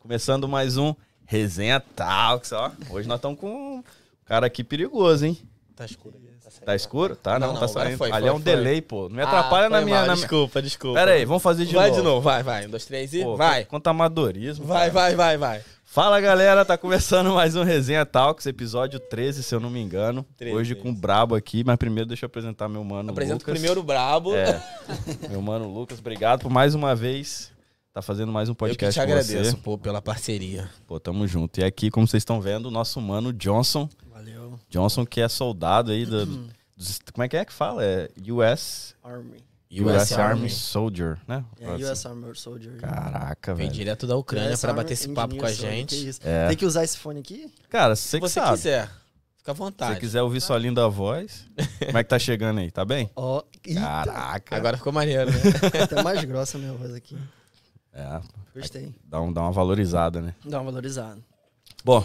Começando mais um Resenha Talks, ó. Hoje nós estamos com um cara aqui perigoso, hein? Tá escuro aí. Tá, saindo. Tá escuro? Tá, não, Não, tá saindo. foi, Ali foi, é um foi. delay, pô. Não me Ah, atrapalha na foi minha... Na... Desculpa, desculpa. Pera aí, vamos fazer de vai novo. de novo, vai, vai. Um, dois, três e Pô, vai. Quanto amadorismo. Vai, cara. vai, vai, vai. Fala, galera. Tá começando mais um Resenha Talks, episódio 13, se eu não me engano. 13, Hoje com o Brabo aqui, mas primeiro deixa eu apresentar meu mano Apresento Lucas. primeiro o Brabo. É, meu mano Lucas, obrigado por mais uma vez tá fazendo mais um Eu que podcast te com agradeço, você. pô, pela parceria. Pô, tamo junto. E aqui, como vocês estão vendo, o nosso mano Johnson. Valeu. Johnson, que é soldado aí do, dos, Como é que é que fala? É US, Army. US, Army Soldier, né? É, US Army Soldier. Caraca, Vem velho. direto da Ucrânia US pra Army bater esse papo com a gente. que isso. É. Tem que usar esse fone aqui? Cara, Se você que você sabe. quiser, fica à Se vontade. você quiser ouvir sua linda voz, como é que tá chegando aí? Tá bem? Ó, eita, Caraca. Agora ficou maneiro, né? até mais grossa a minha voz aqui. É, Gostei. dá, um, dá uma valorizada, né? Dá uma valorizada. Bom,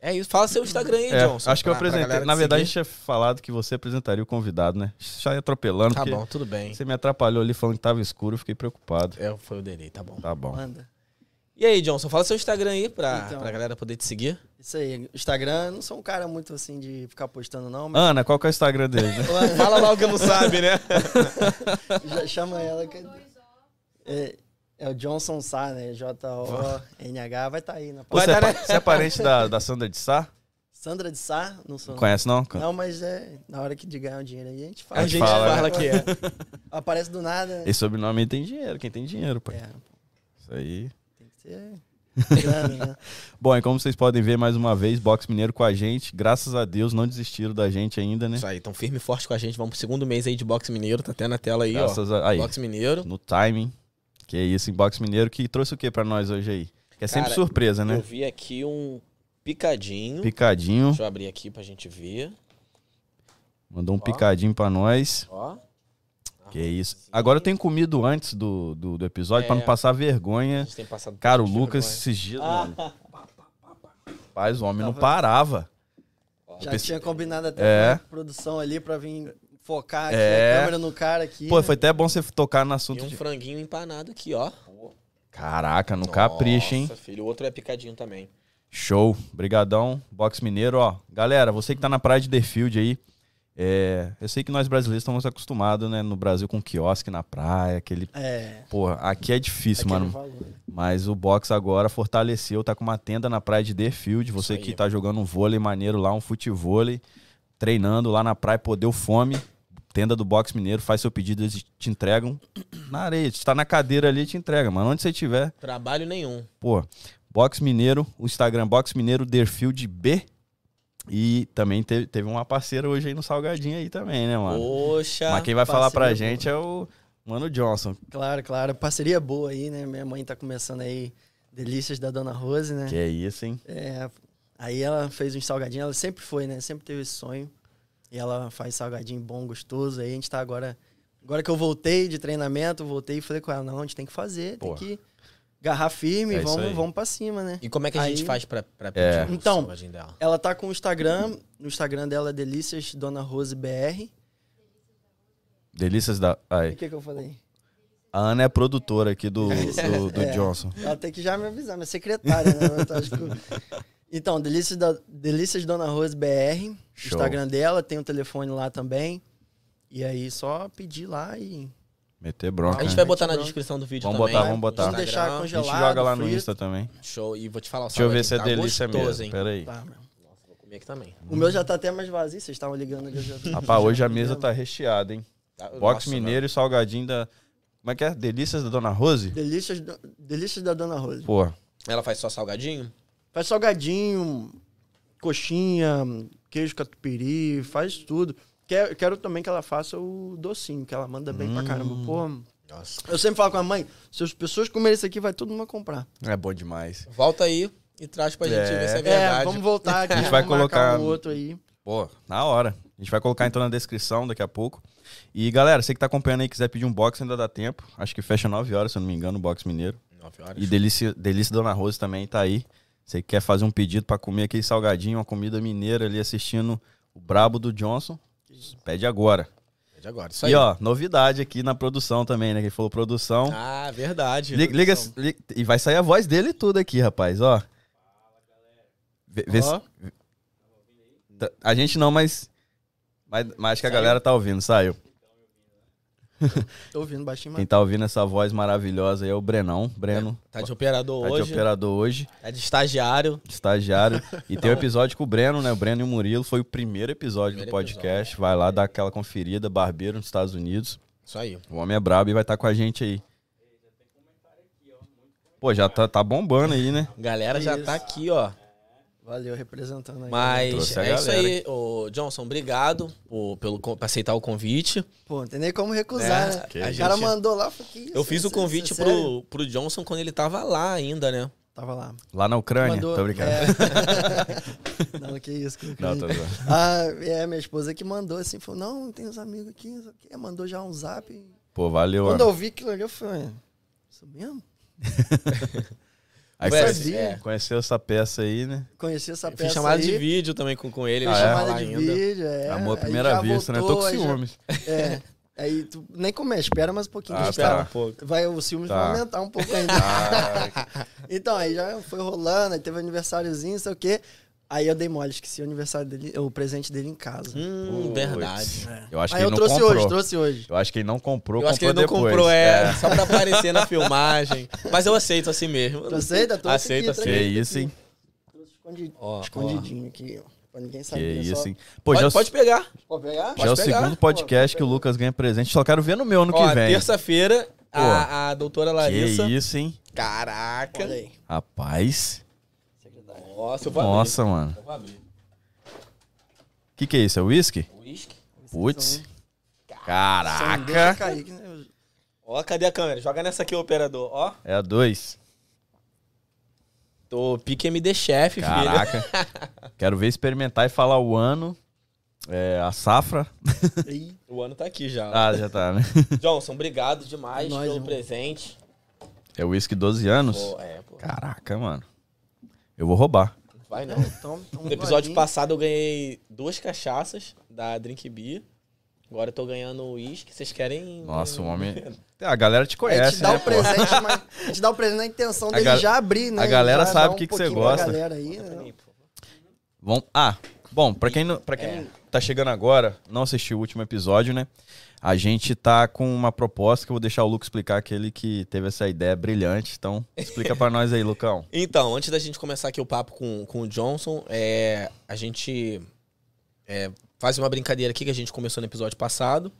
É isso. Fala seu Instagram aí, é, Johnson. acho que eu apresentei. Na verdade, a seguir. gente tinha falado que você apresentaria o convidado, né? Já ia atropelando, Tá bom, tudo bem. você me atrapalhou ali falando que tava escuro, eu fiquei preocupado. É, foi o delay, tá bom. Tá bom. Manda. E aí, Johnson, fala seu Instagram aí pra, Então. pra galera poder te seguir. Isso aí. Instagram, não sou um cara muito assim de ficar postando, não, mas Ana, qual que é o Instagram dele, né? Fala logo que não sabe, né? já chama ela. Que... É, é o Johnson Sá, né? J-O-N-H. Vai estar aí na Pô, você, Vai é, dar, pa- você é parente da, da Sandra de Sá? Sandra de Sá, não sou. Conhece, não? Não, mas é na hora que de ganhar o dinheiro aí, a gente fala. A gente gente fala, fala, né? que é. Aparece do nada, né? Esse sobrenome aí tem dinheiro, quem tem dinheiro, pai. É, Isso aí. tem que ser grana, né? Bom, e como vocês podem ver mais uma vez, Box Mineiro com a gente. Graças a Deus não desistiram da gente ainda, né? Isso aí, tão firme e forte com a gente. Vamos pro segundo mês aí de boxe mineiro, tá até na tela aí, Graças ó. a. Aí, Boxe mineiro. no timing. Que é isso, em Box Mineiro, que trouxe o que pra nós hoje aí? Que é sempre Cara, surpresa, Eu né? vi aqui um picadinho. Picadinho. Deixa eu abrir aqui pra gente ver. Mandou um Ó. picadinho pra nós. Ó. Que é isso. Agora eu tenho comido antes do, do, do episódio pra É. não passar A vergonha. gente tem passado Cara, o Lucas esses dias, Ah. Rapaz, o homem não parava. Já Pensei- tinha combinado até É. a produção ali pra vir focar aqui É. a câmera no cara aqui. Pô, né? foi até bom você tocar no E assunto um de. franguinho empanado aqui, ó. Caraca, no capricho, hein? Nossa, filho. O outro é picadinho também. Show. Brigadão, Box Mineiro, ó. Galera, você que tá na praia de Deerfield aí, é, eu sei que nós brasileiros estamos acostumados, né, no Brasil com quiosque na praia, aquele, É. porra, aqui é difícil, aquele mano. valor. Mas o box agora fortaleceu, tá com uma tenda na praia de Deerfield, você aí. que tá jogando um vôlei maneiro lá, um futevôlei, treinando lá na praia, pô, deu fome, tenda do Box Mineiro, faz seu pedido, eles te entregam na areia, você tá na cadeira ali, te entrega, mano, onde você estiver, Trabalho nenhum. Pô, Box Mineiro, o Instagram Box Mineiro Deerfield B. E também teve, teve uma parceira hoje aí no Salgadinho aí também, né, mano? Poxa. Mas quem vai falar pra parceira gente é o Mano Johnson, Claro, claro. Parceria boa aí, né? Minha mãe tá começando aí Delícias da Dona Rose, né? que é isso, hein? É, aí ela fez uns salgadinhos, ela sempre foi, né? Sempre teve esse sonho. E ela faz salgadinho bom, gostoso. Aí a gente tá agora. Agora que eu voltei de treinamento, voltei e falei com ela, não, a gente tem que fazer, Porra. tem que agarrar firme, É vamos, vamos pra cima, né? E como é que a gente Aí- faz pra, pra É. pedir o Então, salgadinho dela? Ela tá com o Instagram, no Instagram dela é Delícias Dona Rose BR. Delícias da. Aí. o que que eu falei? A Ana é produtora aqui do, do, do É. Johnson. Ela tem que já me avisar, minha secretária, né? Então, Delícias, da, Delícias Dona Rose BR, Show. Instagram dela, tem o telefone lá também. E aí, só pedir lá e. Meter bronca. A gente né? vai botar na descrição do vídeo Vamos também. botar, vamos botar. Vamos deixar Instagram. A gente congelado. joga lá no frito. Insta também. Show. E vou te falar o Deixa eu ver salgadinho se é tá delícia gostoso, mesmo. hein? Pera aí. Tá, meu. Nossa, vou comer aqui também. O meu já tá até mais vazio, vocês estavam ligando eu já- Rapaz, hoje a mesa tá recheada, hein? Tá- Box Nossa, Mineiro e salgadinho da. Como é que é? Delícias da Dona Rose? Delícias, do- Delícias da Dona Rose. Pô. Ela faz só salgadinho? Faz salgadinho, coxinha, queijo catupiry, faz tudo. Quero, quero também que ela faça o docinho, que ela manda bem pra caramba. Pô, Nossa. eu sempre falo com a mãe, se as pessoas comerem isso aqui, vai todo mundo comprar. é bom demais. Volta aí e traz pra gente É. ver se é É, verdade. vamos voltar aqui. A gente vai colocar- um outro aí. Pô, na hora. A gente vai colocar então na descrição daqui a pouco. E galera, você que tá acompanhando aí quiser pedir um box, ainda dá tempo. Acho que fecha 9 horas, se eu não me engano, o box mineiro. Nove horas. E Delícia, Delícia Dona Rose também tá aí. Você que quer fazer um pedido pra comer aquele salgadinho, uma comida mineira ali assistindo o Brabo do Johnson, pede agora. Pode agora. Isso aí. E ó, novidade aqui na produção também, né? Que ele falou produção. Ah, verdade. Liga, liga- li- e vai sair a voz dele e tudo aqui, rapaz, ó. Vê- vê se- Ó. Tá- A gente não, mas, mas. mas acho que a galera tá ouvindo, saiu. Tô ouvindo baixinho, Quem tá ouvindo essa voz maravilhosa aí é o Brenão. Breno. Tá de operador Tá de hoje. operador hoje, Tá de estagiário. estagiário. E tem o episódio com o Breno, né? O Breno e o Murilo. Foi o primeiro episódio Primeiro do podcast. Vai lá dar aquela conferida. Barbeiro nos Estados Unidos. Isso aí. O homem é brabo e vai estar com a gente aí. Pô, já tá, tá bombando aí, né? Galera já Isso. tá aqui, ó. Valeu representando aí. Mas é isso aí, ô, Johnson. Obrigado por, pelo, por aceitar o convite. Pô, não tem nem como recusar, É, né? que o a cara gente- mandou lá, eu falei, que isso? Eu fiz o Isso- convite é pro, pro Johnson quando ele tava lá ainda, né? Tava lá. Lá na Ucrânia. Mandou- Tô brincando. é. não, que isso. Que Não, tô. Ah, é, minha esposa que mandou assim, falou, não, tem uns amigos aqui, o mandou já um zap. Pô, valeu. Quando mano. eu vi aquilo ali, eu falei, isso mesmo? Aí é. conheceu essa peça aí, né? Conheci essa peça fiz chamada aí, de vídeo também com, com ele. Ah, é? chamada de ainda. vídeo, é. Amor à primeira vista, né? Tô com voltou, aí já- ciúmes. É. Aí tu nem começa, espera mais um pouquinho. Ah, tá. Espera tá- um pouco. Vai, o ciúmes Tá. vai aumentar um pouco ainda. Ah, Então, aí já foi rolando, aí teve aniversáriozinho, não sei o quê. Aí eu dei mole, esqueci o aniversário dele, o presente dele em casa. Hum, verdade. eu acho que aí ele eu não trouxe comprou. hoje, trouxe hoje. Eu acho que ele não comprou, Eu acho que ele não depois. comprou, é, só pra aparecer na filmagem. Mas eu aceito assim mesmo. Tu aceita? Trouxe Aceito, aqui, Que aceito. isso, hein? Trouxe escondi- Ó, escondidinho aqui, ó. Pra ninguém Que saber. isso, só... hein? Pô, já, Pode, pode pegar. Pode pegar? já é o pode pegar. segundo podcast que o Lucas ganha presente. Só quero ver no meu ano Ó, que vem. terça-feira, a, a doutora Larissa. Que isso, hein? Caraca. Rapaz. Nossa, eu vou abrir. Nossa, mano. Eu vou abrir. O que, que é isso? É whisky? Whisky. Putz. Caraca. cair, que, né? Ó, cadê a câmera? Joga nessa aqui, operador. Ó. É a dois. Tô pique MD Chef, filho. Caraca. Quero ver experimentar e falar o ano. É, a safra. Ih, O ano tá aqui já. Ah, já tá, né? Johnson, obrigado demais Nós, pelo irmão. presente. É whisky 12 anos. Pô, é, pô. Caraca, mano. Eu vou roubar. Vai não. toma, toma No um episódio passado eu ganhei duas cachaças da Drink Beer. Agora eu tô ganhando uísque. Vocês querem. Nossa, o homem. A galera te A conhece, gente dá né? pô? presente, mas a gente dá o presente na intenção dele ga- já abrir, né? a galera Já sabe o que que você gosta. galera aí, né? Vamos... Ah, bom, pra quem, não, pra quem É. tá chegando agora, não assistiu o último episódio, né? A gente tá com uma proposta que eu vou deixar o Luco explicar, aquele que teve essa ideia brilhante. Então, explica pra nós aí, Lucão. Então, antes da gente começar aqui o papo com, com o Johnson, é, a gente é, faz uma brincadeira aqui que a gente começou no episódio passado.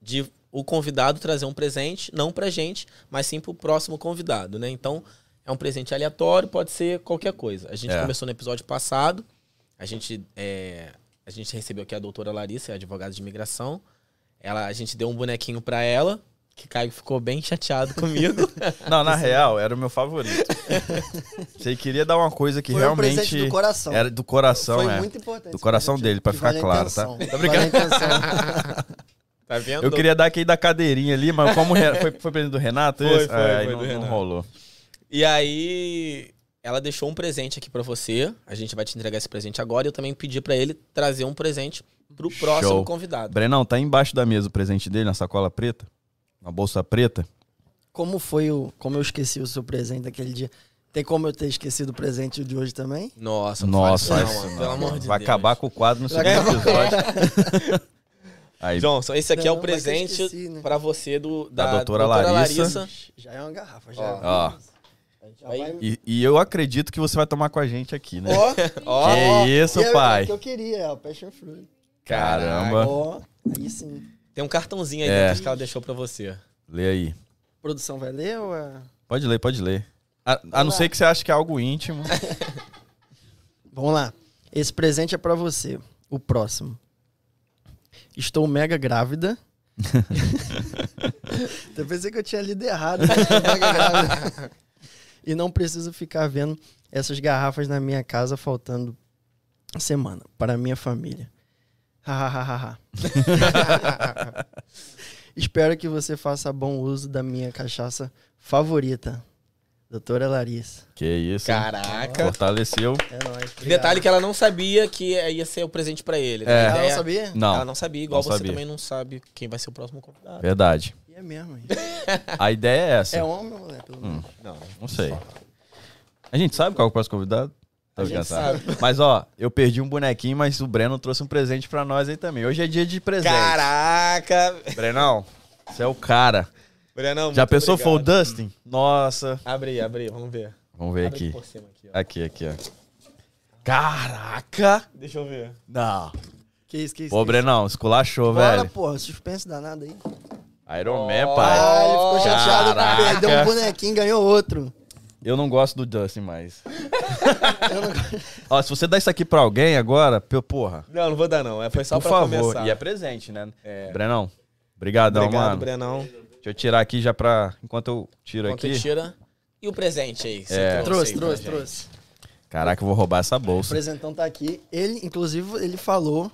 De o convidado trazer um presente, não pra gente, mas sim pro próximo convidado, né? Então, é um presente aleatório, pode ser qualquer coisa. A gente É. começou no episódio passado, a gente, é, a gente recebeu aqui a doutora Larissa, é advogada de imigração. Ela, a gente deu um bonequinho pra ela, que Caio ficou bem chateado comigo. Não, na real, era o meu favorito. Você queria dar uma coisa que Foi um presente realmente do coração. era do coração, Foi é. muito importante. Do coração dele, pra ficar vale claro, tá? Tá Vale a intenção. tá vendo? Eu queria dar aquele da cadeirinha ali, mas como foi, foi presente do Renato Foi, foi, aí foi não, do não Renato. rolou. E aí, ela deixou um presente aqui pra você. A gente vai te entregar esse presente agora. E eu também pedi pra ele trazer um presente pro próximo Show. convidado. Brenão, tá embaixo da mesa o presente dele, na sacola preta? Na bolsa preta? Como foi o. Como eu esqueci o seu presente daquele dia? Tem como eu ter esquecido o presente de hoje também? Nossa, não Nossa, faz isso não, não, pelo amor de vai Deus. acabar com o quadro no Vai segundo acabar. episódio. Aí, Johnson, esse aqui é Não, o vai que eu presente esqueci, né? pra você do, Da da, doutora Larissa. Já é uma garrafa, já. Ó. Aí- vai- e, e eu acredito que você vai tomar com a gente aqui, né? Ó, Ó, que isso, é- pai. que eu queria, é o Passion Fruit. Caramba. Ó, aí sim. tem um cartãozinho aí É. dentro que ela deixou pra você. Lê aí. Produção vai ler ou é... Pode ler, pode ler. A, a não lá. ser que você ache que é algo íntimo. Vamos lá. Esse presente é pra você. O próximo. Estou mega grávida. eu pensei que eu tinha lido errado. né? Estou mega grávida. e não preciso ficar vendo essas garrafas na minha casa faltando semana para minha família. Hahaha. Espero que você faça bom uso da minha cachaça favorita. Doutora Larissa. Que isso. Caraca. Fortaleceu. É nóis. Detalhe que ela não sabia que ia ser o presente pra ele. né? É. Ela não sabia? Não, Ela não sabia, igual não você sabia. também não sabe quem vai ser o próximo convidado. verdade. E é mesmo. hein? A ideia é essa. É homem ou mulher? Pelo menos. Não. Não sei. A gente sabe qual é o próximo convidado? Tô A gente brincando. Mas ó, eu perdi um bonequinho, mas o Breno trouxe um presente pra nós aí também. Hoje é dia de presente. Caraca! Brenão, você é o cara. Brenão, Já pensou foi o obrigado. Dustin? Nossa. Abre aí, abre aí, vamos ver. Vamos ver Abre aqui. aqui, ó. Aqui, aqui, ó. Caraca! Deixa eu ver. Não. Que isso, que isso? Pô, que Brenão, esculachou? Bora, velho. porra. Suspense danado aí. Iron Man, Ó. pai. Ah, ele ficou chateado. Caraca. Perdeu um bonequinho, ganhou outro. Eu não gosto do Dustin mais. Não. Ó, se você dá isso aqui pra alguém agora, pô, porra, Não, não vou dar não. É, foi só por pra favor. começar. E é presente, né? É. Brenão, brigadão, Obrigado, mano. Brenão. Deixa eu tirar aqui já pra... Enquanto eu tiro Enquanto aqui. tira. E o presente aí? É. Trouxe, trouxe, trouxe. Caraca, eu vou roubar essa O bolsa. presentão tá aqui. Ele, inclusive, ele falou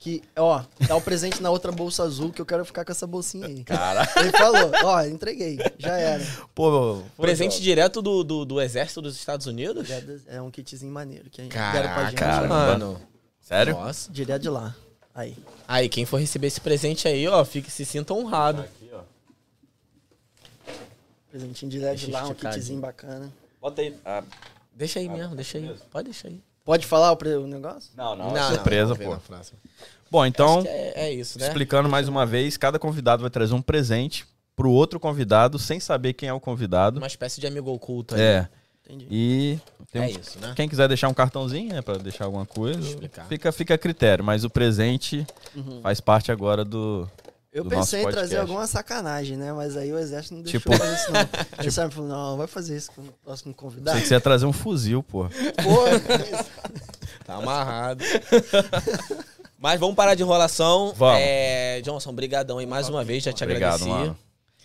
que, ó, dá o presente na outra bolsa azul que eu quero ficar com essa bolsinha aí. Caraca. Ele falou, ó, entreguei. Já era. Pô, Presente direto do, do, do exército dos Estados Unidos? É um kitzinho maneiro que a gente deram pra gente. Caraca, mano. sério? Nossa. Direto de lá. Aí. Aí, quem for receber esse presente aí, ó, fique, se sinta honrado. Presentinho direto de lá, um kitzinho bacana. Bota aí. Ah, Deixa aí mesmo, deixa aí. Pode deixar aí. Pode falar o, pre- o negócio? não, não, é surpresa, vamos ver pô. Bom, então, é, é isso, né? explicando mais uma vez, cada convidado vai trazer um presente pro outro convidado, sem saber quem é o convidado. Uma espécie de amigo oculto aí. É. Entendi. E tem É isso, né? quem quiser deixar um cartãozinho, né, pra deixar alguma coisa, fica, fica a critério. Mas o presente Uhum. faz parte agora do. Eu do pensei em trazer alguma sacanagem, né? Mas aí o exército não deixou Tipo- fazer isso, não. Ele sabe, falou, não, vai fazer isso com o próximo convidado. Achei que você ia trazer um fuzil, pô. Pô? Tá amarrado. Mas vamos parar de enrolação. Vamos. É, Johnson, brigadão aí mais uma vez, já te Obrigado, agradeci. mano.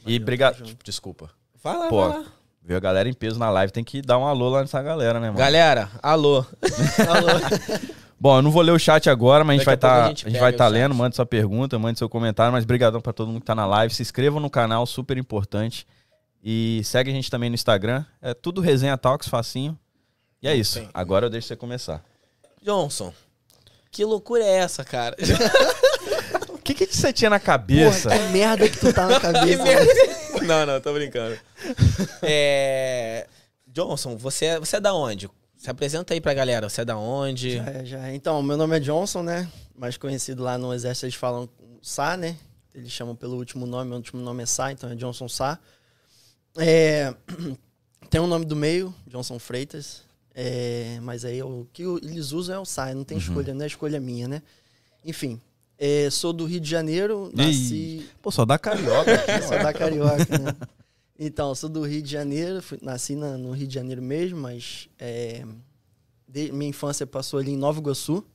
E obrigado. Desculpa. Lá, Pô, vai lá. Viu a galera em peso na live, tem que dar um alô lá nessa galera, né, mano? Galera, alô. Alô. Bom, eu não vou ler o chat agora, mas a gente vai Daqui estar a gente a gente vai tá lendo, mande sua pergunta, mande seu comentário, mas brigadão pra todo mundo que tá na live, se inscrevam no canal, super importante. E segue a gente também no Instagram, é tudo resenha talks facinho. E é isso. Sim. Agora eu deixo você começar. Johnson, que loucura é essa, cara? O que que você tinha na Porra, cabeça? que merda que tu tá na cabeça. não, não, tô brincando. É... Johnson, você é, você é da onde? Se apresenta aí pra galera, você é da onde? Já, é, já. é. Então, meu nome é Johnson, né? Mais conhecido lá no exército, eles falam Sá, né? Eles chamam pelo último nome, meu último nome é Sá, então é Johnson Sá. É... Tem um nome do meio, Johnson Freitas. É... Mas aí o que eles usam é o Sá, não tem escolha, não é escolha minha, né? Enfim, é, sou do Rio de Janeiro, nasci... Pô, só dá carioca aqui, Sou da Carioca, né? Então, sou do Rio de Janeiro, fui- nasci na- no Rio de Janeiro mesmo, mas é, de- minha infância passou ali em Nova Iguaçu.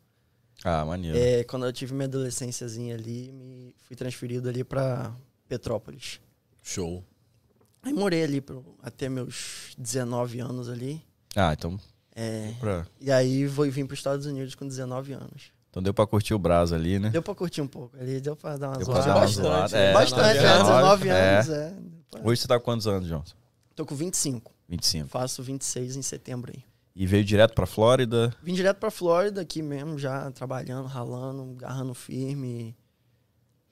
Ah, maneiro. É, quando eu tive minha adolescênciazinha ali, me fui transferido ali para Petrópolis. Show. Aí morei ali pro- até meus 19 anos ali. Ah, então, É, pra- e aí vou vim para os Estados Unidos com 19 anos. Então deu pra curtir o Brás ali, né? Deu para curtir um pouco ali, deu para dar uma Deu pra zoada. dar uma Bastante, né? É, Bastante, é, 19 é. anos, é. Hoje você tá com quantos anos, Johnson? Tô com 25. 25. Faço 26 em setembro aí. E veio direto pra Flórida. Vim direto pra Flórida aqui mesmo, já trabalhando, ralando, agarrando firme.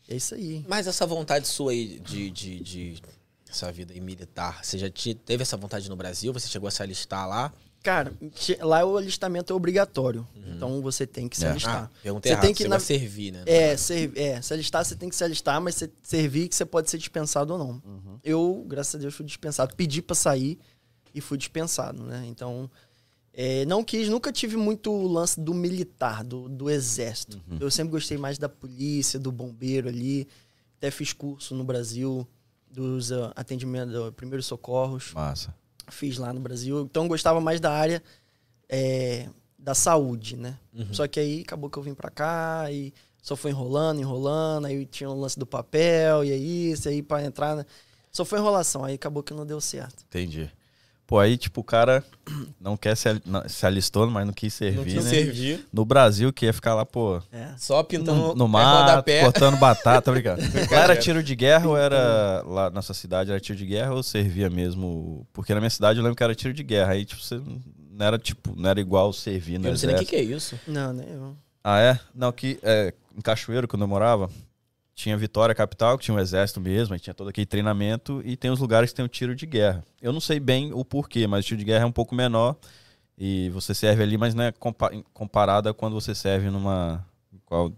É isso aí. Mas essa vontade sua aí de, de, de essa vida aí militar, você já te- teve essa vontade no Brasil? Você chegou a se alistar lá? Cara, lá o alistamento é obrigatório. Então você tem que se É. alistar. Ah, Você errado, tem que você na- servir, né? É, ser, é, se alistar, você tem que se alistar, mas você servir que você pode ser dispensado ou não. Eu, graças a Deus, fui dispensado. Pedi pra sair e fui dispensado, né? Então, é, não quis, nunca tive muito o lance do militar, do, do exército. Eu sempre gostei mais da polícia, do bombeiro ali. Até fiz curso no Brasil dos uh, atendimentos, uh, primeiros socorros Massa. Fiz lá no Brasil. Então eu gostava mais da área é, da saúde, né? Só que aí acabou que eu vim pra cá e só foi enrolando, enrolando. Aí tinha o lance do papel e aí isso, aí pra entrar. né? Só foi enrolação, aí acabou que não deu certo. Entendi. Pô, aí, tipo, o cara não quer se, al- não- se alistou, mas não quis servir, Não quis né? servir. No Brasil, que ia ficar lá, pô, É. Só pintando no, no é, mato, rodapé. cortando batata, tá brincando. Lá era tiro de guerra ou era. Lá na sua cidade era tiro de guerra ou servia mesmo? Porque na minha cidade eu lembro que era tiro de guerra. Aí, tipo, você não era tipo, não era igual servir, né? Eu não sei nem o que, que é isso. Não, nem eu. Ah, é? Não, que é, em Cachoeiro, quando eu morava, tinha Vitória Capital, que tinha um exército mesmo, aí tinha todo aquele treinamento, e tem os lugares que tem o tiro de guerra. Eu não sei bem o porquê, mas o tiro de guerra é um pouco menor, e você serve ali, mas não é compa comparado a quando você serve numa. Qual,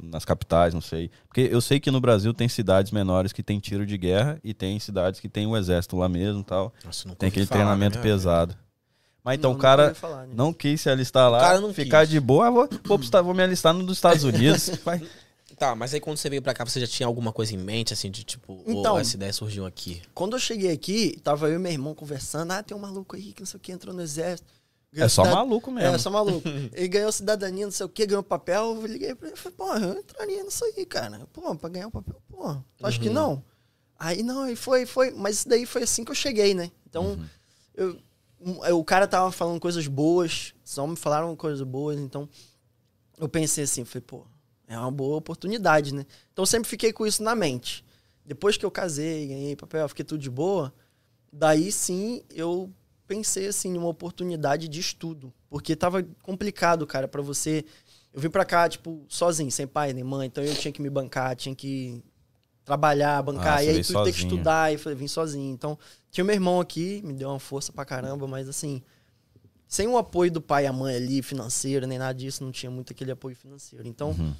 nas capitais, não sei. Porque eu sei que no Brasil tem cidades menores que tem tiro de guerra, e tem cidades que tem o exército lá mesmo e tal. Nossa, Tem aquele falar na treinamento vida. pesado. Mas então Não, o cara falar nisso. não quis se alistar lá, O cara não ficar quis. de boa, ah, vou, vou, vou me alistar no dos Estados Unidos. Vai. Tá, mas aí quando você veio pra cá, você já tinha alguma coisa em mente, assim, de tipo, Então- ou essa ideia surgiu aqui? Quando eu cheguei aqui, tava eu e meu irmão conversando. Ah, tem um maluco aí que não sei o que entrou no exército. É só cidad- maluco mesmo. É, só maluco. Ele ganhou cidadania, não sei o que, ganhou papel. Eu liguei pra ele e falei, pô, eu entraria nisso aí, cara. Pô, pra ganhar o papel, pô, tu acha que Uhum. não? Aí não, aí foi, foi. Mas isso daí foi assim que eu cheguei, né? Então, Uhum. eu, um, o cara tava falando coisas boas, só me falaram coisas boas, então eu pensei assim, falei, pô, é uma boa oportunidade, né? Então eu sempre fiquei com isso na mente. Depois que eu casei, ganhei papel, fiquei tudo de boa, daí sim eu pensei assim numa oportunidade de estudo, porque tava complicado, cara, pra você. Eu vim pra cá tipo sozinho, sem pai nem mãe, então eu tinha que me bancar, tinha que trabalhar, bancar, Ah, e aí tu ter que estudar, e falei, vim sozinho. Então, tinha meu irmão aqui, me deu uma força pra caramba, mas assim, sem o apoio do pai e a mãe ali, financeiro, nem nada disso, não tinha muito aquele apoio financeiro. Então, Uhum.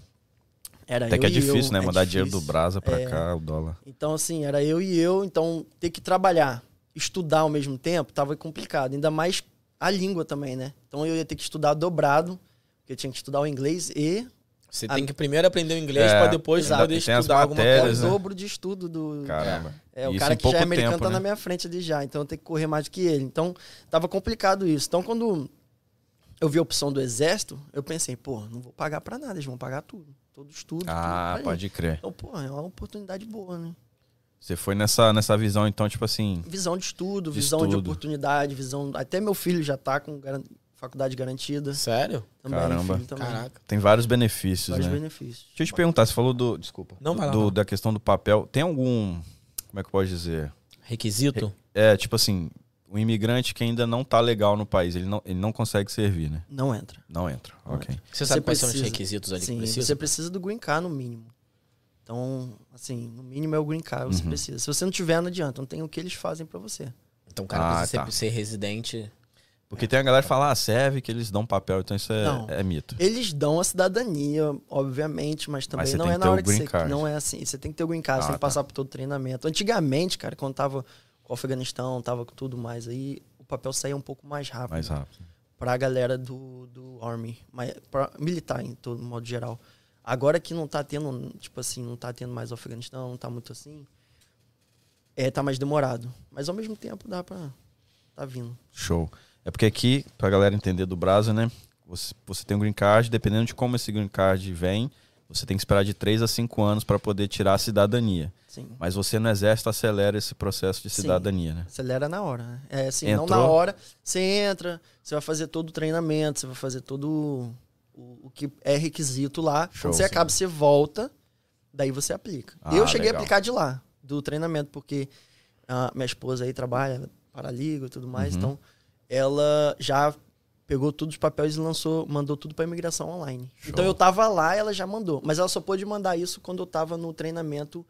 Era Até eu que é e difícil, eu, né? é Mandar dinheiro do difícil. Brasa pra É. cá, o dólar. Então, assim, era eu e eu, então ter que trabalhar, estudar ao mesmo tempo, tava complicado. Ainda mais a língua também, né? Então eu ia ter que estudar dobrado, porque eu tinha que estudar o inglês e Você Ah, tem que primeiro aprender o inglês É, pra depois exato. poder estudar alguma é o matérias, coisa. né? dobro de estudo do. Caramba. É, o Isso cara que já é americano tempo, tá né? na minha frente ali já, então eu tenho que correr mais do que ele. Então, tava complicado isso. Então, quando eu vi a opção do exército, eu pensei, pô, não vou pagar pra nada, eles vão pagar tudo. Todo estudo. Ah, tudo pode crer. Então, pô, é uma oportunidade boa, né? Você foi nessa, nessa visão, então, tipo assim. Visão de estudo, De visão de estudo. oportunidade, visão. Até meu filho já tá com garan- faculdade garantida. Sério? Também, Caramba. filho também. Caraca. Tem vários benefícios, Vários né? benefícios. Deixa eu te perguntar, você falou do. Desculpa. Não, vai lá, do-. Da questão do papel. Tem algum. Como é que eu posso dizer? Requisito? É, tipo assim, o imigrante que ainda não tá legal no país, ele não, ele não consegue servir, né? Não entra. Não entra. Não ok. Você sabe Você quais são os precisa. requisitos ali que Sim, precisa? você precisa do green card no mínimo. Então, assim, no mínimo é o green card, você Uhum. precisa. Se você não tiver, não adianta. Não tem o que eles fazem pra você. Então o cara Ah, precisa tá. ser, ser residente. Porque tem a galera que fala, ah, serve que eles dão papel, então isso é, Não. é mito. Eles dão a cidadania, obviamente, mas também você não é que na hora que green você. card. Não é assim. Você tem que ter o green card, Ah, você tem que tá. passar por todo o treinamento. Antigamente, cara, quando tava o Afeganistão, tava com tudo mais aí, o papel saía um pouco mais rápido. Mais rápido. pra galera do, do Army, mas pra militar em todo modo geral. Agora que não tá tendo, tipo assim, não tá tendo mais o Afeganistão, não tá muito assim, é, tá mais demorado. Mas ao mesmo tempo dá pra tá vindo. Show. É porque aqui, pra galera entender do Brasa, né? Você, você tem um green card, dependendo de como esse green card vem, você tem que esperar de 3 a 5 anos para poder tirar a cidadania. Sim. Mas você no exército acelera esse processo de Sim. cidadania, né? Acelera na hora, né? É assim, não Entrou. na hora, você entra, você vai fazer todo o treinamento, você vai fazer todo o, o que é requisito lá. Show, Quando você sim. acaba, você volta, daí você aplica. Ah, eu cheguei legal. a aplicar de lá, do treinamento, porque a minha esposa aí trabalha, é paraliga e tudo mais, Uhum. então ela já pegou todos os papéis e lançou, mandou tudo para imigração online. Show. Então eu tava lá, ela já mandou, mas ela só pôde mandar isso quando eu tava no treinamento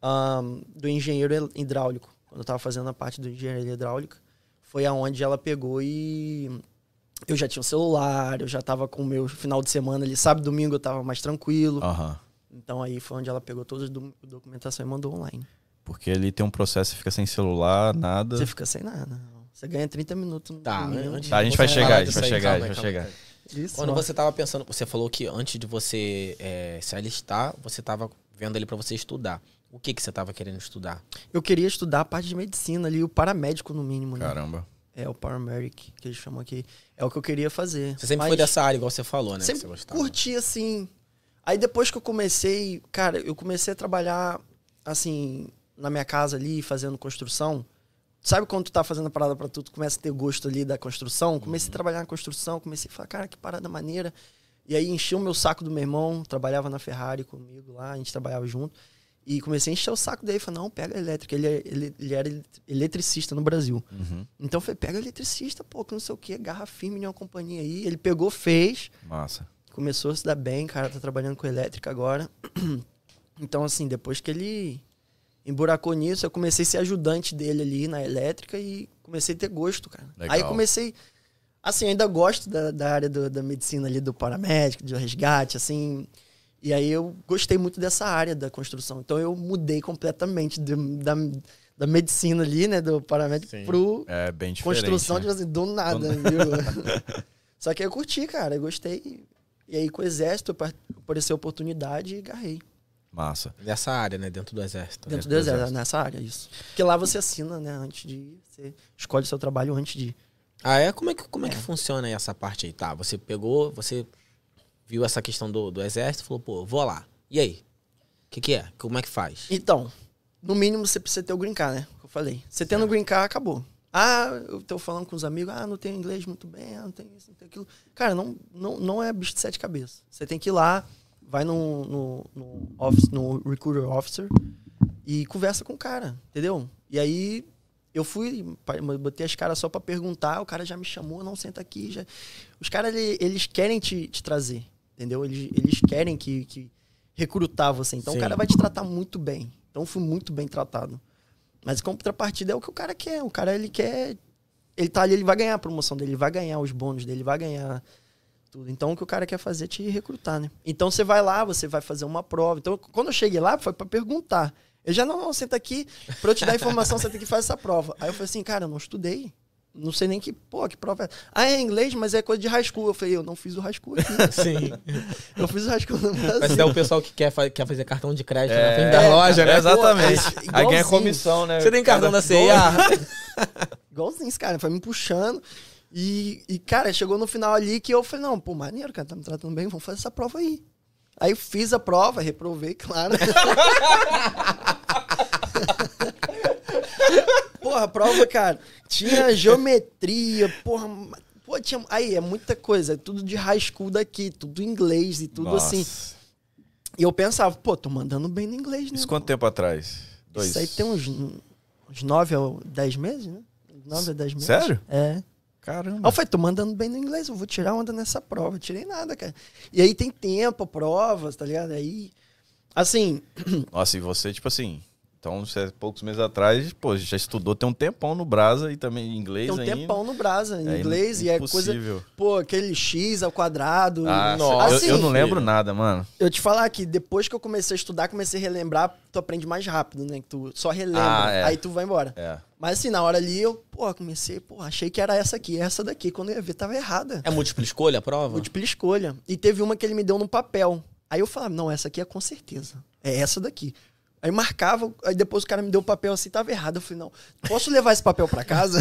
ahn, do engenheiro hidráulico. Quando eu tava fazendo a parte do engenheiro hidráulica, foi aonde ela pegou e eu já tinha um celular, eu já tava com o meu final de semana ali, sábado e domingo eu tava mais tranquilo. Aham. Então aí foi onde ela pegou toda a do- documentação e mandou online. Porque ali tem um processo, você fica sem celular, nada. Você fica sem nada. Você ganha 30 minutos no Tá, antes Tá, a gente vai chegar, a gente vai chegar, a gente vai chegar. Isso, Quando ó. você tava pensando, você falou que antes de você é, se alistar, você tava vendo ali pra você estudar. O que que você tava querendo estudar? Eu queria estudar a parte de medicina ali, o paramédico no mínimo, né? Caramba. É o paramedic, que eles chamam aqui. É o que eu queria fazer. Você sempre Mas foi dessa área, igual você falou, né? que Sempre curti, assim. Aí depois que eu comecei, cara, eu comecei a trabalhar, assim, na minha casa ali, fazendo construção. Sabe quando tu tá fazendo a parada pra tu, tu começa a ter gosto ali da construção? Comecei a trabalhar na construção, comecei a falar, cara, que parada maneira. E aí enchi o meu saco do meu irmão, trabalhava na Ferrari comigo lá, a gente trabalhava junto. E comecei a encher o saco dele, falei, não, pega elétrica. Ele, é- ele, ele era eletricista no Brasil. Uhum. Então eu falei, pega eletricista, pô, que não sei o que, garra firme em uma companhia aí. Ele pegou, fez, Massa. começou a se dar bem, cara, tá trabalhando com elétrica agora. Então, assim, depois que ele emburacou nisso, eu comecei a ser ajudante dele ali na elétrica e comecei a ter gosto, cara. Legal. Aí comecei. Assim, ainda gosto da, da área do- da medicina ali, do paramédico, do resgate, assim. E aí eu gostei muito dessa área da construção. Então eu mudei completamente do- da, da medicina ali, né, do paramédico, Sim. pro É bem construção, né? tipo assim, do nada, viu? Só que eu curti, cara, eu gostei. E aí com o exército apa- apareceu a oportunidade e agarrei. Massa. Nessa área, né? Dentro do exército. Dentro do do exército, exército. nessa área, isso. Porque lá você assina, né, antes de ir. Você escolhe seu trabalho antes de ir. Ah, é? Como é que, como é que funciona aí essa parte aí? Tá, você pegou, você viu essa questão do, do exército, falou, pô, vou lá. E aí? O que, que é? Como é que faz? Então, no mínimo você precisa ter o green card, né? Que eu falei. Você tendo o green card, acabou. Ah, eu tô falando com os amigos, ah, não tenho inglês muito bem, ah, não tenho isso, não tenho aquilo. Cara, não, não, não é bicho de sete cabeças. Você tem que ir lá, vai no, no, no, office, no recruiter officer e conversa com o cara, entendeu? E aí eu fui, botei as caras só pra perguntar, o cara já me chamou, não, senta aqui. Já... Os caras, ele- eles querem te, te trazer, entendeu? Eles, eles querem que, que recrutar você. Então Sim. o cara vai te tratar muito bem. Então eu fui muito bem tratado. Mas contrapartida é o que o cara quer. O cara, ele quer... Ele tá ali, ele vai ganhar a promoção dele, ele vai ganhar os bônus dele, ele vai ganhar tudo. Então o que o cara quer fazer é te recrutar, né? Então você vai lá, você vai fazer uma prova. Então quando eu cheguei lá, foi pra perguntar. Eu já, não, não, senta aqui, pra eu te dar informação, você tem que fazer essa prova. Aí eu falei assim, cara, eu não estudei. Não sei nem que, pô, que prova é. Ah, é inglês, mas é coisa de high school. Eu falei, eu não fiz o high school aqui. Sim. Eu fiz o high school no Mas Brasil. é o pessoal que quer, fa- quer fazer cartão de crédito É, na frente da loja, né? É, exatamente. Pô, Aí ganha comissão, né? Você tem cartão Cada- da CIA? Igualzinho esse cara, foi me puxando. E, e, cara, chegou no final ali que eu falei, não, pô, maneiro, cara, tá me tratando bem, vamos fazer essa prova aí. Aí fiz a prova, reprovei, claro. porra, a prova, cara, tinha geometria, porra, pô, tinha, aí é muita coisa, é tudo de high school daqui, tudo inglês e tudo Nossa. assim. E eu pensava, pô, tô mandando bem no inglês, né? Isso quanto tempo atrás? Dois. Isso aí tem uns, uns 9 ou 10 meses, né? 9 a 10 meses. Sério? É. Aí Caramba. eu falei, tô mandando bem no inglês, eu vou tirar onda nessa prova. Eu tirei nada, cara. E aí tem tempo, provas, tá ligado? Aí, assim, Nossa, e você, tipo assim. Então, você, poucos meses atrás, pô, já estudou, tem um tempão no Brasa e também em inglês tem um ainda. tempão no Brasa, em É inglês, e é coisa, impossível. pô, aquele X ao quadrado. Ah, Nossa, eu, eu não filho. lembro nada, mano. Eu te falar que depois que eu comecei a estudar, comecei a relembrar, tu aprende mais rápido, né? Que tu só relembra, Ah, é. aí tu vai embora. É. Mas assim, na hora ali, eu, pô, comecei, pô, achei que era essa aqui, essa daqui. Quando eu ia ver, tava errada. É múltipla escolha a prova? Múltipla escolha. E teve uma que ele me deu no papel. Aí eu falava, não, essa aqui é com certeza. É essa daqui. Aí marcava, aí depois o cara me deu o papel assim, tava errado. Eu falei, não, posso levar esse papel pra casa?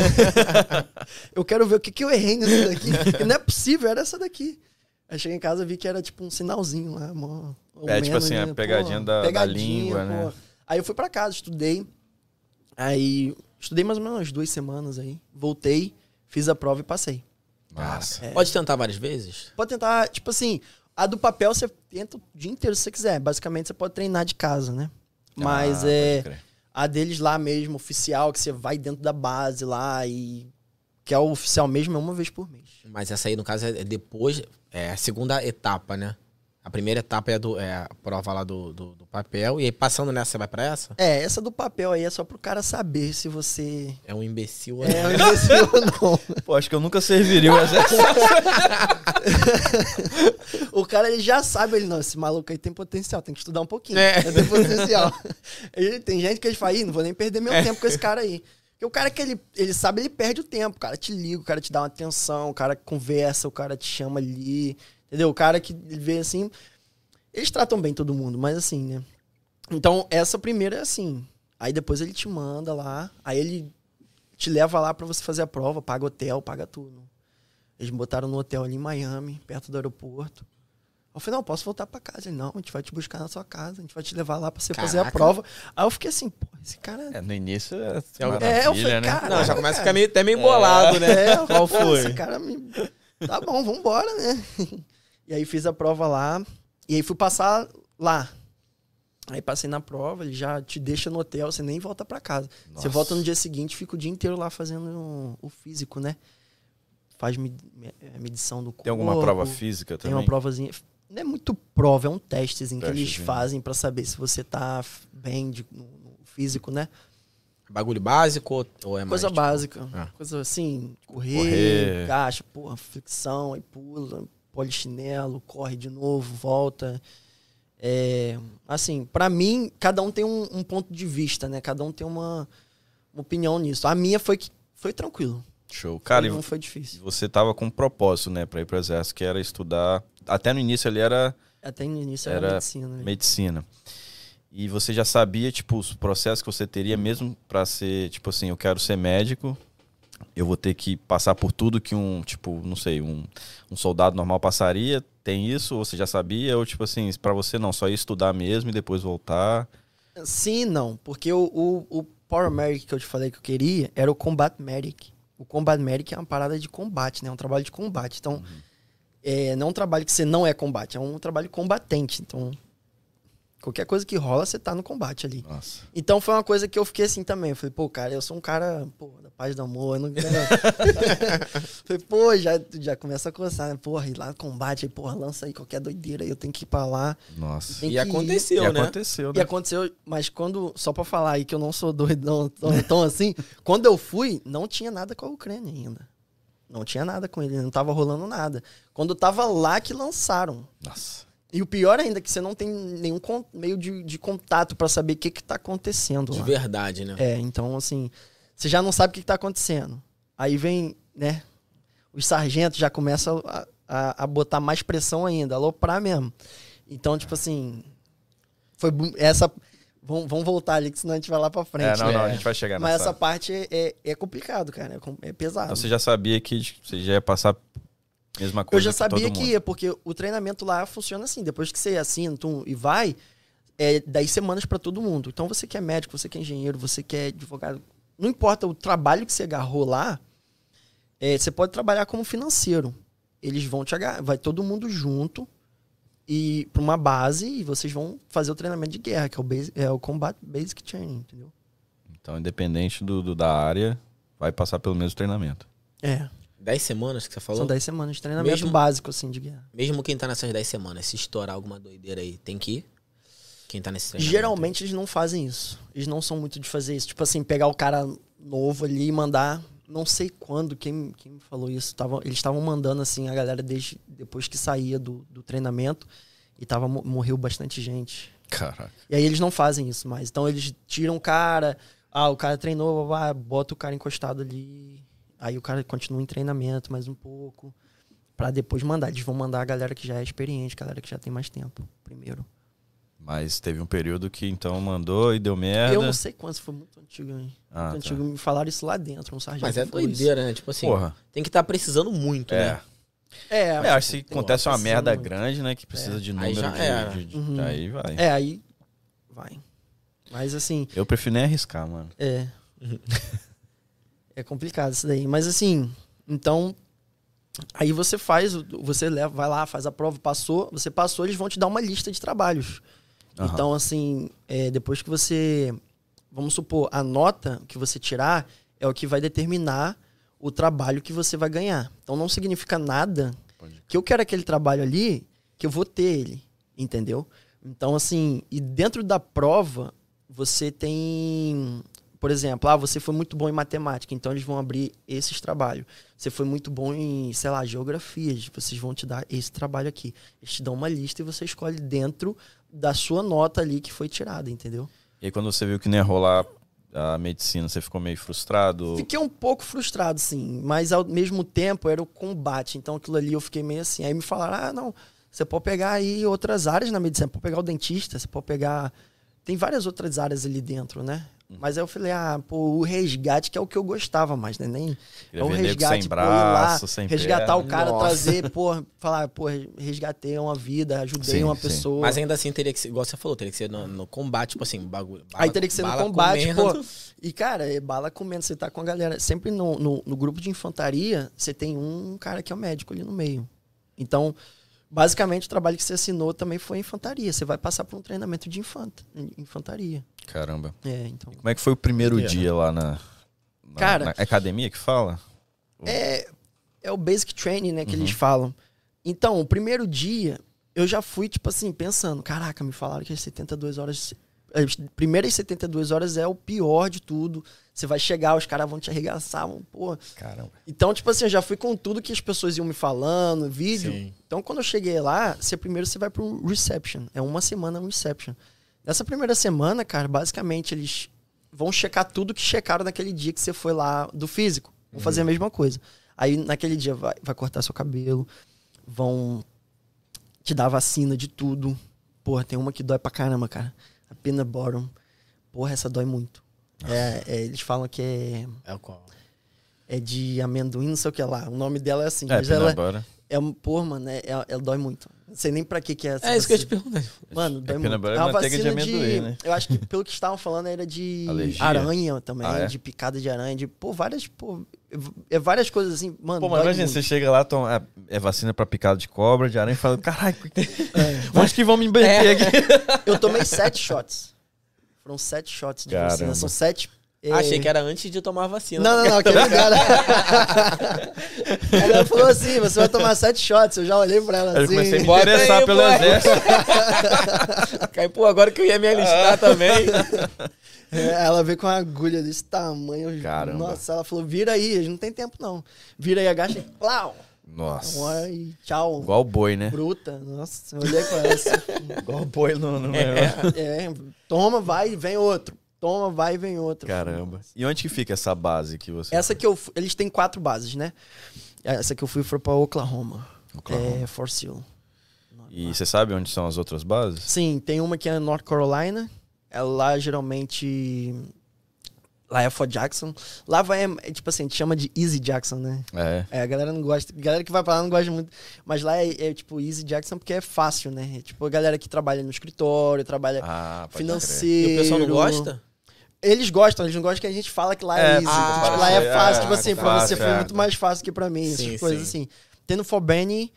eu quero ver o que, que eu errei nisso daqui. Porque não é possível, era essa daqui. Aí cheguei em casa vi que era tipo um sinalzinho lá. mó- É, tipo assim, a né? pegadinha da- da língua, né? Aí eu fui pra casa, estudei. Aí estudei mais ou menos umas duas semanas aí. Voltei, fiz a prova e passei. Massa. Pode tentar várias vezes? Pode tentar, tipo assim, a do papel você tenta o dia inteiro se você quiser. Basicamente você pode treinar de casa, né? Mas Ah, é a deles lá mesmo, oficial, que você vai dentro da base lá e. Que é o oficial mesmo, é uma vez por mês. Mas essa aí, no caso, é depois. É a segunda etapa, né? A primeira etapa é, do, é a prova lá do, do, do papel. E aí, passando nessa, você vai pra essa? É, essa do papel aí é só pro cara saber se você É um imbecil ou é não. um imbecil ou não. Pô, acho que eu nunca serviria o exército. O cara ele já sabe, ele não, esse maluco aí tem potencial, tem que estudar um pouquinho. É. Tem potencial. Ele, tem gente que ele fala, Ih, não vou nem perder meu tempo com esse cara aí. Porque o cara que ele, ele sabe, ele perde o tempo. O cara te liga, o cara te dá uma atenção, o cara conversa, o cara te chama ali. Entendeu? O cara que vê assim. Eles tratam bem todo mundo, mas assim, né? Então, essa primeira é assim. Aí depois ele te manda lá, aí ele te leva lá pra você fazer a prova, paga hotel, paga tudo. Eles me botaram no hotel ali em Miami, perto do aeroporto. Eu falei, não, posso voltar pra casa. Ele, não, a gente vai te buscar na sua casa, a gente vai te levar lá pra você fazer Caraca. a prova. Aí eu fiquei assim, pô, esse cara. É, no início é, É, eu falei, né? cara, Não, já começa a ficar meio, até meio bolado, né? É, eu Qual foi? Esse cara me. Tá bom, vambora, né? E aí fiz a prova lá. E aí fui passar lá. Aí passei na prova, ele já te deixa no hotel, você nem volta pra casa. Você Nossa. volta no dia seguinte, fica o dia inteiro lá fazendo o, físico, né? Faz é, medição do corpo. Tem alguma prova física Tem também? uma provazinha. Não é muito prova, é um testezinho que eles fazem pra saber se você tá bem de- no, no físico, né? Bagulho básico ou- é mais? Coisa tipo, básica. Ah. Coisa assim, correr, Correr. gacha, porra, flexão, aí pula, polichinelo, corre de novo, volta. É, assim, pra mim, cada um tem um, um ponto de vista, né? Cada um tem uma, uma opinião nisso. A minha foi que foi tranquilo. Show. Cara, e não foi difícil. você tava com um propósito, né, pra ir pro exército, que era estudar. Até no início ali era Até no início era, Era medicina. Né? medicina. E você já sabia, tipo, os processos que você teria mesmo pra ser, tipo assim, eu quero ser médico, eu vou ter que passar por tudo que um, tipo, não sei, um, um soldado normal passaria. Tem isso? Você já sabia? Ou, tipo assim, pra você não, só ia estudar mesmo e depois voltar? Sim não, porque o, o, o Power Medic que eu te falei que eu queria era o Combat Medic. O Combat Medic é uma parada de combate, né? É um trabalho de combate. Então, é, não é um trabalho que você não é combate, é um trabalho combatente. Então, qualquer coisa que rola, você tá no combate ali. Nossa. Então, foi uma coisa que eu fiquei assim também. Eu falei, pô, cara, eu sou um cara, pô, da paz do amor. Eu não... falei, pô, já, já começa a coçar, né? Porra, ir lá no combate, aí, porra, lança aí qualquer doideira, aí eu tenho que ir pra lá. Nossa. E ir. aconteceu, e né? aconteceu, E né? aconteceu, mas quando, só pra falar aí que eu não sou doidão tão, tão assim, quando eu fui, não tinha nada com a Ucrânia ainda. Não tinha nada com ele, não tava rolando nada. Quando eu tava lá que lançaram. Nossa. E o pior ainda é que você não tem nenhum meio de, de contato pra saber o que que tá acontecendo De lá. verdade, né? É, então assim, você já não sabe o que, que tá acontecendo. Aí vem, né, os sargentos já começam a, a, a botar mais pressão ainda, aloprar mesmo. Então, tipo assim, foi essa... Vamos, vamos voltar ali, que senão a gente vai lá pra frente. É, não, né? não, a gente vai chegar Mas nessa. essa parte é, é, é complicado, cara. É, é pesado. Então você já sabia que você já ia passar mesma Eu coisa já que sabia que ia, porque o treinamento lá funciona assim. Depois que você assina tum, e vai, é 10 semanas pra todo mundo. Então você que é médico, você que é engenheiro, você que é advogado. Não importa o trabalho que você agarrou lá, é, você pode trabalhar como financeiro. Eles vão te agarrar, vai todo mundo junto e para uma base e vocês vão fazer o treinamento de guerra, que é o, base, é o Combat Basic Training, entendeu? Então, independente do, do- da área, vai passar pelo mesmo treinamento. É. Dez semanas que você falou? São 10 semanas de treinamento Mesmo- básico, assim, de guerra. Mesmo quem tá nessas 10 semanas, se estourar alguma doideira aí, tem que ir? Quem tá nesse treinamento? Geralmente eles não fazem isso. Eles não são muito de fazer isso. Tipo assim, pegar o cara novo ali e mandar. Não sei quando, quem, quem me falou isso. Tava, eles estavam mandando assim a galera desde depois que saía do, do treinamento. E tava, mo- morreu bastante gente. Caraca. E aí eles não fazem isso mais. Então eles tiram o cara. Ah, o cara treinou, blá, blá, bota o cara encostado ali. Aí o cara continua em treinamento mais um pouco. Pra depois mandar. Eles vão mandar a galera que já é experiente, a galera que já tem mais tempo. Primeiro. Mas teve um período que então mandou e deu merda. Eu não sei quanto, foi muito antigo, hein? Ah, muito tá. antigo. Me falaram isso lá dentro, um sargento. Mas é falou isso. doideira, né? Tipo assim, Porra. tem que estar precisando muito, É. né? É, É, acho que acontece uma merda muito. grande, né? Que precisa de Aí número já de, de- de- Uhum. Aí vai. É, aí vai. Mas assim, Eu prefiro nem arriscar, mano. é. é complicado isso daí. Mas assim, então. Aí você faz, você leva, vai lá, faz a prova, passou, você passou, eles vão te dar uma lista de trabalhos. Aham. Então, assim, é, depois que você. Vamos supor, a nota que você tirar é o que vai determinar o trabalho que você vai ganhar. Então não significa nada Pode- que eu quero aquele trabalho ali, que eu vou ter ele. Entendeu? Então, assim, e dentro da prova, você tem. Por exemplo, ah, você foi muito bom em matemática, então eles vão abrir esses trabalhos. Você foi muito bom em, sei lá, geografia, vocês vão te dar esse trabalho aqui. Eles te dão uma lista e você escolhe dentro da sua nota ali que foi tirada, entendeu? E aí quando você viu que não ia rolar a medicina, você ficou meio frustrado? Fiquei um pouco frustrado, sim, mas ao mesmo tempo era o combate, então aquilo ali eu fiquei meio assim. Aí me falaram: ah, não, você pode pegar aí outras áreas na medicina, pode pegar o dentista, você pode pegar. Tem várias outras áreas ali dentro, né? Mas aí eu falei, ah, pô, o resgate que é o que eu gostava mais, né? Nem é o resgate, sem pô, ir lá, braço, sem resgatar o perna. cara, Nossa. trazer, pô, falar, pô, resgatei uma vida, ajudei Sim, uma sim. pessoa. Mas ainda assim teria que ser, igual você falou, teria que ser no, no combate, tipo assim, bagulho. bala- Aí teria que ser no combate, comendo. pô. E, cara, é bala comendo, você tá com a galera. Sempre no, no, no grupo de infantaria, você tem um cara que é o médico ali no meio. Então, basicamente, o trabalho que você assinou também foi infantaria. Você vai passar por um treinamento de infanta, infantaria. Caramba. É, então. Como é que foi o primeiro É. dia lá na, na- Cara- na academia que fala? É, é o basic training, né, que Uhum. eles falam. Então, o primeiro dia, eu já fui, tipo assim, pensando, caraca, me falaram que as 72 horas. As primeiras 72 horas é o pior de tudo. Você vai chegar, os caras vão te arregaçar, vão, pô. Caramba. Então, tipo assim, eu já fui com tudo que as pessoas iam me falando, vídeo. Sim. Então, quando eu cheguei lá, você primeiro você vai para um reception. É uma semana um reception. Nessa primeira semana, cara, basicamente eles vão checar tudo que checaram naquele dia que você foi lá do físico. Vão fazer a mesma coisa. Aí, naquele dia, vai, vai cortar seu cabelo, vão te dar vacina de tudo. Porra, tem uma que dói pra caramba, cara. A peanut bottom. Porra, essa dói muito. É, é, eles falam que é, É o qual? é de amendoim, não sei o que lá. O nome dela é assim. É, mas ela, é, porra, mano, é, é- ela dói muito. Não sei nem pra que que é essa. É isso que eu te vacina. perguntei. Mano, dói É muito. É uma é de vacina de, amendoim, né? Eu acho que pelo que estavam falando era de Alergia? aranha também, Ah, é? de picada de aranha, de, pô, várias, pô, é várias coisas assim, mano, Pô, mas imagina, muito. você chega lá, toma, é, é vacina pra picada de cobra, de aranha, e fala, caralho, onde que vão me meter aqui? Eu tomei sete shots. Foram sete shots de vacina, Caramba. são sete... é, Achei que era antes de tomar a vacina. Não, não, não, aquele cara. ela falou assim: você vai tomar sete shots. Eu já olhei pra ela Eu assim. comecei a me interessar aí, pelo pô. exército. Cai, pô, agora que eu ia me alistar também. É, ela veio com uma agulha desse tamanho. Caramba. Nossa, ela falou: vira aí, a gente não tem tempo não. Vira aí, agacha e plau. Nossa. Uma hora e tchau. Igual boi, né? Bruta. Nossa, eu olhei pra ela assim. Igual boi no, no é, toma, vai e vem outro. Toma, vai e vem outro. Caramba. E onde que fica essa base que você... Essa que eu. Eles têm quatro bases, né? Essa que eu fui foi pra Oklahoma. Oklahoma. É, Fort Sill. E você sabe onde são as outras bases? Sim, tem uma que é North Carolina. É lá geralmente. Lá é Fort Jackson. Lá vai, é, tipo assim, a gente chama de Easy Jackson, né? É. É, a galera não gosta. A galera que vai pra lá não gosta muito. Mas lá é, é, tipo Easy Jackson porque é fácil, né? É, tipo a galera que trabalha no escritório, trabalha Ah, financeiro. E o pessoal não gosta? Eles gostam, eles não gostam que a gente fala que lá é, É, easy. ah, tipo, lá é parece- fácil, é, tipo assim, é pra você foi é. muito mais fácil que pra mim, Sim, essas coisas sim. assim. Tem no Fort Benning,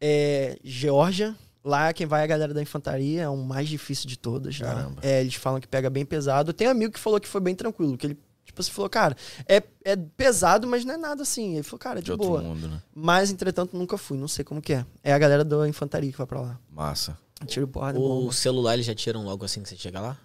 é, Geórgia. Lá quem vai é a galera da infantaria, é o mais difícil de todas. Caramba. É, eles falam que pega bem pesado. Tem um amigo que falou que foi bem tranquilo, que ele, tipo assim, falou, cara, é, é pesado, mas não é nada assim. Ele falou, cara, de, De outro boa. mundo, né? Mas, entretanto, nunca fui, não sei como que é. É a galera da infantaria que vai pra lá. Massa. Tiro porrada O celular eles já tiram logo assim que você chega lá?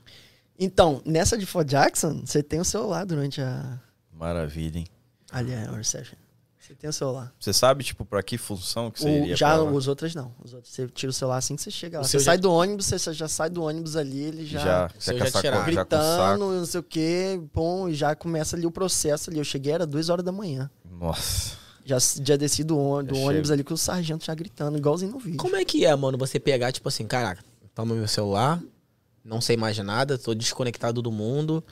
Então, nessa de Fort Jackson, você tem o celular durante a. Maravilha, hein? Ali é a reception. Você tem o celular. Você sabe, tipo, pra que função que você O- iria já os outros não. Os outros você tira o celular assim que você chega lá. O Você seu sai já- do ônibus, você já sai do ônibus ali, ele já, Já, o você já essa tiraram. co- já gritando, saco. não sei o quê, pum, e já começa ali o processo ali. Eu cheguei, era duas horas da manhã. Nossa. Já, já desci do, ônibus, do Já ônibus ali com o sargento já gritando, igualzinho no vídeo. Como é que é, mano, você pegar, tipo assim, caraca, toma meu celular, não sei mais de nada, tô desconectado do mundo,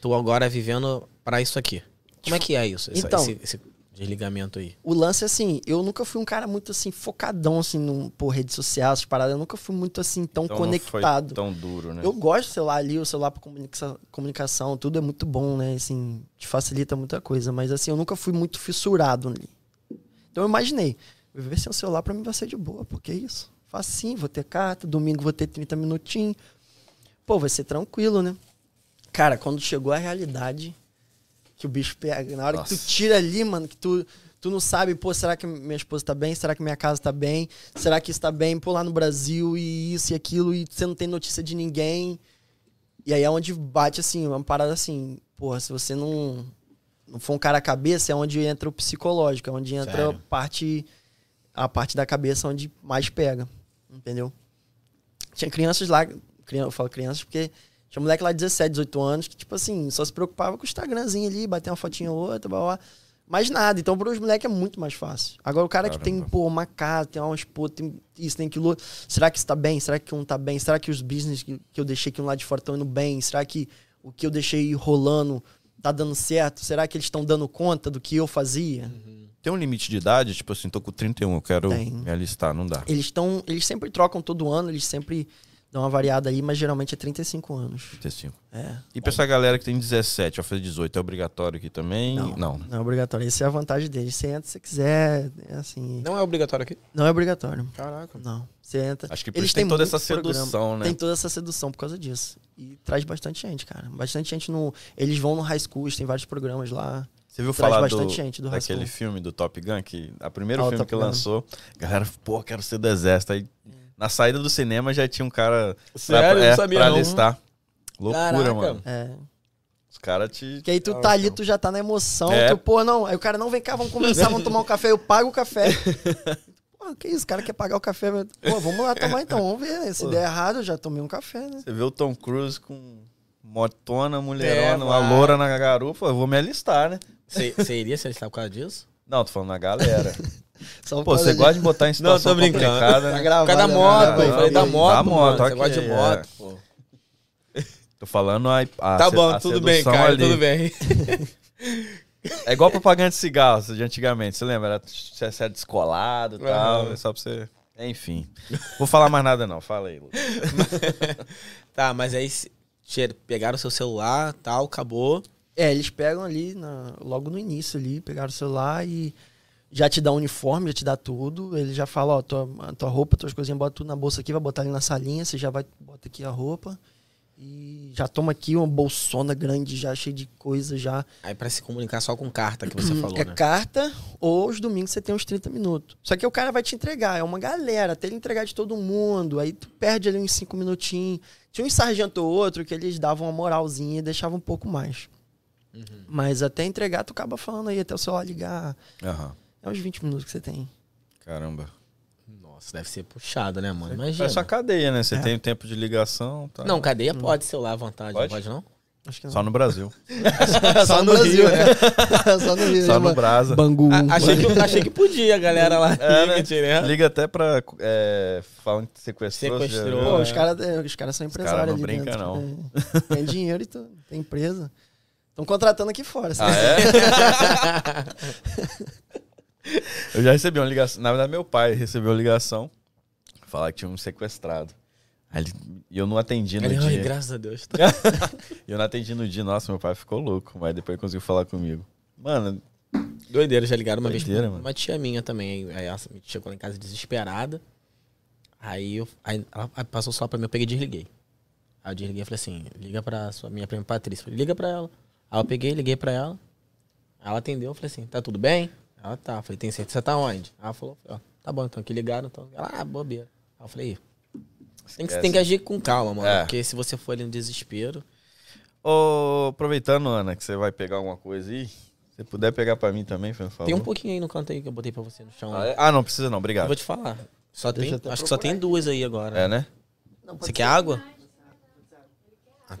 tô agora vivendo pra isso aqui. Como é que é isso? essa- Então- esse, esse desligamento aí. O lance é assim, eu nunca fui um cara muito assim, focadão assim, no, por rede social, essas paradas. Eu nunca fui muito assim, tão Então não foi conectado. tão duro, né? Eu gosto do celular ali, o celular pra comunica- comunicação, tudo é muito bom, né? Assim, te facilita muita coisa. Mas assim, eu nunca fui muito fissurado ali. Então eu imaginei, viver sem o celular pra mim vai ser de boa, porque é isso. Facinho, vou ter carta, domingo vou ter 30 minutinhos. Pô, vai ser tranquilo, né? Cara, quando chegou a realidade que o bicho pega, na hora que Nossa. tu tira ali, mano, que tu, tu não sabe, pô, será que minha esposa tá bem? Será que minha casa tá bem? Será que isso tá bem? Pô, lá no Brasil e isso e aquilo, e você não tem notícia de ninguém. E aí é onde bate, assim, uma parada assim, porra, se você não, não for um cara cabeça, é onde entra o psicológico, é onde entra a Sério? parte, a parte da cabeça onde mais pega, entendeu? Tinha crianças lá, eu falo crianças porque tinha moleque lá de 17, 18 anos que, tipo assim, só se preocupava com o Instagramzinho ali, bater uma fotinha ou outra, blá, blá. Mais nada. Então, para os moleques é muito mais fácil. Agora, o cara que tem, Caramba. pô, uma casa, tem uma esposa, tem isso, tem aquilo. Será que isso tá bem? Será que um tá bem? Será que os business que, que eu deixei aqui um lado de fora estão indo bem? Será que o que eu deixei rolando tá dando certo? Será que eles estão dando conta do que eu fazia? Tem um limite de idade? Tipo assim, tô com 31, eu quero Tem. me alistar, não dá. Eles estão. Eles sempre trocam todo ano, eles sempre dão uma variada aí, mas geralmente é 35 anos. 35. É. E pra essa galera que tem 17, vai fazer 18, é obrigatório aqui também? Não. Não. Não é obrigatório. Essa é a vantagem deles. Você entra se você quiser. É assim. Não é obrigatório aqui? Não é obrigatório. Caraca. Não. Você entra. Acho que por Eles isso tem têm toda essa sedução, programa. né? Tem toda essa sedução por causa disso. E traz bastante gente, cara. Bastante gente no. Eles vão no high school, tem vários programas lá. Você viu Traz falar do, bastante gente do high daquele school. filme do Top Gun? Que a primeiro Ah, filme Top que Gun. lançou, a galera, pô, quero ser do exército. Aí, na saída do cinema já tinha um cara Sério? Eu é, não sabia, pra não. listar. Loucura, Caraca. mano. É. Os caras te... Que aí tu tá ali, tu já tá na emoção. É. Tu, pô, não. Aí o cara, não, vem cá, vamos conversar, vamos tomar um café. Eu pago o café. Pô, que isso? O cara quer pagar o café. mas- Pô, vamos lá tomar então, vamos ver. Se Pô. der errado, eu já tomei um café, né? Você vê o Tom Cruise com motona, É, mulherona, uma vai. loura na garupa, eu vou me alistar, né? Você iria se ele está por causa disso? Não, tô falando na galera. Só Pô, você de- gosta de botar em Não, situação tô brincando. complicada, Tá né? da né? moto, eu falei da moto, Da mano. moto, Você gosta de moto, pô. Tô falando a, a Tá bom, a tudo bem, cara, ali. tudo bem. É igual propaganda de cigarro de antigamente, você lembra? Era você era descolado e tal, é só pra você... Enfim. Vou falar mais nada não, fala aí. Tá, mas aí pegaram o seu celular, tal, acabou. É, eles pegam ali, na- logo no início ali, pegaram o celular e já te dá um uniforme, já te dá tudo. Ele já fala, ó, tua, tua roupa, tuas coisinhas, bota tudo na bolsa aqui, vai botar ali na salinha, você já vai, bota aqui a roupa. E já toma aqui uma bolsona grande, já cheia de coisa já. Aí pra se comunicar só com carta que você falou, é né? carta, ou os domingos você tem uns 30 minutos. Só que o cara vai te entregar, é uma galera, até ele entregar de todo mundo. Aí tu perde ali uns 5 minutinhos. Tinha um sargento ou outro que eles davam uma moralzinha e deixavam um pouco mais. Uhum. Mas até entregar, tu acaba falando aí, até o celular ligar. Aham, É uns 20 minutos que você tem. caramba. Nossa, deve ser puxado, né, mano? Imagina. É só cadeia, né? Você É. tem o tempo de ligação, tá? Não, cadeia pode celular à vontade, Pode? não pode não? Acho que não. Só no Brasil. Só no Brasil, né? Só no Rio. Só né, no mano? Brasa. Bangu. A- achei, que, achei que podia, a galera lá. É, liga né? Liga até pra. É, falando que sequestrou. Sequestrou. Pô, É. os caras os cara são Os cara empresários não ali brinca, dentro. não. É. Tem dinheiro e tudo, tem empresa. Estão contratando aqui fora. Ah, é? Eu já recebi uma ligação. Na verdade, meu pai recebeu uma ligação. Falar que tinha um sequestrado. Aí ele- E eu não atendi no Ele, dia. graças a Deus. Eu não atendi no dia. Nossa, meu pai ficou louco. Mas depois conseguiu falar comigo. Mano, Doideira, já ligaram uma vez Doideira, pra mano. uma tia minha também. Aí ela me chegou lá em casa desesperada. Aí, eu, aí ela passou só pra mim, eu peguei e desliguei. Aí eu desliguei e falei assim: liga pra sua minha prima Patrícia. Falei, liga pra ela. Aí eu peguei, liguei pra ela. Ela atendeu, eu falei assim: tá tudo bem? Ela tá. Eu falei: tem certeza, você tá onde? Ela falou: ó, tá bom, então aqui ligaram. Então. Ela, ah, bobeira. Aí eu falei: tem que, tem que agir com calma, mano. É. Porque se você for ali no desespero. ô, aproveitando, Ana, que você vai pegar alguma coisa aí. Se puder pegar pra mim também, por favor. Tem um pouquinho aí no canto aí que eu botei pra você no chão. Ah, é? Ah, não precisa não, Eu obrigado. vou te falar. Só tem, eu acho que só tem duas aí agora. É, né? Não, Você quer água?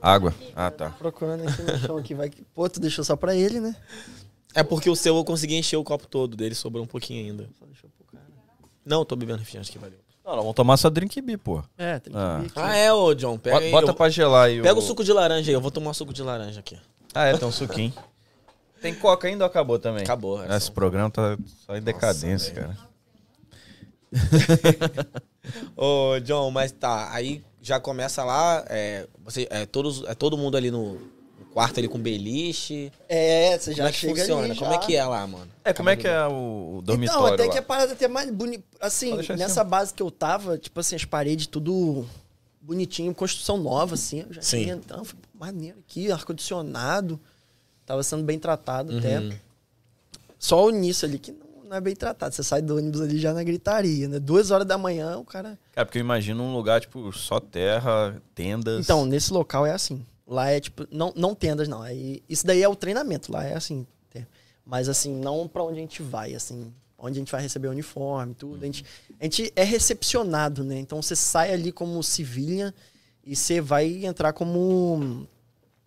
Água. Ah, tá. Procurando aqui no chão aqui, vai que. Pô, tu deixou só pra ele, né? É porque o seu eu consegui encher o copo todo, dele sobrou um pouquinho ainda. Só deixou pro cara. Não, eu tô bebendo refrigerante que valeu. Não, não, vamos tomar só drink beer, pô. É, que Ah. vir aqui. Ah, é, ô John, pega Bota, aí. bota eu- pra gelar aí. Pega o suco de laranja aí, eu vou tomar suco de laranja aqui. Ah, é, tem um suquinho. Tem coca ainda ou acabou também? Acabou. é Esse programa tá só em decadência, velho. cara. Ô, John, mas tá, aí já começa lá, é, você, é, todos, é todo mundo ali no quarto ali com beliche. É, você já Como é que chega funciona? ali, Como já. é que é lá, mano? É, como é que é o, o dormitório Então, até lá? que a parada até mais bonita. Assim, em nessa base que eu tava, tipo assim, as paredes tudo bonitinho, construção nova, assim. Eu já Sim. tinha, então, foi maneiro aqui, ar-condicionado. Tava sendo bem tratado até. Uhum. Só o início ali que não, não é bem tratado. Você sai do ônibus ali já na gritaria, né? Duas horas da manhã, o cara. É, porque eu imagino um lugar, tipo, só terra, tendas. Então, nesse local é assim. Lá é tipo, não, não tendas, não. Aí, isso daí é o treinamento, lá é assim. é. Mas assim, não pra onde a gente vai, assim. Onde a gente vai receber o uniforme, tudo. A gente, a gente é recepcionado, né? Então você sai ali como civilha e você vai entrar como.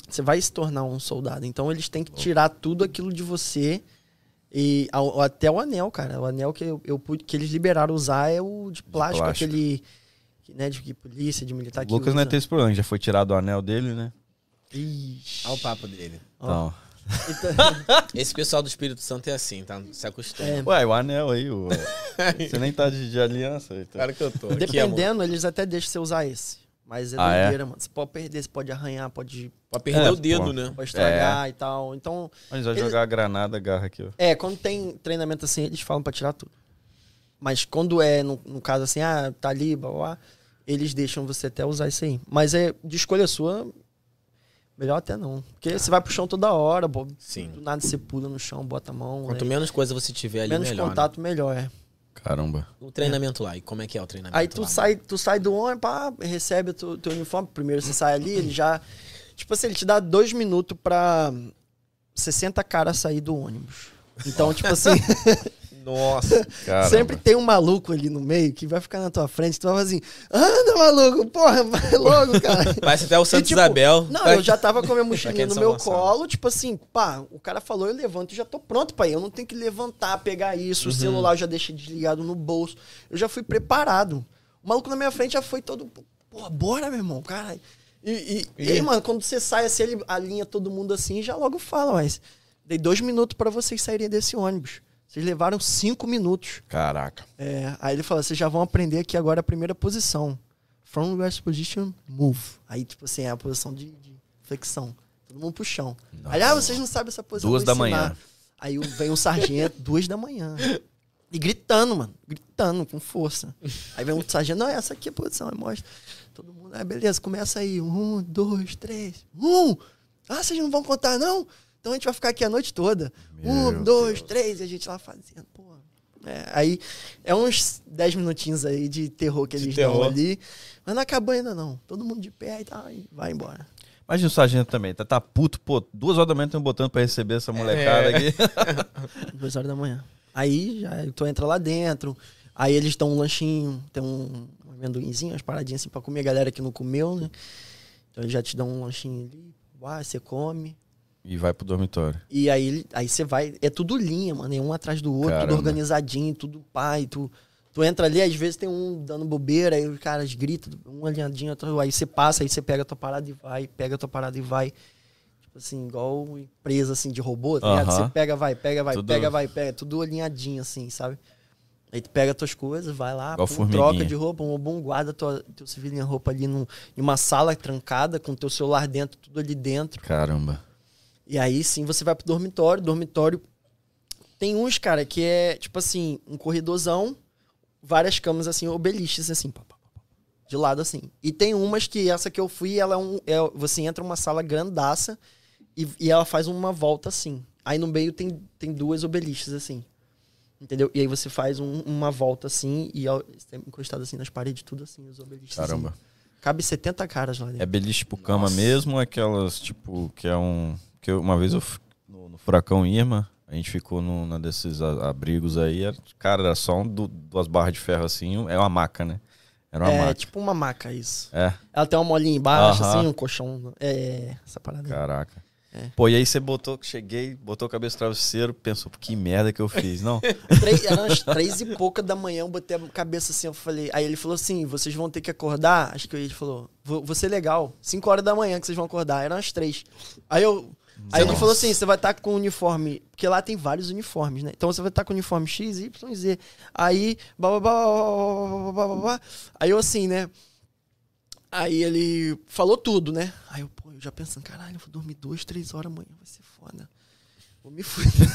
Você vai se tornar um soldado. Então eles têm que tirar tudo aquilo de você. E ao- até o anel, cara. O anel que, eu, eu que eles liberaram usar é o de plástico, plástico. aquele. que, Né, de polícia, de militar que Lucas não é ter esse problema, já foi tirado o anel dele, né? Ixi. Olha o papo dele. Então. Então, Esse pessoal do Espírito Santo é assim, tá? Se acostuma. é, Ué, o anel aí, o... você nem tá de, de aliança. Então. Claro que eu tô. Aqui, dependendo, eles até deixam você usar esse. Mas é Ah, é? doideira, mano. Você pode perder, você pode arranhar, pode, Pode perder É, o dedo, pô. né? pode estragar e tal. Então, Mas vai Ele- jogar a granada, agarra aqui, ó. é, quando tem treinamento assim, eles falam pra tirar tudo. Mas quando é, no, no caso assim, ah, tá ali, blá, blá, blá, eles deixam você até usar isso aí. Mas é de escolha sua, melhor até não. Porque você vai pro chão toda hora, bo- Sim. do nada você pula no chão, bota a mão. Quanto né? menos coisa você tiver ali, menos melhor. né? contato, melhor, é. Caramba. O treinamento lá. E como é que é o treinamento Aí tu lá? sai, tu sai do ônibus, pá, recebe o teu, teu uniforme. Primeiro você sai ali, ele já. Tipo assim, ele te dá dois minutos pra 60 caras sair do ônibus. Então, tipo assim, Nossa. Caramba. sempre tem um maluco ali no meio que vai ficar na tua frente, tu vai falar assim, anda, maluco, porra, vai logo, cara. Parece até o Santa tipo, Isabel. Não, eu já tava com a minha mochilinha no meu Gonçalo. colo, tipo assim, pá, o cara falou, eu levanto e já tô pronto pra ir. Eu não tenho que levantar, pegar isso, Uhum. o celular eu já deixei desligado no bolso. Eu já fui preparado. O maluco na minha frente já foi todo, pô, bora, meu irmão, cara. E, e, e aí, mano, quando você sai assim, ele alinha todo mundo assim e já logo fala, mas dei dois minutos pra vocês saírem desse ônibus. Vocês levaram cinco minutos. Caraca. É, aí ele fala, vocês já vão aprender aqui agora a primeira posição. From rest position, move. Aí, tipo assim, é a posição de, de flexão. Todo mundo pro chão. Aí, ah, vocês não sabem essa posição. Duas da manhã. Aí vem um sargento, duas da manhã. E gritando, mano. Gritando, com força. Aí vem um sargento, não, essa aqui é a posição. Aí mostra. Todo mundo, ah, beleza, começa aí. Um, dois, três. Um! Ah, vocês não vão contar, não? Então a gente vai ficar aqui a noite toda. um, Meu dois, três. E a gente lá fazendo, pô. É, aí é uns 10 minutinhos aí de terror que De eles terror. dão ali. Mas não acabou ainda, não. Todo mundo de pé e tal, e vai embora. Imagina o sargento também, tá, tá puto, pô, duas horas da manhã tem um botão pra receber essa molecada É. aqui. Duas horas da manhã. Aí já tu entra lá dentro. Aí eles dão um lanchinho, tem um, um amendoinzinho, umas paradinhas assim pra comer, a galera que não comeu, né? Então eles já te dão um lanchinho ali, uá, você come. E vai pro dormitório. E aí aí você vai, é tudo linha, mano, é um atrás do outro, Caramba. tudo organizadinho, tudo pai, tu tu entra ali, às vezes tem um dando bobeira, aí os caras gritam, um alinhadinho, outro, aí você passa, aí você pega a tua parada e vai, pega a tua parada e vai. Tipo assim, igual empresa assim de robô, tá ligado? Aham. Você pega, vai, pega, vai, Tudo- pega, vai, pega, tudo alinhadinho assim, sabe? Aí tu pega as tuas coisas, vai lá, pum, troca de roupa, um bom guarda tua, teu civilinho roupa ali num, em uma sala trancada, com teu celular dentro, tudo ali dentro. Caramba. E aí sim você vai pro dormitório. Dormitório tem uns, cara, que é tipo assim, um corredorzão, várias camas assim, obeliscos assim, pá, pá, pá, pá, de lado assim. E tem umas que essa que eu fui, ela é um. É, você entra numa sala grandaça e, e ela faz uma volta assim. Aí no meio tem, tem duas obeliscos assim. Entendeu? E aí você faz um- uma volta assim e ó, encostado assim nas paredes, tudo assim, os obeliscos. Caramba. Assim. Cabe 70 caras lá dentro. É beliche tipo cama mesmo ou aquelas, tipo, que é um. Que eu- uma vez eu no, no furacão Irma, a gente ficou num desses abrigos aí, era, cara, era só um, du- duas barras de ferro assim, é uma maca, né? Era uma É maca. tipo uma maca isso. É, Ela tem uma molinha embaixo, Aham. assim, um colchão. É, essa parada. caraca. É. Pô, e aí você botou, cheguei, botou a cabeça no travesseiro, pensou, que merda que eu fiz. Não, Três, eram umas três e pouca da manhã, eu botei a cabeça assim, eu falei. Aí ele falou assim: vocês vão ter que acordar. Acho que ele falou: vou, vou ser legal. Cinco horas da manhã que vocês vão acordar. Eram as três. Aí eu. Aí ele Nossa. falou assim: você vai estar com o uniforme. Porque lá tem vários uniformes, né? Então você vai estar com o uniforme X, Y, Z. Aí. Blá. Aí eu assim, né? Aí ele falou tudo, né? Aí eu, pô, eu já pensando, caralho, eu vou dormir duas, três horas amanhã, vai ser foda. Vou me fuder.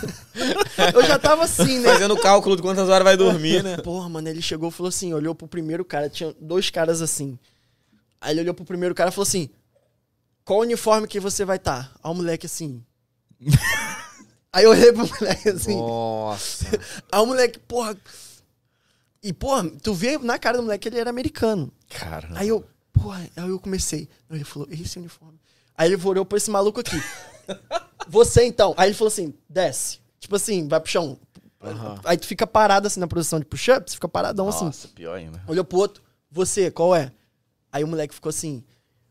eu já tava assim, né? Fazendo o cálculo de quantas horas vai dormir, né? Porra, mano, ele chegou e falou assim, olhou pro primeiro cara, tinha dois caras assim. Aí ele olhou pro primeiro cara e falou assim: Qual uniforme que você vai estar? Tá? Aí o moleque assim. Aí eu olhei pro moleque assim. Nossa. Aí o moleque, porra. E, porra, tu vê na cara do moleque que ele era americano. cara. Aí eu, porra, aí eu comecei. Aí ele falou, esse uniforme. Aí ele olhou pra esse maluco aqui. Você então. Aí ele falou assim, desce. Tipo assim, vai pro chão. Aham. Aí tu fica parado assim na posição de push-up, você fica paradão assim. Nossa, pior ainda. Olhou pro outro, você, qual é? Aí o moleque ficou assim.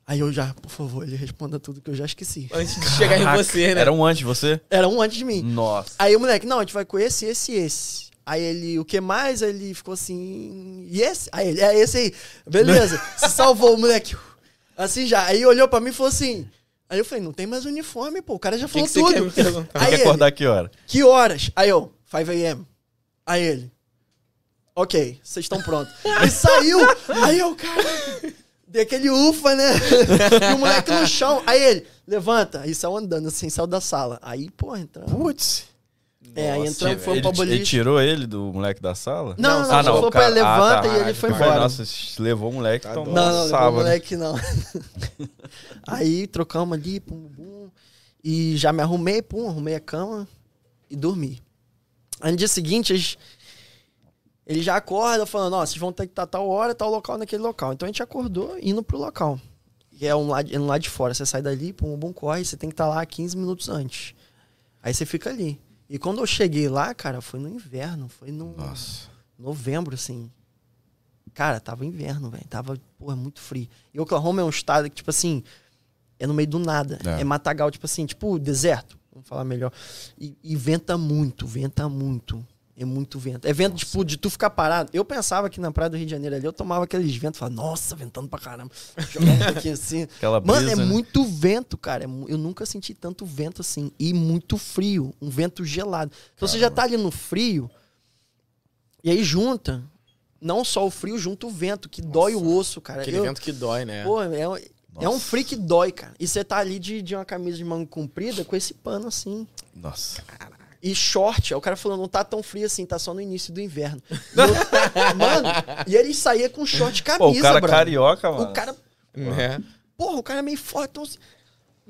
Aí eu já, por favor, ele responda tudo que eu já esqueci. Antes de chegar em você, né? Era um antes de você? Era um antes de mim. Nossa. Aí o moleque, não, a gente vai com esse, esse e esse. Aí ele, o que mais? Aí ele ficou assim, e esse? Aí ele, é esse aí. Beleza, se salvou o moleque. Assim já. Aí olhou pra mim e falou assim, Aí eu falei, não tem mais uniforme, pô. O cara já que, falou que quer tudo. me? Aí Tem que ele, acordar que hora? que horas? Aí eu, 5 a.m. Aí ele, ok, vocês estão prontos. Aí saiu, aí eu, cara, dei aquele ufa, né? E o moleque no chão. Aí ele, levanta. Aí saiu andando assim, saiu da sala. Aí, pô, entramos. Putz. É, aí entramos, Ele, fomos pra ele boliche. tirou ele do moleque da sala? Não, não, ah, só não. o pra ele, levanta ah, tá. e ele Ah, foi falei, embora. Nossa, levou o moleque, Tá então doido. Não, não, levou o sábado. moleque não. aí trocamos ali, pum, pum. E já me arrumei, pum, arrumei a cama e dormi. Aí no dia seguinte, eles, ele já acorda falando, ó, vocês vão ter que estar tal hora, tal local naquele local. Então a gente acordou indo pro local. Que é um lado, é um lado de fora. Você sai dali, pum, bum, corre, você tem que estar lá 15 minutos antes. Aí você fica ali. E quando eu cheguei lá, cara, foi no inverno, foi no Nossa. novembro, assim. Cara, tava inverno, velho. Tava, porra, muito frio. E Oklahoma é um estado que, tipo assim, é no meio do nada. É. É, matagal, tipo assim, tipo deserto. Vamos falar melhor. E, e venta muito, venta muito. É muito vento. É vento, tipo, de tu ficar parado. Eu pensava que na praia do Rio de Janeiro ali, eu tomava aqueles ventos, falava, nossa, ventando pra caramba. Jogava um pouquinho assim. Aquela brisa, Mano, é né? muito vento, cara. É Eu nunca senti tanto vento assim. E muito frio. Um vento gelado. Então você já tá ali no frio. E aí junta. Não só o frio, junta o vento, que dói o osso, cara. Aquele Eu- vento que dói, né? Pô, é, um- é um frio que dói, cara. E você tá ali de, de uma camisa de manga comprida com esse pano assim. Nossa. E short. Aí o cara falou, não tá tão frio assim, tá só no início do inverno. E eu- mano, e ele saía com short e camisa, Pô, o cara brother. carioca, mano. O cara Né? Porra, o cara é meio forte, então,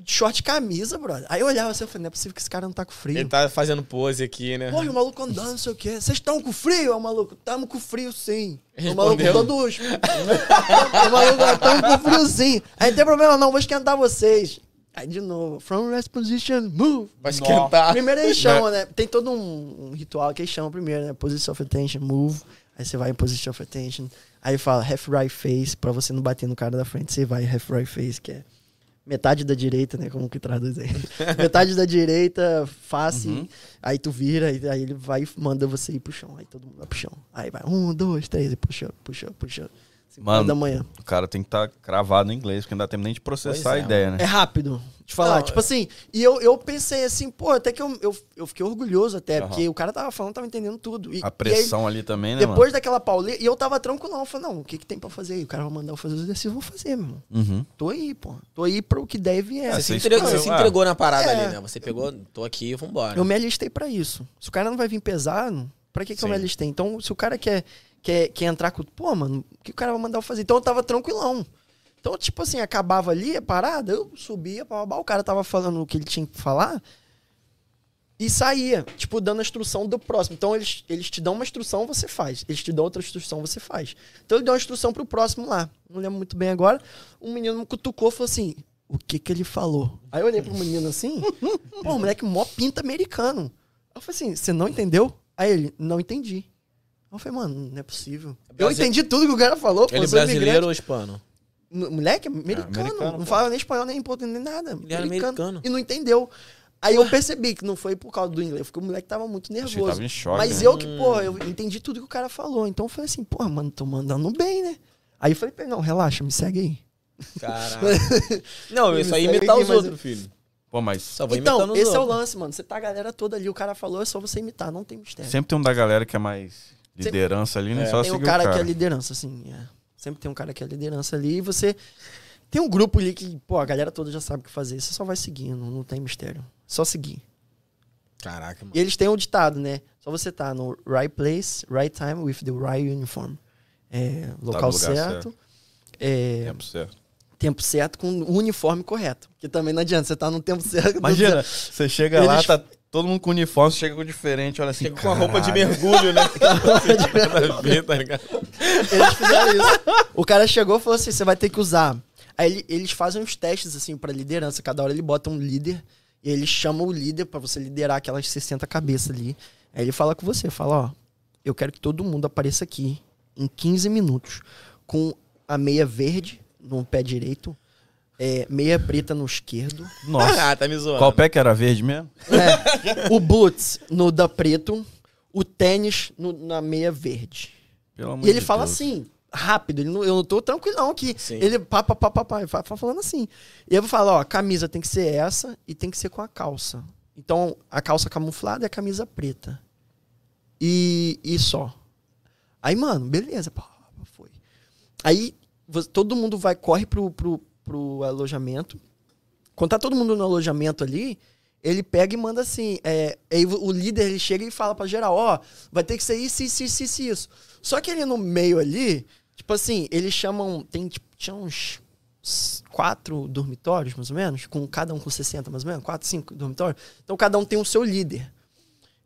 short e camisa, brother. Aí eu olhava assim, eu falei, não é possível que esse cara não tá com frio. Ele tá fazendo pose aqui, né? Porra, e o maluco andando, não sei o quê. Vocês estão com frio? É o maluco, tamo com frio sim. O maluco Respondeu. todos. o maluco, tamo com frio sim. Aí não tem problema não, vou esquentar vocês. Aí de novo, from rest position, move. Vai esquentar. Primeiro eles chamam, né? Tem todo um, um ritual que eles chamam primeiro, né? Position of attention, move. Aí você vai em position of attention. Aí fala half right face, pra você não bater no cara da frente. Você vai half right face, que é metade da direita, né? Como que traduz aí? metade da direita, face. Uhum. Aí tu vira, aí, aí ele vai e manda você ir pro chão. Aí todo mundo vai pro chão. Aí vai, um, dois, três, e puxa, puxa, puxa. Cinco Mano. horas da manhã. O cara tem que estar cravado em inglês, porque não dá tempo nem de processar Pois a é, ideia, né? É rápido. De falar, Não, tipo assim, e eu, eu pensei assim, pô, até que eu, eu, eu fiquei orgulhoso até, Aham. porque o cara tava falando, tava entendendo tudo. E, A pressão ali também, né, Depois daquela pauleira, e eu tava tranquilão. Eu falei, não, o que, que tem pra fazer aí? O cara vai mandar eu fazer os exercícios, eu vou fazer, meu irmão. mano? Uhum. Tô aí, pô. Tô aí pro que deve é. Ah, Você, se você entregou, você se ah. entregou na parada É. ali, né? Você pegou, tô aqui, vambora. Eu me alistei pra isso. Se o cara não vai vir pesado, pra que, que eu me alistei? Então, se o cara quer, quer, quer entrar com. Pô, mano, o que o cara vai mandar eu fazer? Então eu tava tranquilão. Então, tipo assim, acabava ali a parada, eu subia, pá, o cara tava falando o que ele tinha que falar e saía, tipo, dando a instrução do próximo. Então, eles, eles te dão uma instrução, você faz. Eles te dão outra instrução, você faz. Então, ele deu uma instrução pro próximo lá. Não lembro muito bem agora. Um menino me cutucou e falou assim: o que que ele falou? Aí eu olhei pro menino assim, pô, moleque, mó pinta americano. Eu falei assim: você não entendeu? Aí ele: não entendi. Eu falei, mano, não é possível. Eu Brasi- entendi tudo que o cara falou. Ele sou brasileiro imigrante. ou hispano? Moleque, americano. americano, não pô. fala nem espanhol, nem português, nem nada. Ele era americano. E não entendeu. Aí eu percebi que não foi por causa do inglês, porque o moleque tava muito Acho que nervoso. tava em choque. Mas né? eu que, pô, eu entendi tudo que o cara falou. Então eu falei assim, pô, mano, tô mandando bem, né? Aí eu falei não, relaxa, me segue aí. Caraca. Não, isso aí imitar os outros, filho. Pô, mas Só vou imitando Então, esse é o outros. lance, mano. Você tá a galera toda ali, o cara falou, é só você imitar, não tem mistério. sempre tem um da galera que é mais liderança ali, né? É. Só tem um cara, o cara. que é liderança, assim. é. Sempre tem um cara que é liderança ali e você. Tem um grupo ali que, pô, a galera toda já sabe o que fazer. Você só vai seguindo, não tem mistério. Só seguir. Caraca, mano. E eles têm um ditado, né? Só você tá no right place, right time with the right uniform. É, local no lugar certo, É, Tempo certo. tempo certo com o uniforme correto. Porque também não adianta, você tá no tempo certo. Imagina, você chega lá, Eles- tá todo mundo com uniforme, chega com diferente, olha assim. Chega com a roupa de mergulho, né? Nada a ver, tá ligado? Eles fizeram isso. O cara chegou e falou assim: você vai ter que usar. Aí ele- eles fazem uns testes, assim, pra liderança. Cada hora ele bota um líder e ele chama o líder pra você liderar aquelas 60 cabeças ali. Aí ele fala com você: fala, ó, eu quero que todo mundo apareça aqui em 15 minutos com a meia verde no pé direito, é, meia preta no esquerdo, Nossa. Ah, tá me zoando. Qual pé que era verde mesmo? é, o boots no da preto, o tênis no- na meia verde. Pelo amor E ele de fala Deus. assim, rápido. Ele não, eu não tô tranquilão aqui. Sim. Ele pá, pá, pá, pá, pá, ele vai falando assim. E eu vou falar, ó, a camisa tem que ser essa e tem que ser com a calça. Então, a calça camuflada e a camisa preta. E, e só. Aí, mano, beleza, pá, foi. Aí, todo mundo vai, corre pro, pro, pro alojamento. Quando tá todo mundo no alojamento ali, ele pega e manda assim. É, aí o líder ele chega e fala pra geral: Ó, vai ter que ser isso, isso, isso, isso, isso. Só que ele no meio ali, tipo assim, eles chamam. Tem, tipo, tinha uns quatro dormitórios, mais ou menos, com cada um com 60, mais ou menos, quatro, cinco dormitórios. Então cada um tem o seu líder.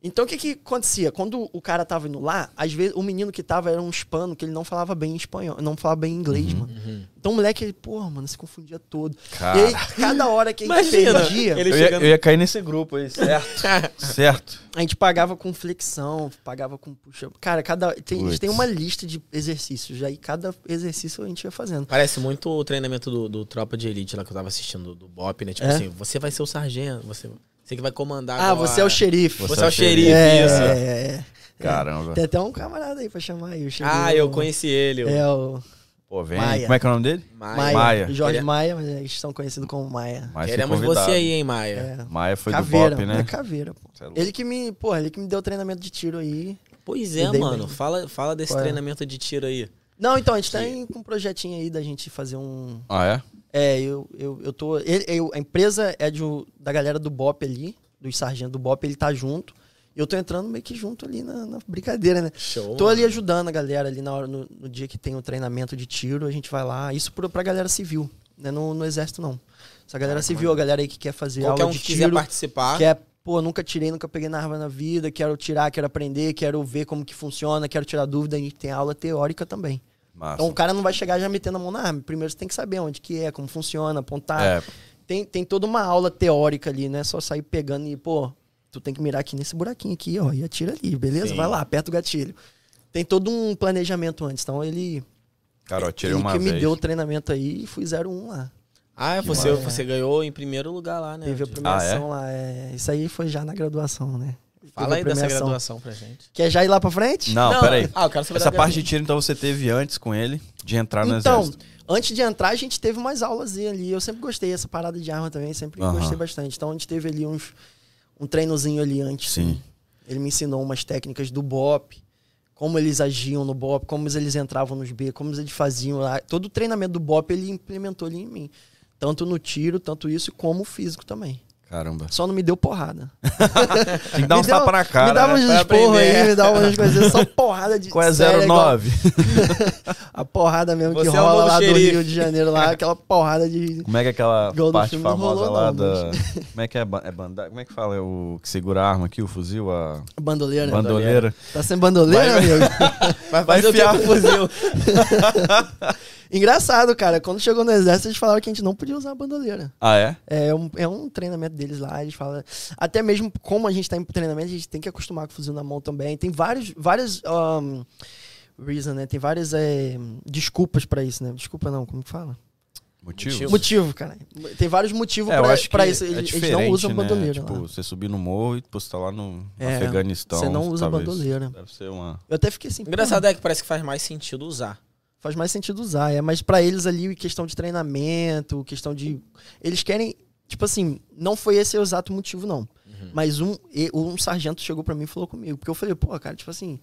Então o que que acontecia? Quando o cara tava indo lá, às vezes o menino que tava era um hispano que ele não falava bem espanhol, não falava bem inglês, mano. Então o moleque, ele, porra, mano, se confundia todo. Cara. E aí, cada hora que a gente perdia, ele Eu ia, chegando- eu ia cair nesse grupo aí, certo? certo. a gente pagava com flexão, pagava com puxa. Cara, cada tem, a gente tem uma lista de exercícios, aí cada exercício a gente ia fazendo. Parece muito o treinamento do, do Tropa de Elite lá que eu tava assistindo, do Bop, né? Tipo É? assim, você vai ser o sargento, você, você que vai comandar Ah, agora. você é o xerife. Você, é o xerife, é, isso. é, é. Caramba. Tem até um camarada aí pra chamar aí. o xerife. Ah, eu conheci ele. o É o Pô, vem. Maia. Como é que é o nome dele? Maia. Maia. Jorge Queria- Maia, mas eles são conhecidos como Maia. Foi Queremos você aí, hein, Maia. É. Maia foi caveira, do Bop, é né? caveira, pô. É. Ele que me, pô, ele que me deu treinamento de tiro aí. Pois é, mano. bem. Fala, fala desse Qual é? treinamento de tiro aí. Não, então, a gente tá em- com um projetinho aí da gente fazer um. Ah, é? É, eu, eu, eu tô. ele- eu- a empresa é de, da galera do BOP ali, dos sargentos do BOP, ele tá junto. E eu tô entrando meio que junto ali na, na brincadeira, né? Show. Tô mano. ali ajudando a galera ali na hora, no, no dia que tem o treinamento de tiro, a gente vai lá. Isso pro, pra galera civil, né? No, no exército, não. Essa galera civil, a galera aí que quer fazer Qualquer aula um de que quiser tiro, participar. quer, pô, nunca tirei, nunca peguei na arma na vida, quero tirar, quero aprender, quero ver como que funciona, quero tirar dúvida, a gente tem aula teórica também. Massa. Então o cara não vai chegar já metendo a mão na arma. Primeiro você tem que saber onde que é, como funciona, apontar. É, Tem, tem toda uma aula teórica ali, não é só sair pegando e, pô, tu tem que mirar aqui nesse buraquinho aqui, ó, e atira ali, beleza? Sim. Vai lá, aperta o gatilho. Tem todo um planejamento antes. Então ele, cara, eu tirei ele uma que vez. me deu o treinamento aí e fui 01 lá. Ah, você, você ganhou em primeiro lugar lá, né? Teve a premiação lá. É, isso aí foi já na graduação, né? Fala aí dessa graduação pra gente. Quer já ir lá pra frente? Não, peraí. Ah, eu quero saber Essa parte de tiro, então, você teve antes com ele de entrar no Então, exército. antes de entrar, a gente teve umas aulas ali. Eu sempre gostei dessa parada de arma também, sempre Aham. gostei bastante. Então a gente teve ali uns um treinozinho ali antes. Sim. Ele me ensinou umas técnicas do BOP, como eles agiam no BOP, como eles entravam nos B, como eles faziam lá. Todo o treinamento do BOP ele implementou ali em mim. Tanto no tiro, tanto isso, como o físico também. Caramba. Só não me deu porrada. Tem que dar Me uns tapas na cara. me dava uns né? Esporros aprender. aí, me dava umas coisas, só porrada de Qual é séria, igual 09? A porrada mesmo que Você é o rola novo lá xerife. do Rio de Janeiro, lá, aquela porrada de. Como é que é aquela Igual do parte filme não famosa rolou, lá não, da. Como é que é? é banda... Como é que fala? É o que segura a arma aqui, o fuzil, a Bandoleira. bandoleira. Tá sem bandoleira, Vai- amigo? Vai Vai enfiar que o fuzil? Engraçado, cara. Quando chegou no exército, eles falaram que a gente não podia usar a bandoleira. Ah, é? É um, é um treinamento deles lá, eles falam. Até mesmo como a gente tá em treinamento, a gente tem que acostumar com o fuzil na mão também. Tem vários, várias. Um, reason, né? Tem várias é, desculpas pra isso, né? Desculpa não, como que fala? Motivo? Motivo. Cara. Tem vários motivos É, pra, pra isso. é Eles, eles diferente, não usam né? bandoleira. Tipo, lá. você subir no morro e pô, você tá lá no É, Afeganistão. você não usa talvez. bandoleira. Deve ser uma. Eu até fiquei assim. Engraçado é que parece que faz mais sentido usar. faz mais sentido usar. É, mas pra eles ali, questão de treinamento, questão de. Eles querem. Tipo assim, não foi esse o exato motivo, não. Uhum. Mas um, um sargento chegou pra mim e falou comigo. Porque eu falei, pô, cara, tipo assim,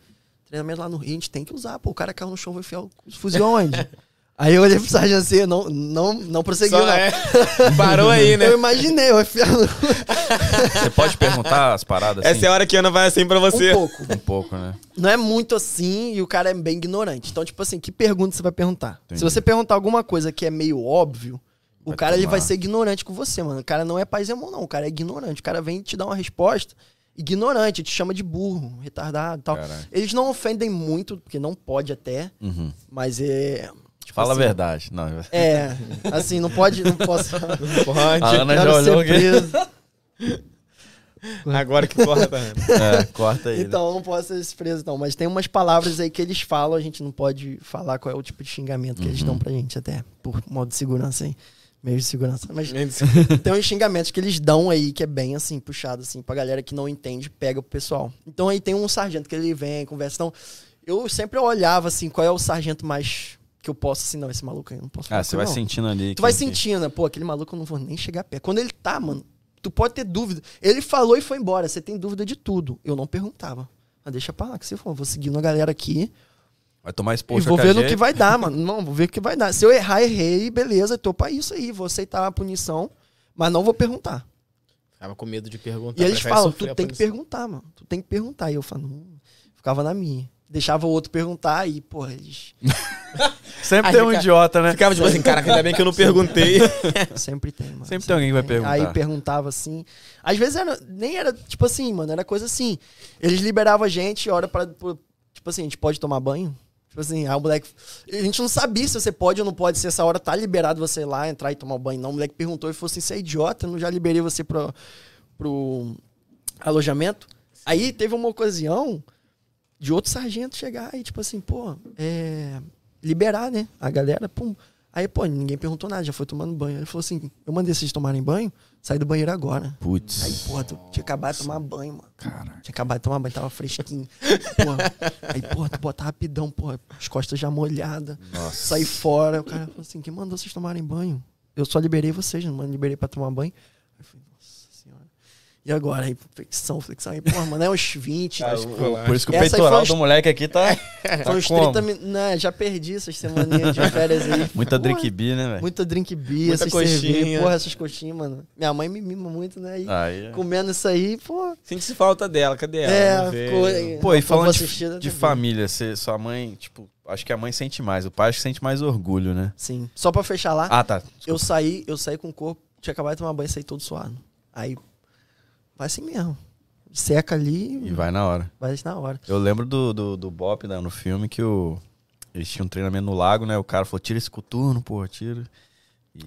treinamento lá no Rio, a gente tem que usar. Pô, o cara caiu no chão, vai enfiar o fuzil aonde? Aí eu olhei pro sargento assim, não, não, não prosseguiu, Só não. é. Parou aí, né? Eu imaginei, eu enfiar no... Você pode perguntar as paradas assim? Essa é a hora que a Ana vai assim pra você. um pouco. Um pouco, né? Não é muito assim e o cara é bem ignorante. Então, tipo assim, que pergunta você vai perguntar? Entendi. Se você perguntar alguma coisa que é meio óbvio, o Vai cara ele vai ser ignorante com você, mano. O cara não é paz e amor, não. O cara é ignorante. O cara vem te dar uma resposta ignorante, te chama de burro, retardado e tal. Caralho. Eles não ofendem muito, porque não pode até, Uhum. mas é. tipo Fala assim, a verdade. Não, É, assim, não pode, não posso. Pode. A Ana já olhou. Agora que corta, Ana. É, corta aí. Então, não posso ser preso, não. Mas tem umas palavras aí que eles falam, a gente não pode falar qual é o tipo de xingamento que eles Uhum. dão pra gente, até por modo de segurança aí. Meio de segurança. Mas tem uns xingamentos que eles dão aí que é bem assim, puxado, assim, pra galera que não entende, pega pro pessoal. Então aí tem um sargento que ele vem, conversa. Então, eu sempre olhava assim, qual é o sargento mais que eu posso, assim, não, esse maluco aí eu não posso falar Ah, você vai não. sentindo ali. Tu vai que- sentindo? Pô, aquele maluco eu não vou nem chegar perto. Quando ele tá, mano, tu pode ter dúvida. Ele falou e foi embora. Você tem dúvida de tudo. Eu não perguntava. Mas deixa pra lá, que você for. Vou seguindo a galera aqui Vai tomar e exposto vou ver no que vai dar, mano. Não, vou ver o que vai dar. Se eu errar, errei, beleza, tô pra isso aí. Vou aceitar a punição, mas não vou perguntar. Ficava com medo de perguntar. E eles falam, tu tem que perguntar, mano. Tu tem que perguntar. E eu falo, não. Ficava na minha. Deixava o outro perguntar e, porra, eles. Sempre Aí tem um fica- idiota, né? Ficava tipo assim, caraca, ainda bem que eu não perguntei. Sempre tem, mano. Sempre tem alguém que vai perguntar. Aí perguntava assim. Às vezes era, nem era, tipo assim, mano, era coisa assim. Eles liberavam a gente, hora para Tipo assim, a gente pode tomar banho? Tipo assim, aí o moleque. A gente não sabia se você pode ou não pode, se essa hora tá liberado você ir lá, entrar e tomar banho. Não, o moleque perguntou e falou assim: você é idiota, eu não já liberei você pro, pro alojamento. Aí teve uma ocasião de outro sargento chegar e, tipo assim, pô, é. Liberar, né? A galera, pum. Aí, pô, ninguém perguntou nada, já foi tomando banho. Ele falou assim: eu mandei vocês tomarem banho, sai do banheiro agora. Putz. Aí, porra, tu tinha acabado de tomar banho, mano. Cara. Tinha acabado de tomar banho, tava fresquinho. Porra. Aí, porra, tu bota rapidão, porra, as costas já molhadas. Nossa. Saí fora. O cara falou assim: quem mandou vocês tomarem banho? Eu só liberei vocês, não liberei pra tomar banho. Aí eu falei, nossa senhora. E agora? Aí, flexão, flexão. Aí, porra, mano, é uns 20. Cara, acho que o- por isso que o Essa peitoral uns- do moleque aqui tá. foi tá uns como? 30 minutos. Não, já perdi essas semaninhas de férias aí. Muita Porra, drink beer, né, velho? Muita drink beer, Muita essas coxinha. Porra, essas coxinhas, mano. Minha mãe me mima muito, né? E Aí, é. comendo isso aí, pô. Sente falta dela, cadê ela? É, ficou. Pô, e falando de, de família, você, sua mãe, tipo, acho que a mãe sente mais, o pai acho que sente mais orgulho, né? Sim. Só pra fechar lá, Ah, tá. eu saí, eu saí com o corpo, tinha acabado de tomar banho e saí todo suado. Aí, vai assim mesmo. Seca ali E vai na hora. vai na hora. Eu lembro do, do, do Bop né, no filme que o, eles tinham um treinamento no lago, né? O cara falou: tira esse coturno, porra, tira.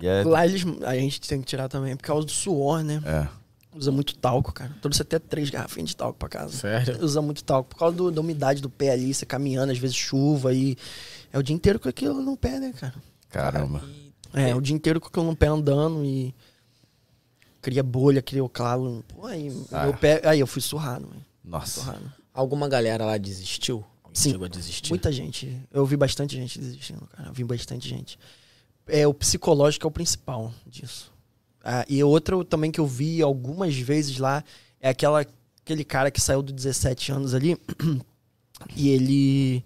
E é. Lá eles, a gente tem que tirar também, por causa do suor, né? É. Usa muito talco, cara. Trouxe até três garrafinhas de talco pra casa. Sério? Usa muito talco. Por causa do- da umidade do pé ali, você caminhando, às vezes chuva e. É o dia inteiro com aquilo no pé, né, cara? Caramba. É, o dia inteiro com aquilo no pé andando e. Cria bolha, cria o calo. Pô, aí, Ah. meu pé. Aí eu fui surrado, velho. Nossa. Surrado. Alguma galera lá desistiu? Sim. Chegou a desistir? Muita gente. Eu vi bastante gente desistindo, cara. Eu vi bastante gente. É, o psicológico é o principal disso. Ah, e outra também que eu vi algumas vezes lá é aquela, aquele cara que saiu dos 17 anos ali e ele.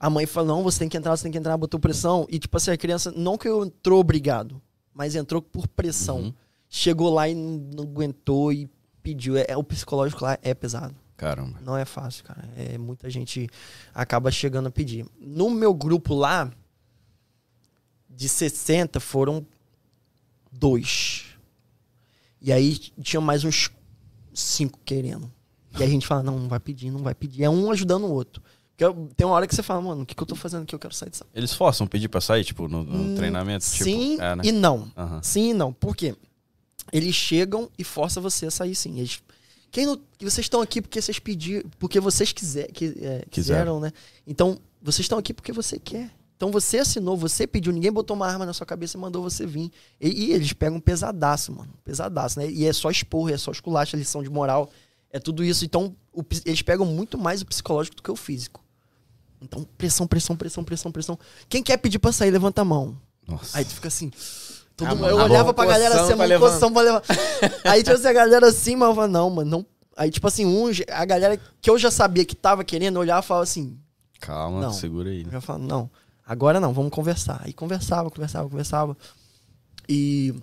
A mãe falou: não, você tem que entrar, você tem que entrar, botou pressão. E tipo assim, a criança, não que eu entrou obrigado, mas entrou por pressão. Uhum. Chegou lá e não, aguentou e pediu. É, é- o psicológico lá é pesado. Caramba. Não é fácil, cara. É, muita gente acaba chegando a pedir. No meu grupo lá, de 60, foram dois. E aí tinha mais uns cinco querendo. E aí a gente fala, não, não vai pedir, não vai pedir. É um ajudando o outro. Porque eu- tem uma hora que você fala, mano, o que, que eu tô fazendo aqui? Eu quero sair dessa. Eles forçam pedir pra sair, tipo, no, no Hum, treinamento? Tipo, Sim é, né? e não. Aham. Sim e não. Por quê? Eles chegam e forçam você a sair sim. Eles, quem não, vocês estão aqui porque vocês pediram, porque vocês quiser, que, é, quiseram, né? Então, vocês estão aqui porque você quer. Então você assinou, você pediu, ninguém botou uma arma na sua cabeça e mandou você vir. E, e eles pegam pesadaço, mano. Pesadaço, né? E é só expor, é só esculacha, lição de moral. É tudo isso. Então, o eles pegam muito mais o psicológico do que o físico. Então, pressão, pressão, pressão, pressão, pressão. Quem quer pedir pra sair, levanta a mão. Nossa. Aí tu fica assim. Todo Ah, mundo, eu tá olhava bom, pra galera assim, pra mano, coção pra levar. Aí tinha assim, a galera assim, mas eu falava, não, mano, não. Aí, tipo assim, um, a galera que eu já sabia que tava querendo, olhava e falava assim, Calma, Não. segura aí. eu falava, não, agora não, vamos conversar. Aí conversava, conversava, conversava. E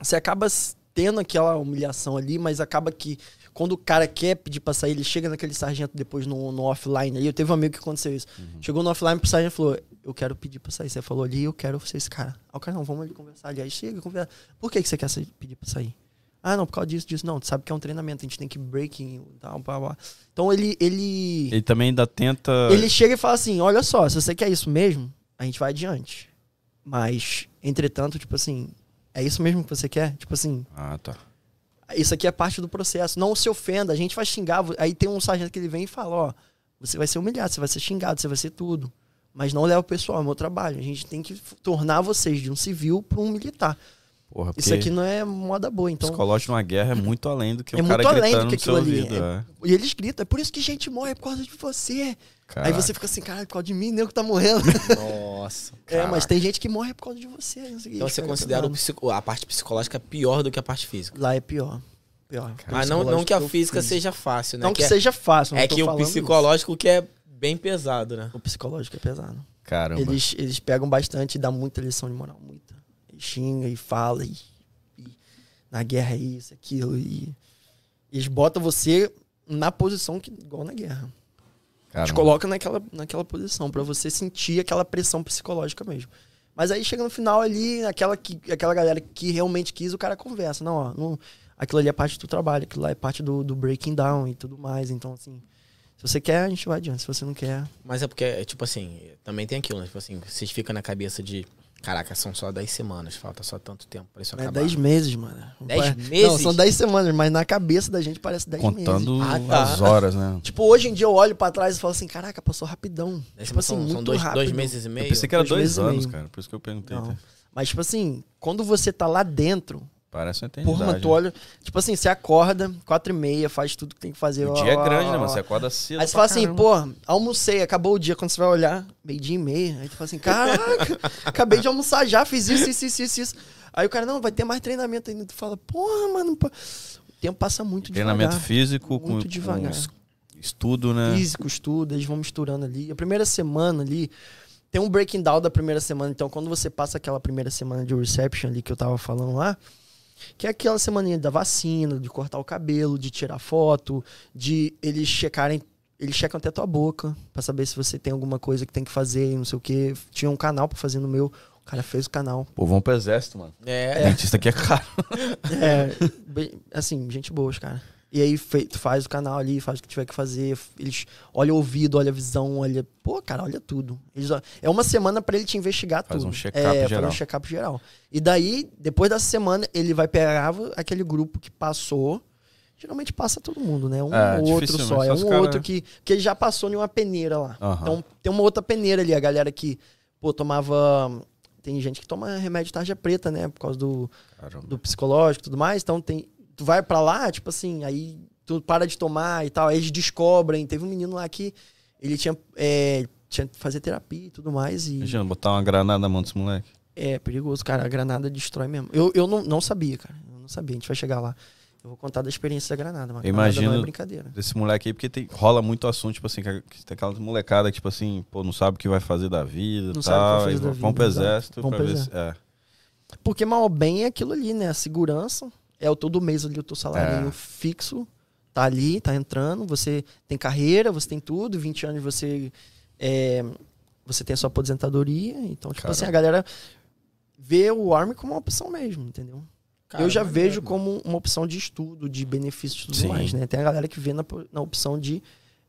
você acaba tendo aquela humilhação ali, mas acaba que quando o cara quer pedir pra sair, ele chega naquele sargento depois no, no offline ali. Eu teve um amigo que aconteceu isso. Chegou no offline pro sargento e falou: Eu quero pedir pra sair. Você falou ali, eu quero ser esse cara. Aí o cara, não, vamos ali conversar ali. Aí chega, conversa. Por que, que você quer pedir pra sair? Ah, não, por causa disso, disso. Não, tu sabe que é um treinamento, a gente tem que breaking e tal, blá, blá. Então ele, ele, Ele também ainda tenta. ele chega e fala assim: olha só, se você quer isso mesmo, a gente vai adiante. Mas, entretanto, tipo assim, é isso mesmo que você quer? Tipo assim, Ah, tá. isso aqui é parte do processo. Não se ofenda, a gente vai xingar. Aí tem um sargento que ele vem e fala: ó, você vai ser humilhado, você vai ser xingado, você vai ser tudo. Mas não leva o pessoal, é o meu trabalho. A gente tem que tornar vocês de um civil para um militar. Porra, Isso aqui não é moda boa, então. psicológico numa guerra é muito além do que É o cara muito além gritando do que no seu aquilo ali. ouvido. É- é. E eles gritam, é por isso que gente morre, é por causa de você. Aí você fica assim, cara, por causa de mim, nego tá morrendo. Nossa. é, mas tem gente que morre por causa de você. Então que, você considera psico- a parte psicológica pior do que a parte física. Lá é pior. Pior. Mas não, não que a Psicológico física seja fácil, né? Não que, é, seja fácil. não é tô que o falando isso. psicológico que é bem pesado, né? O psicológico é pesado. Caramba. Eles, eles pegam bastante e dá muita lição de moral, muita. E xinga e fala e, e na guerra é isso, aquilo e eles botam você na posição que igual na guerra. Te Caramba. coloca naquela, naquela posição pra você sentir aquela pressão psicológica mesmo. Mas aí chega no final ali, aquela, que, aquela galera que realmente quis, o cara conversa. Não, ó, não, aquilo ali é parte do trabalho, aquilo lá é parte do, do breaking down e tudo mais. Então, assim, se você quer, a gente vai adiante. Se você não quer, Mas é porque, é, tipo assim, também tem aquilo, né? Tipo assim, vocês ficam na cabeça de. Caraca, são só 10 semanas, falta só tanto tempo pra isso é acabar. 10 meses, mano. 10 Não, meses? são 10 semanas, mas na cabeça da gente parece 10 meses. Contando Ah, tá. as horas, né? Tipo, hoje em dia eu olho pra trás e falo assim, caraca, passou rapidão. Dez tipo assim, são, muito são dois, rápido. dois meses e meio. Eu pensei que era dois dois anos, cara. Por isso que eu perguntei. Não. Mas, tipo assim, quando você tá lá dentro, Parece uma eternidade. Porra, mano, tu olha. Tipo assim, você acorda, quatro e meia, faz tudo que tem que fazer. O ó, dia é ó, grande, ó, né, ó. mano? Você acorda cedo. Aí você fala assim, caramba. pô, almocei, acabou o dia. Quando você vai olhar, meio-dia e meia. Aí tu fala assim, caraca, acabei de almoçar já, fiz isso, isso, isso, isso, isso. Aí o cara, não, vai ter mais treinamento ainda. Tu fala, porra, mano, pô. o tempo passa muito Treinamento devagar. físico com, Muito com devagar. es- estudo, né? Físico, estudo, eles vão misturando ali. A primeira semana ali, tem um breaking down da primeira semana. Então, quando você passa aquela primeira semana de reception ali que eu tava falando lá, que é aquela semaninha da vacina, de cortar o cabelo, de tirar foto, de eles checarem. Eles checam até tua boca pra saber se você tem alguma coisa que tem que fazer, e não sei o quê. Tinha um canal pra fazer no meu. O cara fez o canal. Pô, vão pro exército, mano. É. Dentista aqui é caro. É, bem- assim, gente boa, os cara. E aí tu faz o canal ali, faz o que tiver que fazer. Eles olham o ouvido, olha a visão, olha. Pô, cara, olha tudo. Eles, é uma semana pra ele te investigar Faz tudo. um check-up é, geral. Faz um check-up geral. E daí, depois dessa semana, ele vai pegar aquele grupo que passou. Geralmente passa todo mundo, né? Um É, ou outro só. É um cara- outro que, que ele já passou em uma peneira lá. Aham. Então tem uma outra peneira ali. A galera que, pô, tomava. Tem gente que toma remédio tarja preta, né? Por causa do, Caramba. do psicológico e tudo mais. Então tem. Tu vai pra lá, tipo assim, aí tu para de tomar e tal. Aí eles descobrem. Teve um menino lá que ele tinha. É, tinha que fazer terapia e tudo mais. E Imagina, botar uma granada na mão desse moleque. é perigoso, cara. A granada destrói mesmo. Eu, eu não, não sabia, cara. Eu não sabia. A gente vai chegar lá. Eu vou contar da experiência da granada. Mas não imagino- é brincadeira. Desse moleque aí, porque tem, rola muito assunto, tipo assim, que, tem aquela molecada que, tipo assim, pô, não sabe o que vai fazer da vida Não e sabe o que vai tal. fazer da vão vida, pro exato. exército Vão pra pro ver se. É. Porque mal ou bem é aquilo ali, né? A segurança. É o todo mês ali o teu salário É. fixo. Tá ali, tá entrando. Você tem carreira, você tem tudo. 20 anos você. é, você tem a sua apoposentadoria. Então, tipo assim, a galera vê o Army como uma opção mesmo, entendeu? Cara, eu já vejo como uma opção de estudo, de benefícios e tudo Sim. mais, né? Tem a galera que vê na, na opção de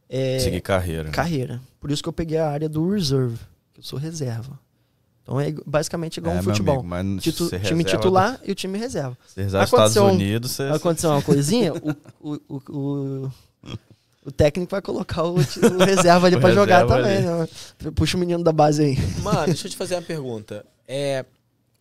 é, Seguir carreira. né? carreira. Por isso que eu peguei a área do reserve, que eu sou reserva. Então é basicamente igual É, um futebol. amigo, mas Titu- time titular e o time reserva. Você reserva dos Estados Aconteceu um- Unidos, você. Aconteceu uma coisinha, o, o, o, o, técnico vai colocar o, o reserva ali O pra jogar também. ali. Né? Puxa o menino da base aí. Mano, deixa eu te fazer uma pergunta. É,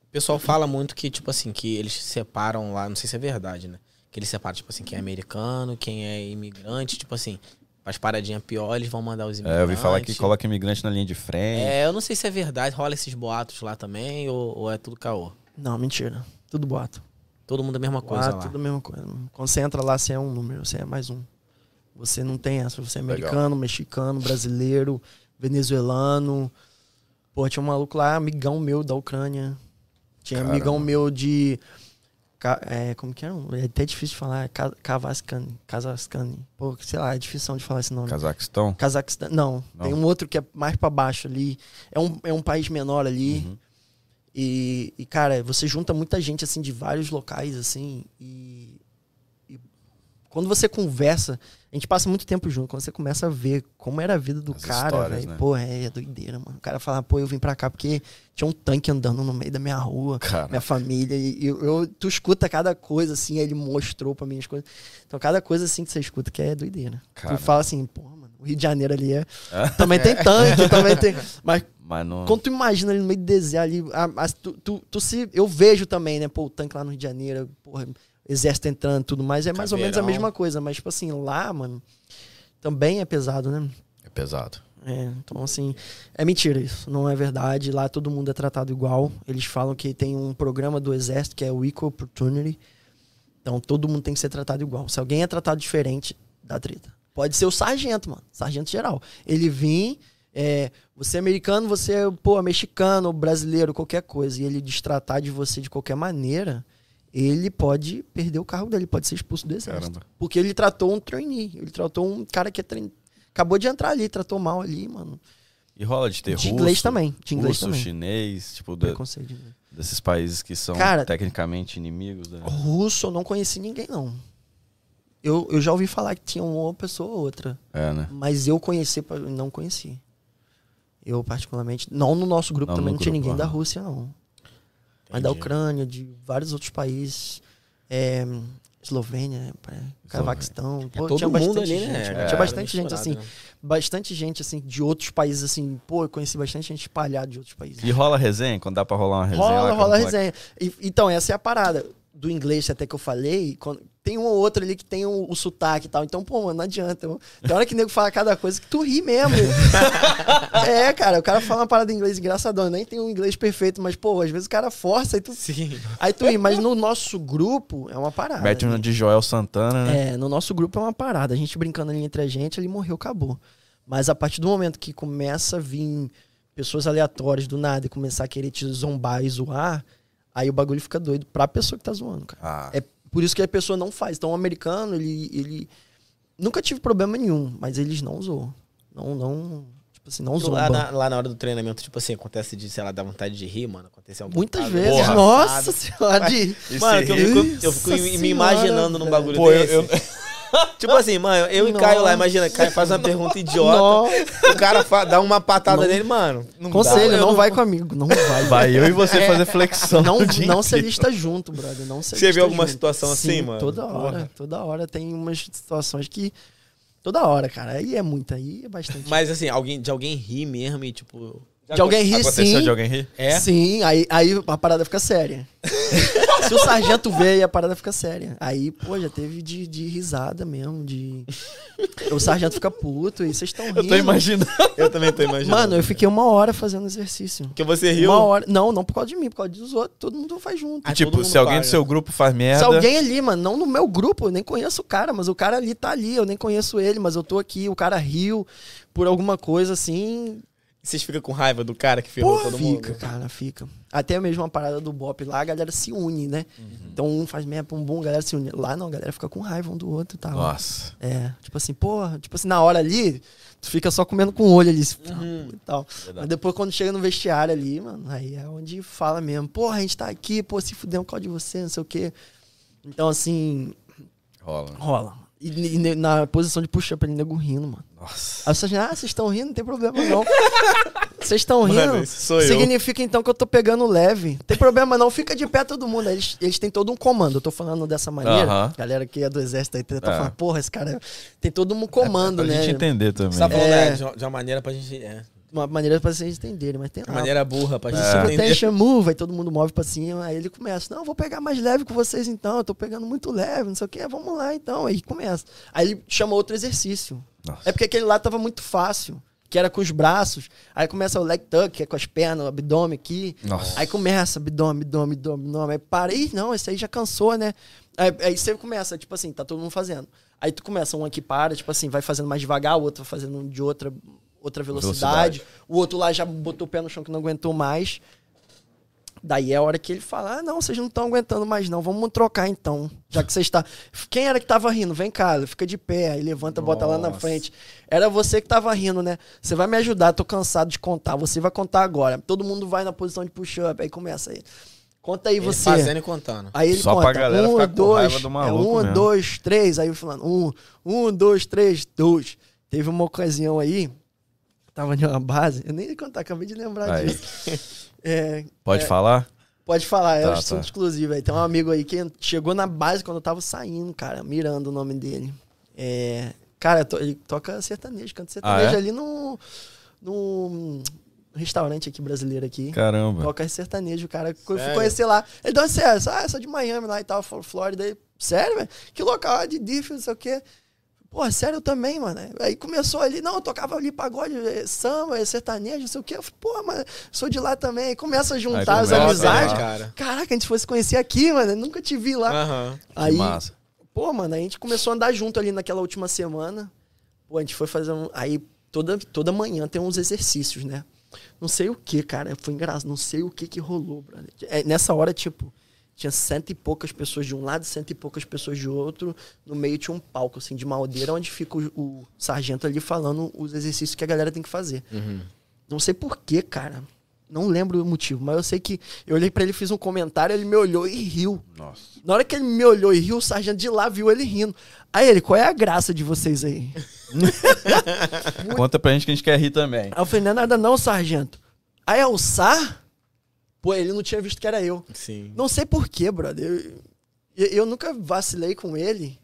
o pessoal fala muito que, tipo assim, que eles separam lá, não sei se é verdade, né? Que eles separam, tipo assim, quem é americano, quem é imigrante, tipo assim, as paradinhas pior, eles vão mandar os imigrantes. É, eu ouvi falar que coloca imigrante na linha de frente. É, eu não sei se é verdade, rola esses boatos lá também, ou, ou é tudo caô. Não, mentira. Tudo boato. Todo mundo a mesma coisa Boato, lá. tudo a mesma coisa. Quando você entra lá, você é um número, você é mais um. Você não tem essa, você é Legal. americano, mexicano, brasileiro, venezuelano. Pô, tinha um maluco lá, amigão meu da Ucrânia. Tinha Caramba. amigão meu de. É, como que é? É até difícil de falar. Ka- Kavaskani. Kazakhstan. Pô, sei lá, é difícil de falar esse nome. Cazaquistão. Cazaquistão. Não, Não. tem um outro que é mais pra baixo ali. É um, é um país menor ali. Uhum. E, e, cara, você junta muita gente, assim, de vários locais, assim, e, e quando você conversa, a gente passa muito tempo junto, quando você começa a ver como era a vida do As cara, velho, né? pô, é, é doideira, mano. O cara fala, pô, eu vim pra cá porque tinha um tanque andando no meio da minha rua, Cara. minha família, e eu, eu- tu escuta cada coisa, assim, ele mostrou pra mim as coisas. Então, cada coisa, assim, que você escuta que é doideira. Cara. Tu fala assim, pô, mano, o Rio de Janeiro ali é... É? Também tem tanque, também tem... Mas Mas não. quando tu imagina ali no meio do deserto ali, a- as- tu, tu- tu se. Eu vejo também, né? Pô, o tanque lá no Rio de Janeiro, porra, exército entrando e tudo mais, é mais ou menos a mesma coisa. Mas, tipo assim, lá, mano, também é pesado, né? É pesado. É, então, assim, é mentira isso. Não é verdade. Lá todo mundo é tratado igual. Eles falam que tem um programa do Exército que é o Equal Opportunity. Então, todo mundo tem que ser tratado igual. Se alguém é tratado diferente, dá treta. Pode ser o sargento, mano. Sargento geral. Ele vir, é, você é americano, você é, pô, mexicano, brasileiro, qualquer coisa, e ele destratar de você de qualquer maneira, ele pode perder o cargo dele, pode ser expulso do exército. Caramba. Porque ele tratou um trainee, ele tratou um cara que é trein... acabou de entrar ali, tratou mal ali, mano. E rola de ter De russo, inglês também, de inglês russo, também. chinês, tipo, da- desses países que são Cara- tecnicamente inimigos. Né? Russo, eu não conheci ninguém, não. Eu, eu já ouvi falar que tinha uma pessoa ou outra. É, né? Mas eu conheci, não conheci. Eu, particularmente, não no nosso grupo Não também no não tinha grupo, ninguém da. Rússia, não. Mas da. Ucrânia, de vários outros países. É, Eslovênia, né, pá, Cazaquistão. Pô, É todo tinha mundo bastante ali, gente, né? Tinha Galera bastante gente, assim. né? Bastante gente, assim, de outros países, assim. Pô, eu conheci bastante gente espalhada de outros países. E rola resenha? Quando dá pra rolar uma resenha? lá Rola, com rola moleques? resenha. E- então, essa é a parada. Do inglês até que eu falei, quando- tem um ou outro ali que tem o, o sotaque e tal. Então, pô, mano, não adianta. Eu- Tem hora que o nego fala cada coisa que tu ri mesmo. é, cara, o cara fala uma parada em inglês engraçadão. Nem tem um inglês perfeito, mas, pô, às vezes o cara força e tu, Sim. aí tu ri. Mas no nosso grupo é uma parada. Mete uma de Joel Santana, né? É, no nosso grupo é uma parada. A gente brincando ali entre a gente, ele morreu, acabou. Mas a partir do momento que começa a vir pessoas aleatórias do nada e começar a querer te zombar e zoar, aí o bagulho fica doido pra pessoa que tá zoando, cara. Ah, É por isso que a pessoa não faz. Então o americano, ele. ele nunca tive problema nenhum, mas eles não zoam. Não, não. Tipo assim, não zoam. Lá na, lá na hora do treinamento, tipo assim, acontece de, sei lá, dar vontade de rir, mano. Aconteceu algum Muitas vezes. engraçado. Nossa senhora, de. Mano, que eu fico, eu fico me imaginando num bagulho Pô, eu- desse. eu- Tipo assim, mano, eu e Caio lá, Nossa. imagina, Caio faz uma pergunta idiota, Nossa. o cara dá uma patada Não. nele, mano. Não Conselho, dá, eu não vai comigo. Não vai. Vai eu e você É. fazer flexão. Não, não se lista junto, brother. Não se Você viu alguma junto. situação assim, Sim, mano? Toda hora, Porra. toda hora tem umas situações que. Toda hora, cara. Aí é muito, aí é bastante. Mas assim, alguém, de alguém rir mesmo e tipo. De alguém rir, Aconteceu sim. de alguém rir? É? Sim, aí, aí a parada fica séria. Se o sargento vê, a parada fica séria. Aí, pô, já teve de, de risada mesmo, de... O sargento fica puto e vocês estão rindo. Eu tô imaginando. Eu também tô imaginando. Mano, eu fiquei uma hora fazendo exercício. Porque você riu. Uma hora... Não, não por causa de mim, por causa dos outros. Todo mundo faz junto. Ah, tipo, se alguém paga. do seu grupo faz merda. Se alguém ali, mano, não no meu grupo, eu nem conheço o cara, mas o cara ali tá ali, eu nem conheço ele, mas eu tô aqui, o cara riu por alguma coisa assim. Vocês ficam com raiva do cara que ferrou Pô, todo fica, mundo. cara, fica. Até mesmo a parada do Bop lá, a galera se une, né? Então um faz merda pra um bom, a galera se une. Lá não, a galera fica com raiva um do outro e tal. Nossa. É, tipo assim, porra, tipo assim, na hora ali, tu fica só comendo com o olho ali, Uhum. e tal. Mas depois quando chega no vestiário ali, mano, aí é onde fala mesmo, porra, a gente tá aqui, pô, se fudeu por causa de você, não sei o quê. Então, assim, Rola. rola. E, e na posição de push-up ali, nego rindo, mano. Nossa. Aí vocês, ah, vocês estão rindo, não tem problema não. Vocês estão Mano, rindo. esse sou eu. Significa então que eu tô pegando leve. Tem problema não, fica de pé todo mundo. Eles, eles têm todo um comando. Eu tô falando dessa maneira. Aham. Galera que é do exército aí tá É. falando, porra, esse cara tem todo um comando, pra né? gente entender também. Você tá falando, É. é, de uma- de uma maneira pra gente. É, Uma maneira pra vocês entenderem, mas tem uma lá. maneira burra pra gente É. entender. Attention move, aí todo mundo move pra cima, aí ele começa, não, vou pegar mais leve com vocês então, eu tô pegando muito leve, não sei o que, vamos lá então, aí começa. Aí ele chama outro exercício. Nossa. É porque aquele lá tava muito fácil, que era com os braços, aí começa o leg tuck, que é com as pernas, o abdômen aqui, Nossa. aí começa abdômen, abdômen, abdômen, abdômen, aí para, ih, não, esse aí já cansou, né? Aí, aí você começa, tipo assim, tá todo mundo fazendo. Aí tu começa, um aqui para, tipo assim, vai fazendo mais devagar, o outro vai fazendo de outra, outra velocidade. Velocidade. O outro lá já botou o pé no chão que não aguentou mais. Daí é a hora que ele fala: Ah, não, vocês não estão aguentando mais, não. Vamos trocar então. Já que você está. Quem era que tava rindo? Vem cá, fica de pé. Aí levanta, bota lá na Nossa. frente. Era você que tava rindo, né? Você vai me ajudar, tô cansado de contar. Você vai contar agora. Todo mundo vai na posição de push-up. Aí começa aí. Conta aí Ele você. Fazendo e contando. Aí ele Só conta, pra galera um, ficar com dois, raiva do é, um, mesmo. dois, três, aí falando, um, um, dois, três, dois. Teve uma ocasião aí, tava de uma base, eu nem ia contar, acabei de lembrar Aí. disso. É, Pode é, falar? Pode falar, é Tá, um assunto tá. exclusivo aí. Tem um amigo aí que chegou na base quando eu tava saindo, cara, mirando o nome dele. É, cara, to- ele toca sertanejo, canta sertanejo Ah, é? ali no, no restaurante aqui brasileiro aqui. Caramba. Toca sertanejo, o cara. Eu fui conhecer lá. Ele deu sério, ah, sou de Miami lá e tal, Flórida. Aí, Sério, velho? Que local ah, de DIF, não sei o quê. Pô, sério eu também, mano. Aí começou ali, não, eu tocava ali pagode, eh, samba, eh, sertanejo, não sei o quê. Eu falei, pô, mas sou de lá também. Aí começa a juntar as começa, amizades. né? cara. Caraca, a gente fosse conhecer aqui, mano. eu Nunca te vi lá. Aham. Aí, massa. pô, mano, a gente começou a andar junto ali naquela última semana. Pô, a gente foi fazer um. Aí toda, toda manhã tem uns exercícios, né? Não sei o que, cara. Foi engraçado. Não sei o que que rolou, brother. É, nessa hora, tipo, tinha cento e poucas pessoas de um lado, cento e poucas pessoas de outro. No meio tinha um palco, assim, de madeira, onde fica o, o sargento ali falando os exercícios que a galera tem que fazer. Uhum. Não sei por quê, cara. Não lembro o motivo, mas eu sei que eu olhei pra ele, fiz um comentário, ele me olhou e riu. Nossa. Na hora que ele me olhou e riu, o sargento de lá viu ele rindo. Aí ele, qual é a graça de vocês aí? Conta pra gente que a gente quer rir também. Aí eu falei, não é nada não, sargento. Aí é o Sar? Pô, ele não tinha visto que era eu. Sim. Não sei porquê, brother. Eu, eu, nunca vacilei com ele.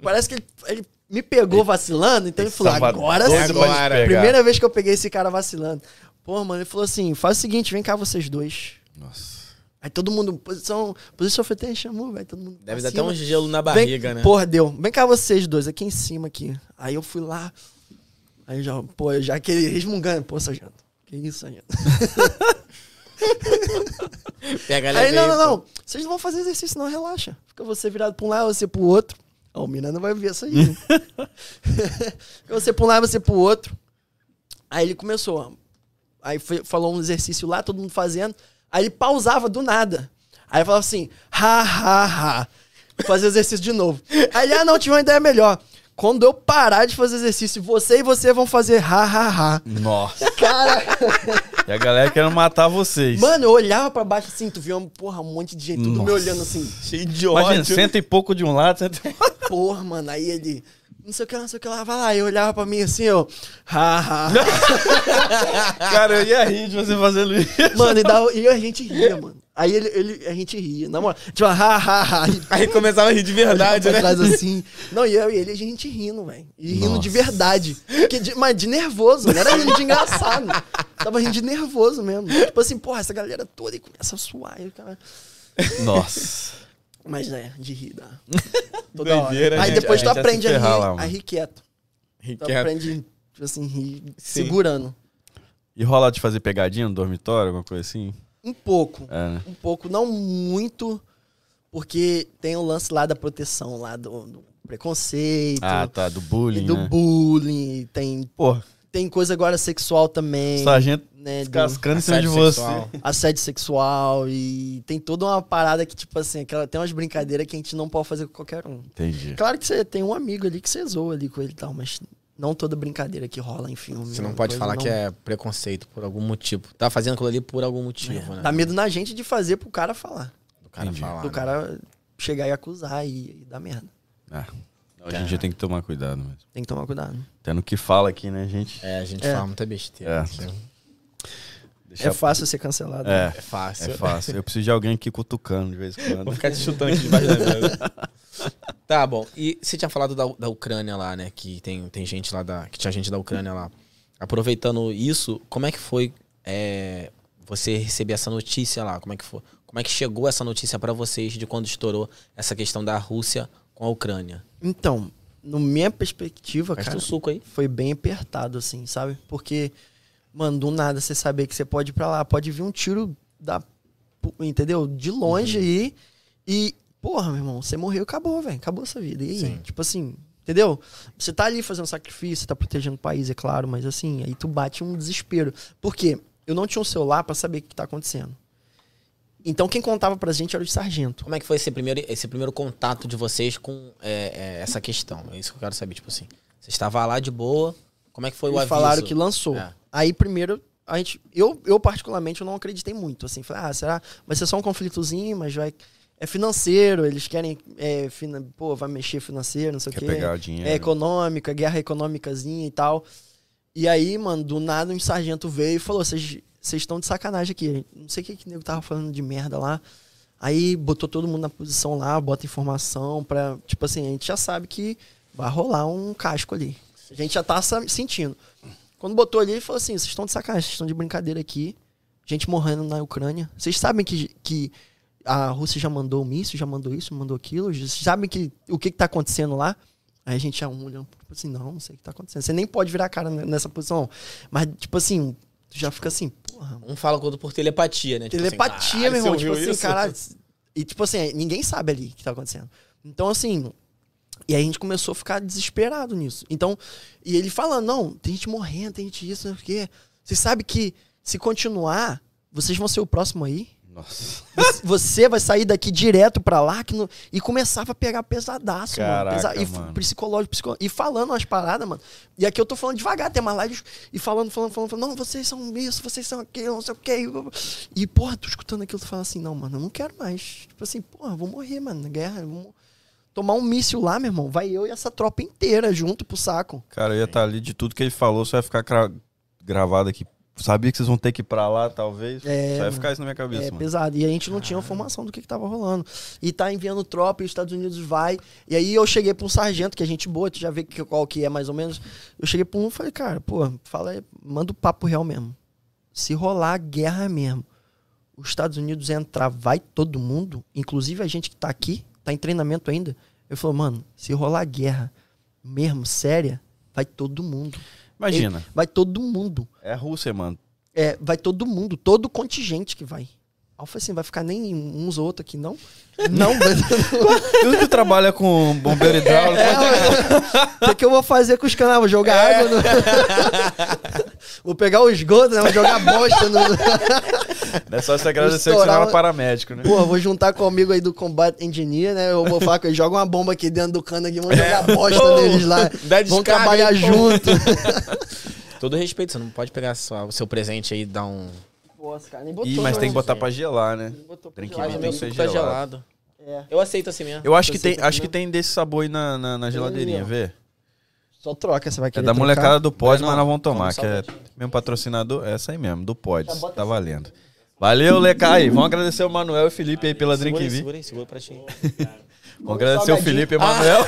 Parece que ele, ele me pegou vacilando, então ele falou, agora sim. Agora. Primeira vez que eu peguei esse cara vacilando. Pô, mano, ele falou assim, faz o seguinte, vem cá vocês dois. Nossa. Aí todo mundo, posição, posição foi chamou, velho, todo mundo Deve dar até um gelo na Vem- barriga, né? Porra, deu. Vem cá vocês dois, aqui em cima aqui. Aí eu fui lá. Aí já, pô, já aquele resmungando. Pô, sargento. Que isso, sargento? Pega Aí, não, aí, não, pô. não. Vocês não vão fazer exercício, não, relaxa. Fica você virado pra um lado, você pro outro. Ó, o Miranda vai ver isso aí. né? Fica você pra um lado, você pro outro. Aí ele começou. Aí foi- falou um exercício lá, todo mundo fazendo. Aí ele pausava do nada. Aí falava assim, ha, ha, ha. Fazer exercício de novo. Aí ele, ah, não, tive uma ideia melhor. Quando eu parar de fazer exercício, você e você vão fazer ha, ha, ha. Nossa. Cara, E a galera querendo matar vocês. mano, eu olhava pra baixo assim, tu via, um, porra, um monte de gente, tudo me Nossa. olhando assim. Cheio de Imagina, ódio. cento e pouco de um lado, cento e... Porra, mano, aí ele. Não sei o que, não sei o que lá, vai lá. Eu olhava pra mim assim, ó. Ha, ha. Cara, eu ia rir de você fazendo isso. Mano, e, dava- e a gente ria, mano. Aí ele, ele, a gente ria. Na moral, tipo, ha, ha, ha. E Aí começava a rir de verdade, né? trás assim. Não, e eu e ele, a gente rindo, velho. E rindo de Nossa. verdade. Porque de- mas de nervoso, não era rindo de engraçado. Tava rindo de nervoso mesmo. Tipo assim, porra, essa galera toda e começa a suar. E o cara... Nossa. Mas é, de rir, dá. Toda hora. Doideira, Aí gente. depois A tu aprende se a rir, lá, a rir quieto. Tu Riquelme. aprende, tipo assim, rir Sim. segurando. E rola de fazer pegadinha no dormitório, alguma coisa assim? Um pouco. É, né? Um pouco, não muito, porque tem o lance lá da proteção, lá do, do preconceito, Ah, tá, do e bullying, do né? bullying, tem, Pô, tem coisa agora sexual também, sargento né, do cascando em cima de Assédio você. sexual. assédio sexual e tem toda uma parada que, tipo assim, aquela, tem umas brincadeiras que a gente não pode fazer com qualquer um. Entendi. Claro que você tem um amigo ali que você zoa ali com ele e tal, mas não toda brincadeira que rola em filme. Você não uma pode falar não- que é preconceito por algum motivo. Tá fazendo aquilo ali por algum motivo, É, né? Dá medo na gente de fazer pro cara falar. Do cara Entendi. falar. do né? cara chegar e acusar e, e dar merda. Ah, hoje em dia tem que tomar cuidado mesmo. Tem que tomar cuidado. Até no que fala aqui, né, gente? É, a gente É. fala muita besteira. É. É fácil ser cancelado. É, É fácil. é fácil. Eu preciso de alguém aqui cutucando de vez em Vou quando. ficar te chutando aqui debaixo da mesa. Tá bom. E você tinha falado da, da Ucrânia lá, né? Que tem, tem gente lá da. Que tinha gente da Ucrânia lá. Aproveitando isso, como é que foi é, você receber essa notícia lá? Como é que foi? Como é que chegou essa notícia pra vocês de quando estourou essa questão da Rússia com a Ucrânia? Então, no minha perspectiva, cara, suco aí. foi bem apertado, assim, sabe? Porque, mano, do nada você saber que você pode ir pra lá, pode vir um tiro da. Entendeu? De longe Uhum. aí. E, porra, meu irmão, você morreu, acabou, velho. Acabou sua vida. E aí? Sim. Tipo assim, entendeu? Você tá ali fazendo sacrifício, você tá protegendo o país, é claro, mas assim, aí tu bate um desespero. Por quê? Eu não tinha um celular pra saber o que tá acontecendo. Então quem contava pra gente era o sargento. Como é que foi esse primeiro, esse primeiro contato de vocês com é, é, essa questão? É isso que eu quero saber. Tipo assim, você estava lá de boa, como é que foi o Eles aviso? falaram que lançou. É. Aí primeiro a gente, eu, eu particularmente eu não acreditei muito, assim, falei, ah, será? Vai ser só um conflitozinho, mas vai é financeiro, eles querem é, fina, pô, vai mexer financeiro, não sei o Quer quê. pegar o dinheiro. É econômica, guerra econômicazinha e tal. E aí, mano, do nada um sargento veio e falou: vocês estão de sacanagem aqui. Não sei o que que o nego tava falando de merda lá. Aí botou todo mundo na posição lá, bota informação pra. Tipo assim, a gente já sabe que vai rolar um casco ali. A gente já tá sentindo. Quando botou ali, ele falou assim: vocês estão de sacanagem, vocês estão de brincadeira aqui. Gente morrendo na Ucrânia. Vocês sabem que, que a Rússia já mandou um míssil, já mandou isso, mandou aquilo. Vocês sabem que, o que, que tá acontecendo lá? Aí a gente já um olhando, tipo assim, não, não sei o que tá acontecendo. Você nem pode virar a cara nessa posição. Mas, tipo assim, tu já fica assim, porra. Um fala com o outro por telepatia, né? Tipo assim, telepatia, "Caralho, meu irmão. Tipo assim, isso?" caralho. E, tipo assim, ninguém sabe ali o que tá acontecendo. Então, assim. E aí a gente começou a ficar desesperado nisso. Então, e ele falando, não, tem gente morrendo, tem gente isso, não sei o quê. Você sabe que se continuar, vocês vão ser o próximo aí? Nossa. Você- vai sair daqui direto pra lá que no- e começava a pegar pesadaço, Caraca, mano. Pesa- e mano. psicológico, psicológico. E falando umas paradas, mano. E aqui eu tô falando devagar, tem mais lives. E falando, falando, falando, falando. Não, vocês são isso, vocês são aquilo, não sei o quê. E, porra, tô escutando aquilo, tu fala assim, não, mano, eu não quero mais. Tipo assim, porra, vou morrer, mano, na guerra. Vamos tomar um míssil lá, meu irmão. Vai eu e essa tropa inteira junto pro saco. Cara, eu ia estar ali de tudo que ele falou, só vai ficar cra- gravado aqui. Sabia que vocês vão ter que ir pra lá, talvez. É, só mano. ficar isso na minha cabeça, É mano. pesado. E a gente não tinha informação do que, que tava rolando. E tá enviando tropa e os Estados Unidos vai. E aí eu cheguei pra um sargento, que é gente boa, tu já vê que, qual que é mais ou menos. Eu cheguei pra um e falei, cara, pô, fala aí, manda o papo real mesmo. Se rolar guerra mesmo, os Estados Unidos entrar, vai todo mundo, inclusive a gente que tá aqui, tá em treinamento ainda. Eu falei, mano, se rolar guerra mesmo, séria, vai todo mundo. Imagina, Vai todo mundo. é a Rússia, mano. É, vai todo mundo, todo contingente que vai. Eu falei assim, vai ficar nem uns ou outros aqui, não? Não, mas Tudo que trabalha com bombeiro hidráulico. é, o que, que eu vou fazer com os canas? Vou jogar água no... Vou pegar o esgoto, né? Vou jogar bosta no... Não é só se agradecer que você Estourar não é uma- paramédico, né? Pô, vou juntar com o amigo aí do Combat Engineer, né? Eu vou falar que eles jogam uma bomba aqui dentro do cano aqui, vamos jogar bosta Pô, neles lá. Vão descarga trabalhar aí, junto. Todo respeito, você não pode pegar só o seu presente aí e dar um. Nossa, cara, nem botou. Ih, mas tem que botar pra gelar, né? Nem botou pra Drink gelar, Mas Mas o tem meu que ser suco tá gelado. gelado. É, Eu aceito assim mesmo. Eu acho que tem, acho que tem desse sabor aí na, na, na geladeirinha, vê? só troca, você vai É querer da trocar? molecada do Pod, Não, mas nós vamos vamos tomar, que é salgadinho. mesmo patrocinador, é essa aí mesmo, do Pod, Já bota tá valendo. Valeu, Lecai, vamos agradecer o Manuel e o Felipe aí pela Drink V. segura aí, segura pra ti. Vamos agradecer o. Felipe e o Manuel.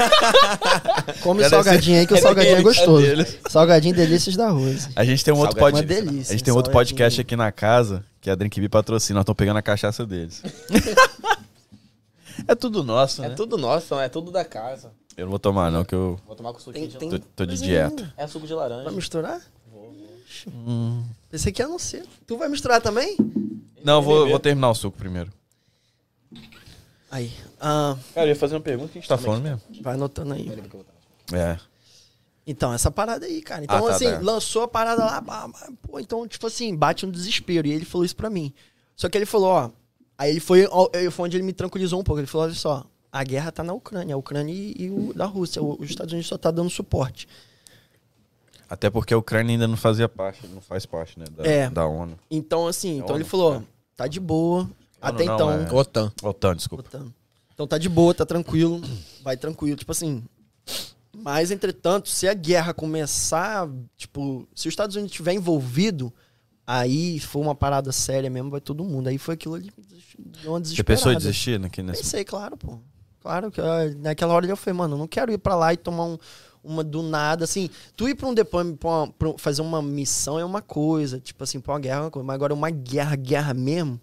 Come Agradecer- salgadinho aí, que o É salgadinho é é gostoso. Salgadinho delícias da Rose. A gente tem um outro Salgadinho. pod... Uma delícia, A gente tem outro salgadinho. podcast aqui na casa, que é a Drink V patrocina, nós estamos pegando a cachaça deles. é tudo nosso, É né? tudo nosso, é tudo da casa. Eu não vou tomar não, que eu Vou tomar com suquinho Tem, de tem... tô, tô de dieta. nenhuma. É suco de laranja. Vai misturar? Vou, vou. Hum. Pensei que ia não ser. Tu vai misturar também? Não, eu vou, vou terminar o suco primeiro. Aí. Ah, Cara, eu ia fazer uma pergunta que a gente tá falando mesmo. vai anotando aí. Eu. É. Então, essa parada aí, cara. Então, Ah, tá, assim, tá. lançou a parada lá, bah, bah, pô, então, tipo assim, bate um desespero. E ele falou isso pra mim. Só que ele falou, ó. Aí ele foi, ó, ele foi onde ele me tranquilizou um pouco. Ele falou, olha só, a guerra tá na Ucrânia, a Ucrânia e, e o da Rússia. O- os Estados Unidos só tá dando suporte. Até porque a Ucrânia ainda não fazia parte, não faz parte, né, da, É. da ONU. Então, assim, então ONU, ele falou, ó, é. tá de boa. Até não, então. é. OTAN. OTAN, desculpa. Botando. Então tá de boa, tá tranquilo. Vai tranquilo. Tipo assim. Mas, entretanto, se a guerra começar, tipo, se os Estados Unidos estiver envolvido, aí for uma parada séria mesmo, vai todo mundo. Aí foi aquilo ali, deu uma Você desesperada. pensou em desistir aqui nesse... Pensei, claro, pô. Claro que ah, naquela hora eu falei, mano, eu não quero ir pra lá e tomar um- uma do nada, assim. Tu ir pra um deployment, pra uma- pra fazer uma missão é uma coisa, tipo assim, pra uma guerra é uma coisa. Mas agora uma guerra, guerra mesmo,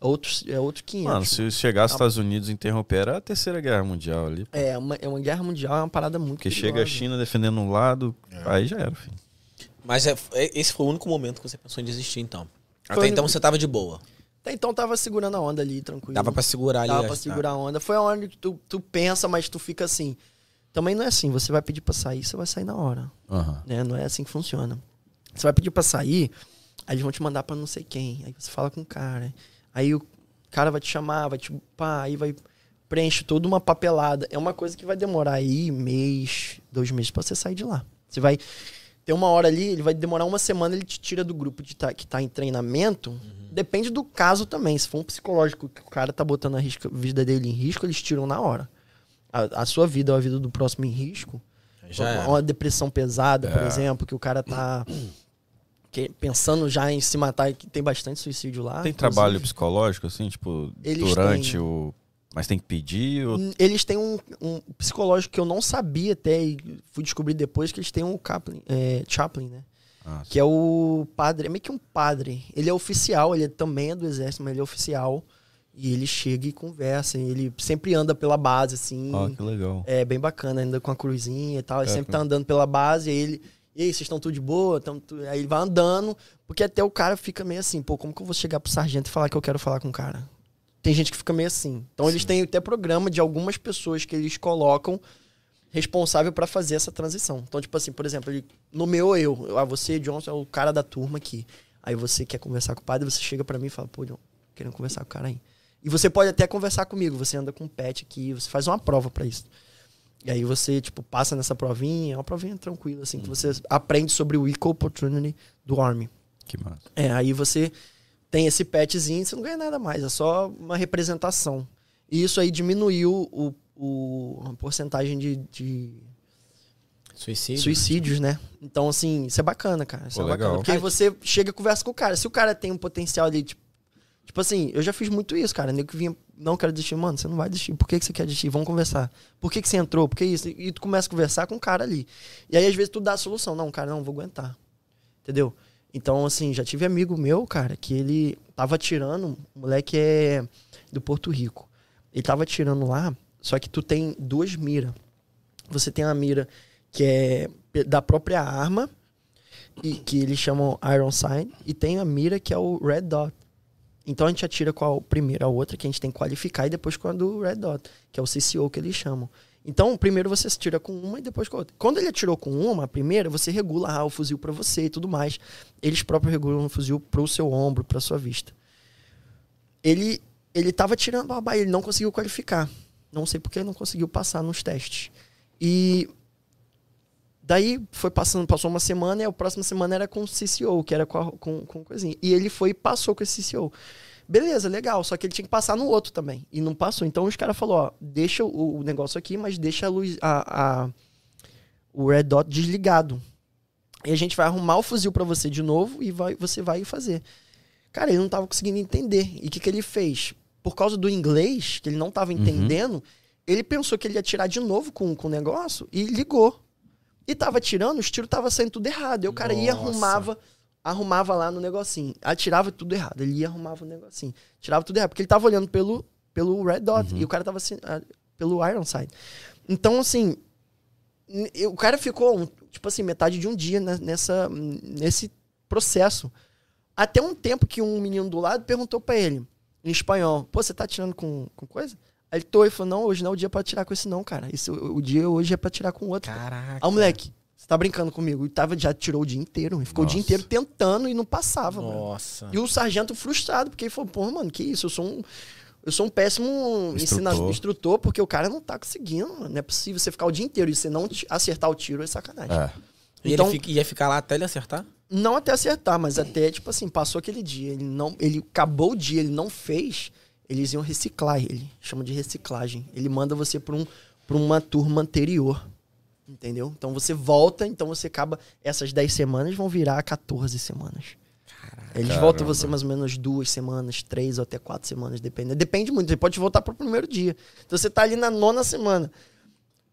é outro, é outro 500. Mano, se chegasse os Estados Unidos e interromper, era a terceira guerra mundial ali. É, uma, é uma guerra mundial, é uma parada muito Porque chega a perigosa. China defendendo um lado, aí já era, filho. Mas é- é- esse foi o único momento que você pensou em desistir, então. Foi Até então único- você tava de boa. Até então tava segurando a onda ali, tranquilo. Dava pra segurar ali. Dava acho, pra tá? segurar a onda. Foi a hora que tu, tu pensa, mas tu fica assim. Também não é assim, você vai pedir pra sair, você vai sair na hora. Aham. Né? Não é assim que funciona. Você vai pedir pra sair, aí eles vão te mandar pra não sei quem. Aí você fala com o cara. Aí o cara vai te chamar, vai te. Pá, aí vai. Preenche toda uma papelada. É uma coisa que vai demorar aí mês, dois meses pra você sair de lá. Você vai. Tem uma hora ali, ele vai demorar uma semana, ele te tira do grupo de tá, que tá em treinamento. Depende do caso também. Se for um psicológico que o cara tá botando a, risco- a vida dele em risco, eles tiram na hora. A, a sua vida ou a vida do próximo em risco, Já uma, era. uma depressão pesada, por exemplo, que o cara tá que- pensando já em se matar, que tem bastante suicídio lá. Tem inclusive. trabalho psicológico, assim, tipo, Eles durante têm. o. Mas tem que pedir? Ou... Eles têm um, um psicológico que eu não sabia até, e fui descobrir depois que eles têm um Chaplin, é, Chaplin né? Ah, Que é o padre, é meio que um padre. Ele é oficial, ele também é do exército, mas ele é oficial. E ele chega e conversa. E ele sempre anda pela base, assim. Ó, que legal. É bem bacana, anda com a cruzinha e tal. Ele É, sempre tá andando pela base, aí ele. E aí, vocês estão tudo de boa? Tão tu-" Aí ele vai andando, porque até o cara fica meio assim, pô, como que eu vou chegar pro sargento e falar que eu quero falar com o cara? Tem gente que fica meio assim. Então eles têm até programa de algumas pessoas que eles colocam responsável pra fazer essa transição. Então, tipo assim, por exemplo, ele nomeou eu. Ah, você, Johnson, é o cara da turma aqui. Aí você quer conversar com o padre, você chega pra mim e fala, pô, John, querendo conversar com o cara aí. E você pode até conversar comigo, você anda com um pet aqui, você faz uma prova pra isso. E aí você, tipo, passa nessa provinha, é uma provinha tranquila, assim, que você aprende sobre o Equal Opportunity do Army. Que massa. É, aí você tem esse petzinho, você não ganha nada mais, é só uma representação. E isso aí diminuiu o, o, a porcentagem de, de Suicídio. suicídios, né? Então, assim, isso é bacana, cara. Isso Pô, é bacana. legal. Porque aí você chega e conversa com o cara. Se o cara tem um potencial ali, tipo, tipo assim, eu já fiz muito isso, cara. Nego que vinha, não quero desistir, mano, você não vai desistir. Por que, que você quer desistir? Vamos conversar. Por que, que você entrou? Por que isso? E tu começa a conversar com o cara ali. E aí, às vezes, tu dá a solução. Não, cara, não, vou aguentar. Entendeu? Então, assim, já tive amigo meu, cara, que ele tava tirando, o moleque é do Porto Rico. Ele tava tirando lá, só que tu tem duas miras. Você tem a mira que é da própria arma, e que eles chamam Iron Sign, e tem a mira que é o Red Dot. Então a gente atira com a primeira, a outra que a gente tem que qualificar, e depois com a do Red Dot, que é o CCO que eles chamam. Então, primeiro você atira com uma e depois com a outra. Quando ele atirou com uma, a primeira, você regula ah, o fuzil pra você e tudo mais. Eles próprios regulam o fuzil pro seu ombro, pra sua vista. Ele ele tava tirando a baia, ele não conseguiu qualificar. Não sei porque ele não conseguiu passar nos testes. E daí foi passando, passou uma semana e a próxima semana era com o CCO, que era com, a, com, com coisinha. E ele foi e passou com esse CCO. Beleza, legal, só que ele tinha que passar no outro também. E não passou. Então os caras falaram, ó, deixa o, o negócio aqui, mas deixa a luz, a, a- o red dot desligado. E a gente vai arrumar o fuzil pra você de novo e vai, você vai fazer. Cara, ele não tava conseguindo entender. E o que, que ele fez? Por causa do inglês, que ele não tava entendendo, ele pensou que ele ia tirar de novo com, com o negócio e ligou. E tava tirando, os tiros tava saindo tudo errado. E o cara ia, Nossa. arrumava, arrumava lá no negocinho. Atirava tudo errado. Ele ia, arrumava o negocinho. Tirava tudo errado. Porque ele tava olhando pelo, pelo Red Dot. E o cara tava assim, ah, pelo Ironside. Então, assim, o cara ficou, tipo assim, metade de um dia ne- nessa, nesse processo. Até um tempo que um menino do lado perguntou pra ele, em espanhol, pô, você tá tirando com, com coisa? Aí ele tô e falou, não, hoje não é o dia pra tirar com esse não, cara. Esse, o, o dia hoje é pra tirar com outro. Caraca. Aí o moleque, você tá brincando comigo? E tava, já tirou o dia inteiro. E ficou o dia Nossa. inteiro tentando e não passava, mano. Nossa. E o sargento frustrado, porque ele falou, pô, mano, que isso? Eu sou um. Eu sou um péssimo Instrutor. instrutor, porque o cara não tá conseguindo, mano. Não é possível você ficar o dia inteiro e você não acertar o tiro é sacanagem. É. E Então- ele fica- ia ficar lá até ele acertar? Não até acertar, mas até, tipo assim, passou aquele dia. Ele não. Ele acabou o dia, ele não fez. Eles iam reciclar ele. Chama de reciclagem. Ele manda você pra, um, pra uma turma anterior. Entendeu? Então você volta, então você acaba. Essas 10 semanas vão virar 14 semanas. Eles Caramba. voltam você mais ou menos duas semanas, três ou até quatro semanas, depende. Depende muito, você pode voltar pro primeiro dia. Então você tá ali na nona semana.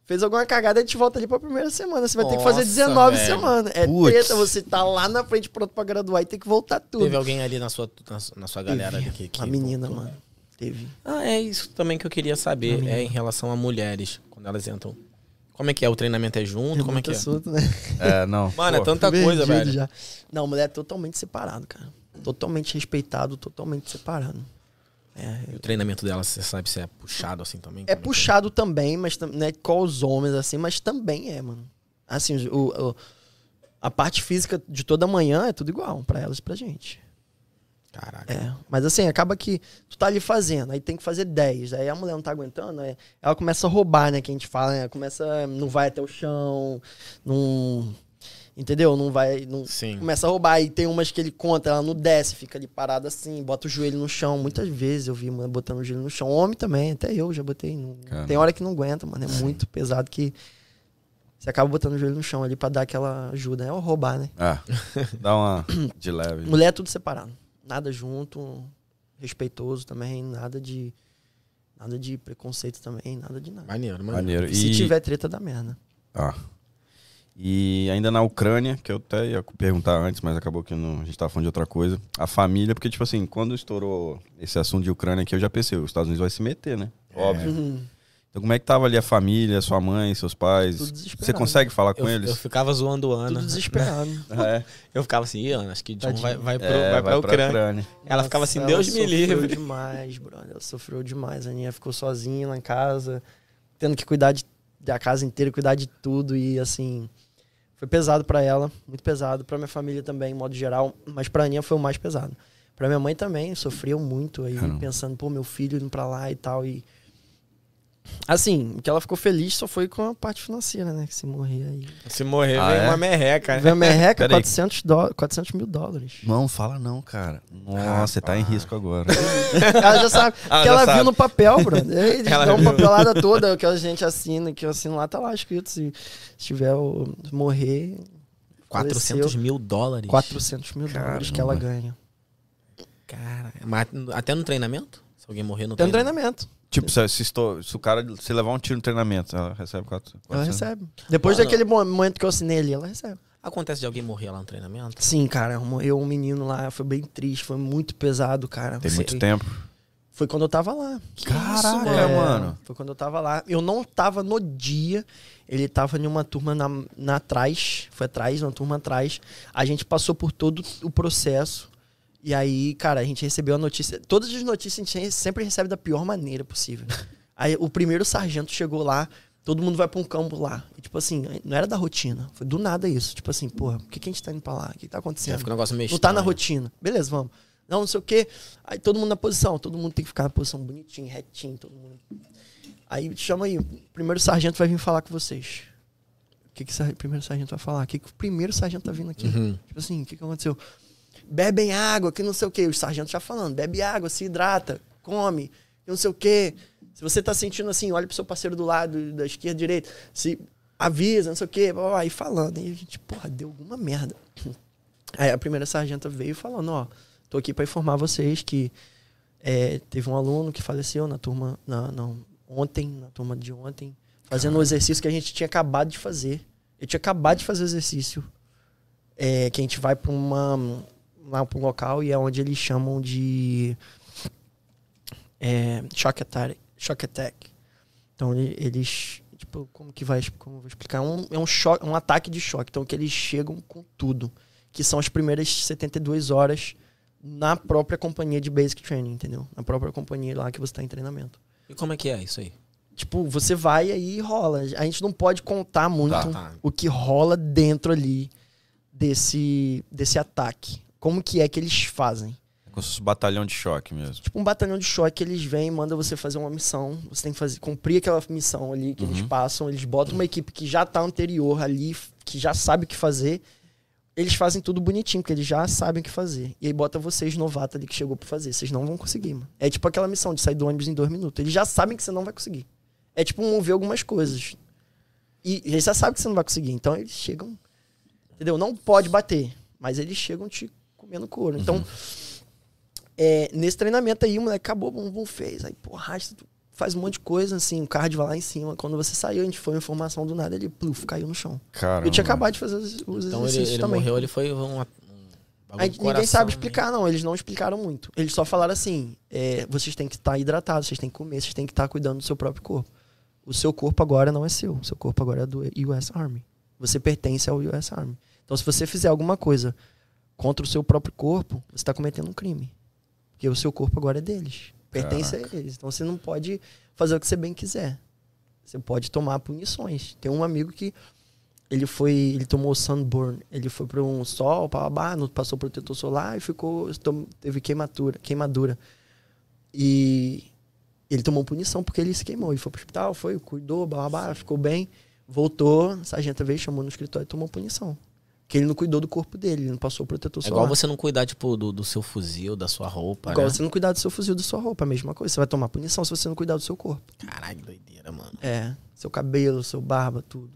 Fez alguma cagada, a gente volta ali pra primeira semana. Você vai ter que fazer Nossa, 19 velho. semanas. É Putz. treta, você tá lá na frente pronto pra graduar e tem que voltar tudo. Teve alguém ali na sua, na, na sua galera ali que, que A menina, voltou? mano. Teve. Ah, é isso também que eu queria saber. É em relação a mulheres, quando elas entram. Como é que é? O treinamento é junto? Como é que é? assunto, né? É, não. Mano, é Pô, tanta coisa, velho. já. Não, mulher é totalmente separado, cara. Totalmente respeitado, totalmente separado. É, E o treinamento dela, você sabe se é puxado assim também? É Como puxado também, mas tam- não é com os homens, assim, mas também é, mano. Assim, o, o- a parte física de toda manhã é tudo igual pra elas e pra gente. Caraca. É. Mas assim, acaba que tu tá ali fazendo, aí tem que fazer 10. Aí a mulher não tá aguentando, aí ela começa a roubar, né? Que a gente fala, né? Começa. Não vai até o chão, não. Entendeu? Não vai. Não, Sim. Começa a roubar. E tem umas que ele conta, ela não desce, fica ali parada assim, bota o joelho no chão. Muitas vezes eu vi mulher botando o joelho no chão. Homem também, até eu já botei. Caramba. Tem hora que não aguenta, mano. É muito pesado que. Você acaba botando o joelho no chão ali pra dar aquela ajuda. É roubar, né? Ah, dá uma de leve. Mulher é tudo separado. Nada junto, respeitoso também, nada de. Nada de preconceito também, nada de nada. Maneiro, maneiro. Maneiro. Se E... tiver treta, dá merda. Ah. E ainda na Ucrânia, que eu até ia perguntar antes, mas acabou que não, a gente tava falando de outra coisa. A família, porque, tipo assim, quando estourou esse assunto de Ucrânia aqui, eu já pensei, os Estados Unidos vai se meter, né? Óbvio. Uhum. Então, como é que tava ali a família, sua mãe, seus pais? Tudo desesperado. Você consegue falar com Eu, eles? eu ficava zoando a Ana. Tudo desesperado. É? Eu ficava assim, "Ih, Ana, acho que John vai, vai, pro, É, vai pra Ucrânia. Ela ficava assim, Deus ela me livre. sofreu demais, brother. Ela sofreu demais. A Aninha ficou sozinha lá em casa, tendo que cuidar de, da casa inteira, cuidar de tudo. E assim, foi pesado pra ela, muito pesado. Pra minha família também, de modo geral. Mas pra Aninha foi o mais pesado. Pra minha mãe também, sofreu muito aí, Caramba. pensando, pô, meu filho indo pra lá e tal. E. Assim, o que ela ficou feliz só foi com a parte financeira, né? Que se morrer aí. Se morrer, Ah, vem é? uma merreca. né? Vem a merreca, Peraí. 400, dó 400 mil dólares. Não, fala não, cara. Nossa, você tá em risco agora. Ela já sabe. Ah, que ela sabe. viu no papel, Bruno. Eles Ela dão viu. papelada toda que a gente assina, que eu assino lá, tá lá escrito. Se tiver o morrer, 400 mil dólares. 400 mil dólares que ela Caramba. ganha. Cara, mas até no treinamento? Se alguém morrer no Tem um treinamento. treinamento. Tipo, se, se, estou- se o cara se levar um tiro no treinamento, ela recebe 400. Ela recebe. Depois Ah, daquele momento que eu assinei ali, ela recebe. Acontece de alguém morrer lá no treinamento? Sim, cara, morreu um menino lá, foi bem triste, foi muito pesado, cara. Tem muito tempo. Foi quando eu tava lá. Caraca, É, mano. Foi quando eu tava lá. Eu não tava no dia. Ele tava em uma turma na, na atrás. Foi atrás, uma turma atrás. A gente passou por todo o processo. E aí, cara, a gente recebeu a notícia. Todas as notícias a gente sempre recebe da pior maneira possível. Aí o primeiro sargento chegou lá. Todo mundo vai pra um campo lá. E, tipo assim, não era da rotina. Foi do nada isso. Tipo assim, porra, por que, que a gente tá indo pra lá? O que, que tá acontecendo? fica um negócio meio Não tá na rotina. Beleza, vamos. Não, não sei o quê. Aí todo mundo na posição. Todo mundo tem que ficar na posição bonitinho, retinho, todo mundo. Aí chama aí. O primeiro sargento vai vir falar com vocês. O que, que o primeiro sargento vai falar? O que, que o primeiro sargento tá vindo aqui? Uhum. Tipo assim, o que, que aconteceu? Bebem água, que não sei o quê. Os sargentos já falando, bebe água, se hidrata, come, que não sei o quê. Se você tá sentindo assim, olha pro seu parceiro do lado, da esquerda, direita, se avisa, não sei o quê, blá, blá, blá, aí falando. E a gente, porra, deu alguma merda. Aí a primeira sargenta veio falando, ó, tô aqui pra informar vocês que é, teve um aluno que faleceu na turma, na, não, ontem, na turma de ontem, fazendo um exercício que a gente tinha acabado de fazer. Eu tinha acabado de fazer o exercício é, que a gente vai para uma lá para um local e é onde eles chamam de é, shock attack, shock attack. Então ele- eles tipo como que vai como vou explicar um, é um choque, um ataque de choque. Então que eles chegam com tudo, que são as primeiras 72 horas na própria companhia de basic training, entendeu? Na própria companhia lá que você está em treinamento. E como é que é isso aí? Tipo, você vai aí e rola. A gente não pode contar muito Tá, tá. o que rola dentro ali desse, desse ataque. Como que é que eles fazem? É como se fosse um batalhão de choque mesmo. Tipo, um batalhão de choque, eles vêm e mandam você fazer uma missão. Você tem que fazer, cumprir aquela missão ali que eles Uhum. passam. Eles botam uma equipe que já tá anterior ali, que já sabe o que fazer. Eles fazem tudo bonitinho, porque eles já sabem o que fazer. E aí bota vocês, novato ali, que chegou pra fazer. Vocês não vão conseguir, mano. É tipo aquela missão de sair do ônibus em dois minutos. Eles já sabem que você não vai conseguir. É tipo mover algumas coisas. E eles já sabem que você não vai conseguir. Então eles chegam. Entendeu? Não pode bater. Mas eles chegam te comendo couro. Então, é, nesse treinamento aí, o moleque acabou, bum, bum, fez. Aí, pô, arrasta, faz um monte de coisa, assim, o card vai lá em cima. Quando você saiu, a gente foi uma informação do nada, ele pluf, caiu no chão. Cara. Eu tinha acabado de fazer os, os Então ele, exercícios ele também. morreu, ele foi um, um Aí, ninguém coração, sabe né? explicar, não. Eles não explicaram muito. Eles só falaram assim: é, vocês têm que estar hidratados, vocês têm que comer, vocês têm que estar cuidando do seu próprio corpo. O seu corpo agora não é seu. O seu corpo agora é do US Army. Você pertence ao US Army. Então, se você fizer alguma coisa contra o seu próprio corpo, você está cometendo um crime. Porque o seu corpo agora é deles. Pertence a eles. Então, você não pode fazer o que você bem quiser. Você pode tomar punições. Tem um amigo que ele foi, ele tomou sunburn, ele foi para um sol, para não passou protetor solar e ficou, teve queimadura, queimadura. E ele tomou punição porque ele se queimou. Ele foi pro hospital, foi, cuidou, blá, ficou bem, voltou, sargenta veio, chamou no escritório e tomou punição. Porque ele não cuidou do corpo dele, ele não passou protetor É solar. igual você não cuidar, tipo, do, do seu fuzil, da sua roupa, Igual né? você não cuidar do seu fuzil, da sua roupa, a mesma coisa. Você vai tomar punição se você não cuidar do seu corpo. Caralho, doideira, mano. É, seu cabelo, seu barba, tudo.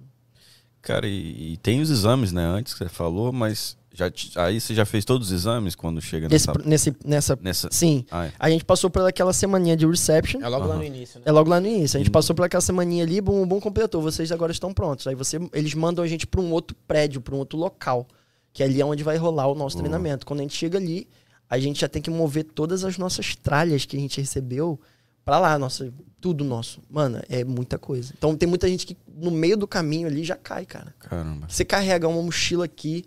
Cara, e, e tem os exames, né? Antes que você falou, mas Já, aí você já fez todos os exames quando chega Nesse, nessa. nesse, nessa. nessa... Sim. Ah, é. A gente passou por aquela semaninha de reception. É logo lá Aham. no início, né? É logo lá no início. A gente Hum. passou por aquela semaninha ali, bum, bum, completou. Vocês agora estão prontos. Aí você, eles mandam a gente para um outro prédio, para um outro local. Que ali é onde vai rolar o nosso Boa. treinamento. Quando a gente chega ali, a gente já tem que mover todas as nossas tralhas que a gente recebeu pra lá. Nossa, tudo nosso. Mano, é muita coisa. Então tem muita gente que no meio do caminho ali já cai, cara. Caramba. Você carrega uma mochila aqui.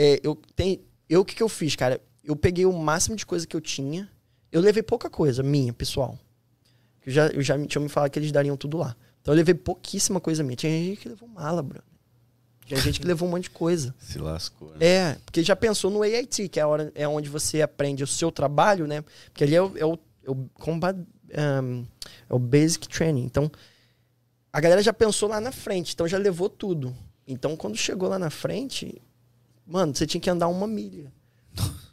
É, eu tem, eu o que, que eu fiz, cara? Eu peguei o máximo de coisa que eu tinha. Eu levei pouca coisa, minha, pessoal. Eu já, eu já tinha me falado que eles dariam tudo lá. Então eu levei pouquíssima coisa minha. Tinha gente que levou mala, bro. Tinha gente que levou um monte de coisa. Se lascou. Né? É, porque já pensou no AIT, que é, a hora, é onde você aprende o seu trabalho, né? Porque ali é o, é o, é o combat, um, é o basic training. Então, a galera já pensou lá na frente, então já levou tudo. Então, quando chegou lá na frente, mano, você tinha que andar uma milha.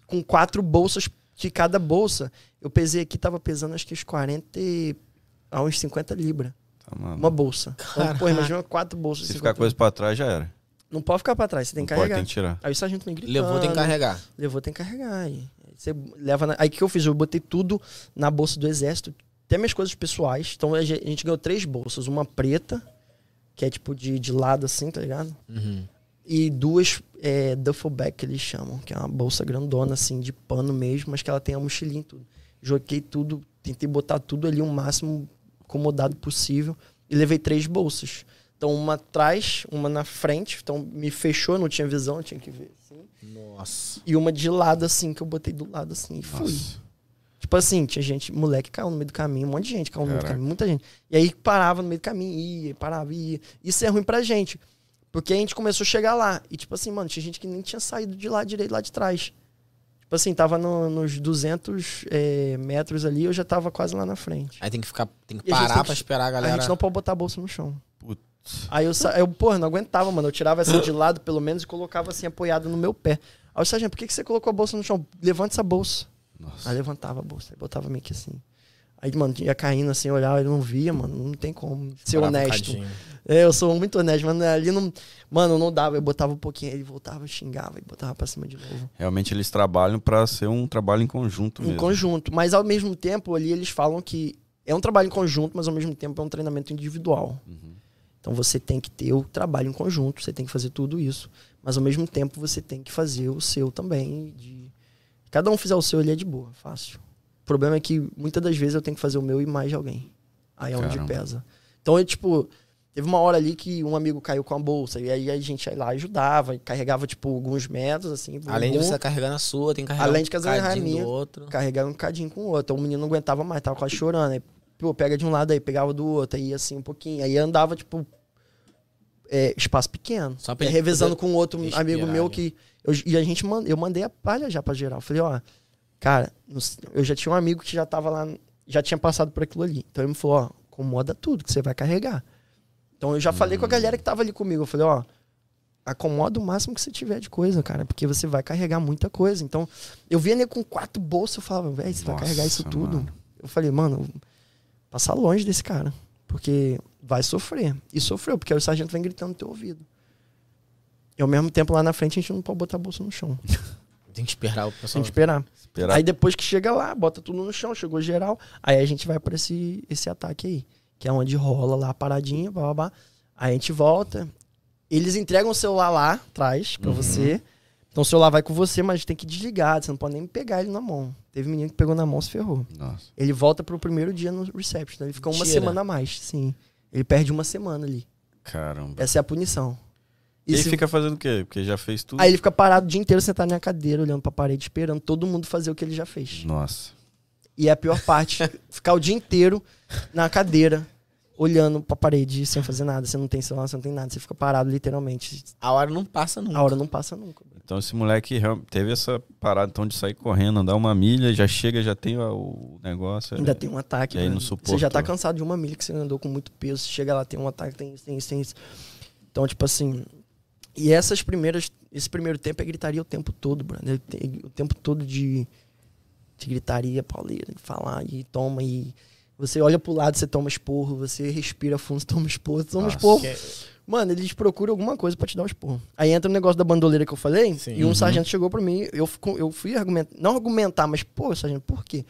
Com quatro bolsas de cada bolsa. Eu pesei aqui, tava pesando acho que uns 40 e... a uns 50 libras. Tá. Uma bolsa. Então, pô, imagina quatro bolsas. Se 50 ficar coisa pra trás, já era. Não pode ficar pra trás, você tem Não que pode, carregar. tem que tirar. Aí o sargento me gritando. Levou, tem que carregar. Levou, tem que carregar. Aí Aí você leva na- Aí o que eu fiz? Eu botei tudo na bolsa do exército, até minhas coisas pessoais. Então a gente a gente ganhou três bolsas. Uma preta, que é tipo de, de lado assim, tá ligado? Uhum. E duas é, duffel bag que eles chamam, que é uma bolsa grandona assim, de pano mesmo, mas que ela tem a mochilinha e tudo. Joguei tudo, tentei botar tudo ali o máximo acomodado possível e levei três bolsas. Então uma atrás, uma na frente, então me fechou, não tinha visão, eu tinha que ver assim. Nossa. E uma de lado, assim, que eu botei do lado, assim, e fui. Nossa. Tipo assim, tinha gente, moleque caiu no meio do caminho, um monte de gente caiu no meio do Caraca. caminho, muita gente. E aí parava no meio do caminho, ia, parava, ia. Isso é ruim pra gente. Porque a gente começou a chegar lá. E tipo assim, mano, tinha gente que nem tinha saído de lá direito, lá de trás. Tipo assim, tava no- nos 200 é, metros ali, eu já tava quase lá na frente. Aí tem que ficar, tem que a parar tem pra que- esperar a A galera. gente não pode botar a bolsa no chão. Putz. Aí eu, eu, porra, não aguentava, mano. Eu tirava essa de lado, pelo menos, e colocava assim, apoiado no meu pé. Aí o sargento, por que, que você colocou a bolsa no chão? Levanta essa bolsa. Nossa. Aí levantava a bolsa, aí botava meio que assim. Aí, mano, ia caindo assim, olhava, ele não via, mano. Não tem como ser Parava um honesto. cadinho. É, eu sou muito honesto, mas ali não. Mano, não dava. Eu botava um pouquinho, ele voltava, xingava e botava pra cima de novo. Realmente eles trabalham pra ser um trabalho em conjunto Em mesmo. conjunto. Mas ao mesmo tempo, ali eles falam que é um trabalho em conjunto, mas ao mesmo tempo é um treinamento individual. Uhum. Então você tem que ter o trabalho em conjunto, você tem que fazer tudo isso. Mas ao mesmo tempo você tem que fazer o seu também. De... Cada um fizer o seu, ele é de boa, fácil. O problema é que muitas das vezes eu tenho que fazer o meu e mais de alguém. Aí é onde Caramba. pesa. Então, eu, tipo, teve uma hora ali que um amigo caiu com a bolsa. E aí a gente ia lá e ajudava, carregava, tipo, alguns metros, assim. Além de você estar carregando a sua, tem que carregar Além um de carregar a cadinho do outro. carregava um cadinho com o outro. Então o menino não aguentava mais, tava quase chorando. Aí, pô, pega de um lado aí, pegava do outro, aí assim um pouquinho. Aí andava, tipo, é, espaço pequeno. Só pra Aí ele revezando com outro respirar amigo meu ali. que. Eu, e a gente manda, eu mandei a palha já pra geral. Falei, ó, cara, eu já tinha um amigo que já tava lá, já tinha passado por aquilo ali. Então ele me falou, ó, acomoda tudo que você vai carregar. Então eu já falei com a galera que tava ali comigo. Eu falei, ó, acomoda o máximo que você tiver de coisa, cara, porque você vai carregar muita coisa. Então, eu via ele com quatro bolsas, eu falava, velho, você vai Nossa, carregar isso tudo? mano. Eu falei, mano, passar longe desse cara, porque vai sofrer. E sofreu, porque aí o sargento vem gritando no teu ouvido. E ao mesmo tempo, lá na frente, a gente não pode botar a bolsa no chão. Tem que esperar o Tem pessoal. que esperar. Esperar Aí depois que chega lá, bota tudo no chão, chegou geral, aí a gente vai pra esse, esse ataque aí. Que é onde rola lá a paradinha, blá, blá, blá. Aí a gente volta. Eles entregam o celular lá atrás pra Uhum. você. Então o celular vai com você, mas tem que desligar. Você não pode nem pegar ele na mão. Teve menino que pegou na mão e se ferrou. Nossa. Ele volta pro primeiro dia no reception. Ele fica uma Mentira. semana a mais, sim. Ele perde uma semana ali. Caramba. Essa é a punição. E aí se- fica fazendo o quê? Porque já fez tudo. Aí ele fica parado o dia inteiro sentado na cadeira, olhando pra parede, esperando todo mundo fazer o que ele já fez. Nossa. E é a pior parte, ficar o dia inteiro na cadeira, olhando pra parede sem fazer nada. Você não tem celular, você não tem nada. Você fica parado literalmente. A hora não passa nunca. A hora não passa nunca. Então esse moleque teve essa parada então de sair correndo, andar uma milha, já chega, já tem o- negócio. Ainda é- tem um ataque. E aí né? não Você já tá cansado de uma milha que você andou com muito peso. Você chega lá, tem um ataque, tem isso, tem isso, tem isso. Então, tipo assim. E essas primeiras. Esse primeiro tempo é gritaria o tempo todo, brother. Tem- O tempo todo de, de gritaria, pauleira, de falar e toma e. Você olha pro lado, você toma esporro, você respira fundo, você toma esporro, você toma Nossa. esporro. Que- Mano, eles procuram alguma coisa pra te dar um esporro. Aí entra o negócio da bandoleira que eu falei, Sim. e um Uhum. sargento chegou pra mim, eu, eu fui argumentar, não argumentar, mas, pô, sargento, por quê?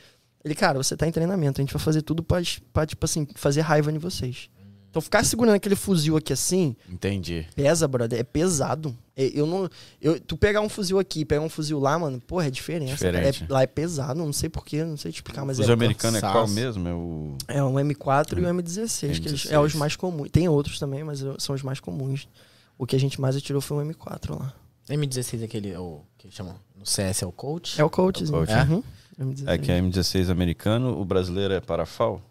Ele, cara, você tá em treinamento, a gente vai fazer tudo pra, pra tipo assim, fazer raiva em vocês. Então ficar segurando aquele fuzil aqui assim, Entendi. pesa, brother, é pesado. É, eu não, eu, tu pegar um fuzil aqui, pegar um fuzil lá, mano, porra, é diferença. cara. Diferente. É- lá é pesado, não sei porquê, não sei te explicar, mas Os é. americanos é qual cansaço. mesmo? É o. É um M4 e um M16, que eles- é os M16. mais comuns. Tem outros também, mas são os mais comuns. O que a gente mais atirou foi um M4 lá. M16 é aquele, o que chamam no CS é o coach? É o coachzinho. É o coach. Uhum. M16. É que é M16 americano, o brasileiro é parafal?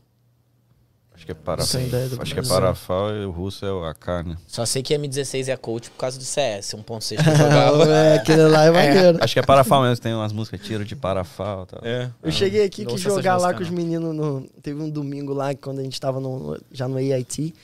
Acho que é parafal. Sem ideia do Acho que é Brasil. parafal e o russo é o AK, né? Só sei que M16 é coach por causa do CS, 1.6 que eu jogava. é, aquele lá é maneiro. Acho que é parafal mesmo, tem umas músicas tiro de parafal e tal. É. Eu cheguei aqui que jogar lá com os meninos no. Teve um domingo lá, quando a gente tava no, já no AIT.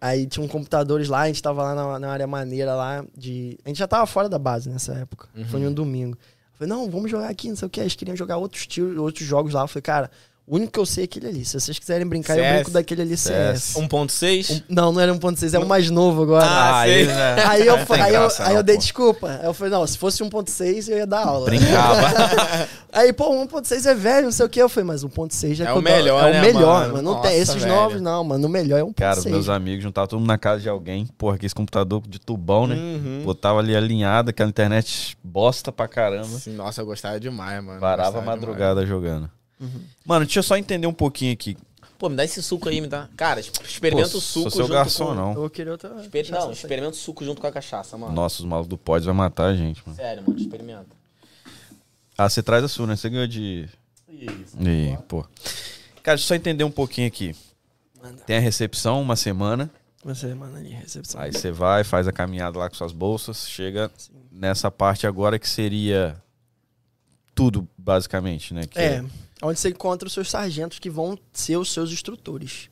Aí tinha um computadores lá, a gente tava lá na, na área maneira lá de. A gente já tava fora da base nessa época. Foi Uhum. em um domingo. Eu falei, não, vamos jogar aqui, não sei o que. Eles queriam jogar outros tiros, outros jogos lá. Eu falei, cara, o único que eu sei é aquele ali. Se vocês quiserem brincar, eu CS. brinco daquele ali CS. CS. 1.6? Um- não, não era 1.6, é o mais novo agora. Ah, sei. ele, né? Aí eu, Não aí eu, graça aí eu não, dei desculpa. Aí eu falei, não, se fosse 1.6 eu ia dar aula. Brincava. Aí, pô, 1.6 é velho, não sei o que. Eu falei, mas 1.6 é, É que o eu melhor, É né, o melhor, mano? mano. Não Nossa, tem esses velho. novos, não, mano. O melhor é 1.6. Cara, os meus amigos juntavam todo mundo na casa de alguém. Porra, aquele computador de tubão, né? Uhum. Botava ali alinhado, aquela internet bosta pra caramba. Sim, nossa, eu gostava demais, mano. Varava a madrugada jogando. Uhum. Mano, deixa eu só entender um pouquinho aqui. Pô, me dá esse suco aí, me dá. Cara, experimenta Pô, o suco sou seu junto garçom, com... não. Eu vou querer outra. Exper- Não, experimenta o suco junto com a cachaça, mano. Nossa, os malucos do Pods vai matar a gente, mano. Sério, mano, experimenta. Ah, você traz a sua, né? Você ganhou de. Isso. Ih, pô. Cara, deixa eu só entender um pouquinho aqui. Manda. Tem a recepção, uma semana. Você manda ali, recepção. Aí você vai, faz a caminhada lá com suas bolsas. Chega nessa parte agora que seria tudo, basicamente, né? Que É, onde você encontra os seus sargentos que vão ser os seus instrutores.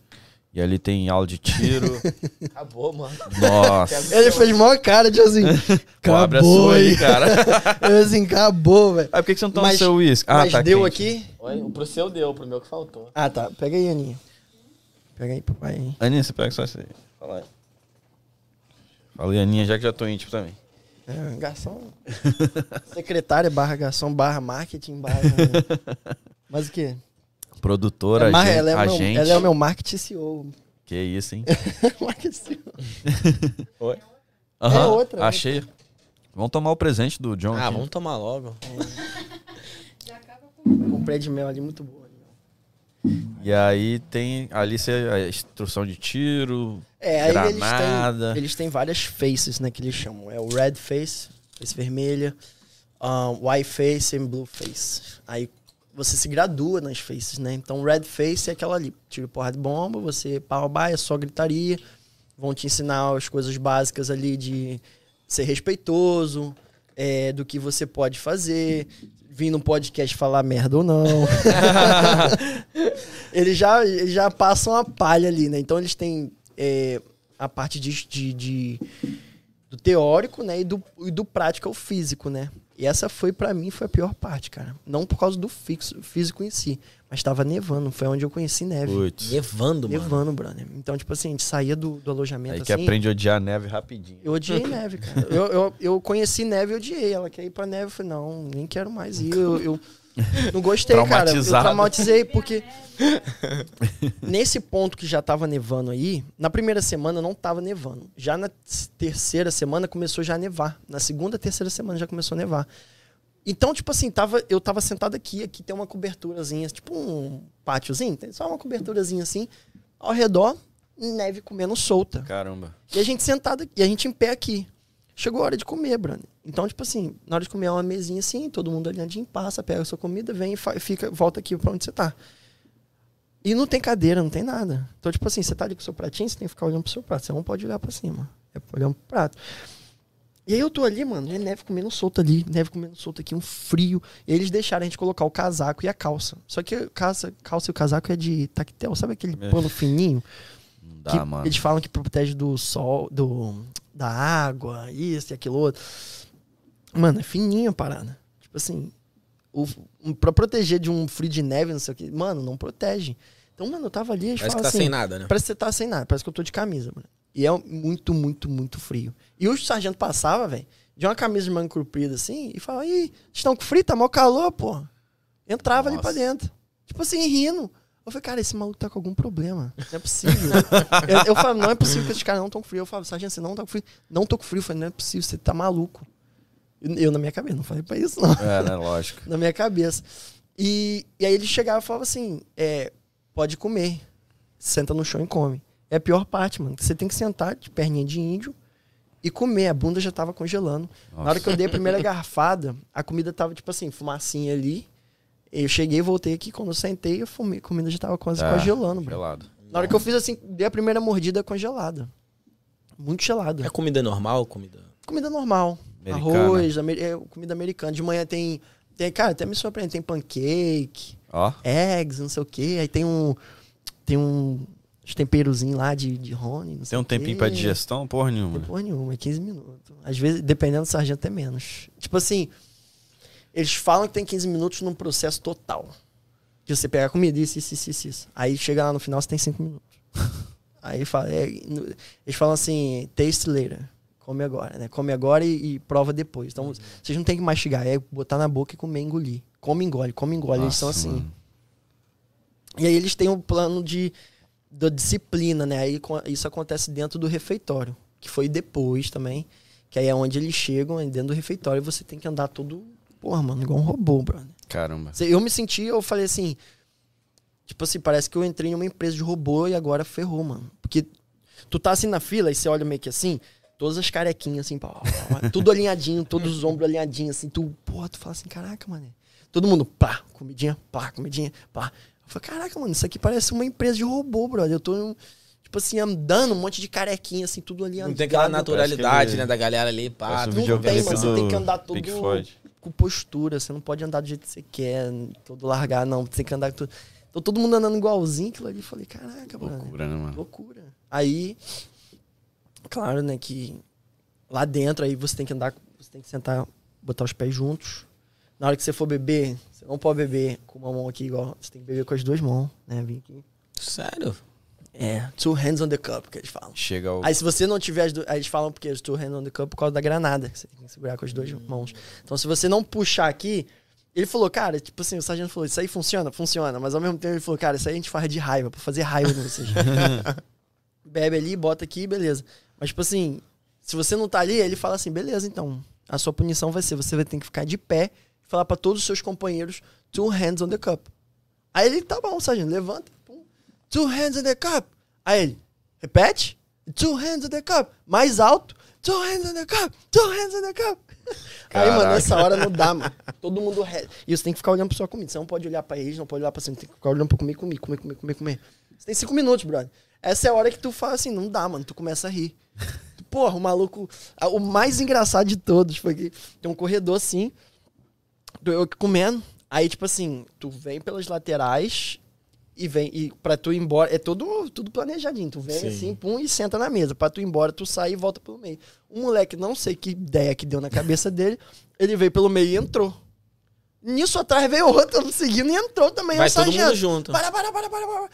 E ali tem aula de tiro. Acabou, mano. Nossa. Ele fez maior cara de assim. Pô, abre a acabou sua aí, cara. Eu assim, acabou, velho. Ah, por que que você não toma Mas- seu uísque? Ah, Mas tá deu quente. aqui. Oi, o pro seu deu, pro meu que faltou. Ah, tá. Pega aí, Aninha. Pega aí, papai. aí. Aninha, você pega só isso aí. Fala aí. Falei, Aninha, já que já tô íntimo também. É, garçom. Secretária barra garçom barra marketing barra. Mas o quê? Produtora, É agente. ela, é o meu, agente. ela é o meu marketing CEO. Que isso, hein? marketing CEO. Oi? É outra, Achei. Vamos tomar o presente do John Ah, aqui. vamos tomar logo. Comprei de mel ali muito boa. E aí tem ali a instrução de tiro, É, aí eles granada. têm, eles têm várias faces, né, que eles chamam. É o red face, face vermelha, um, white face e blue face. Aí você se gradua nas faces, né? Então red face é aquela ali, tiro porra de bomba, você pau é só gritaria. Vão te ensinar as coisas básicas ali de ser respeitoso, é, do que você pode fazer, vir no podcast falar merda ou não. eles, já, eles já passam a palha ali, né? Então eles têm é, a parte de, de- de- do teórico, né? E do, e do prático, é o físico, né? E essa foi, pra mim, foi a pior parte, cara. Não por causa do fixo, físico em si, mas tava nevando. Foi onde eu conheci neve. Putz. Nevando, mano. Nevando, brother. Então, tipo assim, a gente saía do, do alojamento Aí que assim. aprende a odiar a neve rapidinho. Eu odiei neve, cara. Eu, eu, eu conheci neve e odiei. Ela quer ir pra neve. Eu falei, não, nem quero mais ir. Eu, eu não gostei, cara. Eu traumatizei porque nesse ponto que já tava nevando aí, na primeira semana não tava nevando. Já na terceira semana começou já a nevar. Na segunda, terceira semana já começou a nevar. Então, tipo assim, tava, eu tava sentado aqui, aqui tem uma coberturazinha, tipo um pátiozinho, tem só uma coberturazinha assim, ao redor, neve comendo solta. Caramba. E a gente sentado aqui, e a gente em pé aqui. Chegou a hora de comer, Brando. Então, tipo assim, na hora de comer é uma mesinha assim, todo mundo alinhadinho, passa, pega a sua comida, vem e fica, volta aqui pra onde você tá. E não tem cadeira, não tem nada. Então, tipo assim, você tá ali com o seu pratinho, você tem que ficar olhando pro seu prato. Você não pode olhar pra cima. É olhando pro prato. E aí eu tô ali, mano, e neve comendo solta ali, neve comendo solta aqui, um frio. E eles deixaram a gente colocar o casaco e a calça. Só que calça, calça e o casaco é de tactel, sabe aquele pano fininho? Não dá, mano. Eles falam que protege do sol, do, da água, isso e aquilo outro. Mano, é fininha a parada. Tipo assim, o, pra proteger de um frio de neve, não sei o que, mano, não protege. Então, mano, eu tava ali, eles Parece que tá assim, sem nada, né? Parece que você tá sem nada, parece que eu tô de camisa, mano. E é muito, muito, muito frio. E o sargento passava, velho, de uma camisa de manga comprida assim, e falava, ih, estão com frio, tá mó calor, pô. Entrava ali Nossa. pra dentro. Tipo assim, rindo. Eu falei, cara, esse maluco tá com algum problema. Não é possível. eu, eu falava, não é possível que esses caras não estão com frio. Eu falava, sargento, você não tá com frio. Não tô com frio. Eu falei, não é possível, você tá maluco. Eu, eu na minha cabeça, não falei pra isso, não É, né? Lógico. na minha cabeça. E, e aí ele chegava e falava assim: é, pode comer. Senta no chão e come. É a pior parte, mano. Você tem que sentar de perninha de índio e comer. A bunda já tava congelando. Na hora que eu dei a primeira garfada, a comida tava, tipo assim, fumacinha ali. Eu cheguei, voltei aqui, quando eu sentei, a fumi- a comida já tava quase É, congelando, bro. Gelado. Na hora que eu fiz assim, dei a primeira mordida congelada. Muito gelada. É comida normal? Comida. Comida normal. Americana. Arroz, amer- é, comida americana. De manhã tem, tem. Cara, até me surpreende. Tem pancake, Ó, eggs, não sei o quê. Aí tem um. Tem um. Uns temperozinho lá de, de Rony. Tem um o quê. tempinho pra digestão? Porra nenhuma. tem porra nenhuma, é 15 minutos. Às vezes, dependendo do sargento, até menos. Tipo assim, eles falam que tem 15 minutos num processo total. De você pegar comida, isso, isso, isso, isso, isso. Aí chega lá no final, você tem 5 minutos. Aí fala, é, eles falam assim, taste later. Come agora, né? Come agora e, e prova depois. Então, vocês não tem que mastigar, é botar na boca e comer, engolir. Come, engole, come, engole. eles são Nossa, assim. mano. E aí eles têm um plano de da disciplina, né? Aí isso acontece dentro do refeitório, que foi depois também, que aí é onde eles chegam, aí dentro do refeitório, você tem que andar todo, porra, mano, igual um robô, brother. Caramba. Eu me senti, eu falei assim, tipo assim, parece que eu entrei em uma empresa de robô e agora ferrou, mano. Porque tu tá assim na fila e você olha meio que assim, todas as carequinhas assim, pá, pá, pá, tudo alinhadinho, todos os ombros alinhadinhos assim, tu, porra, tu fala assim, caraca, mano. Todo mundo, pá, comidinha, pá, comidinha, pá. Eu falei, caraca, mano, isso aqui parece uma empresa de robô, brother. Eu tô, tipo assim, andando, um monte de carequinha, assim, tudo ali Não tem aquela naturalidade, Parece né? Da galera ali, pá. Um tudo Não tem, mano, você tem que andar todo Pink Floyd. Com postura, você não pode andar do jeito que você quer, todo largar, não. Você tem que andar com tudo. Então todo mundo andando igualzinho, aquilo ali. Eu falei, caraca, mano. Loucura, né, mano? Loucura. Aí, claro, né, que lá dentro aí você tem que andar, você tem que sentar, botar os pés juntos. Na hora que você for beber, você não pode beber com uma mão aqui igual, você tem que beber com as duas mãos, né, vir aqui. Sério? É, two hands on the cup, que eles falam. Chega ao. Aí se você não tiver as duas. Aí eles falam porque os two hands on the cup por causa da granada, que você tem que segurar com as duas mãos. Então se você não puxar aqui. Ele falou, cara, tipo assim, o sargento falou, isso aí funciona? Funciona. Mas ao mesmo tempo ele falou, cara, isso aí a gente faz de raiva, pra fazer raiva em vocês. Bebe ali, bota aqui, beleza. Mas, tipo assim, se você não tá ali, ele fala assim, beleza, então. A sua punição vai ser, você vai ter que ficar de pé e falar pra todos os seus companheiros, two hands on the cup. Aí ele, tá bom, sargento, levanta. Two hands on the cup. Aí ele, repete. Two hands on the cup. Mais alto. Two hands on the cup. Two hands on the cup. Aí, mano, Caraca. nessa hora não dá, mano. Todo mundo re... E você tem que ficar olhando pra sua comida. Você não pode olhar pra eles, não pode olhar pra cima. Tem que ficar olhando pra comer, comer, comer, comer, comer, comer. Você tem cinco minutos, brother. Essa é a hora que tu fala assim, não dá, mano. Tu começa a rir. Porra, o maluco... O mais engraçado de todos foi que tem um corredor assim, eu comendo. Aí, tipo assim, tu vem pelas laterais e vem. E pra tu ir embora. É tudo, tudo planejadinho. Tu vem Sim. assim, pum, e senta na mesa. Pra tu ir embora, tu sai e volta pelo meio. Um moleque, não sei que ideia que deu na cabeça dele, ele veio pelo meio e entrou. Nisso atrás veio outro seguindo e entrou também. Vai todo mundo junto. Para, para, para, para, para.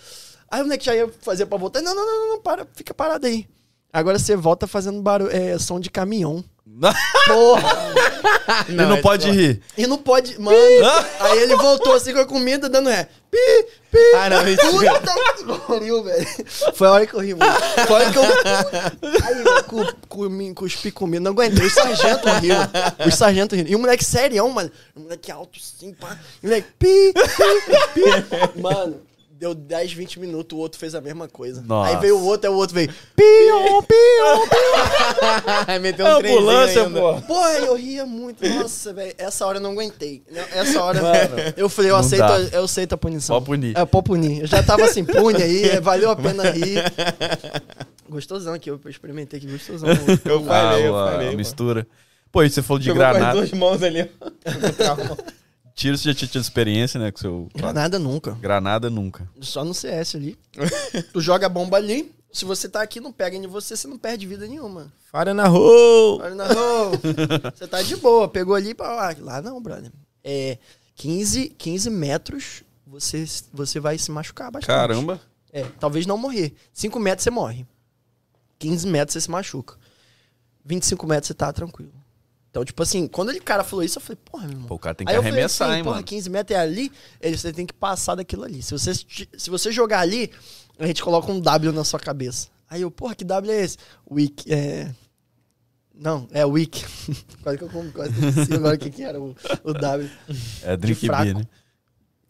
Aí o moleque já ia fazer pra voltar. Não, não, não, não, não, para, fica parado aí. Agora você volta fazendo barulho, é, som de caminhão. Porra! e não é pode só- rir. E não pode. Mano. aí ele voltou assim com a comida, dando ré. Pi, pi. Ah, não. Puta que pariu, velho. Foi a hora que eu ri, mano. Foi a hora que eu. Aí eu cu, cuspi comida. Não aguentei. Os sargentos riram. Os sargentos riram. E o moleque serião, mano. O moleque alto assim, pá. E o moleque. Pi, pi, pi. Mano. Deu 10, 20 minutos, o outro fez a mesma coisa. Nossa. Aí veio o outro, aí o outro veio. Pion, pion, pion. Meteu É um trenzinho ambulância, ainda. pô. Porra, eu ria muito. Nossa, velho. Essa hora eu não aguentei. Essa hora Mano, eu falei, eu aceito, dá. eu aceito a punição. Pode punir. É, pode punir. Eu já tava assim, pune aí, é, valeu a pena rir. Gostosão aqui, eu experimentei aqui, gostosão. Eu falei, eu Ah, a- falei. mistura. Pô, e você falou de Pegou com as granada. duas mãos ali. Tiro você já tinha tido experiência, né? Com seu. Granada nunca. Granada nunca. Só no CS ali. tu joga a bomba ali, se você tá aqui, não pega em você, você não perde vida nenhuma. Fara na rua. Olha na rua. Você tá de boa, pegou ali pra lá. Lá não, brother. É 15, 15 metros, você, você vai se machucar bastante. Caramba. É, talvez não morrer. 5 metros você morre. 15 metros você se machuca. 25 metros você tá tranquilo. Então, tipo assim, quando ele cara falou isso, eu falei, porra, meu irmão. Pô, o cara tem que Aí eu falei arremessar, assim, hein, porra, mano. 15 metros é ali, ele, você tem que passar daquilo ali. Se você, se você jogar ali, a gente coloca um W na sua cabeça. Aí eu, porra, que W é esse? Weak, é... Não, é weak. quase que eu quase esqueci agora o que, que era o, o W. É drink fraco. beer, né?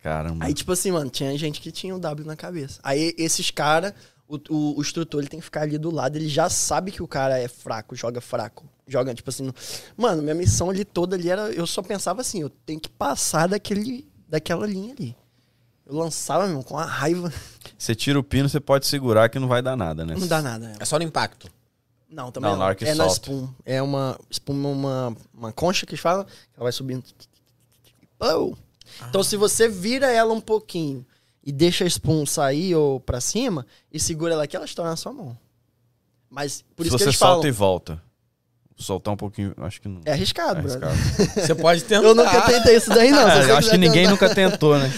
Caramba. Aí, tipo assim, mano, tinha gente que tinha o W na cabeça. Aí, esses caras, o, o, o instrutor, ele tem que ficar ali do lado, ele já sabe que o cara é fraco, joga fraco. Joga, tipo assim. no- Mano, minha missão ali toda ali era. Eu só pensava assim, eu tenho que passar daquele, daquela linha ali. Eu lançava, meu, com a raiva. Você tira o pino, você pode segurar que não vai dar nada, né? Não dá nada. É só no impacto. Não, também Não, não. na hora que é na solta. Spoon. É uma Spoon, uma, uma concha que fala, ela vai subindo. Oh. Então, se você vira ela um pouquinho e deixa a Spoon sair ou pra cima e segura ela aqui, ela estoura na sua mão. Mas por Se isso que você eles solta falam, e volta. Soltar um pouquinho, acho que não. é arriscado, é arriscado. Você pode tentar. Eu nunca tentei isso daí, não. Você eu acho que ninguém tentar- nunca tentou, né?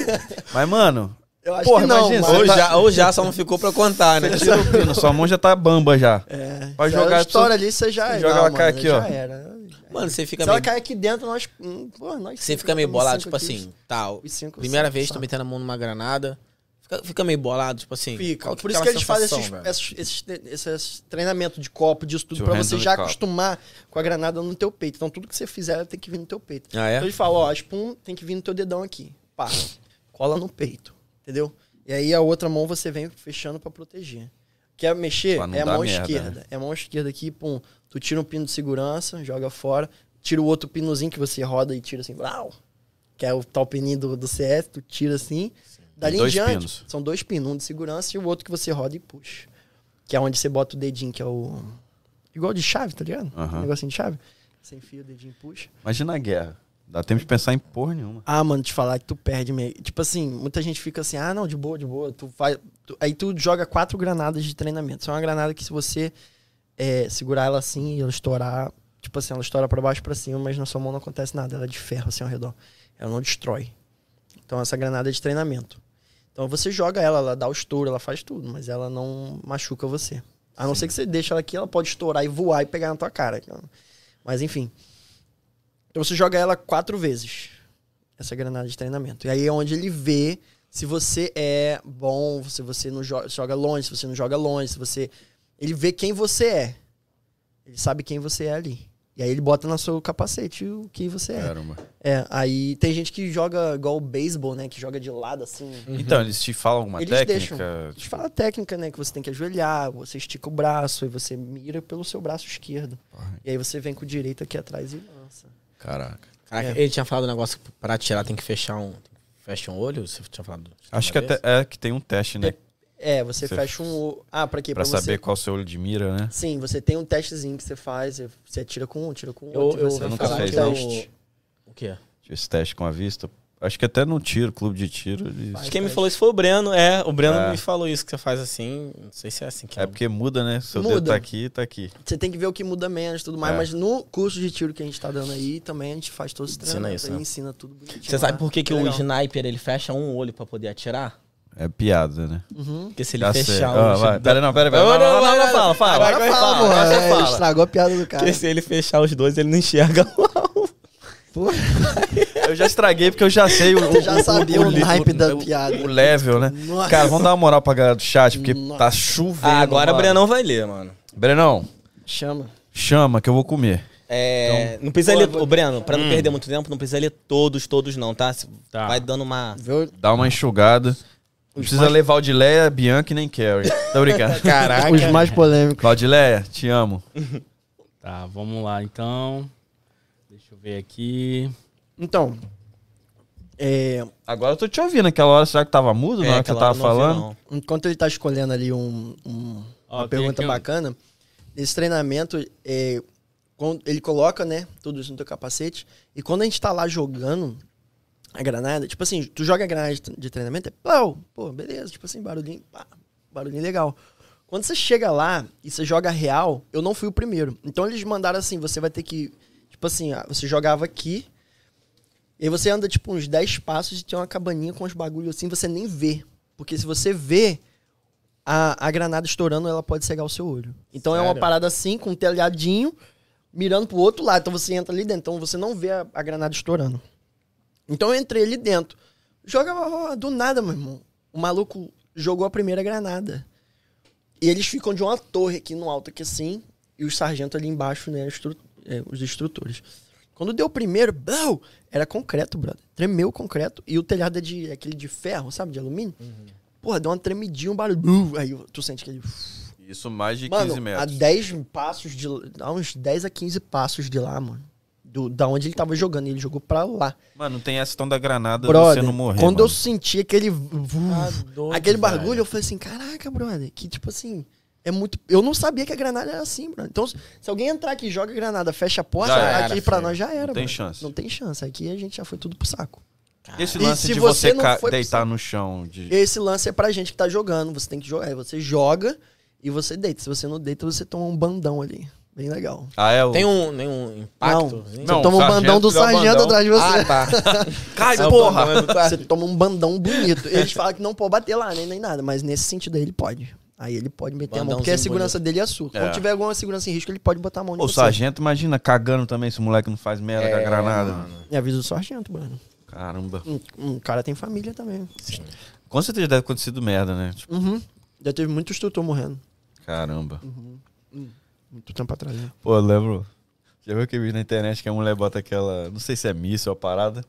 Mas, mano, Eu acho Porra, que não, imagina, Ou já, ou já só não ficou pra contar, né? tira o pino, sua mão já tá bamba já. É, Pode jogar estoura ali, você já você é. joga ela aqui, já ó. era. Mano, você fica Se ela meio. cair aqui dentro, nós. hum, Porra, nós Você fica meio bolado, tipo assim, tal. Cinco, Primeira cinco, vez, tô sabe? metendo a mão numa granada. Fica, fica meio bolado, tipo assim. Fica. Por isso que eles fazem esses, esses, esses, esses treinamentos de copo, disso tudo, To pra você já acostumar com a granada no teu peito. Então tudo que você fizer tem que vir no teu peito. Ah, é? Então eles falam, ó, a Spoon tem que vir no teu dedão aqui. Pá, cola no peito. Entendeu? E aí a outra mão você vem fechando pra proteger. Quer mexer? É a mão merda, esquerda. né? É a mão esquerda aqui, pum. Tu tira um pino de segurança, joga fora. Tira o outro pinozinho que você roda e tira assim, brau, que é o tal pininho do, do CS, tu tira assim. Dali em diante, pinos. são dois pinos, um de segurança e o outro que você roda e puxa. Que é onde você bota o dedinho, que é o. Igual de chave, tá ligado? Aham. Um negocinho de chave. Você enfia o dedinho e puxa. Imagina a guerra. Dá tempo de pensar em porra nenhuma. Ah, mano, te falar que tu perde meio. Tipo assim, muita gente fica assim, ah, não, de boa, de boa. Tu faz. tu- Aí tu joga quatro granadas de treinamento. São uma granada que se você é, segurar ela assim e ela estourar, tipo assim, ela estoura pra baixo e pra cima, mas na sua mão não acontece nada. Ela é de ferro assim ao redor. Ela não destrói. Então essa granada é de treinamento. Então você joga ela, ela dá o estouro, ela faz tudo, mas ela não machuca você. A não ser que você deixe ela aqui, ela pode estourar e voar e pegar na tua cara. Mas enfim. Então você joga ela quatro vezes. Essa granada de treinamento. E aí é onde ele vê se você é bom, se você não joga, joga longe, se você não joga longe, se você. Ele vê quem você é. Ele sabe quem você é ali. E aí ele bota no seu capacete o que você é. Caramba. É, aí tem gente que joga igual o beisebol, né? Que joga de lado assim. Então, eles te falam alguma Eles técnica? deixam. A gente fala a técnica, né? Que você tem que ajoelhar, você estica o braço e você mira pelo seu braço esquerdo. Porra, E aí você vem com o direito aqui atrás e lança. Caraca. Caraca, É. Ele tinha falado um negócio que pra atirar tem que fechar um. Fecha um olho? Você tinha falado. Acho que até é que tem um teste, né? É, você Você- fecha um. o- Ah, pra quê? Pra você- saber qual é o seu olho de mira, né? Sim, você tem um testezinho que você faz, você atira com um, tira com Eu, outro. eu, você eu nunca faz um fez, não. teste. O quê? Esse teste com a vista. Acho que até no tiro, clube de tiro. eles- Faz Quem me falou isso foi o Breno. É, o Breno É. me falou isso que você faz assim. Não sei se é assim que É porque muda, né? Seu dedo Muda. tá aqui, tá aqui. Você tem que ver o que muda menos e tudo mais, É. mas no curso de tiro que a gente tá dando aí, também a gente faz todos os Ensina treinamentos isso, né? ensina tudo bonitinho. Você sabe lá. por que, que o sniper ele fecha um olho pra poder atirar? É piada, né? Uhum. Porque se ele Já sei. fechar Ó, os. vai, Pera, não, pera, pera. Não, não, não, vai, fala, fala. Agora fala, fala, porra. é, fala. Estragou a piada do cara. Porque se ele fechar os dois, ele não enxerga o alvo. Eu já estraguei porque eu já sei o, Você já sabia o li- naipe da o- piada. O level, né? Nossa. Cara, vamos dar uma moral pra galera do chat, porque Nossa. tá chovendo. Ah, agora o. Brenão vai ler, mano. Brenão, Chama. chama que eu vou comer. É, não precisa Pô, ler, vou- o Breno, pra Hum. não perder muito tempo, não precisa ler todos, todos não, tá? Tá. Vai dando uma... Dá uma enxugada. Não precisa mais- levar Valdileia, Bianca e nem Carrie. Tô brincando. Caraca. Os mais polêmicos. Valdileia, te amo. Tá, vamos lá então. Deixa eu ver aqui. Então, é, Agora eu tô te ouvindo. Aquela hora, será que tava mudo na hora que você É, tava eu ouvi, falando? enquanto ele tá escolhendo ali um, um- Ó, uma pergunta aqui bacana, nesse treinamento, é, quando ele coloca, né, tudo isso no teu capacete, e quando a gente tá lá jogando a granada, tipo assim, tu joga a granada de, de treinamento, é pau, pô, beleza, tipo assim, barulhinho, pá, barulhinho legal. Quando você chega lá e você joga real, eu não fui o primeiro. Então eles mandaram assim, você vai ter que, tipo assim, ah, você jogava aqui, e aí você anda tipo uns 10 passos e tem uma cabaninha com uns bagulhos assim, você nem vê. Porque se você vê, a, a granada estourando, ela pode cegar o seu olho. Então é uma Sério? parada assim, com um telhadinho, mirando pro outro lado. Então você entra ali dentro, então você não vê a, a granada estourando. Então eu entrei ali dentro. Joga do nada, meu irmão. O maluco jogou a primeira granada. E eles ficam de uma torre aqui no alto, aqui assim, e os sargentos ali embaixo, né? instru- é, os instrutores. Quando deu o primeiro, blau, era concreto, brother. Tremeu o concreto. E o telhado é de aquele de ferro, sabe? De alumínio. Porra, deu uma tremidinha, um barulho. Aí tu sente aquele. Isso mais de Mano, 15 a metros. 10 passos de. A uns 10 a 15 passos de lá, mano. Do, da onde ele tava jogando. Ele jogou pra lá. Mano, não tem essa questão da granada Brother, você não morrer. quando eu mano. senti aquele. Tá doido, aquele velho. bagulho, eu falei assim: caraca, brother. Que tipo assim. É muito. Eu não sabia que a granada era assim, brother. Então, se alguém entrar aqui e joga a granada, fecha a porta, Já aqui pra filho. nós já era. Não tem chance. Não tem chance. Aqui a gente já foi tudo pro saco. Esse E lance se de você deitar no chão. De... Esse lance é pra gente que tá jogando. Você tem que jogar. Aí Você joga e você deita. Se você não deita, você toma um bandão ali. Bem legal. Ah, é o. Tem um, nenhum impacto? Não, Não, você toma um bandão do sargento bandão. atrás de você. Ah, tá. Cai, É porra! é cara. Você toma um bandão bonito. Eles falam que não pode bater lá, nem, nem nada, mas nesse sentido aí ele pode. Aí ele pode meter a mão, porque a segurança dele é sua. É. Quando tiver alguma segurança em risco, ele pode botar a mão em O você. sargento, imagina, cagando também se o moleque não faz merda com a É, granada. mano. E avisa o sargento, mano. Caramba. Um, um cara tem família também. Com certeza deve ter acontecido merda, né? Tipo, Uhum. Já teve muito instrutor morrendo. caramba. Muito tempo atrás. Né? Pô, eu lembro. Já viu que eu vi na internet que a mulher bota aquela. Não sei se é míssil ou parada.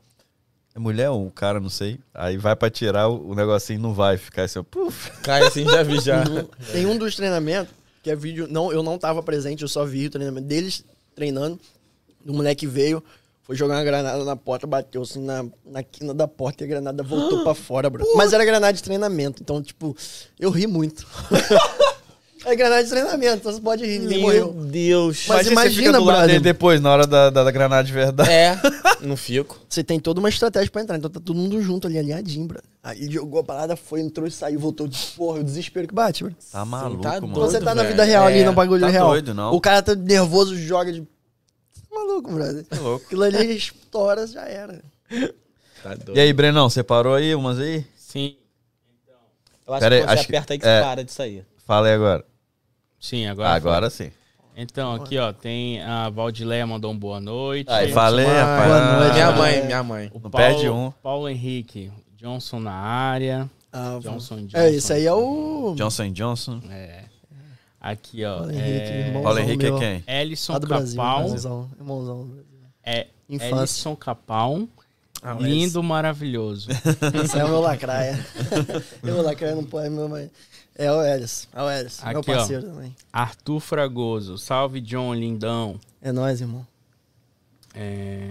É mulher ou um cara, não sei. Aí vai pra tirar o, o negocinho e não vai ficar assim, ó, puf. Cai assim, já vi já. Tem um dos treinamentos, que é vídeo. Não, eu não tava presente, eu só vi o treinamento deles treinando. O moleque veio, foi jogar uma granada na porta, bateu assim na, na quina da porta e a granada voltou pra fora, bro. Mas era granada de treinamento, então, tipo, eu ri muito. é granada de treinamento, então você pode rir, ninguém Meu morreu. Deus. Mas Imagina você fica imagina, do lado brother. dele depois, na hora da, da, da granada de verdade. É, não fico. Você tem toda uma estratégia pra entrar, então tá todo mundo junto ali, alinhadinho, bro. Aí ele jogou a parada, foi, entrou e saiu, voltou. Porra, o desespero que bate, bro. Tá maluco, tá mano. Doido. você tá na vida real ali, É, no bagulho tá real. doido, não. O cara tá nervoso, joga de. Tá maluco, brother. É louco. Aquilo ali estoura, já era. Tá doido. E aí, Brenão, você parou aí umas aí? Sim, Eu acho Pera aí, que quando você acho que- aperta aí que é. você para disso aí. Fala aí agora. sim, agora. Agora sim. Então, aqui, ó, tem a Valdileia mandou um boa noite. Aí, falei, rapaz. Boa noite, Minha mãe, é. minha mãe. O Não Paulo, perde um. Paulo Henrique, Johnson na área. Ah, Johnson, Johnson. é, esse aí é o. Johnson Johnson. É. Aqui, ó. Paulo Henrique, é... irmão. Paulo Henrique é meu. quem? Ellison Lá do Brasil. Capão. Irmãozão, irmãozão. do Brasil. É Infância. Ellison Capão. Ah, lindo, maravilhoso. Esse é o meu lacraia. meu lacraia não pode, meu mãe. É o Elis. É o Elis. Meu Aqui, ó. parceiro também. Arthur Fragoso. Salve, John, lindão. É nóis, irmão. É...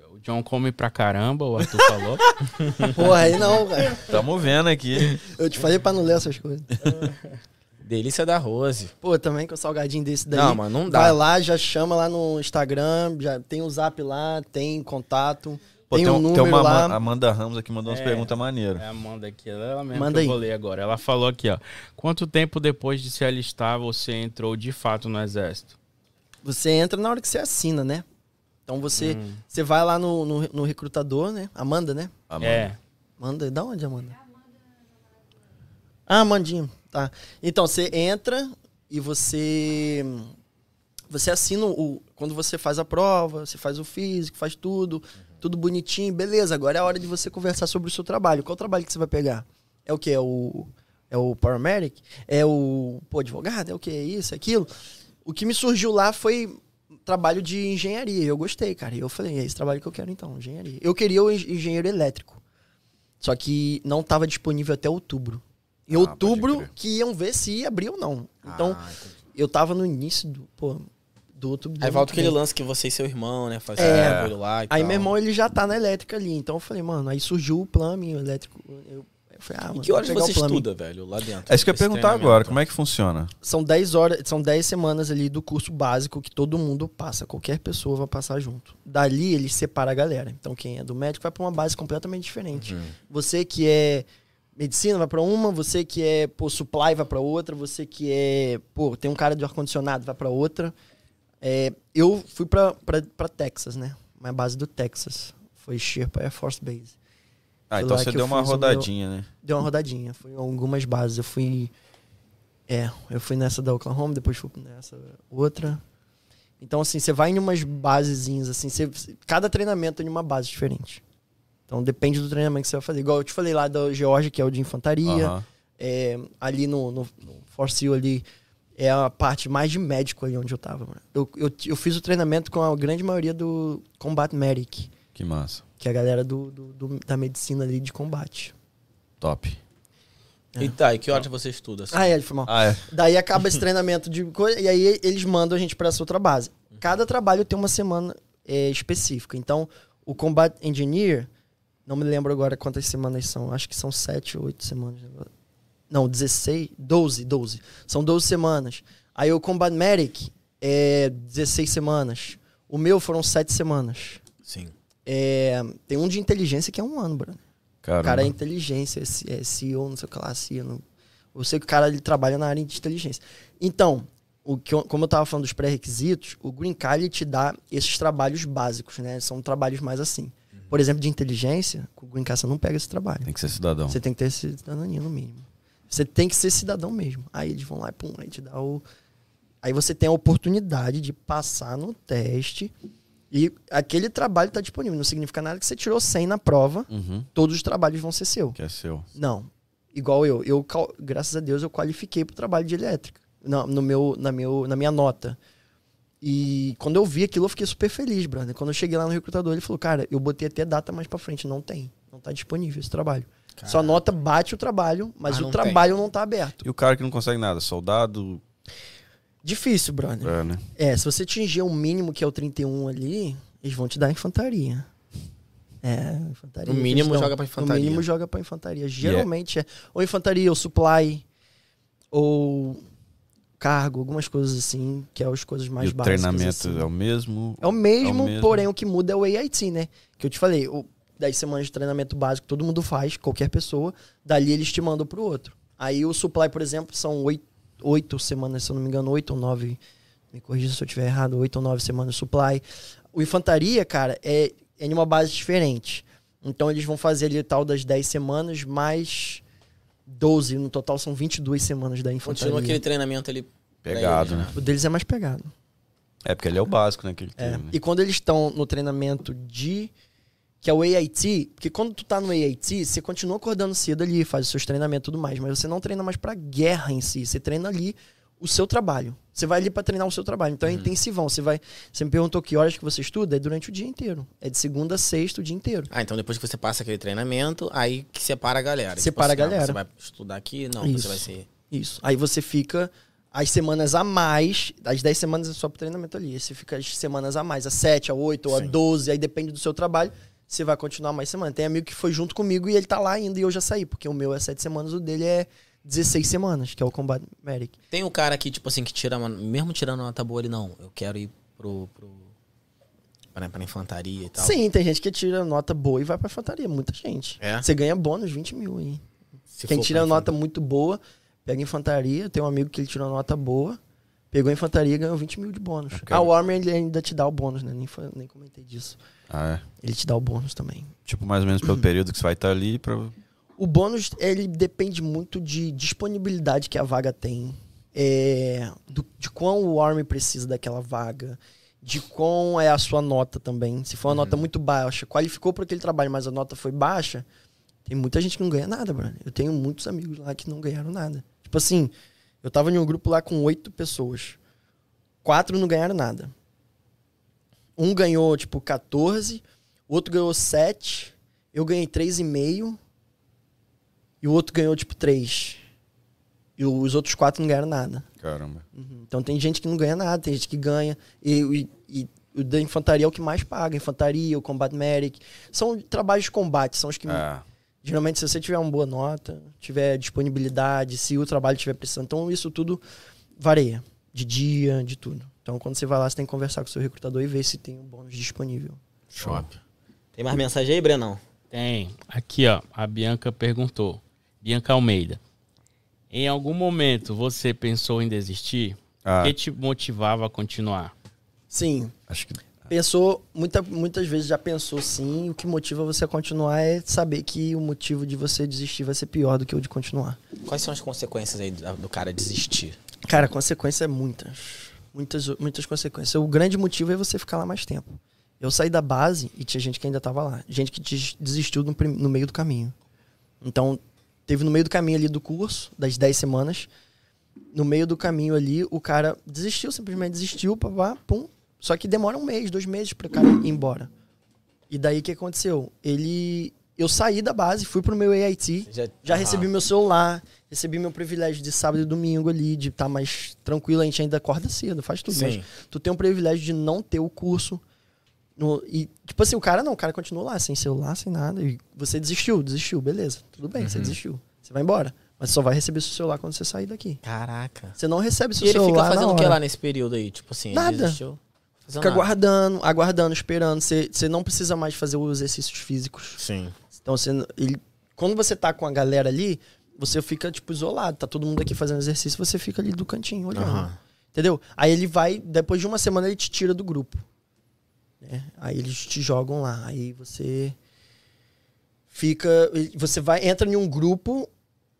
ó. O John come pra caramba, o Arthur falou. Porra, aí não, cara. Tamo vendo aqui. Eu te falei pra não ler essas coisas. Delícia da Rose. Pô, também com o salgadinho desse daí. Não, mas não dá. Vai lá, já chama lá no Instagram, já tem o zap lá, tem contato, Pô, tem, tem, um número tem uma lá. Ama- Amanda Ramos aqui mandou umas É. perguntas maneiras. É a Amanda aqui, ela mesmo Manda que aí. eu vou ler agora. Ela falou aqui, ó. Quanto tempo depois de se alistar você entrou de fato no exército? Você entra na hora que você assina, né? Então você, você vai lá no, no, no recrutador, né? Amanda, né? Amanda. É. Amanda, da onde, Amanda? Ah, Amandinha, tá. Então, você entra e você. Você assina o. Quando você faz a prova, você faz o físico, faz tudo, tudo bonitinho, beleza. Agora é a hora de você conversar sobre o seu trabalho. Qual trabalho que você vai pegar? É o que? É o. É o paramedic? É o pô, advogado? É o que? É isso, é aquilo? O que me surgiu lá foi trabalho de engenharia. Eu gostei, cara. E eu falei, é esse trabalho que eu quero então, engenharia. Eu queria o en- engenheiro elétrico. Só que não estava disponível até outubro. Em Ah, outubro que iam ver se ia abrir ou não. Então, Ah, eu tava no início do, pô, do outubro. Aí volta aquele lance que você e seu irmão, né? Fazer É. um lá e Aí tal. meu irmão, ele já tá na elétrica ali. Então eu falei, mano, aí surgiu o plano elétrico. Eu, eu falei, ah, mano, que horas você o estuda, velho, lá dentro? É isso que eu ia perguntar agora. Como é que funciona? São 10 horas, são 10 semanas ali do curso básico que todo mundo passa, qualquer pessoa vai passar junto. Dali eles separam a galera. Então quem é do médico vai para uma base completamente diferente. Você que é medicina vai para uma, você que é pô, supply vai para outra, você que é, pô, tem um cara de ar condicionado vai para outra. É, eu fui para Texas, né? Uma base do Texas. Foi Sherpa Air Force Base. Ah, Foi então você deu eu uma rodadinha, né? Deu uma rodadinha. Fui em algumas bases. Eu fui. É, eu fui nessa da Oklahoma, depois fui nessa outra. Então, assim, você vai em umas basezinhas, assim, você, cada treinamento é em uma base diferente. Então, depende do treinamento que você vai fazer. Igual eu te falei lá da Georgia, que é o de infantaria. Aham. É, ali no, no, no Force Seal ali é a parte mais de médico ali onde eu tava. mano. Eu, eu, eu fiz o treinamento com a grande maioria do Combat Medic, Que massa. que é a galera do, do- do- da medicina ali de combate. Top. E tá, e que horas você estuda? assim? Ah, é, ele foi mal. Ah, é. Daí acaba esse treinamento de coisa, e aí eles mandam a gente pra essa outra base. Cada trabalho tem uma semana é, específica. Então, o Combat Engineer, não me lembro agora quantas semanas são, acho que são 7 ou 8 semanas. Não, 16, 12, 12. São 12 semanas. Aí o Combat Medic é 16 semanas. O meu foram 7 semanas. Sim. É, tem um de inteligência que é um ano, Bruno. O Caramba. cara é inteligência, é C- é CEO, não sei o que lá, CEO. Não... Eu sei que o cara ele trabalha na área de inteligência. Então, o que eu- como eu tava falando dos pré-requisitos, o Green Card ele te dá esses trabalhos básicos, né? São trabalhos mais assim. Por exemplo, de inteligência, o Green Card você não pega esse trabalho. Tem que ser cidadão. Você tem que ter cidadania no mínimo. Você tem que ser cidadão mesmo. Aí eles vão lá e pum, aí te dá o. Aí você tem a oportunidade de passar no teste e aquele trabalho tá disponível. Não significa nada que você tirou 100 na prova, Uhum. todos os trabalhos vão ser seu. Que é seu. Não. Igual eu. Eu, graças a Deus, eu qualifiquei pro trabalho de elétrica. Na, no meu, na, meu, na minha nota. E quando eu vi aquilo, eu fiquei super feliz, brother. Quando eu cheguei lá no recrutador, ele falou, cara, eu botei até data mais pra frente. Não tem. Não tá disponível esse trabalho. Sua nota bate o trabalho, mas Ah, o não trabalho não tá aberto. E o cara que não consegue nada? Soldado? Difícil, brother. É, né? É, se você atingir o mínimo, que é o 31 ali, eles vão te dar infantaria. É, infantaria. No mínimo, joga pra infantaria. No mínimo, joga pra infantaria. Geralmente é ou infantaria, ou supply, ou cargo, algumas coisas assim, que é as coisas mais e o básicas. treinamento assim. é o mesmo? É o mesmo, é o mesmo. porém o que muda é o AIT, né? Que eu te falei, o 10 semanas de treinamento básico todo mundo faz, qualquer pessoa. Dali eles te mandam pro outro. Aí o supply, por exemplo, são oito, oito semanas, se eu não me engano, oito ou nove. Me corrija se eu estiver errado, oito ou nove semanas de supply. O infantaria, cara, é, é em uma base diferente. Então eles vão fazer ali tal das 10 semanas, mais 12. No total são 22 semanas da infantaria. Continua aquele treinamento ali. Pegado, eles, né? O deles é mais pegado. É, porque ele é o básico, né? Que ele É. tem, né? E quando eles estão no treinamento de. Que é o AIT, porque quando tu tá no AIT, você continua acordando cedo ali, faz os seus treinamentos e tudo mais, mas você não treina mais pra guerra em si, você treina ali o seu trabalho. Você vai ali pra treinar o seu trabalho. Então é intensivão. Você vai. Você me perguntou que horas que você estuda? É durante o dia inteiro. É de segunda a sexta o dia inteiro. Ah, então depois que você passa aquele treinamento, aí que separa a galera. Separa Tipo a galera. Você vai estudar aqui? Não, Isso. você vai ser. Isso. Aí você fica as semanas a mais, as 10 semanas é só pro treinamento ali. Aí Você fica as semanas a mais, a 7, a 8 ou a Sim. 12, aí depende do seu trabalho. Você vai continuar mais semanas. Tem amigo que foi junto comigo e ele tá lá ainda e eu já saí, porque o meu é 7 semanas, o dele é 16 semanas, que é o Combat Medic. Tem o cara aqui, tipo assim, que tira, uma- mesmo tirando uma nota boa, ele não. Eu quero ir pro. pro pra, pra infantaria e tal. Sim, tem gente que tira nota boa e vai pra infantaria, muita gente. É? Você ganha bônus 20 mil aí. Se Quem tira nota muito boa, pega infantaria. Tem um amigo que ele tirou nota boa, pegou infantaria e ganhou 20 mil de bônus. Ok. A Warmer ele ainda te dá o bônus, né? Nem, nem comentei disso. Ah, é. Ele te dá o bônus também. Tipo, mais ou menos pelo período que você vai estar ali pra... O bônus, ele depende muito de disponibilidade que a vaga tem. é, do- de quão o Army precisa daquela vaga. De quão é a sua nota também. Se for uma nota muito baixa, qualificou para aquele trabalho, mas a nota foi baixa, tem muita gente que não ganha nada, brother. Eu tenho muitos amigos lá que não ganharam nada. Tipo assim, eu tava em um grupo lá com oito pessoas. Quatro não ganharam nada. Um ganhou, tipo, 14, o outro ganhou 7, eu ganhei 3,5 e o outro ganhou, tipo, 3. E os outros quatro não ganharam nada. Caramba. Uhum. Então tem gente que não ganha nada, tem gente que ganha. E, e- e o da infantaria é o que mais paga. Infantaria, o Combat Medic. São trabalhos de combate, são os que. Ah, Geralmente, se você tiver uma boa nota, tiver disponibilidade, se o trabalho estiver precisando. Então, isso tudo varia. De dia, de tudo. Então, quando você vai lá, você tem que conversar com o seu recrutador e ver se tem um bônus disponível. show. Tem mais mensagem aí, Brenão? Tem. Aqui, ó. A Bianca perguntou. Bianca Almeida. Em algum momento você pensou em desistir? Ah, O que te motivava a continuar? Sim, acho que... Pensou, muita, muitas vezes já pensou sim. O que motiva você a continuar é saber que o motivo de você desistir vai ser pior do que o de continuar. Quais são as consequências aí do do cara desistir? Cara, consequência é muitas. Muitas, muitas consequências. O grande motivo é você ficar lá mais tempo. Eu saí da base e tinha gente que ainda tava lá. Gente que des- desistiu no, no meio do caminho. Então, teve no meio do caminho ali do curso, das 10 semanas. No meio do caminho ali, o cara desistiu, simplesmente desistiu, papá, pum. Só que demora um mês, dois meses para o cara ir embora. E daí o que aconteceu? Ele. Eu saí da base, fui pro meu AIT, Já, já recebi meu celular, recebi meu privilégio de sábado e domingo ali, de estar mais tranquilo, a gente ainda acorda cedo, faz tudo. Mas Sim. tu tem o privilégio de não ter o curso. no- e, tipo assim, o cara não, o cara continua lá, sem celular, sem nada. E você desistiu, desistiu, beleza. Tudo bem, você Uhum. desistiu. Você vai embora. Mas só vai receber seu celular quando você sair daqui. Caraca. Você não recebe seu E ele celular. fica fazendo o que lá nesse período aí? Tipo assim, ele Nada. desistiu? Fazendo Fica nada. aguardando, aguardando, esperando. Você, não precisa mais fazer os exercícios físicos. Sim. Então, você, ele, quando você tá com a galera ali, você fica, tipo, isolado. Tá todo mundo aqui fazendo exercício, você fica ali do cantinho olhando. Aham. Entendeu? Aí ele vai, depois de uma semana, ele te tira do grupo. né? Aí eles te jogam lá. Aí você fica. Você vai, entra em um grupo,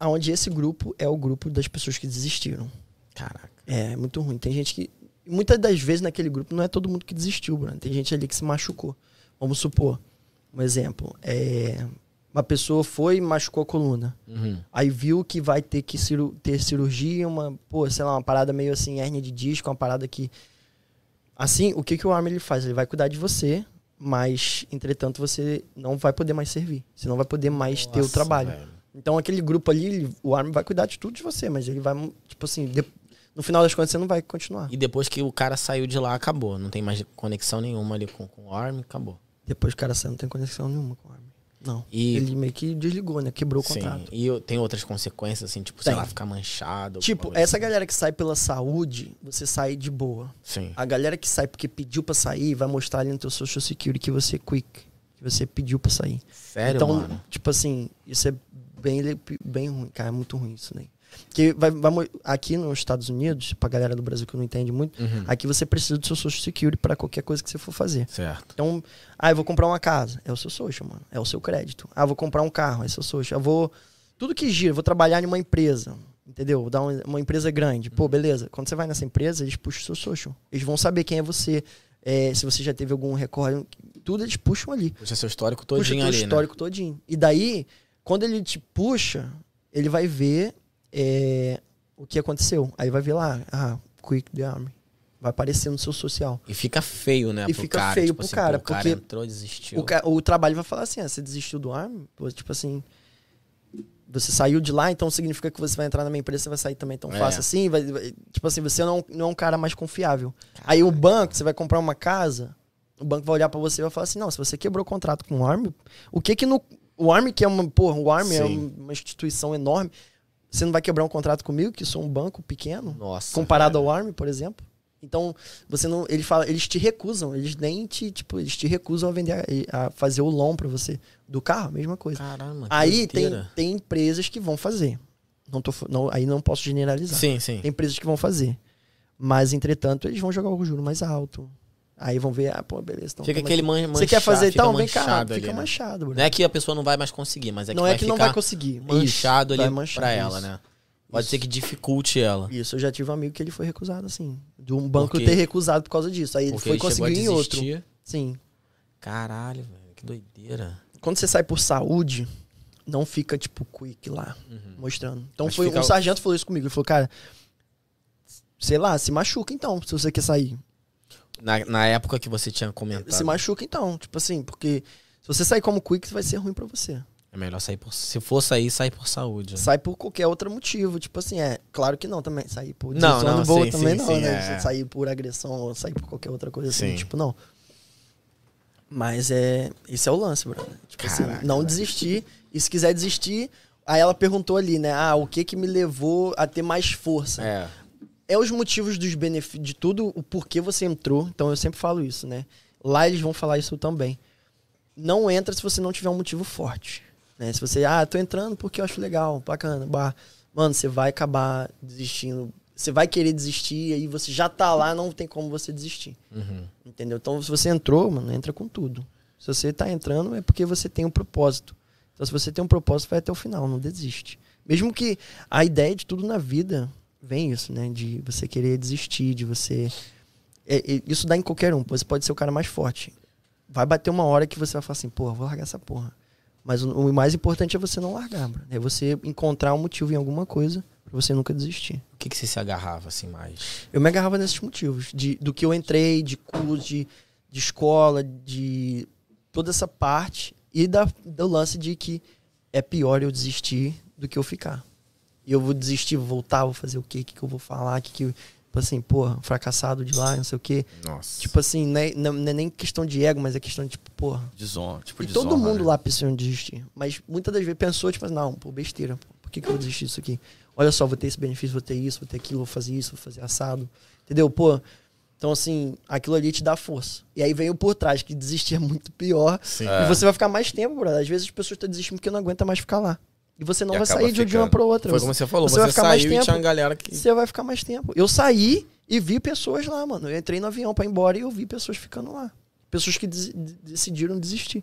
onde esse grupo é o grupo das pessoas que desistiram. Caraca. É, é muito ruim. Tem gente que. Muitas das vezes naquele grupo não é todo mundo que desistiu, Bruno. Tem gente ali que se machucou. Vamos supor, um exemplo. É, uma pessoa foi e machucou a coluna. Uhum. Aí viu que vai ter que ciru- ter cirurgia, uma, pô, sei lá, uma parada meio assim, hérnia de disco, uma parada que. Assim, o que, que o Arm ele faz? Ele vai cuidar de você, mas, entretanto, você não vai poder mais servir. Você não vai poder mais ter o Nossa, trabalho. velho. Então aquele grupo ali, o Arm vai cuidar de tudo de você, mas ele vai, tipo assim, de- no final das contas você não vai continuar. E depois que o cara saiu de lá, acabou. Não tem mais conexão nenhuma ali com, com o Arm, acabou. Depois o cara sai, não tem conexão nenhuma com o Arm. Não. E- Ele meio que desligou, né? Quebrou o Sim. contrato. E eu- tem outras consequências, assim, tipo, sei Tem. lá, ficar manchado. Tipo, essa assim. galera que sai pela saúde, você sai de boa. Sim. A galera que sai porque pediu pra sair, vai mostrar ali no teu social security que você é quick, que você pediu pra sair. Sério, então, mano? tipo assim, isso é bem, bem ruim, cara, é muito ruim isso daí. Porque vai, vai aqui nos Estados Unidos, pra galera do Brasil que não entende muito, Uhum. aqui você precisa do seu social security pra qualquer coisa que você for fazer. Certo. Então, ah, eu vou comprar uma casa, é o seu social, mano, é o seu crédito. Ah, eu vou comprar um carro, é o seu social. Eu vou tudo que gira, eu vou trabalhar em uma empresa, entendeu? Vou dar uma, uma empresa grande. Uhum. Pô, beleza. Quando você vai nessa empresa, eles puxam o seu social. Eles vão saber quem é você, é, se você já teve algum recorde, tudo eles puxam ali. Puxa seu histórico Puxa todinho teu ali, né? histórico todinho. E daí, quando ele te puxa, ele vai ver é, o que aconteceu. Aí vai ver lá, ah, Quick the Army. Vai aparecer no seu social. E fica feio, né? E pro fica cara. feio tipo pro assim, cara, pô, o cara porque entrou, desistiu. O, ca- o trabalho vai falar assim, ah, você desistiu do Army? Pô, tipo assim, você saiu de lá, então significa que você vai entrar na minha empresa, você vai sair também tão É. fácil assim? Vai, vai- tipo assim, você não, não é um cara mais confiável. Aí o banco, você vai comprar uma casa, o banco vai olhar pra você e vai falar assim, não, se você quebrou o contrato com o Army, o que que no... O Army que é uma, porra, o Army é Sim. uma instituição enorme, você não vai quebrar um contrato comigo, que sou um banco pequeno? Nossa. comparado ao Army, por exemplo. Então, você não, ele fala, eles te recusam, eles nem te, tipo, eles te recusam a vender, a fazer o loan pra você do carro, mesma coisa. Caramba, aí tem, tem empresas que vão fazer. Não tô, não, aí não posso generalizar. Sim, sim. Tem empresas que vão fazer. Mas, entretanto, eles vão jogar o juro mais alto. Aí vão ver, ah, pô, beleza. Então, Fica aquele man manchado. Você quer fazer fica então? Vem cá. Fica ali, né? manchado, Bruno. Não é que a pessoa não vai mais conseguir, mas é que não vai é que não vai conseguir. manchado ali manchar, pra ela, isso. né? Pode Isso. ser que dificulte ela. Isso, eu já tive um amigo que ele foi recusado, assim. De um banco Porque- ter recusado por causa disso. Aí ele Porque foi conseguir em outro. Sim. Caralho, velho. Que doideira. Quando você sai por saúde, não fica, tipo, quick lá, mostrando. Então Mas foi fica- um sargento falou isso comigo. Ele falou, cara, sei lá, se machuca então, se você quer sair. Na, na época que você tinha comentado. Se machuca então, tipo assim, porque se você sair como quick, vai ser ruim pra você. É melhor sair por. Se for sair, sair por saúde. né? Sai por qualquer outro motivo, tipo assim, é, claro que não também, sair por Não, não, boa sim, também sim, não, sim, né? é. Sair por agressão ou sair por qualquer outra coisa assim, Sim. tipo, não. Mas é, esse é o lance, brother. Tipo assim, Caraca, não velho. desistir, e se quiser desistir, aí ela perguntou ali, né, ah, o que que me levou a ter mais força? É. é os motivos dos benefícios, de tudo, o porquê você entrou. Então eu sempre falo isso, né? Lá eles vão falar isso também. Não entra se você não tiver um motivo forte. Né? Se você, ah, tô entrando porque eu acho legal, bacana, bah. Mano, você vai acabar desistindo você vai querer desistir, aí você já tá lá, não tem como você desistir. Uhum. Entendeu? Então, se você entrou, mano, entra com tudo. Se você tá entrando, é porque você tem um propósito. Então, se você tem um propósito, vai até o final, não desiste. Mesmo que a ideia de tudo na vida vem isso, né? De você querer desistir, de você. é- é- isso dá em qualquer um. Você pode ser o cara mais forte. Vai bater uma hora que você vai falar assim, porra, vou largar essa porra. Mas o, o mais importante é você não largar, bro. É você encontrar um motivo em alguma coisa pra você nunca desistir. O que, que você se agarrava assim mais? Eu me agarrava nesses motivos. De, do que eu entrei, de curso, de, de escola, de toda essa parte. E da, do lance de que é pior eu desistir do que eu ficar. E eu vou desistir, vou voltar, vou fazer o quê? O que, que eu vou falar? Que, que eu. Tipo assim, porra, fracassado de lá, não sei o quê. Nossa. Tipo assim, não é, não é nem questão de ego, mas é questão de, tipo, porra. Desonra, tipo E desonra, todo mundo né? lá pensou em desistir. Mas muitas das vezes pensou, tipo, não, pô, besteira. Pô, por que, que eu vou desistir disso aqui? Olha só, vou ter esse benefício, vou ter isso, vou ter aquilo, vou fazer isso, vou fazer assado. Entendeu? Pô, então assim, aquilo ali te dá força. E aí vem o por trás, que desistir é muito pior. Sim. É. E você vai ficar mais tempo, brother. Às vezes as pessoas estão desistindo porque não aguentam mais ficar lá. E você não E vai sair de de uma ficando. pra outra. Foi como você falou, você você, vai ficar mais saiu e tempo. tinha uma galera que. você vai ficar mais tempo. Eu saí e vi pessoas lá, mano. Eu entrei no avião pra ir embora e eu vi pessoas ficando lá. Pessoas que des- de- decidiram desistir.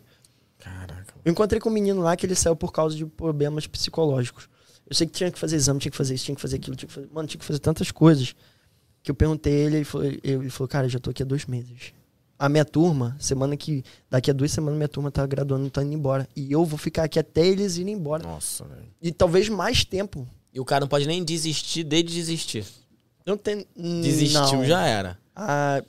Caraca. Eu encontrei com um menino lá que ele saiu por causa de problemas psicológicos. Eu sei que tinha que fazer exame, tinha que fazer isso, tinha que fazer aquilo, tinha que fazer. Mano, tinha que fazer tantas coisas. Que eu perguntei ele, ele falou, ele falou cara, já tô aqui há dois meses. A minha turma, semana que. Daqui a duas semanas minha turma tá graduando, tá indo embora. E eu vou ficar aqui até eles irem embora. Nossa, velho. E talvez mais tempo. E o cara não pode nem desistir de desistir. Não tem. Desistiu, não. já era. Ah,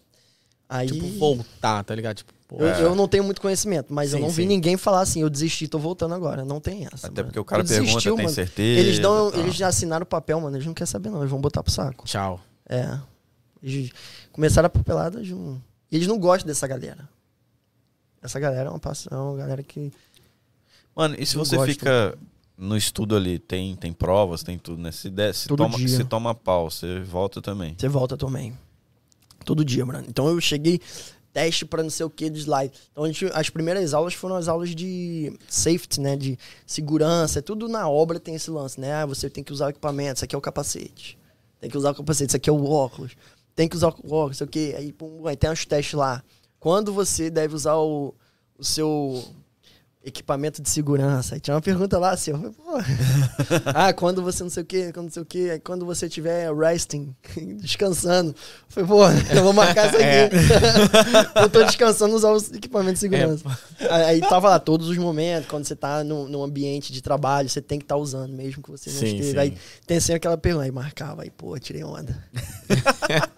aí. Tipo, voltar, tá ligado? Tipo, pô, Eu, eu não tenho muito conhecimento, mas eu Sim, não vi sim. ninguém falar assim, eu desisti, tô voltando agora. Não tem essa. Até mano. porque o cara desistiu, pergunta, tem mano. certeza? Eles dão, tal. eles já assinaram o papel, mano. Eles não querem saber, não. Eles vão botar pro saco. tchau. É. Eles começaram a papelada de um. E eles não gostam dessa galera. Essa galera é uma passão, uma galera que. Mano, e se você gosto. fica no estudo ali, tem, tem provas, tem tudo, né? Se, der, se, Todo toma, dia. se toma pau, você volta também. Você volta também. Todo dia, mano. Então eu cheguei, teste pra não sei o que de slide. Então a gente- as primeiras aulas foram as aulas de safety, né? De segurança. É tudo na obra tem esse lance, né? Ah, você tem que usar o equipamento, isso aqui é o capacete. Tem que usar o capacete, isso aqui é o óculos. Tem que usar o óculos, sei o quê. Aí, pum, aí tem uns testes lá. Quando você deve usar o, o seu equipamento de segurança. Aí tinha uma pergunta lá assim, eu falei, pô. ah, quando você não sei o que, quando não sei o que, quando você estiver resting, descansando. Eu falei, pô, eu vou marcar isso aqui. eu tô descansando usar os equipamentos de segurança. aí, aí tava lá todos os momentos, quando você tá num, num ambiente de trabalho, você tem que estar usando, mesmo que você não Sim, esteja. sim. Aí tem sempre aquela pergunta, aí marcava, aí, pô, tirei onda.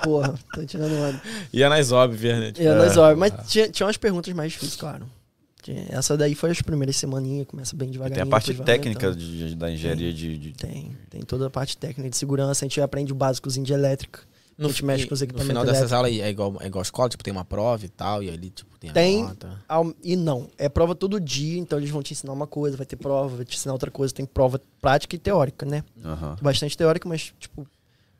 Porra, tô tirando onda. Ia nas óbvias, né? Tipo, É, nas horas. Mas tinha, tinha umas perguntas mais difíceis, claro. Essa daí foi as primeiras semaninhas, começa bem devagarinho. tem a parte técnica de, de- da engenharia de, de- Tem, tem toda a parte técnica de segurança. A gente aprende o básicozinho de elétrica. no, a gente mexe com os no equipamentos final dessas elétricos. aulas aí é igual, é igual a escola, tipo, tem uma prova e tal, e ali, tipo, tem a Tem. nota. Ao- E não, é prova todo dia, então eles vão te ensinar uma coisa, vai ter prova, vai te ensinar outra coisa. Tem prova prática e teórica, né? Aham. Bastante teórica, mas, tipo,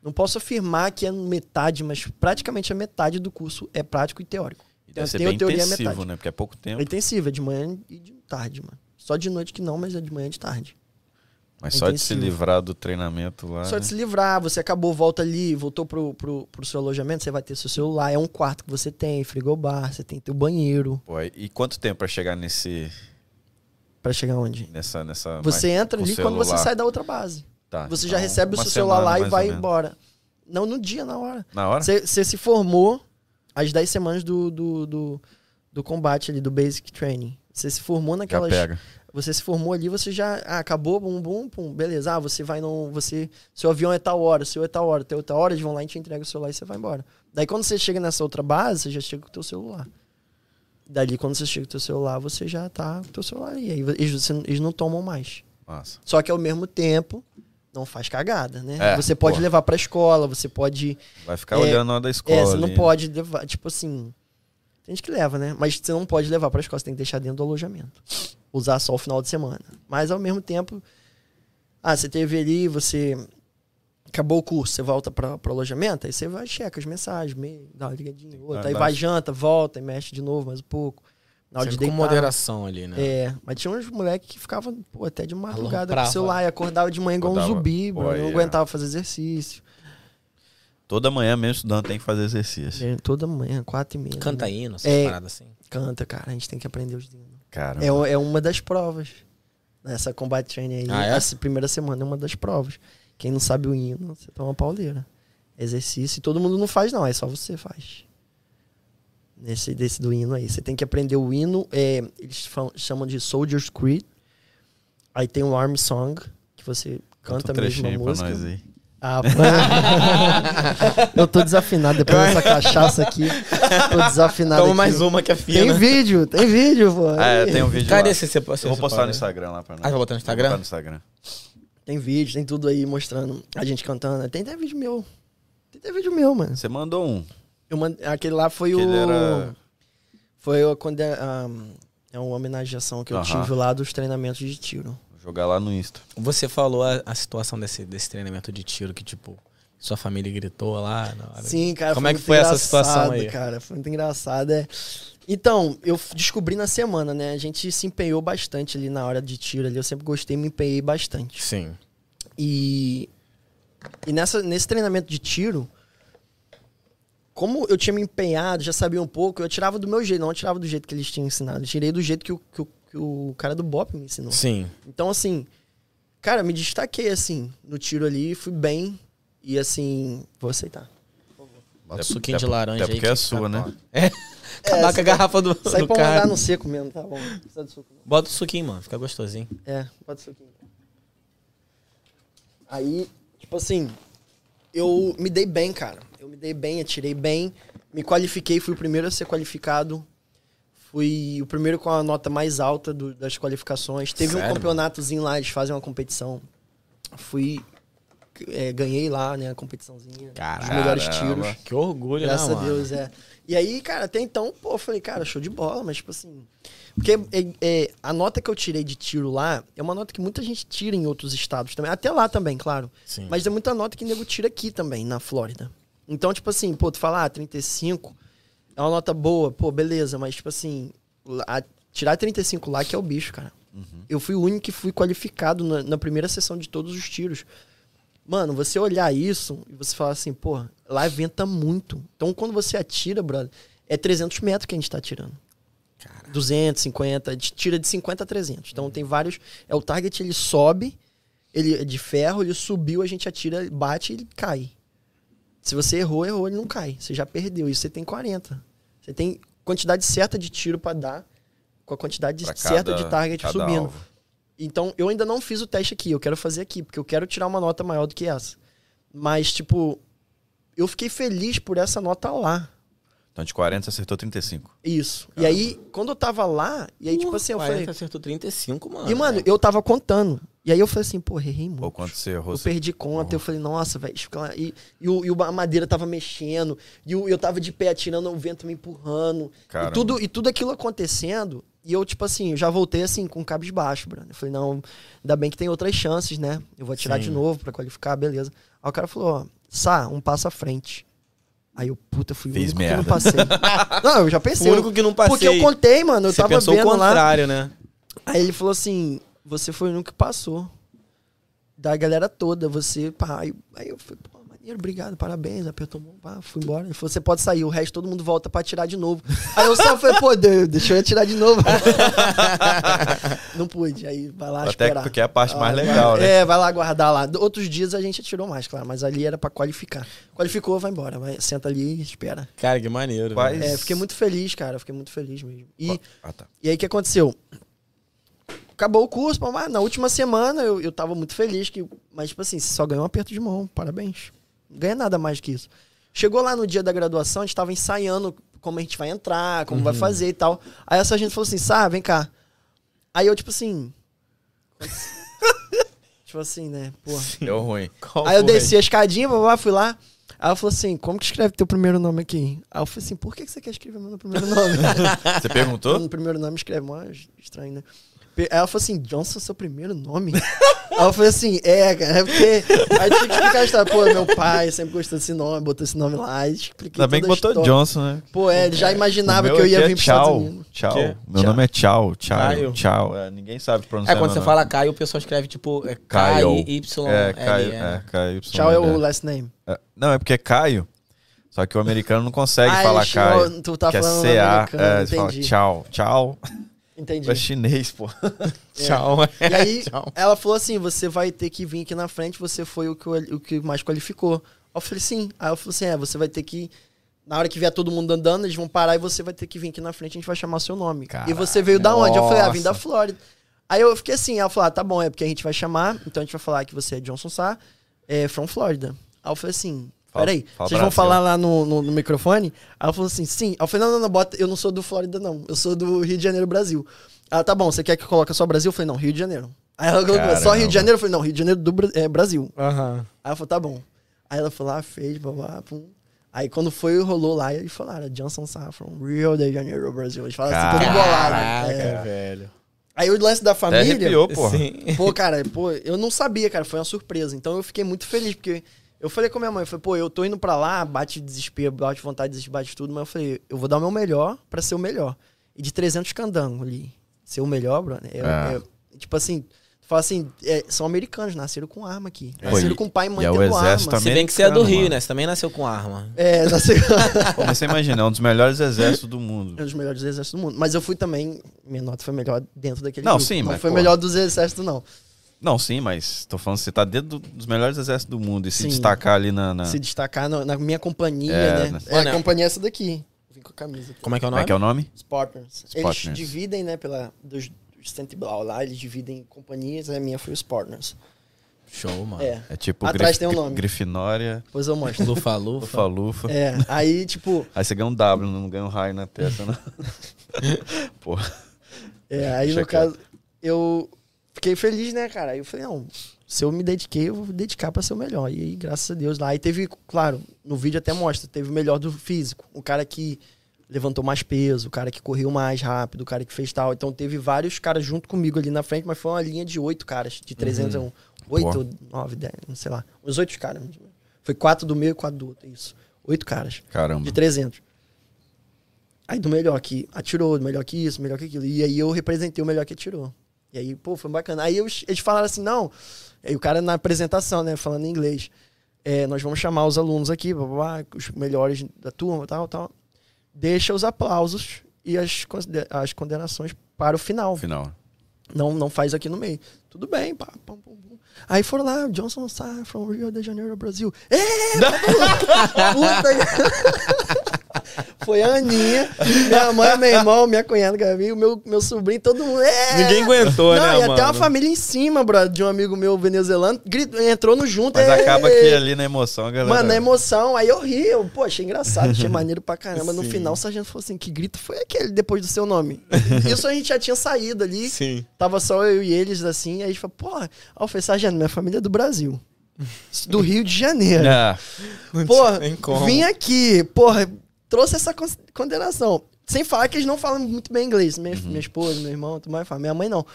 não posso afirmar que é metade, mas praticamente a metade do curso é prático e teórico. Deve ser bem intensivo, né? Porque é pouco tempo. É intensivo, é de manhã e de tarde, mano. Só de noite que não, mas é de manhã e de tarde. Mas só de se intensivo. livrar do treinamento lá. Só né? de se livrar, você acabou, volta ali, voltou pro, pro, pro seu alojamento, você vai ter seu celular, é um quarto que você tem, frigobar, você tem teu banheiro. Pô, e quanto tempo pra chegar nesse. Pra chegar onde? Nessa. nessa Você entra ali quando você celular? sai da outra base. Tá, Você já então, recebe o seu celular lá e vai embora. Não no dia, na hora. Na hora? Você se formou às 10 semanas do, do, do, do combate ali, do Basic Training. Você se formou Já naquelas. pega. Você se formou ali, você já ah, acabou, bum, bum, pum, beleza. Ah, você vai no. Você, seu avião é tal hora, seu é tal hora, teu é tal hora, eles vão lá e te entregam o celular e você vai embora. Daí quando você chega nessa outra base, você já chega com o teu celular. Dali, quando você chega com o teu celular, você já tá com o teu celular. E aí eles, eles não tomam mais. Massa. Só que ao mesmo tempo, não faz cagada, né? É, você pode pô. levar pra escola, você pode. Vai ficar É, olhando na hora da escola. É, você não ali. pode levar, tipo assim. Tem gente que leva, né? Mas você não pode levar pra escola, você tem que deixar dentro do alojamento. Usar só o final de semana. Mas ao mesmo tempo. Ah, você teve ali, você. Acabou o curso, você volta para o alojamento, aí você vai, checa as mensagens, meio, dá uma ligadinha, outra, Ah, aí vai, janta, volta e mexe de novo mais um pouco. Na hora de Sempre com deitar. moderação ali, né? É, mas tinha uns moleques que ficavam pô, até de madrugada com o celular e acordava de manhã igual um Acordava. zumbi, bro, não é. aguentava fazer exercício. Toda manhã, mesmo estudando, tem que fazer exercício. É, Toda manhã, quatro e meia. Canta né? hino, essas É. paradas assim. Canta, cara. A gente tem que aprender os hinos. Cara, É, o- é uma das provas. Essa combat training aí, Ah, é? essa primeira semana é uma das provas. Quem não sabe o hino, você toma pauleira. Exercício, e todo mundo não faz, não, é só você faz. Nesse desse do hino aí. Você tem que aprender o hino, é, eles falam- chamam de Soldier's Creed. Aí tem o Army Song, que você canta um a mesma trechinho pra música. nós aí. Ah, eu tô desafinado depois dessa cachaça aqui. Tô desafinado Toma aqui. mais uma que é Tem fina. vídeo, tem vídeo, pô. Ah, é, tem um vídeo Cadê esse você, você Eu vou postar no Instagram lá pra nós. Ah, vai botar no Vou Instagram? botar no Instagram. Tem vídeo, tem tudo aí mostrando a gente cantando. Tem até vídeo meu. Tem até vídeo meu, mano. Você mandou um. Eu mand... Aquele lá foi Que o. era- Foi o, quando é, ah, é uma homenageação que eu Aham. tive lá dos treinamentos de tiro. Vou jogar lá no Insta. Você falou a, a situação desse, desse treinamento de tiro que, tipo, sua família gritou lá na hora. Sim, cara. Como é que muito foi essa situação engraçado, aí? cara? Foi muito engraçado. É. Então, eu descobri na semana, né? A gente se empenhou bastante ali na hora de tiro ali. Eu sempre gostei, me empenhei bastante. Sim. E, e nessa, nesse treinamento de tiro, como eu tinha me empenhado, já sabia um pouco, eu tirava do meu jeito, não eu tirava do jeito que eles tinham ensinado. Eu tirei do jeito que o, que o, que o cara do BOP me ensinou. Sim. Então, assim, cara, me destaquei, assim, no tiro ali, fui bem. E, assim, vou aceitar. Bota Até- suquinho até de laranja até aí. porque é que sua, né? top. É. Acabar com a garrafa do, Isso aí do pra mandar no seco mesmo, tá bom. Precisa de suco, não. Bota o suquinho, mano. Fica gostosinho. É, pode ser aqui. Aí, tipo assim, eu me dei bem, cara. Eu me dei bem, atirei bem, me qualifiquei, fui o primeiro a ser qualificado. Fui o primeiro com a nota mais alta do- das qualificações. Teve Sério, um campeonatozinho lá, eles fazem uma competição. Fui. é, ganhei lá, né, a competiçãozinha. Caralho. Os melhores Caramba. tiros. Que orgulho, Graças né, a? Deus, é. E aí, cara, até então, pô, eu falei, cara, show de bola, mas tipo assim. Porque é, é, a nota que eu tirei de tiro lá é uma nota que muita gente tira em outros estados também. Até lá também, claro. Sim. Mas é muita nota que nego tira aqui também, na Flórida. Então, tipo assim, pô, tu fala, ah, 35 é uma nota boa, pô, beleza, mas tipo assim, lá- tirar 35 lá que é o bicho, cara. Eu fui o único que fui qualificado na, na primeira sessão de todos os tiros. Mano, você olhar isso e você falar assim, pô, lá venta muito. Então, quando você atira, brother, é 300 metros que a gente tá atirando. 250, a gente tira de 50 a 300. Então, tem vários... É o target, ele sobe, ele é de ferro, ele subiu, a gente atira, bate e ele cai. Se você errou, errou, ele não cai. Você já perdeu. E você tem 40. Você tem quantidade certa de tiro pra dar, com a quantidade Pra certa cada- de target subindo. alvo. Então, eu ainda não fiz o teste aqui. Eu quero fazer aqui, porque eu quero tirar uma nota maior do que essa. Mas, tipo, eu fiquei feliz por essa nota lá. Então de 40 você acertou 35. Isso. E aí, quando eu tava lá, e aí, tipo assim, eu 40 falei. acertou 35, mano. E, mano, eu tava contando. E aí eu falei assim, pô, errei muito. Ou quanto você errou? Eu você- perdi conta, eu falei, nossa, velho. E, e, o- e a madeira tava mexendo, e o- eu tava de pé atirando, o vento me empurrando. E tudo, e tudo aquilo acontecendo. E eu, tipo assim, eu já voltei assim, com cabisbaixo, Bruno. Eu falei, não, ainda bem que tem outras chances, né? Eu vou atirar de Sim. novo pra qualificar, beleza. Aí o cara falou, ó, Sá, um passo à frente. Aí eu, puta, fui Fez o único merda. que não passei. não, eu já pensei. O único que não passei. Porque eu contei, mano, eu Você tava pensou o vendo lá. contrário, né? Aí ele falou assim: você foi o único que passou. Da galera toda, você. Pá. Aí, aí eu falei, pô, maneiro, obrigado, parabéns. Apertou a mão, pá, fui embora. Ele falou: você pode sair, o resto todo mundo volta pra atirar de novo. Aí eu só falei, pô, de- deixa eu atirar de novo. Não pude. Aí vai lá Até esperar. porque é a parte mais Ah, legal, vai- né? É, vai lá guardar lá. Outros dias a gente atirou mais, claro, mas ali era pra qualificar. Qualificou, vai embora. Vai, senta ali e espera. Cara, que maneiro. Quais-. É, fiquei muito feliz, cara. Fiquei muito feliz mesmo. E. Ah, tá. E aí o que aconteceu? Acabou o curso, mas na última semana eu, eu tava muito feliz, que, mas tipo assim, você só ganhou um aperto de mão, parabéns. Não ganha nada mais que isso. Chegou lá no dia da graduação, a gente tava ensaiando como a gente vai entrar, como vai fazer e tal. Aí essa gente falou assim, Sá, vem cá. Aí eu, tipo assim. tipo assim, né? Porra. Deu ruim. Qual Aí eu desci a escadinha, babá, fui lá. Aí ela falou assim, como que escreve teu primeiro nome aqui? Aí eu falei assim, por que que você quer escrever meu primeiro nome? Você perguntou? No primeiro nome escreve mais estranho, né? Ela falou assim, Johnson é seu primeiro nome? Aí eu falei assim, é, cara, é porque. Aí tinha que explicar a história. Pô, meu pai sempre gostou desse nome, botou esse nome lá, expliquei. Ainda bem que botou história. Johnson, né? Pô, é, ele já imaginava O meu que eu ia é vir pros Estados tchau. Unidos. Tchau. Que? Meu Tchau. nome é Tchau. Tchau. Caio. Tchau. É, ninguém sabe É, pronunciar. quando meu você nome. fala Caio, o pessoal escreve tipo é Caio. K-I-Y. É, Caio. É, Caio. Tchau é o é. last name. É, Não, é porque é Caio. Só que o americano não consegue Ah, falar eles- Caio. Tu tá que é falando CA. americano, É, eles falam entendi. tchau. Tchau. Entendi. É chinês, pô. Tchau. E aí, Tchau. ela falou assim: você vai ter que vir aqui na frente, você foi o que, o que mais qualificou. Eu falei, sim. Aí eu falei assim: é, você vai ter que. Na hora que vier todo mundo andando, eles vão parar e você vai ter que vir aqui na frente, a gente vai chamar seu nome. e você veio da onde? Eu falei, ah, vim da Nossa. Flórida. Aí eu fiquei assim, ela falou, ah, tá bom, é porque a gente vai chamar, então a gente vai falar que você é Johnson Sá, é from Florida. Aí eu falei assim, Fala- peraí, fala vocês vão falar lá no, no, no microfone? Aí ela falou assim, sim. Aí eu falei, não, não, não, bota, eu não sou do Flórida, não. Eu sou do Rio de Janeiro, Brasil. Ela, tá bom, você quer que eu coloque só Brasil? Eu falei, não, Rio de Janeiro. Aí ela colocou, só Rio Caramba. de Janeiro? Eu falei, não, Rio de Janeiro do é, Brasil. Aham. Aí ela falou, tá bom. Aí ela foi lá, fez, blá, pum. Aí quando foi, rolou lá, eles falaram, Johnson Sá from Rio de Janeiro, Brasil. Eles falaram assim, todo bolado. É. velho. Aí o lance da Até família... arrepiou, porra. Sim. Pô, cara, pô, eu não sabia, cara, foi uma surpresa. Então eu fiquei muito feliz, porque eu falei com a minha mãe, eu falei, pô, eu tô indo pra lá, bate desespero, bate vontade, desiste, bate tudo, mas eu falei, eu vou dar o meu melhor pra ser o melhor. E de 300 candangos ali, ser o melhor, brother, é, É. é- tipo assim, tu fala assim, é, são americanos, nasceram com arma aqui. Pô, Nasceram e- com pai e mãe e é o tendo exército arma. Se bem que você é do Rio, mano. né? Você também nasceu com arma. É, nasceu... Pô, Mas você imagina, é um dos melhores exércitos do mundo. É um dos melhores exércitos do mundo. Mas eu fui também, minha nota foi melhor dentro daquele Não, grupo. sim, Não mas, foi pô. melhor dos exércitos, não. Não, sim, mas tô falando que você tá dentro do- dos melhores exércitos do mundo e se Sim. destacar ali na. na- Se destacar no- na minha companhia, É, né? né? É, a companhia é essa daqui. Vim com a camisa aqui. Como é que é o Como nome? é que é o nome? Os partners. Eles partners. dividem, né, pela, dos, dos Cent Blau lá, eles dividem em companhias, a minha foi os partners. Show, mano. É, É tipo Atrás Grif- tem um nome. Grifinória, depois eu mostro. Lufa, lufa. Lufa-Lufa. é, aí, tipo, Aí você ganha um W, não ganha um raio na testa, não. Porra. é, aí Deixa no caso, eu fiquei feliz, né, cara? Aí eu falei, não, se eu me dediquei, eu vou dedicar pra ser o melhor. E aí, graças a Deus, lá. Aí teve, claro, no vídeo até mostra, teve o melhor do físico. O cara que levantou mais peso, o cara que correu mais rápido, o cara que fez tal. Então teve vários caras junto comigo ali na frente, mas foi uma linha de oito caras, de 300 a um. Oito, nove, dez, não sei lá. Uns oito caras. Foi quatro do meio e quatro do outro, isso. Oito caras, Caramba. de 300. Aí do melhor que atirou, do melhor que isso, melhor que aquilo. E aí eu representei o melhor que atirou. E aí, pô, foi bacana. Aí eu- eles falaram assim, não. Aí o cara na apresentação, né, falando em inglês. é, nós vamos chamar os alunos aqui, blá, blá, blá, os melhores da turma, tal, tal. Deixa os aplausos e as, as condenações para o final. Final. Não, não faz aqui no meio. Tudo bem, pá, pum, pum, pum. Aí foram lá, Johnson Sá, from Rio de Janeiro, Brasil. É! Puta! Foi a Aninha, minha mãe, meu irmão, minha cunhada, Gabi, o meu, meu sobrinho, todo mundo. É! Ninguém aguentou, Não, né, e mano? até uma família em cima, brother, de um amigo meu venezuelano, gritou, entrou no junto. Mas é! acaba que ali na emoção, galera. Mano, na emoção, aí eu ri, eu, pô, achei engraçado, achei maneiro pra caramba. No Sim. final, o sargento falou assim: que grito foi aquele depois do seu nome? Isso a gente já tinha saído ali. Sim. Tava só eu e eles, assim, aí a gente falou, porra, eu falei, sargento, minha família é do Brasil. Do Rio de Janeiro. Ah, Porra, vim aqui, porra, trouxe essa con- condenação. Sem falar que eles não falam muito bem inglês. Minha, minha esposa, meu irmão, tudo mais, fala. minha mãe não.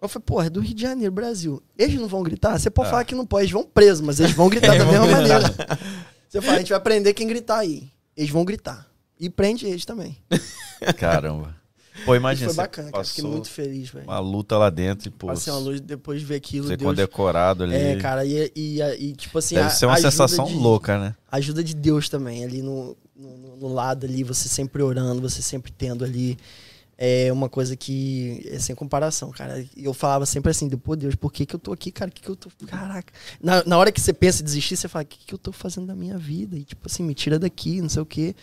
Eu falei, porra, é do Rio de Janeiro, Brasil. Eles não vão gritar? Você pode Ah. falar que não pode, eles vão presos, mas eles vão gritar da mesma maneira. Você fala, a gente vai prender quem gritar aí. Eles vão gritar. E prende eles também. caramba. Pô, E imagina. foi você bacana, cara. Fiquei muito feliz, velho. uma luta lá dentro e, pô, Passei uma luz depois de ver aquilo. ser Deus, condecorado ali. É, cara, e, e, e, tipo assim. Deve a- ser uma sensação de- louca, né? a ajuda de Deus também, ali no, no, no lado ali, você sempre orando, você sempre tendo ali. É uma coisa que é sem comparação, cara. E eu falava sempre assim, pô, Deus, por que, que eu tô aqui, cara? Que, que eu tô. Caraca. Na, na hora que você pensa em desistir, você fala, o que, que eu tô fazendo da minha vida? E, tipo assim, me tira daqui, não sei o quê.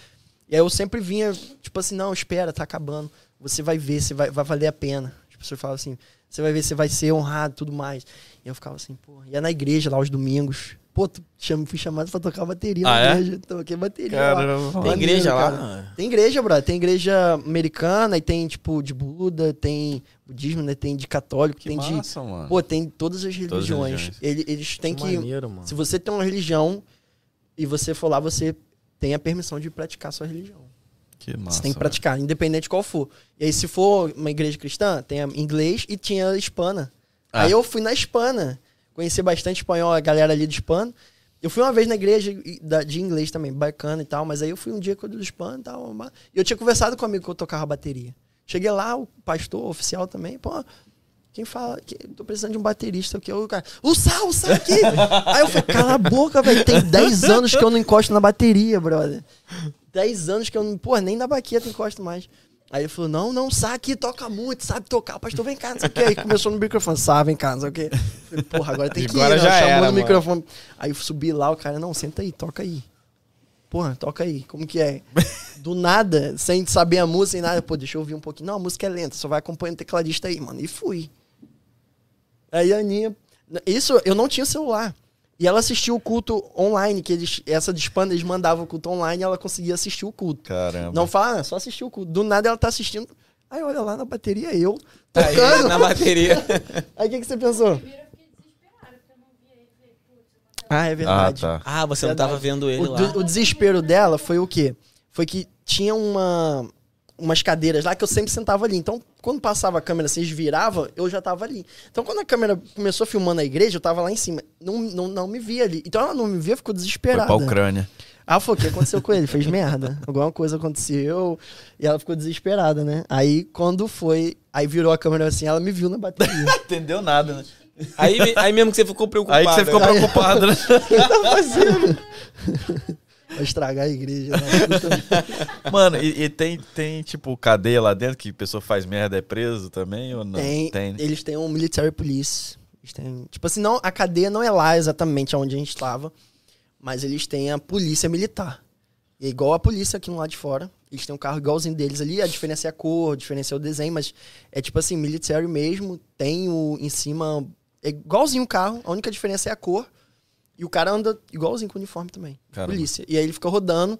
E aí eu sempre vinha, tipo assim, não, espera, tá acabando. Você vai ver, você vai, vai valer a pena. As pessoas falavam assim, você vai ver, você vai ser honrado tudo mais. E eu ficava assim, pô, ia na igreja lá aos domingos. Pô, tu chama, fui chamado pra tocar bateria Ah, na é? igreja. Toquei bateria lá. Caramba. Tem Maneiro, igreja cara. lá? Tem igreja, brother. Tem igreja americana e tem, tipo, de Buda, tem budismo, né? Tem de católico, Que tem de. massa, mano. Pô, tem todas as Todas as religiões. religiões. Ele- Eles têm que. Maneiro, mano. Se você tem uma religião e você for lá, você tem a permissão de praticar sua religião. Que massa. Você tem que velho. praticar, independente de qual for. E aí, se for uma igreja cristã, tem inglês e tinha hispana. Ah. Aí eu fui na hispana. Conheci bastante espanhol, a galera ali do hispano. Eu fui uma vez na igreja de inglês também, bacana e tal, mas aí eu fui um dia com o do hispano e tal. E eu tinha conversado com um amigo que eu tocava bateria. Cheguei lá, o pastor o oficial também, pô, quem fala, que, tô precisando de um baterista, o que? O cara, o Sal, o Sal aqui! aí eu falei, cala a boca, velho, tem 10 anos que eu não encosto na bateria, brother. 10 anos que eu não, pô, nem na baqueta encosto mais. Aí ele falou, não, não, Sá aqui toca muito, sabe tocar, pastor, vem cá, não sei o que. Aí começou no microfone, Sá, vem cá, não sei o que. Falei, porra, agora tem que Agora ir, né? já Chamou era, no mano. microfone. Aí eu subi lá, o cara, não, senta aí, toca aí. Porra, toca aí, como que é? Do nada, sem saber a música, sem nada, pô, deixa eu ouvir um pouquinho. Não, a música é lenta, só vai acompanhando o tecladista aí, mano. E fui. Aí a Aninha. Isso, eu não tinha celular. E ela assistiu o culto online, que eles, essa de Hispana, eles mandavam o culto online e ela conseguia assistir o culto. Caramba. Não fala, ah, só assistir o culto. Do nada ela tá assistindo. Aí olha lá na bateria, eu. Aí, Tocando. na bateria. Aí o que, que você pensou? Primeiro eu fiquei desesperada, porque eu não via ele. Falei, putz, eu vou Ah, é Ah, verdade. tá. Ah, você não tava vendo ele O, lá. o desespero dela foi o quê? Foi que tinha uma, umas cadeiras lá que eu sempre sentava ali. Então, quando passava a câmera, vocês viravam, eu já tava ali. Então, quando a câmera começou filmando a igreja, eu tava lá em cima. Não, não, não me via ali. Então, ela não me via, ficou Foi desesperada. pra Ucrânia. Eu falei, o que aconteceu com ele? Fez merda. Alguma coisa aconteceu. E ela ficou desesperada, né? Aí, quando foi... Aí virou a câmera assim, ela me viu na bateria. Entendeu nada, né? Aí, aí mesmo que você ficou preocupado. Aí que você ficou né? preocupado, né? tá fazendo? Vai estragar a igreja. né? Mano, e, e tem, tem, tipo, cadeia lá dentro que a pessoa faz merda é preso também ou não? Tem, né? Eles têm um military police. Eles têm, tipo assim, não, a cadeia não é lá exatamente onde a gente estava, mas eles têm a polícia militar. E é igual a polícia aqui no lado de fora. Eles têm um carro igualzinho deles ali. A diferença é a cor, a diferença é o desenho, mas é tipo assim, military mesmo. Tem o em cima. É igualzinho o carro, a única diferença é a cor. E o cara anda igualzinho com o uniforme também. Caramba. Polícia. E aí ele fica rodando.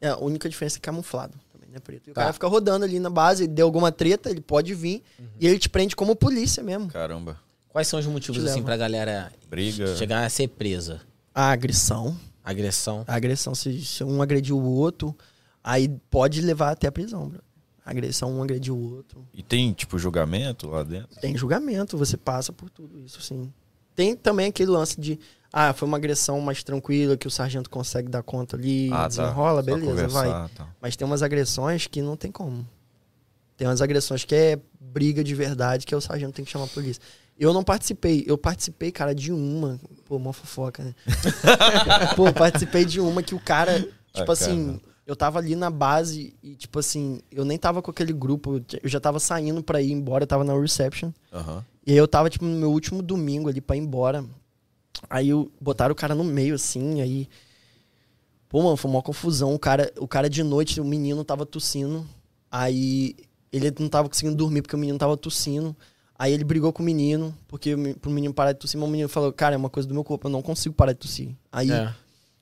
É, a única diferença é camuflado. Também, né, preto. E o Tá. cara fica rodando ali na base, deu alguma treta, ele pode vir. E ele te prende como polícia mesmo. Caramba. Quais são os motivos, assim, pra galera Briga. chegar a ser presa? A agressão. Agressão. A agressão, se, se um agrediu o outro, aí pode levar até a prisão, bro. A agressão, um agrediu o outro. E tem, tipo, julgamento lá dentro? Tem julgamento, você passa por tudo isso, sim. Tem também aquele lance de, ah, foi uma agressão mais tranquila, que o sargento consegue dar conta ali, Ah, tá. desenrola, Só beleza, vai. tá. Mas tem umas agressões que não tem como. Tem umas agressões que é briga de verdade, que é o sargento tem que chamar a polícia. Eu não participei. Eu participei, cara, de uma. Pô, mó fofoca, né? Pô, participei de uma que o cara, tipo Ah, assim, cara. eu tava ali na base e, tipo assim, eu nem tava com aquele grupo. Eu já tava saindo pra ir embora, eu tava na reception. Aham. E aí eu tava, tipo, no meu último domingo ali pra ir embora. Aí botaram o cara no meio, assim, aí. Pô, mano, foi uma confusão. O cara, o cara de noite, o menino tava tossindo. Aí ele não tava conseguindo dormir porque o menino tava tossindo. Aí ele brigou com o menino, porque pro menino parar de tossir, mas o menino falou, cara, é uma coisa do meu corpo, eu não consigo parar de tossir. Aí, É.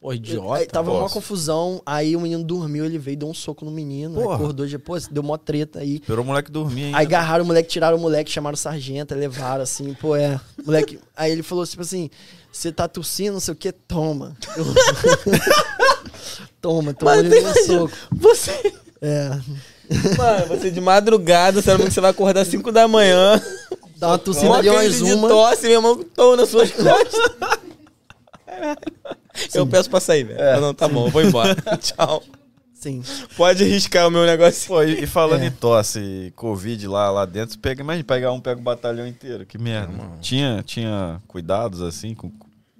Pô, idiota. aí tava uma confusão, aí o menino dormiu, ele veio, deu um soco no menino, Porra. acordou depois, deu mó treta aí. Esperou o moleque dormir ainda. Aí agarraram o moleque, tiraram o moleque, chamaram o sargento, levaram assim, pô, é. Moleque. Aí ele falou tipo assim: você tá tossindo, não sei o que, toma. toma, toma ele deu um soco. Você. É. Mano, você de madrugada, sabendo que você vai acordar 5 da manhã. Dá uma tossida de uma. tosse, meu irmão, tô nas suas costas. Eu peço pra sair, velho. É. Não, tá bom, eu vou embora. Tchau. Sim. Pode arriscar o meu negócio. Pô, e, e falando É. em tosse, Covid lá, lá dentro, você pega, imagina pegar um, pega o batalhão inteiro. Que merda. tinha, tinha cuidados assim com.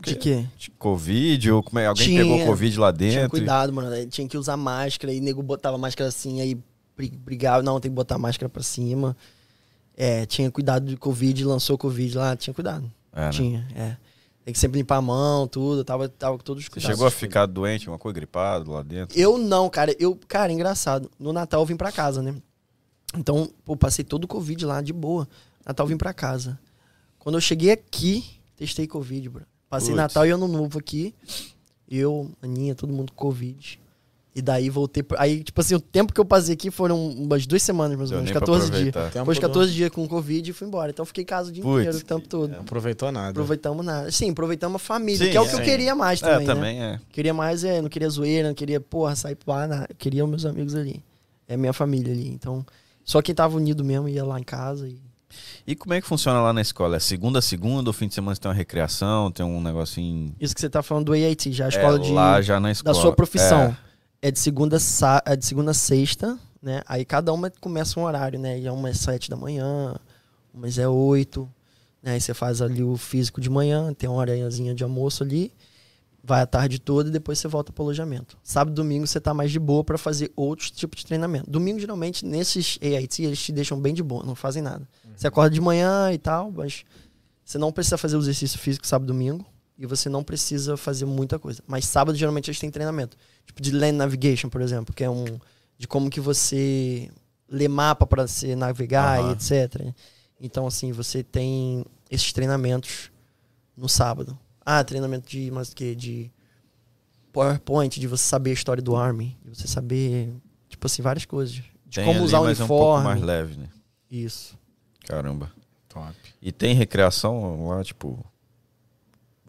De quê? de Covid? Ou como é, alguém Tinha. pegou Covid lá Tinha dentro? cuidado, mano. Tinha que usar máscara, aí nego botava máscara assim, aí bri- brigava. Não, tem que botar máscara pra cima. É, tinha cuidado de Covid, lançou Covid lá, tinha cuidado. É, né? Tinha, é. Tem que sempre limpar a mão, tudo. Tava, tava com todos os Você cuidados. chegou a ficar doente, uma coisa gripado lá dentro? Eu não, cara. Eu, cara, engraçado. No Natal eu vim pra casa, né? Então, pô, passei todo o Covid lá, de boa. Natal eu vim pra casa. Quando eu cheguei aqui, testei Covid, bro. Passei Putz. Natal e Ano Novo aqui. Eu, Aninha, todo mundo com Covid. E daí voltei. pra- Aí, tipo assim, o tempo que eu passei aqui foram umas duas semanas, mais ou menos, nem pra 14 dias. Depois de do- 14 dias com Covid e fui embora. Então eu fiquei em casa o dia Putz, inteiro, o tempo todo. Não aproveitou nada. Aproveitamos nada. Sim, aproveitamos a família, Sim, que é o que sim. eu queria mais É, também, né? também é. Queria mais, é, não queria zoeira, não queria, porra, sair pra lá, não. queria os meus amigos ali. é minha família ali. Então, só quem tava unido mesmo ia lá em casa e E como é que funciona lá na escola? É segunda a segunda ou fim de semana você tem uma recreação, tem um negocinho. isso que você tá falando do AIT, já a escola é, de lá já na da escola. sua profissão. É. É. de segunda é de segunda a sexta, né? Aí cada uma começa um horário, né? E é umas sete da manhã, umas é oito, né? Aí você faz ali o físico de manhã, tem uma horinhazinha de almoço ali, vai a tarde toda e depois você volta pro alojamento. Sábado e domingo você tá mais de boa para fazer outros tipos de treinamento. Domingo, geralmente, nesses AIT, eles te deixam bem de boa, não fazem nada. Você acorda de manhã e tal, mas você não precisa fazer o exercício físico sábado e domingo. E você não precisa fazer muita coisa. Mas sábado, geralmente, eles têm treinamento. Tipo de land navigation, por exemplo, que é um de como que você lê mapa para você navegar Aham. e etc. Então, assim, você tem esses treinamentos no sábado. Ah, treinamento de, mas que de PowerPoint, de você saber a história do Army, de você saber, tipo assim, várias coisas. De Tem como ali, usar o mas é um pouco uniforme. mais leve, né? Isso. Caramba. Top. E tem recreação lá, tipo.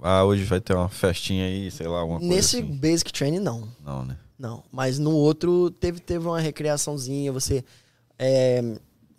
Ah, hoje vai ter uma festinha aí, sei lá, uma coisa Nesse assim. basic training, não. Não, né? Não, mas no outro teve, teve uma recreaçãozinha, você é,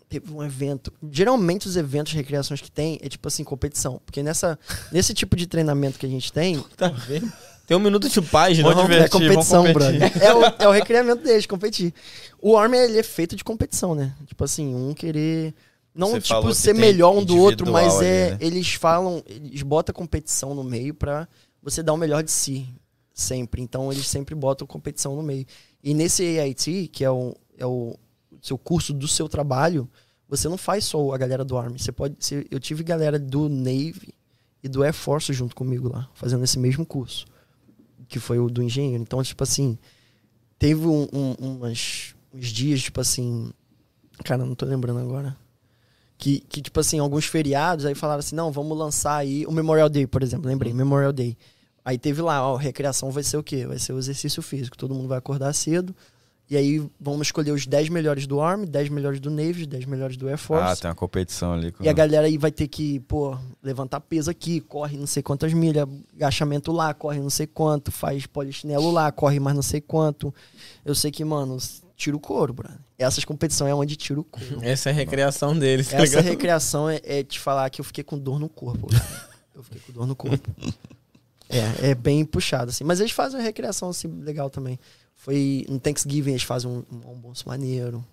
teve um evento. Geralmente os eventos de recreações que tem é tipo assim, competição. Porque nessa, nesse tipo de treinamento que a gente tem, Tá vendo? Tem um minuto de paz, não? é competição, brother. É o, é o recreamento deles, competir. O Army, ele é feito de competição, né? Tipo assim, um querer... Não, Você tipo, ser melhor um do outro, mas é... ali, né? Eles falam... Eles botam competição no meio pra você dar o melhor de si. Sempre. Então, eles sempre botam competição no meio. E nesse AIT, que é o, é o seu curso do seu trabalho, você não faz só a galera do Army. Você pode... Você, eu tive galera do Navy e do Air Force junto comigo lá, fazendo esse mesmo curso que foi o do engenheiro. Então, tipo assim, teve um, um- umas, uns dias, tipo assim. Cara, não tô lembrando agora. Que, que, tipo assim, alguns feriados, aí falaram assim: não, vamos lançar aí o Memorial Day, por exemplo. Lembrei, Memorial Day. Aí teve lá, ó, recreação vai ser o quê? Vai ser o exercício físico. Todo mundo vai acordar cedo. E aí vamos escolher os 10 melhores do Army, 10 melhores do Navy, os 10 melhores do Air Force. Ah, tem uma competição ali. Com... E a galera aí vai ter que, pô, levantar peso aqui, corre não sei quantas milhas, agachamento lá, corre não sei quanto, faz polichinelo lá, corre mais não sei quanto. Eu sei que, mano, tira o couro, brother. Essas competições é onde tira o couro. Essa é a recreação deles, tá Essa ligado? recreação é, é te falar que eu fiquei com dor no corpo. Eu fiquei com dor no corpo. É, é bem puxado, assim. Mas eles fazem uma recreação, assim, legal também. Foi no Thanksgiving, eles fazem um, um almoço maneiro.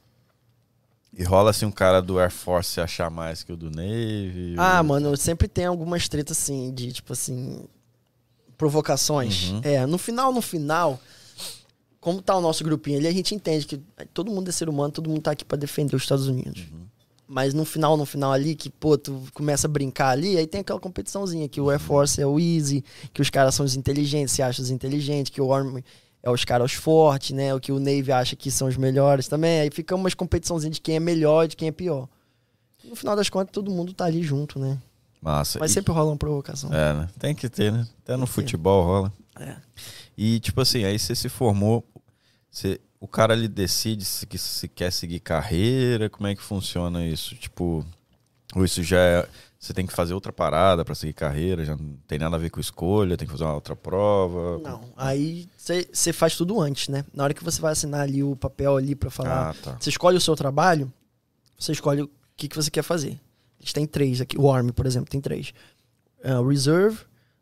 E rola assim um cara do Air Force se achar mais que o do Navy. Ah, ou- mano, sempre tem algumas tretas assim, de tipo assim. Provocações. Uhum. É, no final, no final, como tá o nosso grupinho ali, a gente entende que todo mundo é ser humano, todo mundo tá aqui pra defender os Estados Unidos. Uhum. Mas no final, no final ali, que, pô, tu começa a brincar ali, aí tem aquela competiçãozinha, que o Air Force é o easy, que os caras são os inteligentes, se acham os inteligentes, que o Army é os caras fortes, né? O que o Navy acha que são os melhores também. Aí fica umas competiçãozinhas de quem é melhor e de quem é pior. No final das contas, todo mundo tá ali junto, né? Massa. Mas E- sempre rola uma provocação. É, né? Tem que ter, né? Até no futebol rola. É. E, tipo assim, aí você se formou, você, o cara ali decide se, se quer seguir carreira, como é que funciona isso? Tipo, ou isso já é. Você tem que fazer outra parada pra seguir carreira, já não tem nada a ver com escolha, tem que fazer uma outra prova. Não, aí você faz tudo antes, né? Na hora que você vai assinar ali o papel ali pra falar, Ah, tá. você escolhe o seu trabalho, você escolhe o que, que você quer fazer. Eles têm três aqui. O Army, por exemplo, tem três. O Reserve,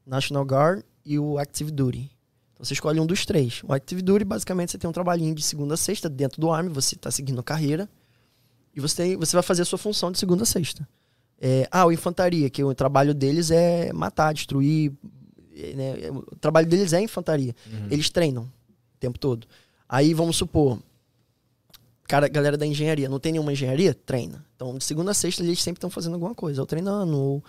National Guard e o Active Duty. Então você escolhe um dos três. O Active Duty, basicamente, você tem um trabalhinho de segunda a sexta dentro do Army, você está seguindo a carreira. E você, tem, você vai fazer a sua função de segunda a sexta. É, ah, o Infantaria, que o trabalho deles é matar, destruir. é, né? O trabalho deles é infantaria. Eles treinam o tempo todo. Aí vamos supor, cara, galera da engenharia, não tem nenhuma engenharia? Treina. Então, de segunda a sexta, eles sempre estão fazendo alguma coisa, ou treinando, ou,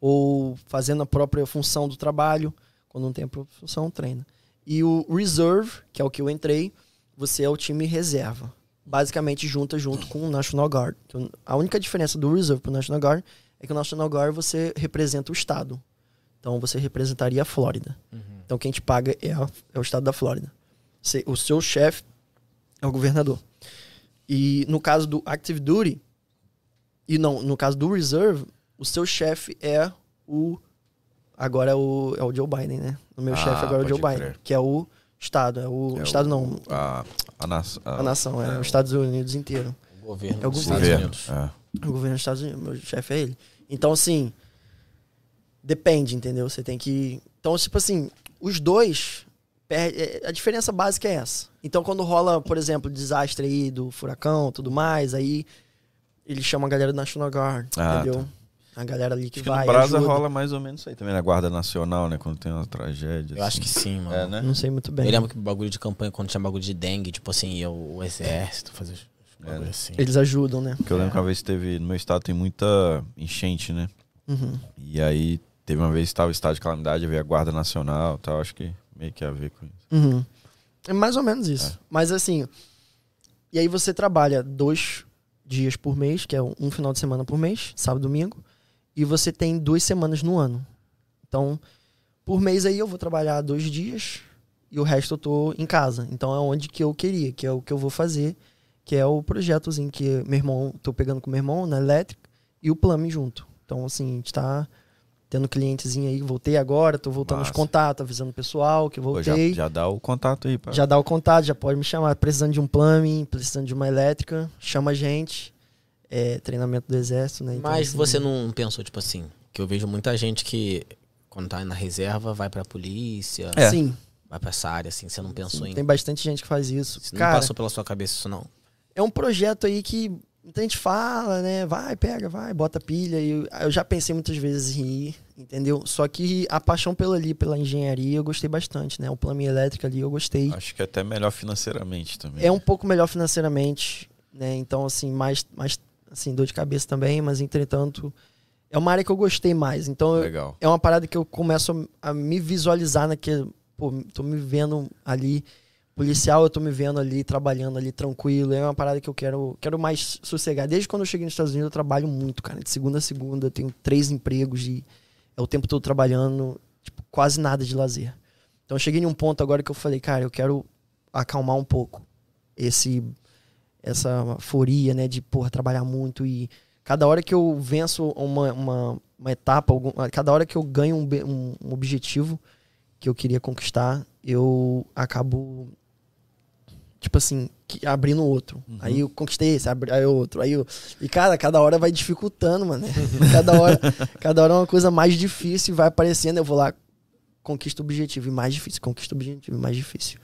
ou fazendo a própria função do trabalho. Quando não tem a própria função, treina. E o Reserve, que é o que eu entrei, você é o time reserva. Basicamente, junta junto com o National Guard. Então, A única diferença do Reserve pro National Guard é que o National Guard você representa o estado. Então, você representaria a Flórida. Então, quem te paga é, a- é o estado da Flórida. Você- o seu chefe é o governador. E no caso do Active Duty, e não, no caso do Reserve, o seu chefe é o. Agora é o, é o Joe Biden, né? O meu Ah, chefe agora é o Joe Biden, crer. que é o Estado, é o É Estado o- não, A, a, nação- a nação, é, os Estados Unidos inteiro. O governo É o dos governo. Estados. Unidos. É. O governo dos Estados Unidos, meu chefe é ele. Então, assim, depende, entendeu? Você tem que. Então, tipo assim, os dois. é, A diferença básica é essa. Então, quando rola, por exemplo, desastre aí do furacão tudo mais, aí ele chama a galera do National Guard, Ah, entendeu? A galera ali que Acho que vai. no Brasa ajuda. rola mais ou menos isso aí também, na Guarda Nacional, né? Quando tem uma tragédia. Eu acho assim. que sim, mano. É, né? Não sei muito bem. Eu lembro que o bagulho de campanha, quando tinha bagulho de dengue, tipo assim, ia o, o exército fazer É, né? assim. Eles ajudam, né? Porque eu lembro que uma vez teve. No meu estado tem muita enchente, né? Uhum. E aí teve uma vez que estava o estado de calamidade, veio a Guarda Nacional e tal. Acho que meio que a ver com isso. Uhum. É mais ou menos isso. Mas assim, e aí você trabalha dois dias por mês, que é um final de semana por mês, sábado e domingo, e você tem duas semanas no ano. Então, por mês aí eu vou trabalhar dois dias e o resto eu tô em casa. Então é onde que eu queria, que é o que eu vou fazer, que é o projetozinho que meu irmão, tô pegando com meu irmão na elétrica e o Plame junto. Então, assim, a gente tá tendo clientezinho aí, voltei agora, tô voltando Massa. os contatos, avisando o pessoal que voltei. já, já dá o contato aí, pá. Já dá o contato, já pode me chamar. Precisando de um plumbing, precisando de uma elétrica, chama a gente. É, treinamento do exército, né? Então, Mas assim, você não pensou, tipo assim, que eu vejo muita gente que, quando tá na reserva, vai pra polícia, É. Sim, vai pra essa área, assim. Você não pensou sim, em. tem bastante gente que faz isso. Não Cara, passou pela sua cabeça isso, não. é um projeto aí que muita gente fala, né? Vai, pega, vai, bota pilha. E eu, eu já pensei muitas vezes em ir, entendeu? Só que a paixão pela ali, pela engenharia, eu gostei bastante, né? O plumbing elétrico ali, eu gostei. Acho que é até melhor financeiramente também. É um pouco melhor financeiramente, né? Então, assim, mais, mais assim, dor de cabeça também, mas entretanto, é uma área que eu gostei mais. Então, eu- é uma parada que eu começo a, a me visualizar naquele. Pô, tô me vendo ali, policial, eu tô me vendo ali, trabalhando ali, tranquilo. É uma parada que eu quero, quero mais sossegar. Desde quando eu cheguei nos Estados Unidos, eu trabalho muito, cara. De segunda a segunda, eu tenho três empregos e é o tempo todo trabalhando, tipo, quase nada de lazer. Então eu cheguei em um ponto agora que eu falei, cara, eu quero acalmar um pouco esse essa foria, né, de porra, trabalhar muito e cada hora que eu venço uma, uma, uma etapa, algum- cada hora que eu ganho um, um, um objetivo que eu queria conquistar, eu acabo tipo assim, que- abrindo outro. Aí eu conquistei esse, abri, aí outro, aí eu, e cara, cada hora vai dificultando, mano. cada hora, cada hora é uma coisa mais difícil e vai aparecendo, eu vou lá conquista o objetivo e mais difícil, conquista o objetivo e mais difícil.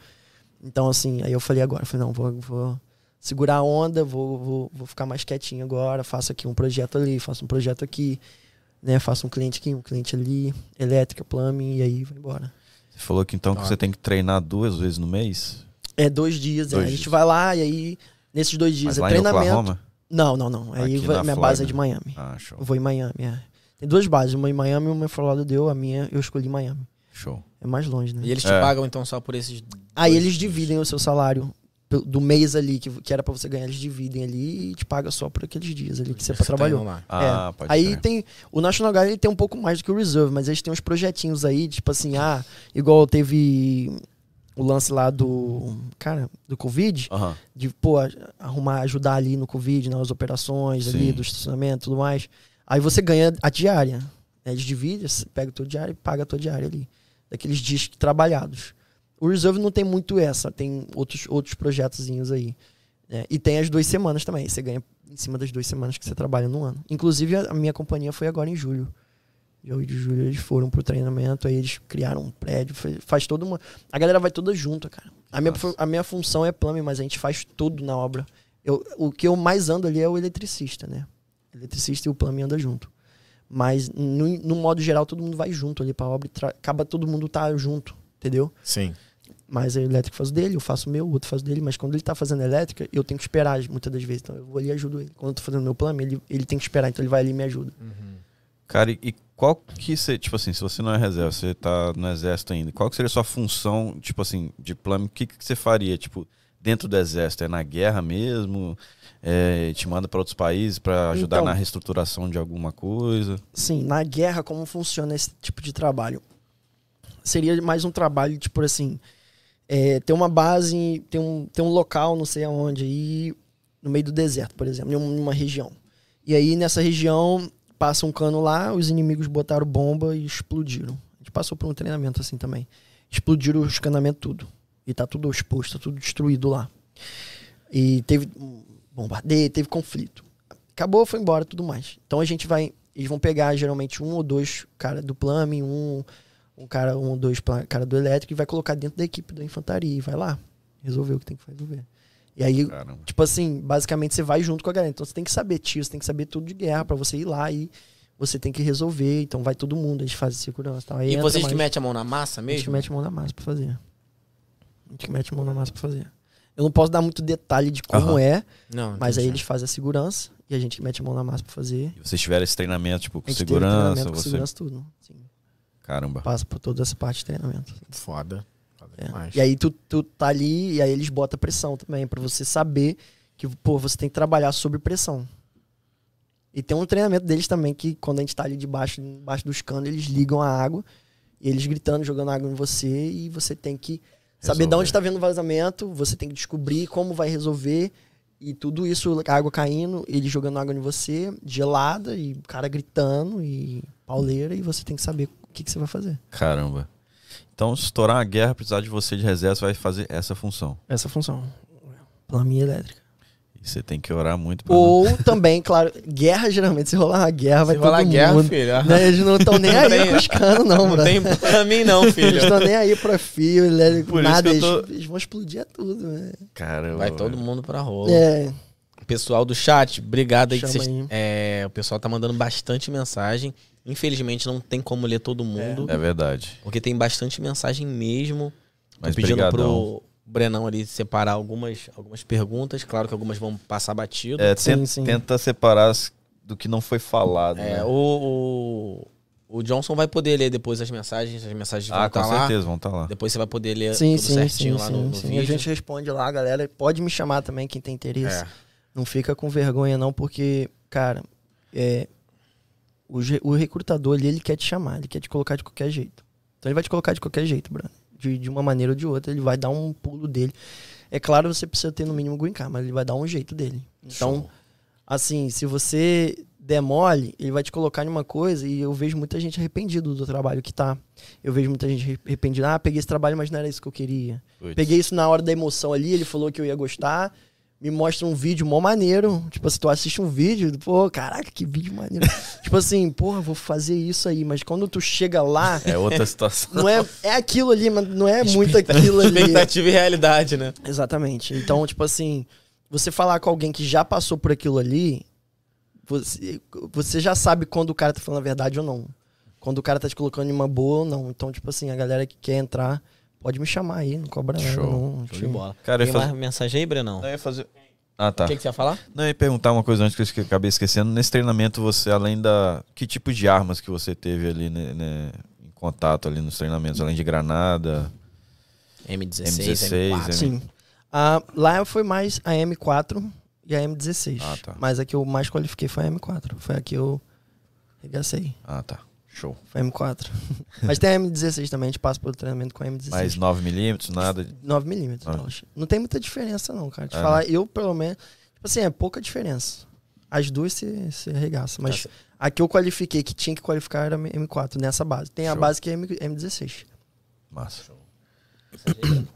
Então assim, aí eu falei agora, eu falei não, vou, vou segurar a onda, vou, vou, vou ficar mais quietinho agora, faço aqui um projeto ali, faço um projeto aqui, né, faço um cliente aqui, um cliente ali, elétrica, plumbing e aí vai embora. Você falou que então que você tem que treinar duas vezes no mês? É dois dias, é. Dois a gente dias. vai lá e aí nesses dois dias Mas é lá em treinamento. Oklahoma? Não, não, não. Aí Aqui vai- na minha base é Flórida. de Miami. Ah, show. Eu vou em Miami, é. Tem duas bases, uma em Miami e uma em Florida deu, a minha eu escolhi Miami. Show. É mais longe, né? E eles te É. pagam, então, só por esses. Aí eles dias. dividem o seu salário do mês ali, que, que era pra você ganhar, eles dividem ali e te paga só por aqueles dias ali que você tá trabalhou. Ah, É. pode Aí crer. tem. O National Guard ele tem um pouco mais do que o Reserve, mas eles têm uns projetinhos aí, tipo assim, ah, igual teve o lance lá do. Cara, do Covid, de, pô, a- arrumar, ajudar ali no Covid, nas operações ali, Sim. do estacionamento e tudo mais. Aí você ganha a diária. Né? Eles dividem, você pega a tua diária e paga a tua diária ali. Daqueles dias trabalhados. O Reserve não tem muito essa, tem outros, outros projetozinhos aí. né? E tem as duas semanas também. Você ganha em cima das duas semanas que você trabalha no ano. Inclusive, a minha companhia foi agora em julho. Dia 8 de julho eles foram pro treinamento, aí eles criaram um prédio, faz, faz toda uma. A galera vai toda junto, cara. A minha, a minha função é plumbing, mas a gente faz tudo na obra. Eu, o que eu mais ando ali é o eletricista, né? Eletricista e o plumbing anda junto. Mas, no, no modo geral, todo mundo vai junto ali pra obra e acaba todo mundo tá junto, entendeu? Sim. Mas o elétrico faz o dele, eu faço o meu, o outro faz o dele. Mas quando ele tá fazendo elétrica, eu tenho que esperar muitas das vezes. Então eu vou ali e ajudo ele. Quando eu tô fazendo meu plumbing, ele, ele tem que esperar, então ele vai ali e me ajuda. Cara, e, e qual que você, tipo assim, se você não é reserva, você tá no exército ainda, qual que seria a sua função, tipo assim, de plano, o que, que você faria, tipo, dentro do exército? É na guerra mesmo? É, te manda para outros países para ajudar Então- na reestruturação de alguma coisa? Sim, na guerra, como funciona esse tipo de trabalho? Seria mais um trabalho, tipo assim, é, ter uma base, ter um, ter um local, não sei aonde, aí, no meio do deserto, por exemplo, em um- numa região. E aí, nessa região, passa um cano lá, os inimigos botaram bomba e explodiram. A gente passou por um treinamento assim também. Explodiram os canamentos tudo. E tá tudo exposto, tá tudo destruído lá. E teve bombardeio, teve conflito. Acabou, foi embora, tudo mais. Então a gente vai, eles vão pegar geralmente um ou dois cara do plumbing, um um cara, um ou dois cara do elétrico e vai colocar dentro da equipe da infantaria e vai lá resolver o que tem que resolver. E aí Caramba. Tipo assim, basicamente você vai junto com a galera. Então você tem que saber tiro, você tem que saber tudo de guerra pra você ir lá e você tem que resolver. Então vai todo mundo, a gente faz segurança e tal. Aí E entra vocês que mais- metem a mão na massa A gente mesmo? mete a mão na massa pra fazer. A gente mete a mão na massa pra fazer. Eu não posso dar muito detalhe de como Aham. é, Não, mas aí eles fazem a segurança e a gente mete a mão na massa pra fazer. E vocês tiveram esse treinamento, tipo, A com segurança, treinamento com você... segurança tudo. Sim. Caramba. Passa por toda essa parte de treinamento. Foda. Foda É. demais. E aí tu, tu tá ali e aí eles botam pressão também, pra você saber que, pô, você tem que trabalhar sob pressão. E tem um treinamento deles também que quando a gente tá ali debaixo, debaixo dos canos, eles ligam a água e eles gritando, jogando água em você e você tem que saber de Resolver. onde tá vendo o vazamento, você tem que descobrir como vai resolver e tudo isso, a água caindo, ele jogando água em você, gelada e o cara gritando e pauleira e você tem que saber que, que você vai fazer. Caramba. Então, se estourar uma guerra, precisar de você de reserva, você vai fazer essa função. Essa função. Plaminha elétrica. E você tem que orar muito pra Ou também, claro, guerra geralmente, se rolar uma guerra, vai Se todo rolar mundo. guerra, filho. Né? Eles não estão nem Não aí canos, não, Não mano. tem pra mim não, Eles filho. estão nem aí pra fio, elétrico, Por isso nada. que Eles, eu tô- eles vão explodir tudo, né? Caramba. Vai todo velho. mundo pra rola. É, Pessoal do chat, obrigado aí que vocês. aí. É, o pessoal tá mandando bastante mensagem. Infelizmente não tem como ler todo mundo. É verdade. Porque tem bastante mensagem mesmo. Tô Mas pedindo brigadão. pro Brenão ali separar algumas, algumas perguntas. Claro que algumas vão passar batido. É, Sim, tenta, sim. tenta separar as- do que não foi falado. É, né? o, o, o Johnson vai poder ler depois as mensagens. As mensagens vão Ah, com estar lá. certeza, vão estar lá. Depois você vai poder ler sim, tudo sim, certinho sim, lá sim, no, no sim. vídeo. A gente responde lá, galera. Pode me chamar também, quem tem interesse. É. Não fica com vergonha, não, porque, cara, é, o, o recrutador ali, ele quer te chamar, ele quer te colocar de qualquer jeito. Então ele vai te colocar de qualquer jeito, Bruno. De, de uma maneira ou de outra, ele vai dar um pulo dele. É claro, você precisa ter no mínimo green card, mas ele vai dar um jeito dele. Então, Show. assim, se você der mole, ele vai te colocar em uma coisa e eu vejo muita gente arrependido do trabalho que tá. Eu vejo muita gente arrependida. Ah, peguei esse trabalho, mas não era isso que eu queria. Peguei isso na hora da emoção ali, ele falou que eu ia gostar. Me mostra um vídeo mó maneiro. Tipo, se tu assiste um vídeo, pô, caraca, que vídeo maneiro. tipo assim, porra, vou fazer isso aí. Mas quando tu chega lá, É outra situação. não é, é aquilo ali, mas não é muito aquilo ali. Expectativa e realidade, né? Exatamente. Então, tipo assim, você falar com alguém que já passou por aquilo ali, você, você já sabe quando o cara tá falando a verdade ou não. Quando o cara tá te colocando em uma boa ou não. Então, tipo assim, a galera que quer entrar, pode me chamar aí, não cobra nada, Show. não. Show de bola. Cara, Tem ia mais fazer... mensagem aí, Brenão? Não, eu ia fazer... Ah, tá. O que, que você ia falar? Não, eu ia perguntar uma coisa antes que eu acabei esquecendo. Nesse treinamento, você, além da... Que tipo de armas que você teve ali, né, né, em contato ali nos treinamentos? Além de granada? M16, M16, M4. Sim. Ah, lá foi mais a M4 e a M16. Ah, tá. Mas a que eu mais qualifiquei foi a M4. Foi a que eu regacei. Ah, tá. Show. Foi a M4. Mas tem a M16 também, a gente passa pelo treinamento com a M16. Mais 9mm, nada. de- 9mm. Ah. Talos. Não tem muita diferença, não, cara. Te É, falar, eu, pelo menos. Tipo assim, é pouca diferença. As duas se, se arregaça. Mas Tá a que eu qualifiquei, que tinha que qualificar, era M4, nessa base. Tem a Show. base que é M, M16. Massa.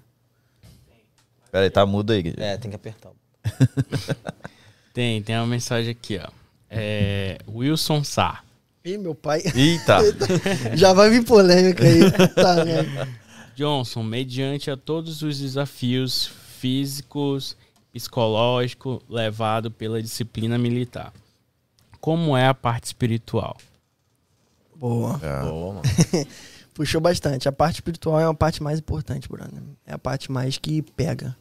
Pera aí, tá mudo aí. Guilherme. É, tem que apertar. Tem, tem uma mensagem aqui, ó. É, Wilson Sá. Ih, meu pai. Eita! Já vai vir polêmica aí. tá, né? Johnson, mediante a todos os desafios físicos, psicológicos levado pela disciplina militar, como é a parte espiritual? Boa. É. Boa, mano. Puxou bastante. A parte espiritual é uma parte mais importante, Bruno. É a parte mais que pega.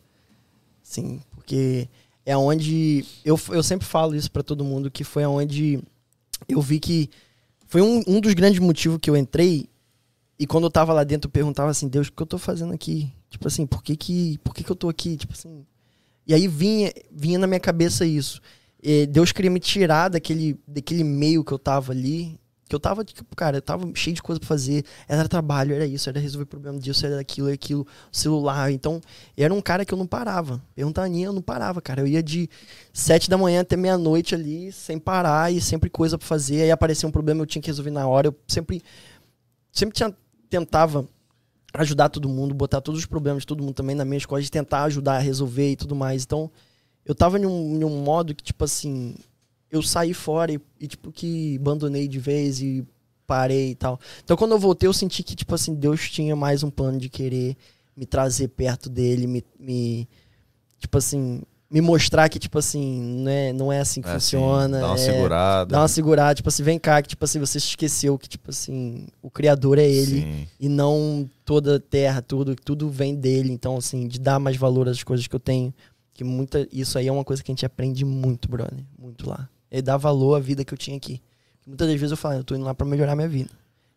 Sim, porque é onde. Eu, eu sempre falo isso pra todo mundo, que foi onde eu vi que. Foi um, um dos grandes motivos que eu entrei. E quando eu tava lá dentro, eu perguntava assim, Deus, o que eu tô fazendo aqui? Tipo assim, por que que, por que, que eu tô aqui? Tipo assim. E aí vinha, vinha na minha cabeça isso. Eh, Deus queria me tirar daquele, daquele meio que eu tava ali. Que eu tava, tipo, cara, eu tava cheio de coisa pra fazer. Era trabalho, era isso, era resolver problema disso, era aquilo, era aquilo, celular. Então, era um cara que eu não parava. Perguntar a Aninha, eu não parava, cara. Eu ia de sete da manhã até meia-noite ali, sem parar e sempre coisa pra fazer. Aí aparecia um problema, eu tinha que resolver na hora. Eu sempre, sempre tinha, tentava ajudar todo mundo, botar todos os problemas de todo mundo também na minha escola, de tentar ajudar a resolver e tudo mais. Então, eu tava em um, em um modo que, tipo assim, eu saí fora e, e, tipo, que abandonei de vez e parei e tal. Então, quando eu voltei, eu senti que, tipo assim, Deus tinha mais um plano de querer me trazer perto dele, me, me tipo assim, me mostrar que, tipo assim, não é, não é assim que É assim, funciona. dá uma é- segurada. Dá uma segurada, tipo assim, vem cá, que, tipo assim, você se esqueceu que, tipo assim, o Criador é ele Sim. e não toda a terra, tudo, tudo vem dele. Então, assim, de dar mais valor às coisas que eu tenho. Que muita, isso aí é uma coisa que a gente aprende muito, brother. Muito lá. É dar valor à vida que eu tinha aqui. Muitas das vezes eu falo, eu tô indo lá pra melhorar minha vida.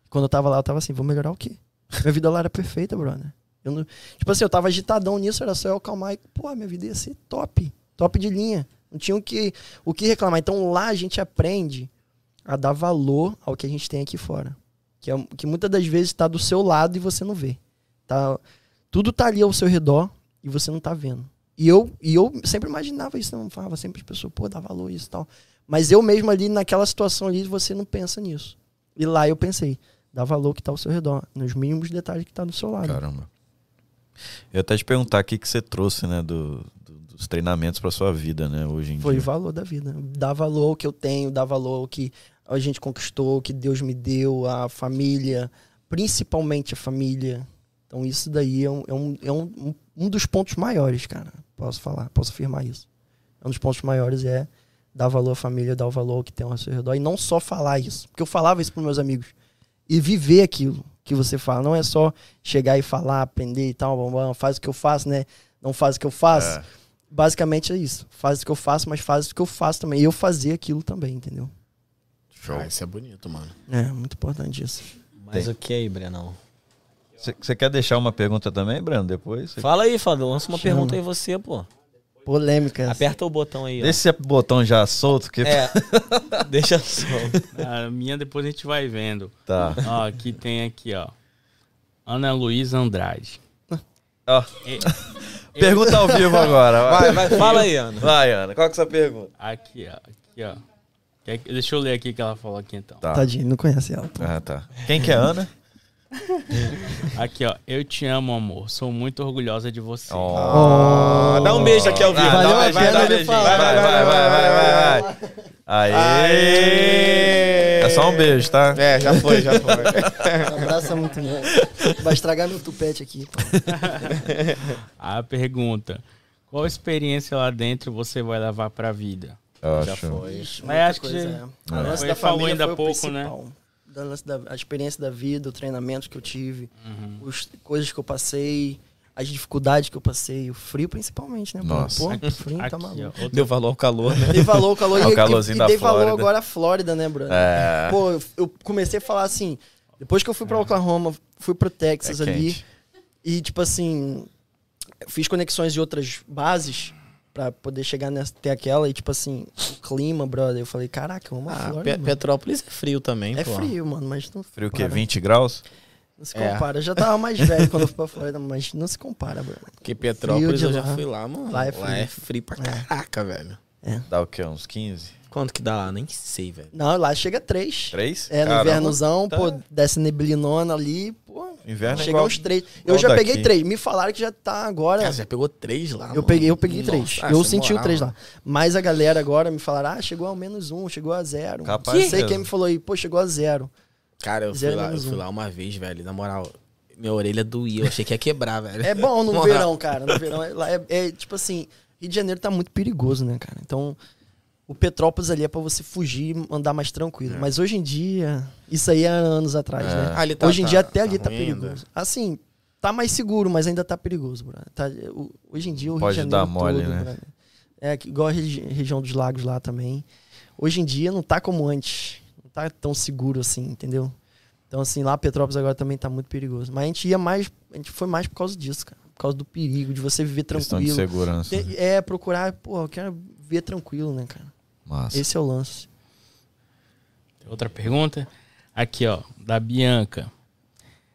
Quando eu tava lá, eu tava assim, vou melhorar o quê? Minha vida lá era perfeita, brother. Eu não, tipo assim, eu tava agitadão nisso, era só eu acalmar e, pô, minha vida ia ser top. Top de linha. Não tinha o que, o que reclamar. Então lá a gente aprende a dar valor ao que a gente tem aqui fora. Que, é, que muitas das vezes tá do seu lado e você não vê. Tá, tudo tá ali ao seu redor e você não tá vendo. E eu, e eu sempre imaginava isso, não falava sempre as pessoas, pô, dá valor isso e tal. Mas eu mesmo ali naquela situação ali, você não pensa nisso. E lá eu pensei, dá valor que tá ao seu redor, nos mínimos detalhes que tá do seu lado. Caramba. Eu até te perguntar o que, que você trouxe, né, do, do- dos treinamentos pra sua vida, né, hoje em Foi o dia. valor da vida. Dar valor ao que eu tenho, dar valor ao que a gente conquistou, o que Deus me deu, a família, principalmente a família. Então isso daí é um, é um, é um, um- um dos pontos maiores, cara. Posso falar, posso afirmar isso. É um dos pontos maiores é dar valor à família, dar o valor ao que tem ao seu redor. E não só falar isso. Porque eu falava isso para meus amigos. E viver aquilo que você fala. Não é só chegar e falar, aprender e tal, blá, blá, faz o que eu faço, né? Não faz o que eu faço É. basicamente é isso. Faz o que eu faço, mas faz o que eu faço também. E eu fazia aquilo também, entendeu? Show. Ah, isso é bonito, mano. É, muito importante isso. Mas Tem. o que aí, Brenão? Você quer deixar uma pergunta também, Breno, depois? Você- Fala aí, Fábio. Lança uma Chama. pergunta aí você, pô. Polêmica. Aperta o botão aí, ó. Deixa esse botão já solto, que É. Deixa só. A minha depois a gente vai vendo. tá. Ó, aqui tem aqui, ó. Ana Luísa Andrade. Ó, E- pergunta ao vivo agora. Vai, vai, fala aí, Ana. Vai, Ana, qual que é a sua pergunta? Aqui, ó. Aqui, ó. Deixa eu ler aqui o que ela falou aqui então. Tá. Tadinho, não conhece ela. pô. Ah, tá. Quem que é Ana? Aqui, ó. Eu te amo, amor. Sou muito orgulhosa de você. Oh. Dá um beijo aqui ao vivo. Valeu a beijinho. falar. Vai, vai, vai, vai, vai, vai. Aê! É só um beijo, tá? É, já foi, já foi. Abraça muito, né? Vai estragar meu tupete aqui. pô. A pergunta: Qual experiência lá dentro você vai levar pra vida? Ó, já show. foi. Mas acho que Coisa, já- é. Lance Foi- da falou família ainda foi o pouco, né? Da a experiência da vida, o treinamento que eu tive, Uhum. as coisas que eu passei, as dificuldades que eu passei, o frio principalmente, né? Bruno? Nossa. Pô, Aqui, o frio tá aqui, maluco. ó, outra- Deu valor ao calor, né? Dei valor ao calor Ao e, calorzinho e da dei valor Flórida. agora à Flórida, né, Bruno? É. Pô, eu, eu comecei a falar assim, depois que eu fui pra Oklahoma, fui pro Texas É ali, quente. e tipo assim, fiz conexões de outras bases pra poder chegar nessa, até aquela, e tipo assim, o clima, brother, eu falei, caraca, eu amo a Ah, Flórida, Pe- mano. Petrópolis é frio também, É pô. frio, mano, mas não Frio o quê? compara. 20 graus? Não se É. compara. Eu já tava mais velho quando eu fui pra Flórida, mas não se compara, brother. Porque Petrópolis eu já lá. fui lá, mano. Lá Lá é é frio. frio, pra caraca, velho. Dá o quê? Uns 15? Quanto que dá lá? Nem sei, velho. Não, lá chega três. 3? É, no invernozão, tá. pô, desce neblinona ali, pô, Inverno é chega igual- uns três. igual Eu já daqui. peguei três. Me falaram que já tá agora. Cara, você já pegou três lá, Eu mano? peguei, eu peguei Nossa, três. ah, eu você senti o três lá. Mas a galera agora me falaram, ah, chegou ao menos um, chegou a zero. Capaz Não sei mesmo. quem me falou aí, pô, chegou a zero. Cara, eu fui, Zero lá, eu menos fui um. lá uma vez, velho. Na moral, minha orelha doía. Eu achei que ia quebrar, velho. É bom no Moral. verão, cara. No verão, é- lá é, é, tipo assim, Rio de Janeiro tá muito perigoso, né, cara? Então, o Petrópolis ali é pra você fugir e andar mais tranquilo. Mas hoje em dia, isso aí é anos atrás, É. né? Ah, tá- hoje em dia tá- até tá ali tá ruim perigoso. Assim, tá mais seguro, mas ainda tá perigoso, brother. Tá, o- hoje em dia o Rio Pode de Janeiro dar mole, todo, né? brother. É, que- igual a regi- região dos lagos lá também. Hoje em dia não tá como antes. Não tá tão seguro assim, entendeu? Então, assim, lá Petrópolis agora também tá muito perigoso. Mas a gente ia mais. A gente foi mais por causa disso, cara. Por causa do perigo, de você viver Questão de tranquilo. segurança. Tem- é, procurar, pô, eu quero viver tranquilo, né, cara? Massa. Esse é o lance. Outra pergunta. Aqui, ó, da Bianca.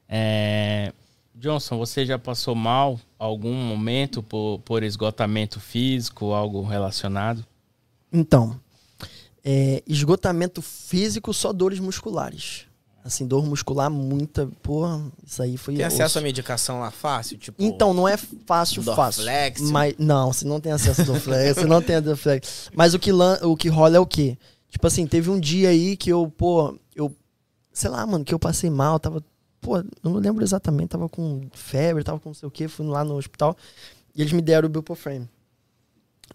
É, Johnson, você já passou mal algum momento por, por esgotamento físico, algo relacionado? Então, é, esgotamento físico, só dores musculares. Assim, dor muscular muita. Porra, isso aí foi. Tem osso. acesso à medicação lá fácil? Tipo, Então, não é fácil, fácil. Dorflex? Mas, não, você não tem acesso ao Dorflex, você não tem a Dorflex. Mas o que, o que rola é o quê? Tipo assim, teve um dia aí que eu, pô, eu, sei lá, mano, que eu passei mal, tava, pô, eu não lembro exatamente, tava com febre, tava com não sei o quê, fui lá no hospital e eles me deram o Buprofene.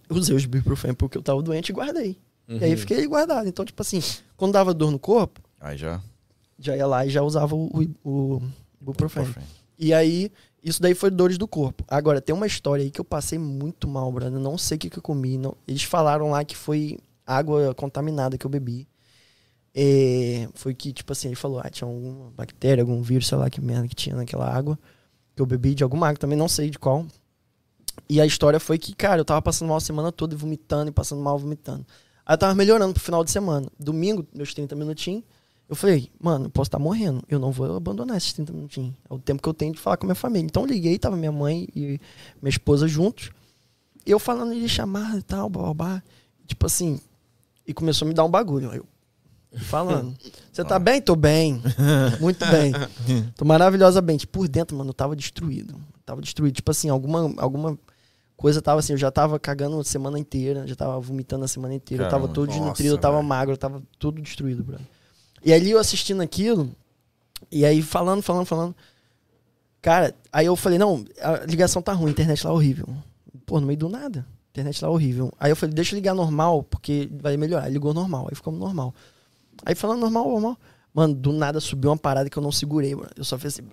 Eu usei os Buprofene porque eu tava doente e guardei. E Uhum. aí fiquei guardado. Então, tipo assim, quando dava dor no corpo, Aí já. Já ia lá e já usava o, o, o. Ibuprofeno. E aí, isso daí foi dores do corpo. Agora, tem uma história aí que eu passei muito mal, brother. Não sei o que, que eu comi. Não. Eles falaram lá que foi água contaminada que eu bebi. É, foi que, tipo assim, ele falou, ah, tinha alguma bactéria, algum vírus, sei lá que merda que tinha naquela água. Que eu bebi de alguma água, também não sei de qual. E a história foi que, cara, eu tava passando mal a semana toda, e vomitando, e passando mal, vomitando. Aí eu tava melhorando pro final de semana. Domingo, meus 30 minutinhos, eu falei, mano, eu posso estar morrendo. Eu não vou abandonar esses 30 minutinhos. É o tempo que eu tenho de falar com a minha família. Então eu liguei, tava minha mãe e minha esposa juntos. E eu falando de chamar e tal, babá. Tipo assim, e começou a me dar um bagulho. Eu falando. Você tá bem? Tô bem. Muito bem. Tô maravilhosamente. Por dentro, mano, eu tava destruído. Tava destruído. Tipo assim, alguma, alguma coisa tava assim, eu já tava cagando a semana inteira, já tava vomitando a semana inteira, eu tava Caramba. todo desnutrido, eu tava velho. magro, eu tava tudo destruído, brother. E ali eu assistindo aquilo, e aí falando, falando, falando. Cara, aí eu falei, não, a ligação tá ruim, a internet lá é horrível. Pô, no meio do nada. a Internet lá é horrível. Aí eu falei, deixa eu ligar normal, porque vai melhorar. Aí ligou normal, aí ficamos normal. Aí falando normal, normal. Mano, do nada subiu uma parada que eu não segurei, mano. Eu só fiz assim.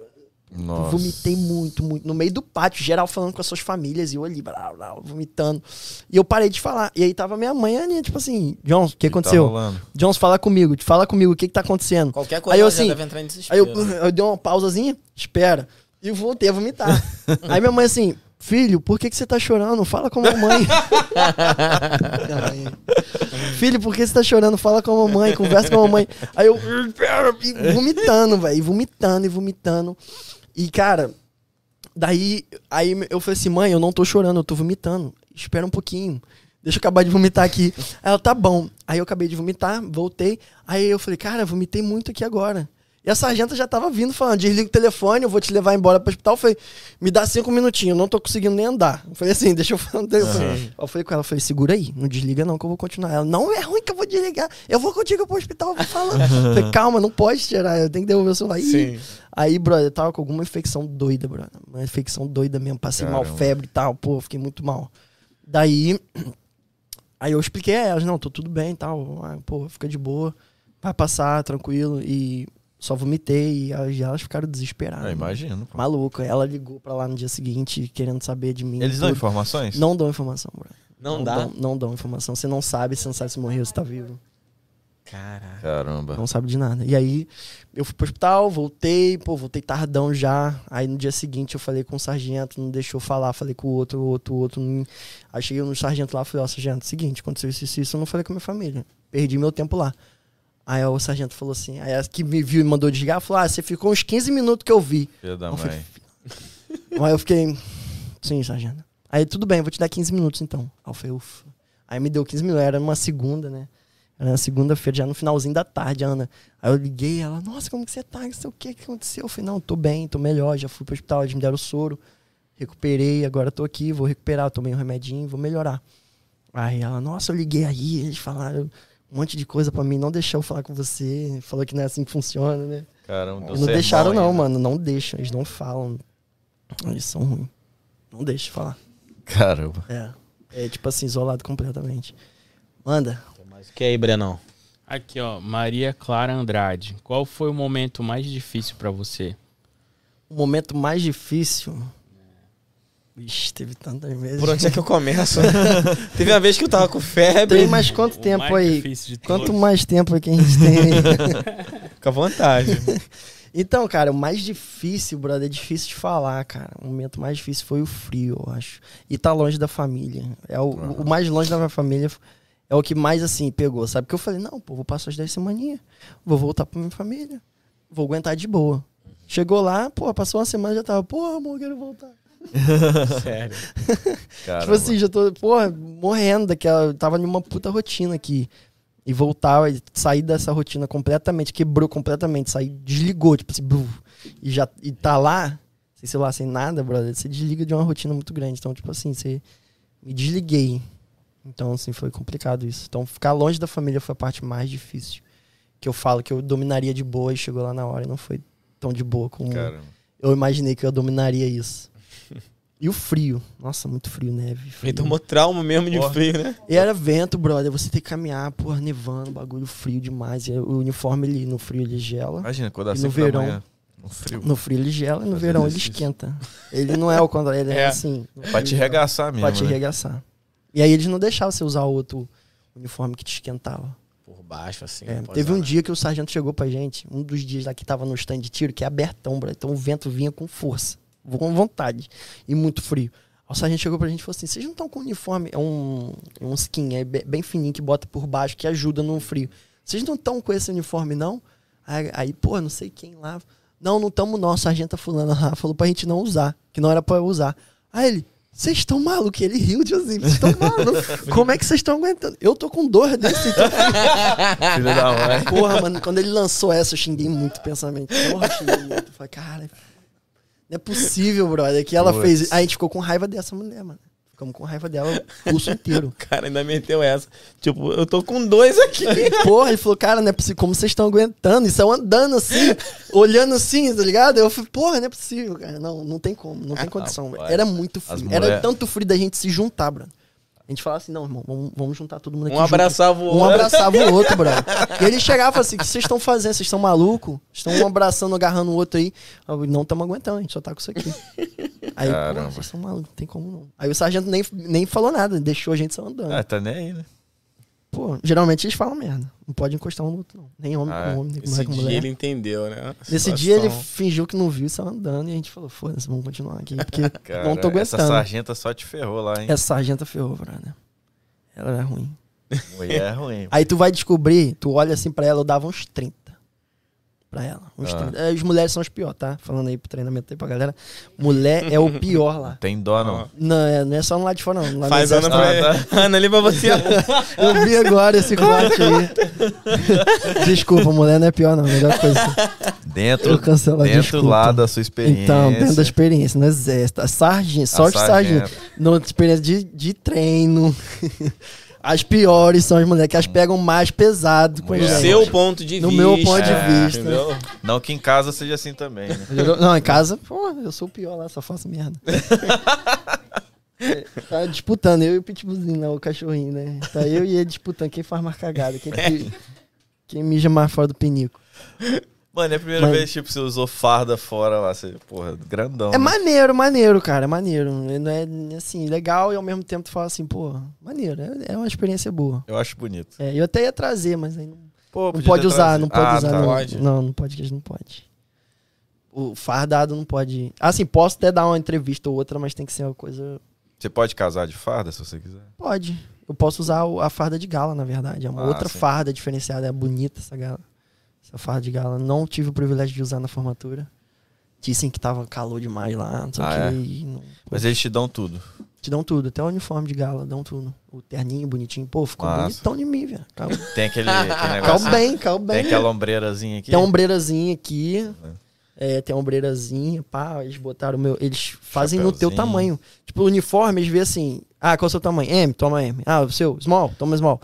Nossa. Vomitei muito, muito. No meio do pátio, geral falando com as suas famílias, e eu ali, blá, blá, vomitando. E eu parei de falar. E aí tava minha mãe ali, tipo assim, Jones, o que que aconteceu? Tá? Jones, fala comigo, fala comigo, o que que tá acontecendo? Qualquer coisa Aí eu assim, deve entrar em Aí desespero. eu, eu dei uma pausazinha, espera, e voltei a vomitar. aí minha mãe assim, filho, por que, que você tá chorando? Fala com a mamãe. filho, por que você tá chorando? Fala com a mamãe, conversa com a mamãe. Aí eu, vomitando, velho, vomitando e vomitando. E, cara, daí, aí eu falei assim, mãe, eu não tô chorando, eu tô vomitando. Espera um pouquinho. Deixa eu acabar de vomitar aqui. Aí ela, tá bom. Aí eu acabei de vomitar, voltei. Aí eu falei, cara, vomitei muito aqui agora. E a sargenta já tava vindo falando, desliga o telefone, eu vou te levar embora pro hospital. Eu falei, me dá cinco minutinhos, eu não tô conseguindo nem andar. Eu falei assim, deixa eu falar no telefone. Eu falei com ela, eu falei, segura aí, não desliga não que eu vou continuar. Ela, não é ruim que eu vou desligar, eu vou contigo pro hospital, eu vou falando. Eu falei, calma, não pode tirar, eu tenho que devolver o celular. Sim. Aí, brother, eu tava com alguma infecção doida, brother. Uma infecção doida mesmo. Passei mal, Caramba. febre e tal. Pô, fiquei muito mal. Daí, aí eu expliquei a elas, não, tô tudo bem e tal. Ah, pô, fica de boa. Vai passar, tranquilo. E só vomitei. E elas, elas ficaram desesperadas. Ah, imagino. pô. Maluco. Ela ligou pra lá no dia seguinte, querendo saber de mim. Eles dão tudo. informações? Não dão informação, brother. Não, dá? Dão, não dão informação. Você não sabe, você não sabe se morreu, se tá vivo. Caraca. Caramba. Não sabe de nada. E aí, eu fui pro hospital, voltei, pô, voltei tardão já. Aí no dia seguinte eu falei com o sargento, não deixou falar, falei com o outro, o outro, o outro. Não... Aí cheguei no sargento lá, falei, ó, sargento, seguinte, aconteceu isso, isso, isso, eu não falei com a minha família. Perdi meu tempo lá. Aí o sargento falou assim, aí a que me viu e mandou desligar, falou, ah, você ficou uns 15 minutos que eu vi. Filho da Eu falei, mãe. Aí eu fiquei, sim, sargento. Aí tudo bem, vou te dar 15 minutos então. Aí eu falei, ufa. Aí me deu 15 minutos, era numa segunda, né? Era na segunda-feira, já no finalzinho da tarde, Ana. Aí eu liguei, ela, nossa, como que você tá? Não sei o que que aconteceu. Eu falei, não, tô bem, tô melhor, já fui pro hospital, eles me deram soro, recuperei, agora tô aqui, vou recuperar, tomei um remedinho, vou melhorar. Aí ela, nossa, eu liguei aí, eles falaram um monte de coisa pra mim, não deixou eu falar com você, falou que não é assim que funciona, né? Caramba, deu Eles não sermão deixaram, não, ainda. mano. Não deixam. Eles não falam. Eles são ruins. Não deixa falar. Caramba. É. É tipo assim, isolado completamente. Manda. Mas o que aí, Brenão? Aqui, ó, Maria Clara Andrade. Qual foi o momento mais difícil pra você? O momento mais difícil. Vixe, teve tantas vezes. Por onde é que eu começo? Teve uma vez que eu tava com febre. Tem mais quanto O tempo mais aí? Quanto todos. mais tempo aí que a gente tem aí? Fica à vontade. Então, cara, o mais difícil, brother, é difícil de falar, cara. O momento mais difícil foi o frio, eu acho. E tá longe da família. É o, o mais longe da minha família é o que mais, assim, pegou, sabe? Porque eu falei, não, pô, vou passar as 10 semaninhas, vou voltar pra minha família, vou aguentar de boa. Chegou lá, pô, passou uma semana já tava, pô, amor, quero voltar. Sério. Caramba. Tipo assim, já tô, porra, morrendo daquela. Tava numa puta rotina aqui. E voltar, e sair dessa rotina completamente, quebrou completamente, sair, desligou, tipo assim, buf, e já e tá lá, sem celular, sem nada, brother, você desliga de uma rotina muito grande. Então, tipo assim, você me desliguei. Então, assim, foi complicado isso. Então, ficar longe da família foi a parte mais difícil. Que eu falo que eu dominaria de boa e chegou lá na hora e não foi tão de boa como Caramba. eu imaginei que eu dominaria isso. E o frio. Nossa, muito frio, neve. Ele Frio. tomou trauma mesmo de Porra. frio, né? E era vento, brother. Você tem que caminhar, porra, nevando, bagulho frio demais. E o uniforme, ele, no frio, ele gela. Imagina, quando dá E no 5 da verão? manhã, no frio. No frio, ele gela. E no verão, ele exercício. esquenta. Ele não é o contrário, ele é, É. assim. Pra te regaçar mesmo, Pra te né? arregaçar. E aí eles não deixavam você usar outro uniforme que te esquentava. Por baixo, assim. É, teve um dia que o sargento chegou pra gente, um dos dias lá que tava no stand de tiro, que é abertão, bro. Então o vento vinha com força, com vontade. E muito frio. O sargento chegou pra gente e falou assim: vocês não estão com uniforme? É um, um skin é be- bem fininho que bota por baixo, que ajuda no frio. Vocês não estão com esse uniforme, não? Aí, aí, pô, não sei quem lá. Não, não estamos, não. A sargenta fulana lá falou pra gente não usar, que não era pra eu usar. Aí ele. Vocês estão malucos? Ele riu de assim, vocês estão malucos? Como é que vocês estão aguentando? Eu tô com dor desse, então Filho da mãe. Porra, mano, quando ele lançou essa, eu xinguei muito o pensamento. Porra, xinguei muito. Falei, cara, não é possível, brother, que ela fez. Aí a gente ficou com raiva dessa mulher, mano. Ficamos com raiva dela o curso inteiro. O cara ainda meteu essa. Tipo, eu tô com dois aqui. Porra, ele falou, cara, não é possível. Como vocês estão aguentando? Isso é andando assim, olhando assim, tá ligado? Eu falei, porra, não é possível, cara. Não, não tem como, não tem condição. rapaz. Era muito frio. Era mulher- tanto frio da gente se juntar, brother. A gente falava assim, não, irmão, vamos, vamos juntar todo mundo aqui. Um junto. abraçava o Um outro. abraçava o outro, brother. E ele chegava e assim: o que vocês estão fazendo? Vocês estão malucos? Estão um abraçando, agarrando o outro aí. Eu, não estamos aguentando, a gente só tá com isso aqui. Aí, pô, Caramba. vocês estão malucos, não tem como não. Aí o sargento nem, nem falou nada, deixou a gente só andando. Ah, tá nem aí, né? Pô, geralmente eles falam merda. Não pode encostar um no outro, não. Nem homem Ah, com homem, nem mulher com dia mulher. ele entendeu, né? Nesse dia ele fingiu que não viu e saiu andando. E a gente falou: foda-se, vamos continuar aqui. Porque Cara, não tô essa aguentando. sargenta só te ferrou lá, hein? Essa sargenta ferrou, brother. Ela era ruim. Mulher é ruim. Aí tu vai descobrir, tu olha assim pra ela, eu dava uns 30. Pra ela. Uns Ah. 30. É, As mulheres são as piores, tá? Falando aí pro treinamento aí pra galera. Mulher é o pior lá. Tem dó, não. Não, é, não é só no lado de fora, não. Lá Faz Ana pra Ana ali pra você. Eu vi agora esse corte aí. Desculpa, mulher não é pior, não. Melhor coisa. Dentro, Eu cancelo, dentro desculpa. lá da sua experiência. Então, dentro da experiência, no exército. A sargento, A sorte sargento. No experiência de, de treino. As piores são as mulheres que as pegam mais pesado com gente. Seu ponto de No vista. meu ponto de É, vista. entendeu? Não que em casa seja assim também, né? Não, em casa, pô, eu sou o pior lá, só faço merda. É, tá disputando, eu e o pitbullzinho lá, o cachorrinho, né? Tá eu e ele disputando quem faz mais cagada, quem, quem mija mais fora do pinico. Mano, é a primeira Mas- vez, tipo, você usou farda fora lá, você, porra, grandão. É né? maneiro, maneiro, cara, é maneiro. Não é, assim, legal e ao mesmo tempo tu fala assim, pô, maneiro, é, é uma experiência boa. Eu acho bonito. É, eu até ia trazer, mas aí não, Pô, não pode usar, trazido. não pode Ah, usar. tá. não, Pode. não, não pode, que a gente não pode. O fardado não pode. Assim, posso até dar uma entrevista ou outra, mas tem que ser uma coisa Você pode casar de farda se você quiser. Pode. Eu posso usar a farda de gala, na verdade. É uma Ah, outra sim. farda diferenciada. É bonita essa gala. Essa farda de gala. Não tive o privilégio de usar na formatura. Dizem que tava calor demais lá, não Ah, que. é? e não- Mas eles te dão tudo. Te dão tudo, até o uniforme de gala, dão tudo. O terninho bonitinho. Pô, ficou Massa. bonitão de mim, velho. Tem aquele, aquele negócio. bem, caiu Tem bem. aquela ombreirazinha aqui. Tem uma ombreirazinha aqui. É, tem uma ombreirazinha, pá, eles botaram o meu. Eles fazem no teu tamanho. Tipo, o uniforme, eles veem assim. Ah, qual é o seu tamanho? M, toma M. Ah, o seu, small, toma small.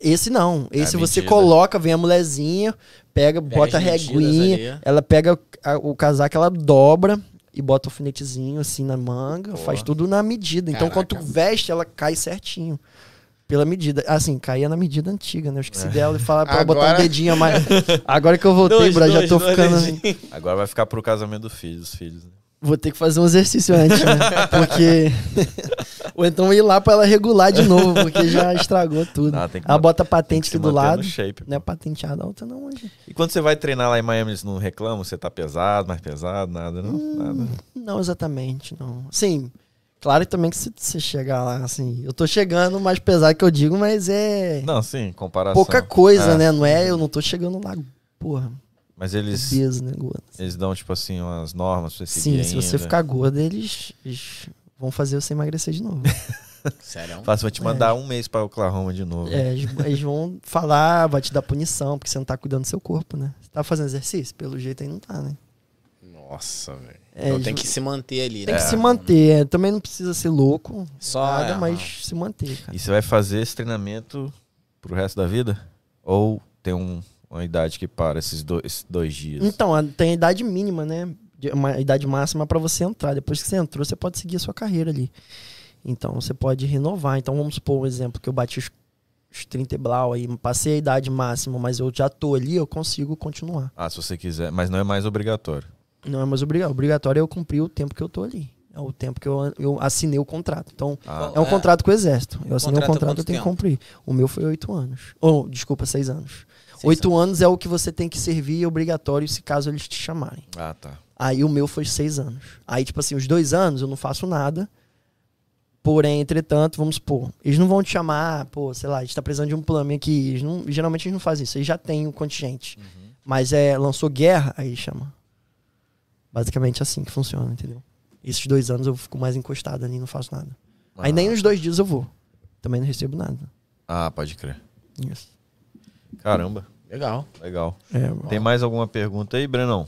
Esse não. Esse É, você medida. coloca, vem a mulherzinha, pega, Pega bota a reguinha, ali. ela pega a- o casaco, ela dobra e bota o alfinetezinho assim na manga, Boa. faz tudo na medida. Então, quando tu Caraca. veste, ela cai certinho. Pela medida. Assim, caía na medida antiga, né? Eu esqueci dela e falar pra ela botar um Agora- dedinho a mais. Agora que eu voltei, Dois, bro, já dois, tô dois ficando. dedinhos. Agora vai ficar pro casamento do filho, dos filhos. né? Vou ter que fazer um exercício antes, né? Porque. Ou então ir lá pra ela regular de novo, porque já estragou tudo. Que ela bota a patente se aqui do lado. shape. Não é patenteada a outra, não, hoje. E quando você vai treinar lá em Miami, eles não reclamam? Você tá pesado, mais pesado, nada, não? Hum. Nada. Não exatamente, não. Sim, claro também que se você chegar lá, assim. Eu tô chegando mais pesado que eu digo, mas é. Não, sim, comparação. pouca coisa, É. né? Não é, eu não tô chegando lá, porra, Mas eles, obeso, né, gordo? eles dão, tipo assim, umas normas pra você Sim, seguir se você ainda. ficar gordo, eles, eles vão fazer você emagrecer de novo. Sério? Assim, vou te mandar um mês pra Oklahoma de novo. É, eles, vão falar, vai te dar punição, porque você não tá cuidando do seu corpo, né? Você tá fazendo exercício? Pelo jeito aí não tá, né? Nossa, velho. É, então tem que se manter ali, Tem né? que se manter. é, Também não precisa ser louco, Só, nada, é, mas se manter, cara. E você vai fazer esse treinamento pro resto da vida? Ou tem um- uma idade que para esses, do- esses dois dias? Então, tem a idade mínima, né? Uma idade máxima pra você entrar. Depois que você entrou, você pode seguir a sua carreira ali. Então, você pode renovar. Então, vamos supor um exemplo que eu bati os, os 30 e blau aí, passei a idade máxima, mas eu já tô ali, eu consigo continuar. Ah, se você quiser, mas não é mais obrigatório. Não é mais obrigatório. Obrigatório é eu cumprir o tempo que eu tô ali. É o tempo que eu, eu assinei o contrato. Então, Ah, é um É. contrato com o Exército. Eu assinei o Contrato contrato, eu tenho que tempo? cumprir. O meu foi oito anos. Ou, desculpa, seis anos. Oito anos é o que você tem que servir obrigatório se caso eles te chamarem. ah, tá. Aí o meu foi seis anos. Aí, tipo assim, os dois anos eu não faço nada. Porém, entretanto, vamos supor, eles não vão te chamar, pô, sei lá, a gente tá precisando de um plano aqui. Eles não- geralmente eles não fazem isso, eles já têm o contingente. Mas é, lançou guerra, aí chama. Basicamente assim que funciona, entendeu? Esses dois anos eu fico mais encostado ali, não faço nada. Aí Ah. nem nos dois dias eu vou. Também não recebo nada. Ah, pode crer. Isso. Caramba, Legal. legal. É, Tem mais alguma pergunta aí, Brenão?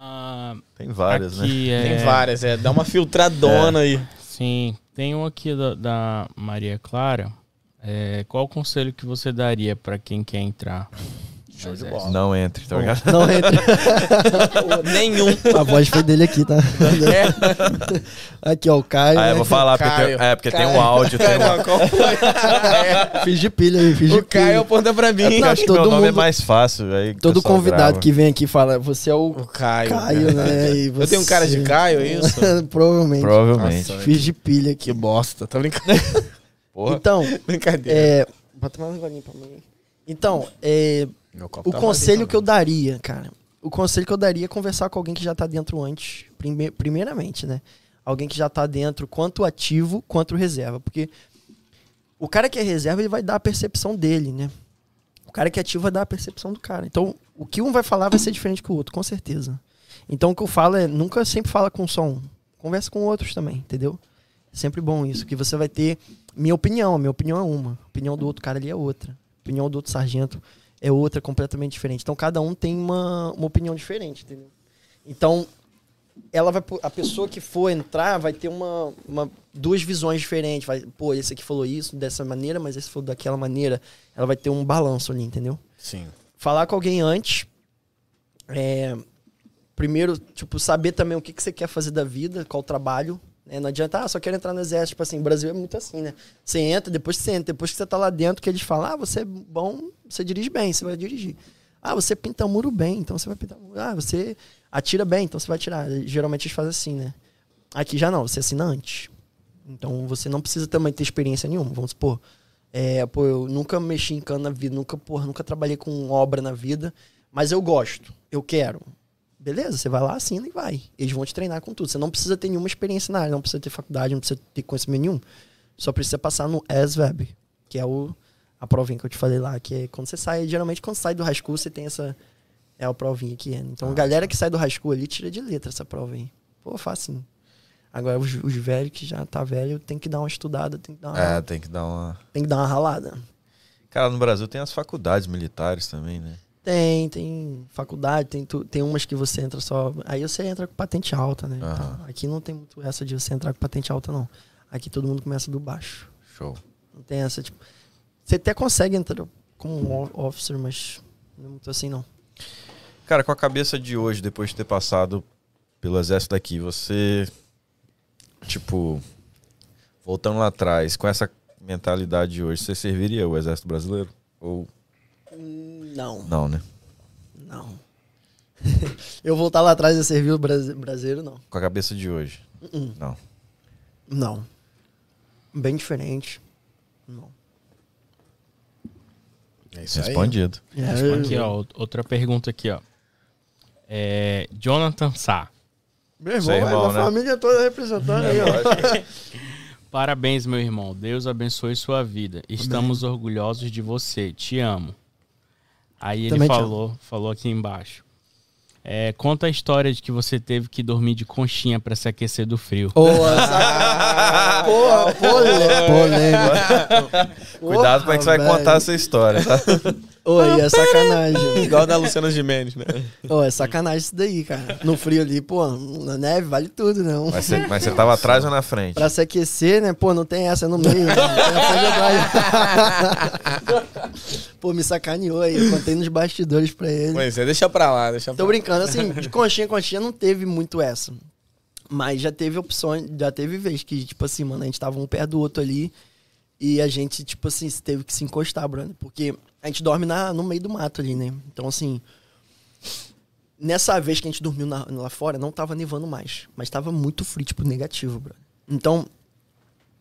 Ah, Tem várias, né? aqui é... Tem várias, é. Dá uma filtradona aí. Sim, tem um aqui da, da Maria Clara. É, qual o conselho que você daria pra quem quer entrar? Show de é. bola. Não entre, tá ligado? Não entra. Nenhum. A voz foi dele aqui, tá? É. Aqui, ó, o Caio. Ah, eu né? vou falar, porque tem, Caio. é, porque tem Caio. um áudio, tem um Não, qual foi? É. Fiz de pilha aí, fiz de O Caio pilha. aponta pra mim. Eu acho que todo meu nome é mundo- mais fácil. Aí que o Todo convidado grava. que vem aqui fala, você é o O Caio. Caio, né? E Eu tenho um cara de você- Caio, é isso? Provavelmente. Provavelmente. Nossa, Fiz de pilha aqui. Que bosta. Tô brincando. Porra. Então, Brincadeira. é... Bota mais um golinho pra mim. Então, é... O tá conselho que eu daria, cara... O conselho que eu daria é conversar com alguém que já tá dentro antes. prime- Primeiramente, né? Alguém que já tá dentro, quanto ativo, quanto reserva. Porque o cara que é reserva, ele vai dar a percepção dele, né? O cara que é ativo vai dar a percepção do cara. Então, o que um vai falar vai ser diferente que o outro, com certeza. Então, o que eu falo é, nunca sempre fala com só um. Conversa com outros também, entendeu? É sempre bom isso, que você vai ter minha opinião. Minha opinião é uma. A opinião do outro cara ali é outra. Opinião do outro sargento é outra, completamente diferente. Então, cada um tem uma, uma opinião diferente, entendeu? Então, ela vai, a pessoa que for entrar vai ter uma, uma- duas visões diferentes. Vai, pô, esse aqui falou isso dessa maneira, mas esse falou daquela maneira. Ela vai ter um balanço ali, entendeu? Sim. Falar com alguém antes. É, primeiro, tipo, saber também o que, que você quer fazer da vida, qual o trabalho. Né? Não adianta, ah, só quero entrar no exército. Tipo assim, o Brasil é muito assim, né? Você entra, depois você entra, depois que você tá lá dentro, que eles falam, ah, você é bom, você dirige bem, você vai dirigir. Ah, você pinta muro bem, então você vai pintar muro. Ah, você atira bem, então você vai atirar. Geralmente eles fazem assim, né? Aqui já não, você assina antes. Então você não precisa também ter experiência nenhuma. Vamos supor, é, pô, eu nunca mexi em cano na vida, nunca, porra, nunca trabalhei com obra na vida, mas eu gosto, eu quero. Beleza, você vai lá, assina e vai. Eles vão te treinar com tudo. Você não precisa ter nenhuma experiência na área, não precisa ter faculdade, não precisa ter conhecimento nenhum. Só precisa passar no SVEB, que é o, a provinha que eu te falei lá, que é quando você sai, geralmente quando sai do high school, você tem essa. É a provinha que é. Então, a galera que sai do high school ali tira de letra essa prova aí. Pô, facinho. Agora, os, os velhos que já tá velho, tem que dar uma estudada, tem que dar uma, É, tem que dar uma. tem que dar uma ralada. Cara, no Brasil tem as faculdades militares também, né? Tem, tem faculdade, tem, tu- tem umas que você entra só. Aí você entra com patente alta, né? Aham. Então, aqui não tem muito essa de você entrar com patente alta, não. Aqui todo mundo começa do baixo. Show. Não tem essa, tipo. Você até consegue entrar como um officer, mas não é muito assim, não. Cara, com a cabeça de hoje, depois de ter passado pelo exército daqui, você. Tipo. Voltando lá atrás, com essa mentalidade de hoje, você serviria o exército brasileiro? Ou Não, não, né? não. Eu voltar lá atrás e servir o brasi- brasileiro, não. Com a cabeça de hoje? Uh-uh. Não. Não. Bem diferente. Não. É isso aí. Respondido. É, Aqui, ó, outra pergunta aqui, ó. É, Jonathan Sá. Meu irmão, Seu irmão, a né? família toda representando aí, ó. Parabéns, meu irmão. Deus abençoe sua vida. Estamos orgulhosos de você. Te amo. Aí ele Também falou, falou aqui embaixo. É, conta a história de que você teve que dormir de conchinha pra se aquecer do frio. Porra, polê- polêmica. Cuidado como é que você vai contar essa história, tá? Oi, é sacanagem. Igual da Luciana Gimenez, né? Ô, é sacanagem isso daí, cara. No frio ali, pô, na neve vale tudo, não. Mas você, mas você tava atrás ou na frente? Pra se aquecer, né? Pô, não tem essa no meio. Né? Tem. Pô, me sacaneou aí. Eu contei nos bastidores pra ele. Pois é, deixa pra lá, deixa pra Tô brincando, assim, de conchinha, conchinha não teve muito essa. Mas já teve opções, já teve vez que, tipo assim, mano, a gente tava um perto do outro ali e a gente, tipo assim, teve que se encostar, brother. Porque a gente dorme na, no meio do mato ali, né? Então, assim, nessa vez que a gente dormiu na- lá fora, não tava nevando mais. Mas tava muito frio, tipo, negativo, brother. Então,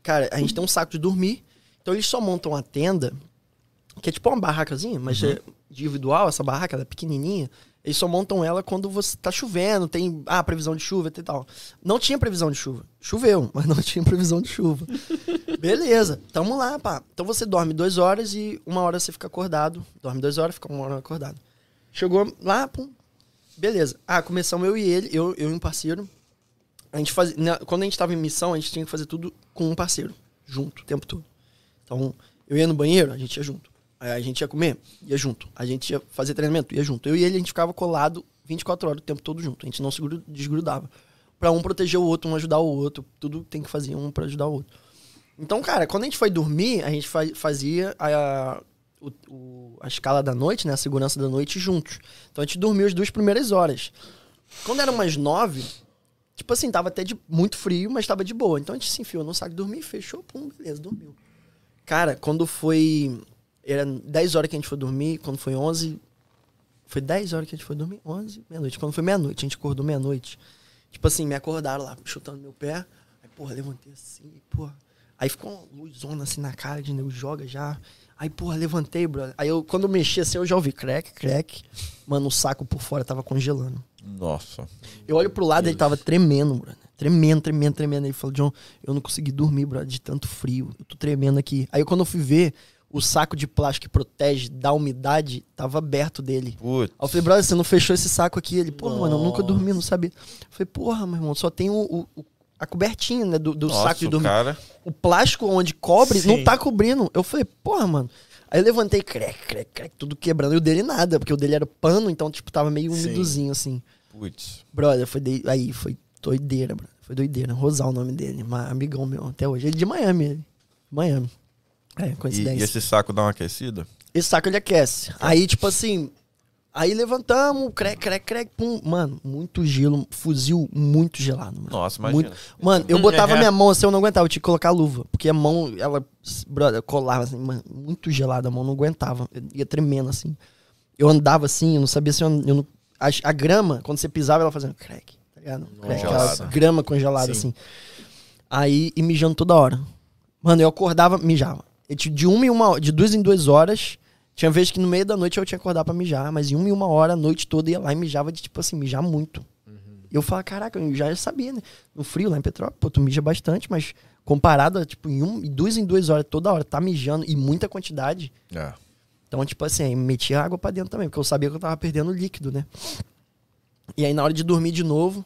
cara, a gente tem um saco de dormir. Então eles só montam a tenda, que é tipo uma barracazinha, mas é individual, essa barraca, ela é pequenininha. Eles só montam ela quando você tá chovendo, tem ah, previsão de chuva e tal. Não tinha previsão de chuva. Choveu, mas não tinha previsão de chuva. Beleza, tamo lá, pá. Então você dorme duas horas e uma hora você fica acordado. Dorme duas horas, fica uma hora acordado. Chegou lá, pum. Beleza. Ah, começamos eu e ele, eu, eu e um parceiro. A gente fazia, na- quando a gente tava em missão, a gente tinha que fazer tudo com um parceiro, junto, o tempo todo. Então, eu ia no banheiro, a gente ia junto. A gente ia comer, ia junto. A gente ia fazer treinamento, ia junto. Eu e ele, a gente ficava colado 24 horas o tempo todo junto. A gente não se gru- desgrudava. Pra um proteger o outro, um ajudar o outro. Tudo tem que fazer um pra ajudar o outro. Então, cara, quando a gente foi dormir, a gente fa- fazia a, o- o- a escala da noite, né? A segurança da noite juntos. Então a gente dormiu as duas primeiras horas. Quando eram umas nove, tipo assim, tava até de muito frio, mas tava de boa. Então a gente se enfiou no saco dormir, fechou, pum, beleza, dormiu. Cara, quando foi. Era 10 horas que a gente foi dormir, quando foi 11. Foi 10 horas que a gente foi dormir? 11, meia-noite. Quando foi meia-noite, a gente acordou meia-noite. Tipo assim, me acordaram lá, chutando meu pé. Aí, porra, levantei assim, porra. Aí ficou uma luzona assim na cara de nego, joga já. Aí, porra, levantei, brother. Aí eu, quando eu mexi assim, eu já ouvi crack, crack. Mano, o saco por fora tava congelando. Nossa. Eu olho pro lado, ele tava tremendo, brother. Tremendo, tremendo, tremendo. Aí ele falou, John, eu não consegui dormir, brother, de tanto frio. Eu tô tremendo aqui. Aí quando eu fui ver, o saco de plástico que protege da umidade tava aberto dele. Putz. Aí eu falei, brother, você não fechou esse saco aqui? Ele, porra, mano, eu nunca dormi, não sabia. Eu falei, porra, meu irmão, só tem o, o- a cobertinha, né, do, do Nossa, saco de dormir. cara. O plástico onde cobre Sim. não tá cobrindo. Eu falei, porra, mano. Aí eu levantei, crec, crec, crec, tudo quebrando. E o dele nada, porque o dele era pano, então, tipo, tava meio Sim. umidozinho, assim. Putz. Brother, foi de... aí, foi doideira, brother. Foi doideira. Rosal o nome dele, amigão meu até hoje. Ele de Miami, ele. Miami. É, E, coincidência. e esse saco dá uma aquecida? Esse saco ele aquece. Aí, tipo assim. Aí levantamos, crec, crec, crec, pum. Mano, muito gelo, fuzil muito gelado, mano. Nossa, imagina. Muito. Mano, eu botava minha mão assim, eu não aguentava, eu tinha que colocar a luva. Porque a mão, ela, brother, colava assim, mano, muito gelada, a mão não aguentava. Eu ia tremendo assim. Eu andava assim, eu não sabia se eu, eu não. A, a grama, quando você pisava, ela fazia crack, tá ligado? Crack, aquela grama congelada Sim. assim. Aí, e mijando toda hora. Mano, eu acordava, mijava. Eu de uma em uma de duas em duas horas. Tinha vezes que no meio da noite eu tinha que acordar pra mijar, mas em uma em uma hora, a noite toda, ia lá e mijava de, tipo assim, mijar muito. E eu falava, caraca, eu já sabia, né? No frio, lá em Petrópolis, pô, tu mija bastante, mas comparado a, tipo, em um, duas em duas horas, toda hora, tá mijando, e muita quantidade. É. Então, tipo assim, aí metia água pra dentro também, porque eu sabia que eu tava perdendo líquido, né? E aí, na hora de dormir de novo,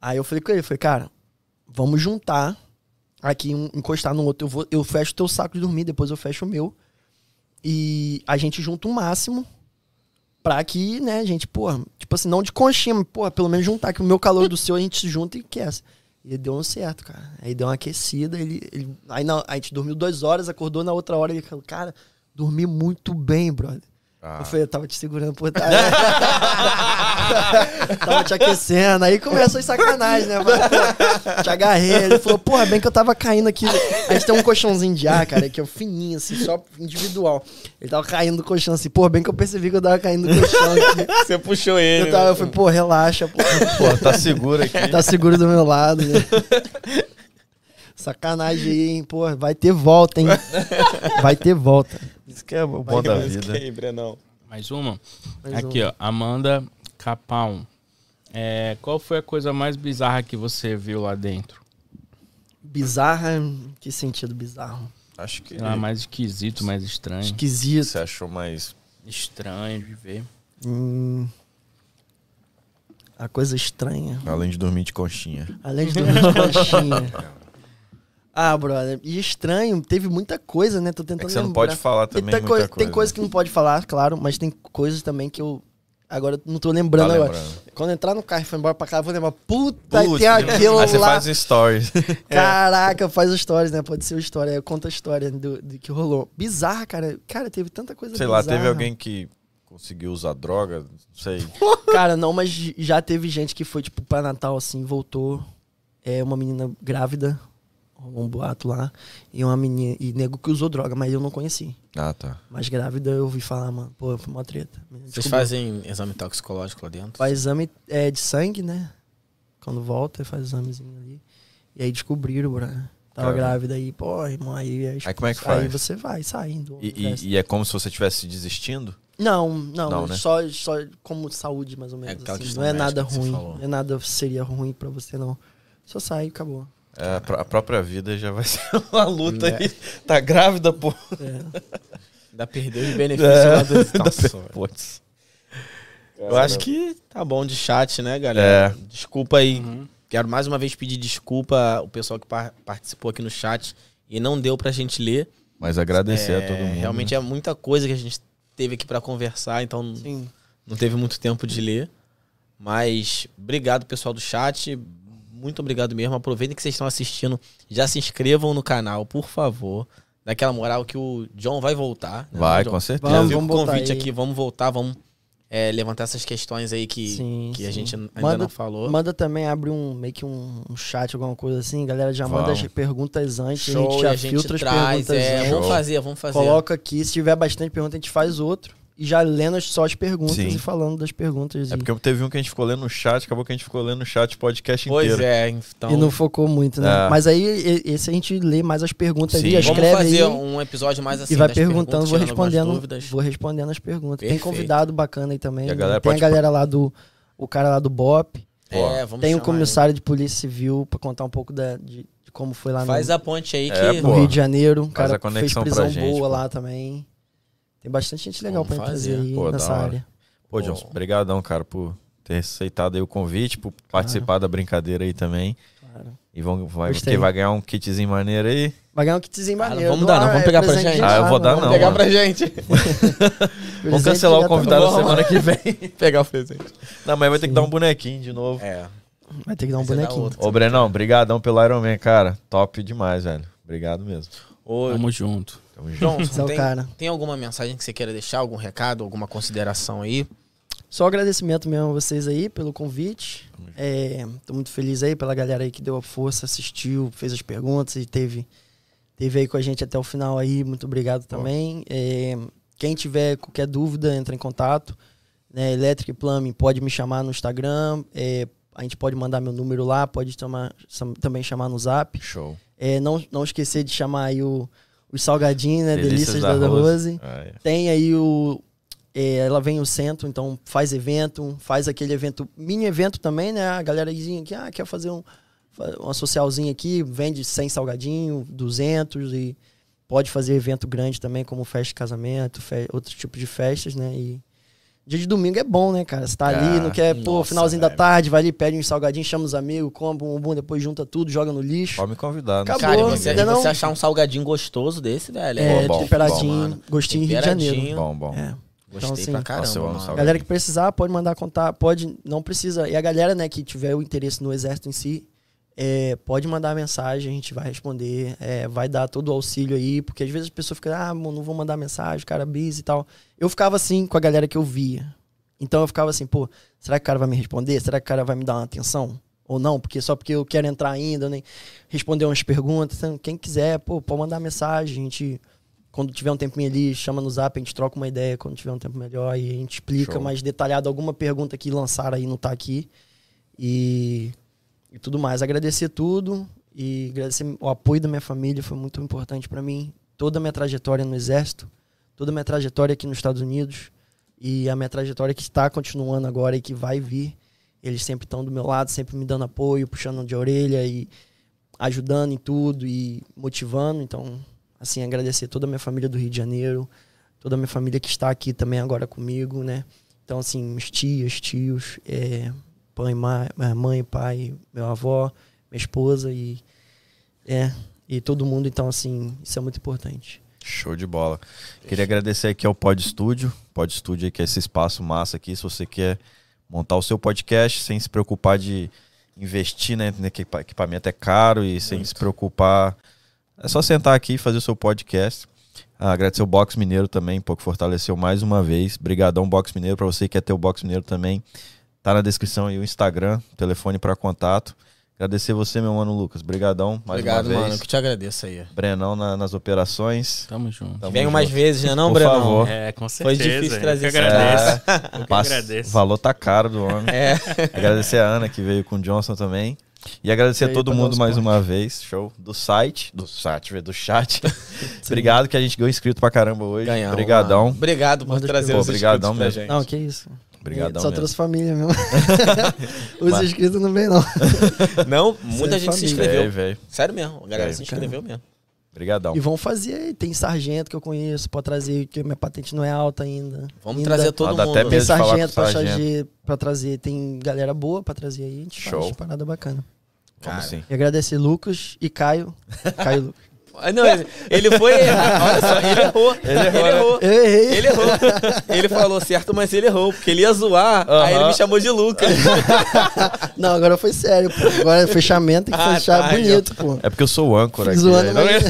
aí eu falei com ele, falei, cara, vamos juntar aqui, um, encostar no outro. Eu, vou, eu fecho o teu saco de dormir, depois eu fecho o meu. E a gente junta o máximo pra que, né, gente, porra, tipo assim, não de conchinha, mas, porra, pelo menos juntar, que o meu calor do seu a gente junta e aquece. E deu um certo, cara. Aí deu uma aquecida, ele. ele aí na- a gente dormiu duas horas, acordou na outra hora, ele falou, cara, dormi muito bem, brother. Ah. Eu falei, eu tava te segurando por trás. tava te aquecendo. Aí começou as sacanagem, né? Mas, te agarrei. Ele falou, porra, bem que eu tava caindo aqui. A gente tem um colchãozinho de ar, cara, que é fininho, assim, só individual. Ele tava caindo do colchão assim, porra, bem que eu percebi que eu tava caindo do colchão aqui. Você puxou ele. Eu, tava, eu né? falei, pô, relaxa, pô. Pô, tá seguro aqui. Tá seguro do meu lado, né? Sacanagem aí, hein? Pô, vai ter volta, hein? Vai ter volta. Isso que é o bom da Mas vida. que aí, Brenão? Mais uma? Mais Aqui, ó. Amanda Capão. É, qual foi a coisa mais bizarra que você viu lá dentro? Bizarra, que sentido bizarro? Acho que Sei lá, mais esquisito, mais estranho. Esquisito. você achou mais. Estranho de ver. Hum. A coisa estranha. Além de dormir de conchinha. Além de dormir de coxinha. Ah, brother. E estranho, teve muita coisa, né? Tô É tentando que você não lembrar. pode falar também tem muita coisa, coisa. tem coisa que não pode falar, claro, mas tem coisas também que eu. Agora não tô lembrando Tá agora. lembrando. Quando entrar no carro e for embora pra casa, eu vou lembrar. Puta, Putz, tem aquilo Aí você lá. faz stories. Caraca, faz stories, né? Pode ser o história. Eu conto a história do, do que rolou. Bizarra, cara. Cara, teve tanta coisa Sei lá, bizarra. teve alguém que conseguiu usar droga, não sei. Cara, não, mas já teve gente que foi, tipo, pra Natal, assim, voltou. É uma menina grávida, um boato lá. E uma menina. E nego que usou droga, mas eu não conheci. Ah, tá. Mas grávida eu ouvi falar, mano. Pô, foi uma treta. Vocês fazem exame toxicológico lá dentro? Faz exame é, de sangue, né? Quando volta, faz examezinho ali. E aí descobriram, bro. Tava Caramba. grávida aí, pô, irmão, aí... é- Aí como é que Aí faz? você vai saindo. E, e- e é como se você estivesse desistindo? Não, não, Não, né? só, só como saúde, mais ou menos. aquela assim. Não é nada ruim. Não é nada seria ruim pra você, não. Só sai e acabou. É, a pró- a própria vida já vai ser uma luta É. aí. Tá grávida, pô. É. Ainda perdeu os benefícios É. lá do... Nossa, velho. Putz. Eu acho que tá bom de chat, né, galera? É. Desculpa aí. Uhum. Quero mais uma vez pedir desculpa ao pessoal que par- participou aqui no chat e não deu pra gente ler. Mas agradecer É, a todo mundo. Realmente é muita coisa que a gente teve aqui pra conversar, então Sim. não teve muito tempo de ler. Mas obrigado, pessoal do chat. Muito obrigado mesmo. Aproveitem que vocês estão assistindo. Já se inscrevam no canal, por favor. Daquela moral que o John vai voltar. né, Vai, John? com certeza. Vamos, o vamos voltar convite aí. aqui, vamos voltar, vamos é, levantar essas questões aí que, Sim, que a sim. gente ainda Manda- não falou. Manda também, abre um, meio que um, um chat, alguma coisa assim. Galera já manda Vamos. as perguntas antes. Show, a gente e já a gente filtra as traz. perguntas É, antes. vamos fazer, vamos fazer. Coloca aqui. Se tiver bastante pergunta, a gente faz outro. E já lendo as- só as perguntas Sim. e falando das perguntas. É e- porque teve um que a gente ficou lendo no chat, acabou que a gente ficou lendo no chat o podcast Pois inteiro. é, então. E não focou muito, né? É. Mas aí, esse a gente lê mais as perguntas Sim. ali, Vamos escreve fazer aí um episódio mais assim. e vai das perguntando, vou respondendo, vou respondendo as perguntas. Tem Perfeito. convidado bacana aí também. E a né? Tem a galera lá do, o cara lá do BOP, É, vamos tem o comissário de polícia civil pra contar um pouco da, de, de como foi lá aí. no, Faz a ponte aí que. É, no. Rio de Janeiro. Faz cara fez prisão gente, boa pô. lá também. Tem bastante gente legal Vamos pra gente fazer. trazer aí Pô, nessa área. Pô, Johnson, brigadão, cara, por ter aceitado aí o convite, por participar da brincadeira aí também. Claro. E vão, vai, Gostei. que vai ganhar um kitzinho maneiro aí. Vai ganhar um kitzinho Ah, não maneiro. vamos dar, não. Ah, Vamos é pegar pra gente. Ah, eu vou dar, não, Pegar mano. pra gente. Vamos cancelar o tá convidado bom. semana que vem. Pegar o presente. Não, mas vai ter que dar um bonequinho de novo. É. Vai ter que dar um Você dá bonequinho. outro. Ô, Brenão, brigadão pelo Iron Man, cara. Top demais, velho. Obrigado mesmo. Ô, Tamo junto. Johnson, é o tem, cara. tem alguma mensagem que você queira deixar? Algum recado? Alguma consideração aí? Só agradecimento mesmo a vocês aí pelo convite. É, tô muito feliz aí pela galera aí que deu a força, assistiu, fez as perguntas e teve, teve aí com a gente até o final aí. Muito obrigado também. É, quem tiver qualquer dúvida, entra em contato. Né, Electric Plumbing pode me chamar no Instagram. é, a gente pode mandar meu número lá, pode tomar- também chamar no zap. Show. É, não, não esquecer de chamar aí o, os salgadinhos, né? Delícias, Delícias da, da Rose. Rose. Ah, é. Tem aí o. é, ela vem o centro, então faz evento, faz aquele evento, mini evento também, né? A galerazinha que ah, quer fazer um, uma socialzinha aqui, vende 100 salgadinho, 200 e pode fazer evento grande também, como festa de casamento, fe outros tipos de festas, né? E dia de domingo é bom, né, cara? Você tá ali, Ah, não quer, pô, nossa, finalzinho da velho. tarde, vai ali, pede uns salgadinhos, chama os amigos, compra um bumbum, depois junta tudo, joga no lixo. Pode me convidar. né? Acabou, Cara, Boa, você, e você não- achar um salgadinho gostoso desse, velho. É, bom, temperadinho, bom, gostinho Rio de Janeiro. Bom, bom. É. Gostei Então, assim, pra caramba, Nossa, salgadinho. Galera que precisar, pode mandar contar, pode, não precisa. E a galera, né, que tiver o interesse no exército em si, é, pode mandar mensagem, a gente vai responder, é, vai dar todo o auxílio aí, porque às vezes as pessoas ficam, ah, mano, não vou mandar mensagem, cara busy e tal. Eu ficava assim com a galera que eu via. Então eu ficava assim, pô, será que o cara vai me responder? Será que o cara vai me dar uma atenção? Ou não? Porque só porque eu quero entrar ainda, nem responder umas perguntas. Então, quem quiser, pô, pode mandar mensagem, a gente quando tiver um tempinho ali, chama no zap, a gente troca uma ideia quando tiver um tempo melhor e a gente explica Show. mais detalhado alguma pergunta que lançaram aí, não tá aqui. E, e tudo mais. Agradecer tudo e agradecer o apoio da minha família, foi muito importante para mim. Toda a minha trajetória no Exército, toda a minha trajetória aqui nos Estados Unidos e a minha trajetória que está continuando agora e que vai vir. Eles sempre estão do meu lado, sempre me dando apoio, puxando de orelha e ajudando em tudo e motivando. Então, assim, agradecer toda a minha família do Rio de Janeiro, toda a minha família que está aqui também agora comigo, né? Então, assim, meus tias, tios, é, pai, ma- minha mãe, pai, meu avó, minha esposa e é e todo mundo. Então assim, isso é muito importante. Show de bola. Queria agradecer aqui ao Pod Studio. Pod Studio que é esse espaço massa aqui. Se você quer montar o seu podcast sem se preocupar de investir, né? que equipa- Equipamento é caro e sem se preocupar. É só sentar aqui e fazer o seu podcast. Ah, agradecer o Box Mineiro também, pô, que fortaleceu mais uma vez. Brigadão Box Mineiro para você que quer ter o Box Mineiro também. Tá na descrição aí o Instagram, telefone para contato. Agradecer você, meu mano Lucas. Brigadão mais Obrigado, uma vez. mano. Que te agradeço aí. Brenão na- nas operações. Tamo junto. Tamo Venham junto. mais vezes, né, não, Por Brenão? favor. É, com Foi certeza. difícil Eu trazer esse agradeço. É, Eu que passa- agradeço. O valor tá caro do homem. É. Agradecer a Ana que veio com o Johnson também. E agradecer E a todo mundo mais uma vez. Show. Do site. Do site, do chat. Obrigado que a gente ganhou inscrito pra caramba hoje. Ganhamos, Obrigadão. mano. Obrigado por Manda trazer os obrigadão mesmo. Não, que isso. Obrigadão Só mesmo. trouxe família mesmo. Os Mas- inscritos não vem, não. Não, muita gente se família. inscreveu. Véi, véi. Sério mesmo, a galera se inscreveu mesmo. Obrigadão. E vão fazer aí. Tem sargento que eu conheço, pode trazer, que minha patente não é alta ainda. Vamos Ainda trazer todo mundo. até Tem sargento pra, sargento. charger, pra trazer. Tem galera boa pra trazer aí. A gente Show. faz parada bacana. Vamos Cara. sim. E agradecer Lucas e Caio. Caio Lucas. Ah, Não, ele, ele foi errar. Olha só, ele errou. Ele errou. Eu errei. Ele errou. Ele falou certo, mas ele errou. Porque ele ia zoar, aí ele me chamou de Lucas. Não, agora foi sério, pô. Agora é fechamento, tem que Ah, fechar tá, bonito, pô. É porque eu sou o âncora aqui. Zoando, né? mas...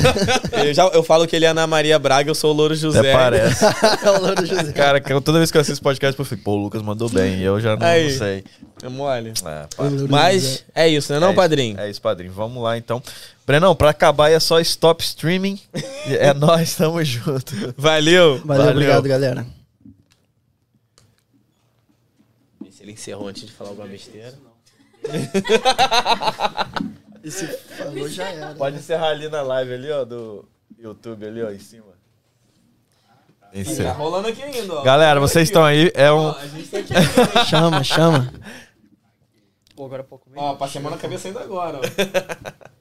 Eu, já, eu falo que ele é Ana Maria Braga, eu sou o Louro José. Até parece. é o Louro José. Cara, toda vez que eu assisto podcast, eu fico, pô, o Lucas mandou bem. E eu já não, Aí. não sei. É mole. É. Mas é isso, né, não, É isso. padrinho? É isso, padrinho. Vamos lá, então. Brenão, pra acabar é só stop streaming. É nós, tamo junto. Valeu. Valeu, Valeu. obrigado, galera. Se ele encerrou antes de falar alguma besteira. E se falou, já era. Pode encerrar ali na live ali, ó, do YouTube ali, ó, em cima. Tá Encerra. rolando aqui ainda, ó. Galera, vocês estão aí, é um... Ó, a gente tá aqui. Chama, chama. Pô, agora é pouco Ó, pra semana a cabeça ainda agora, ó.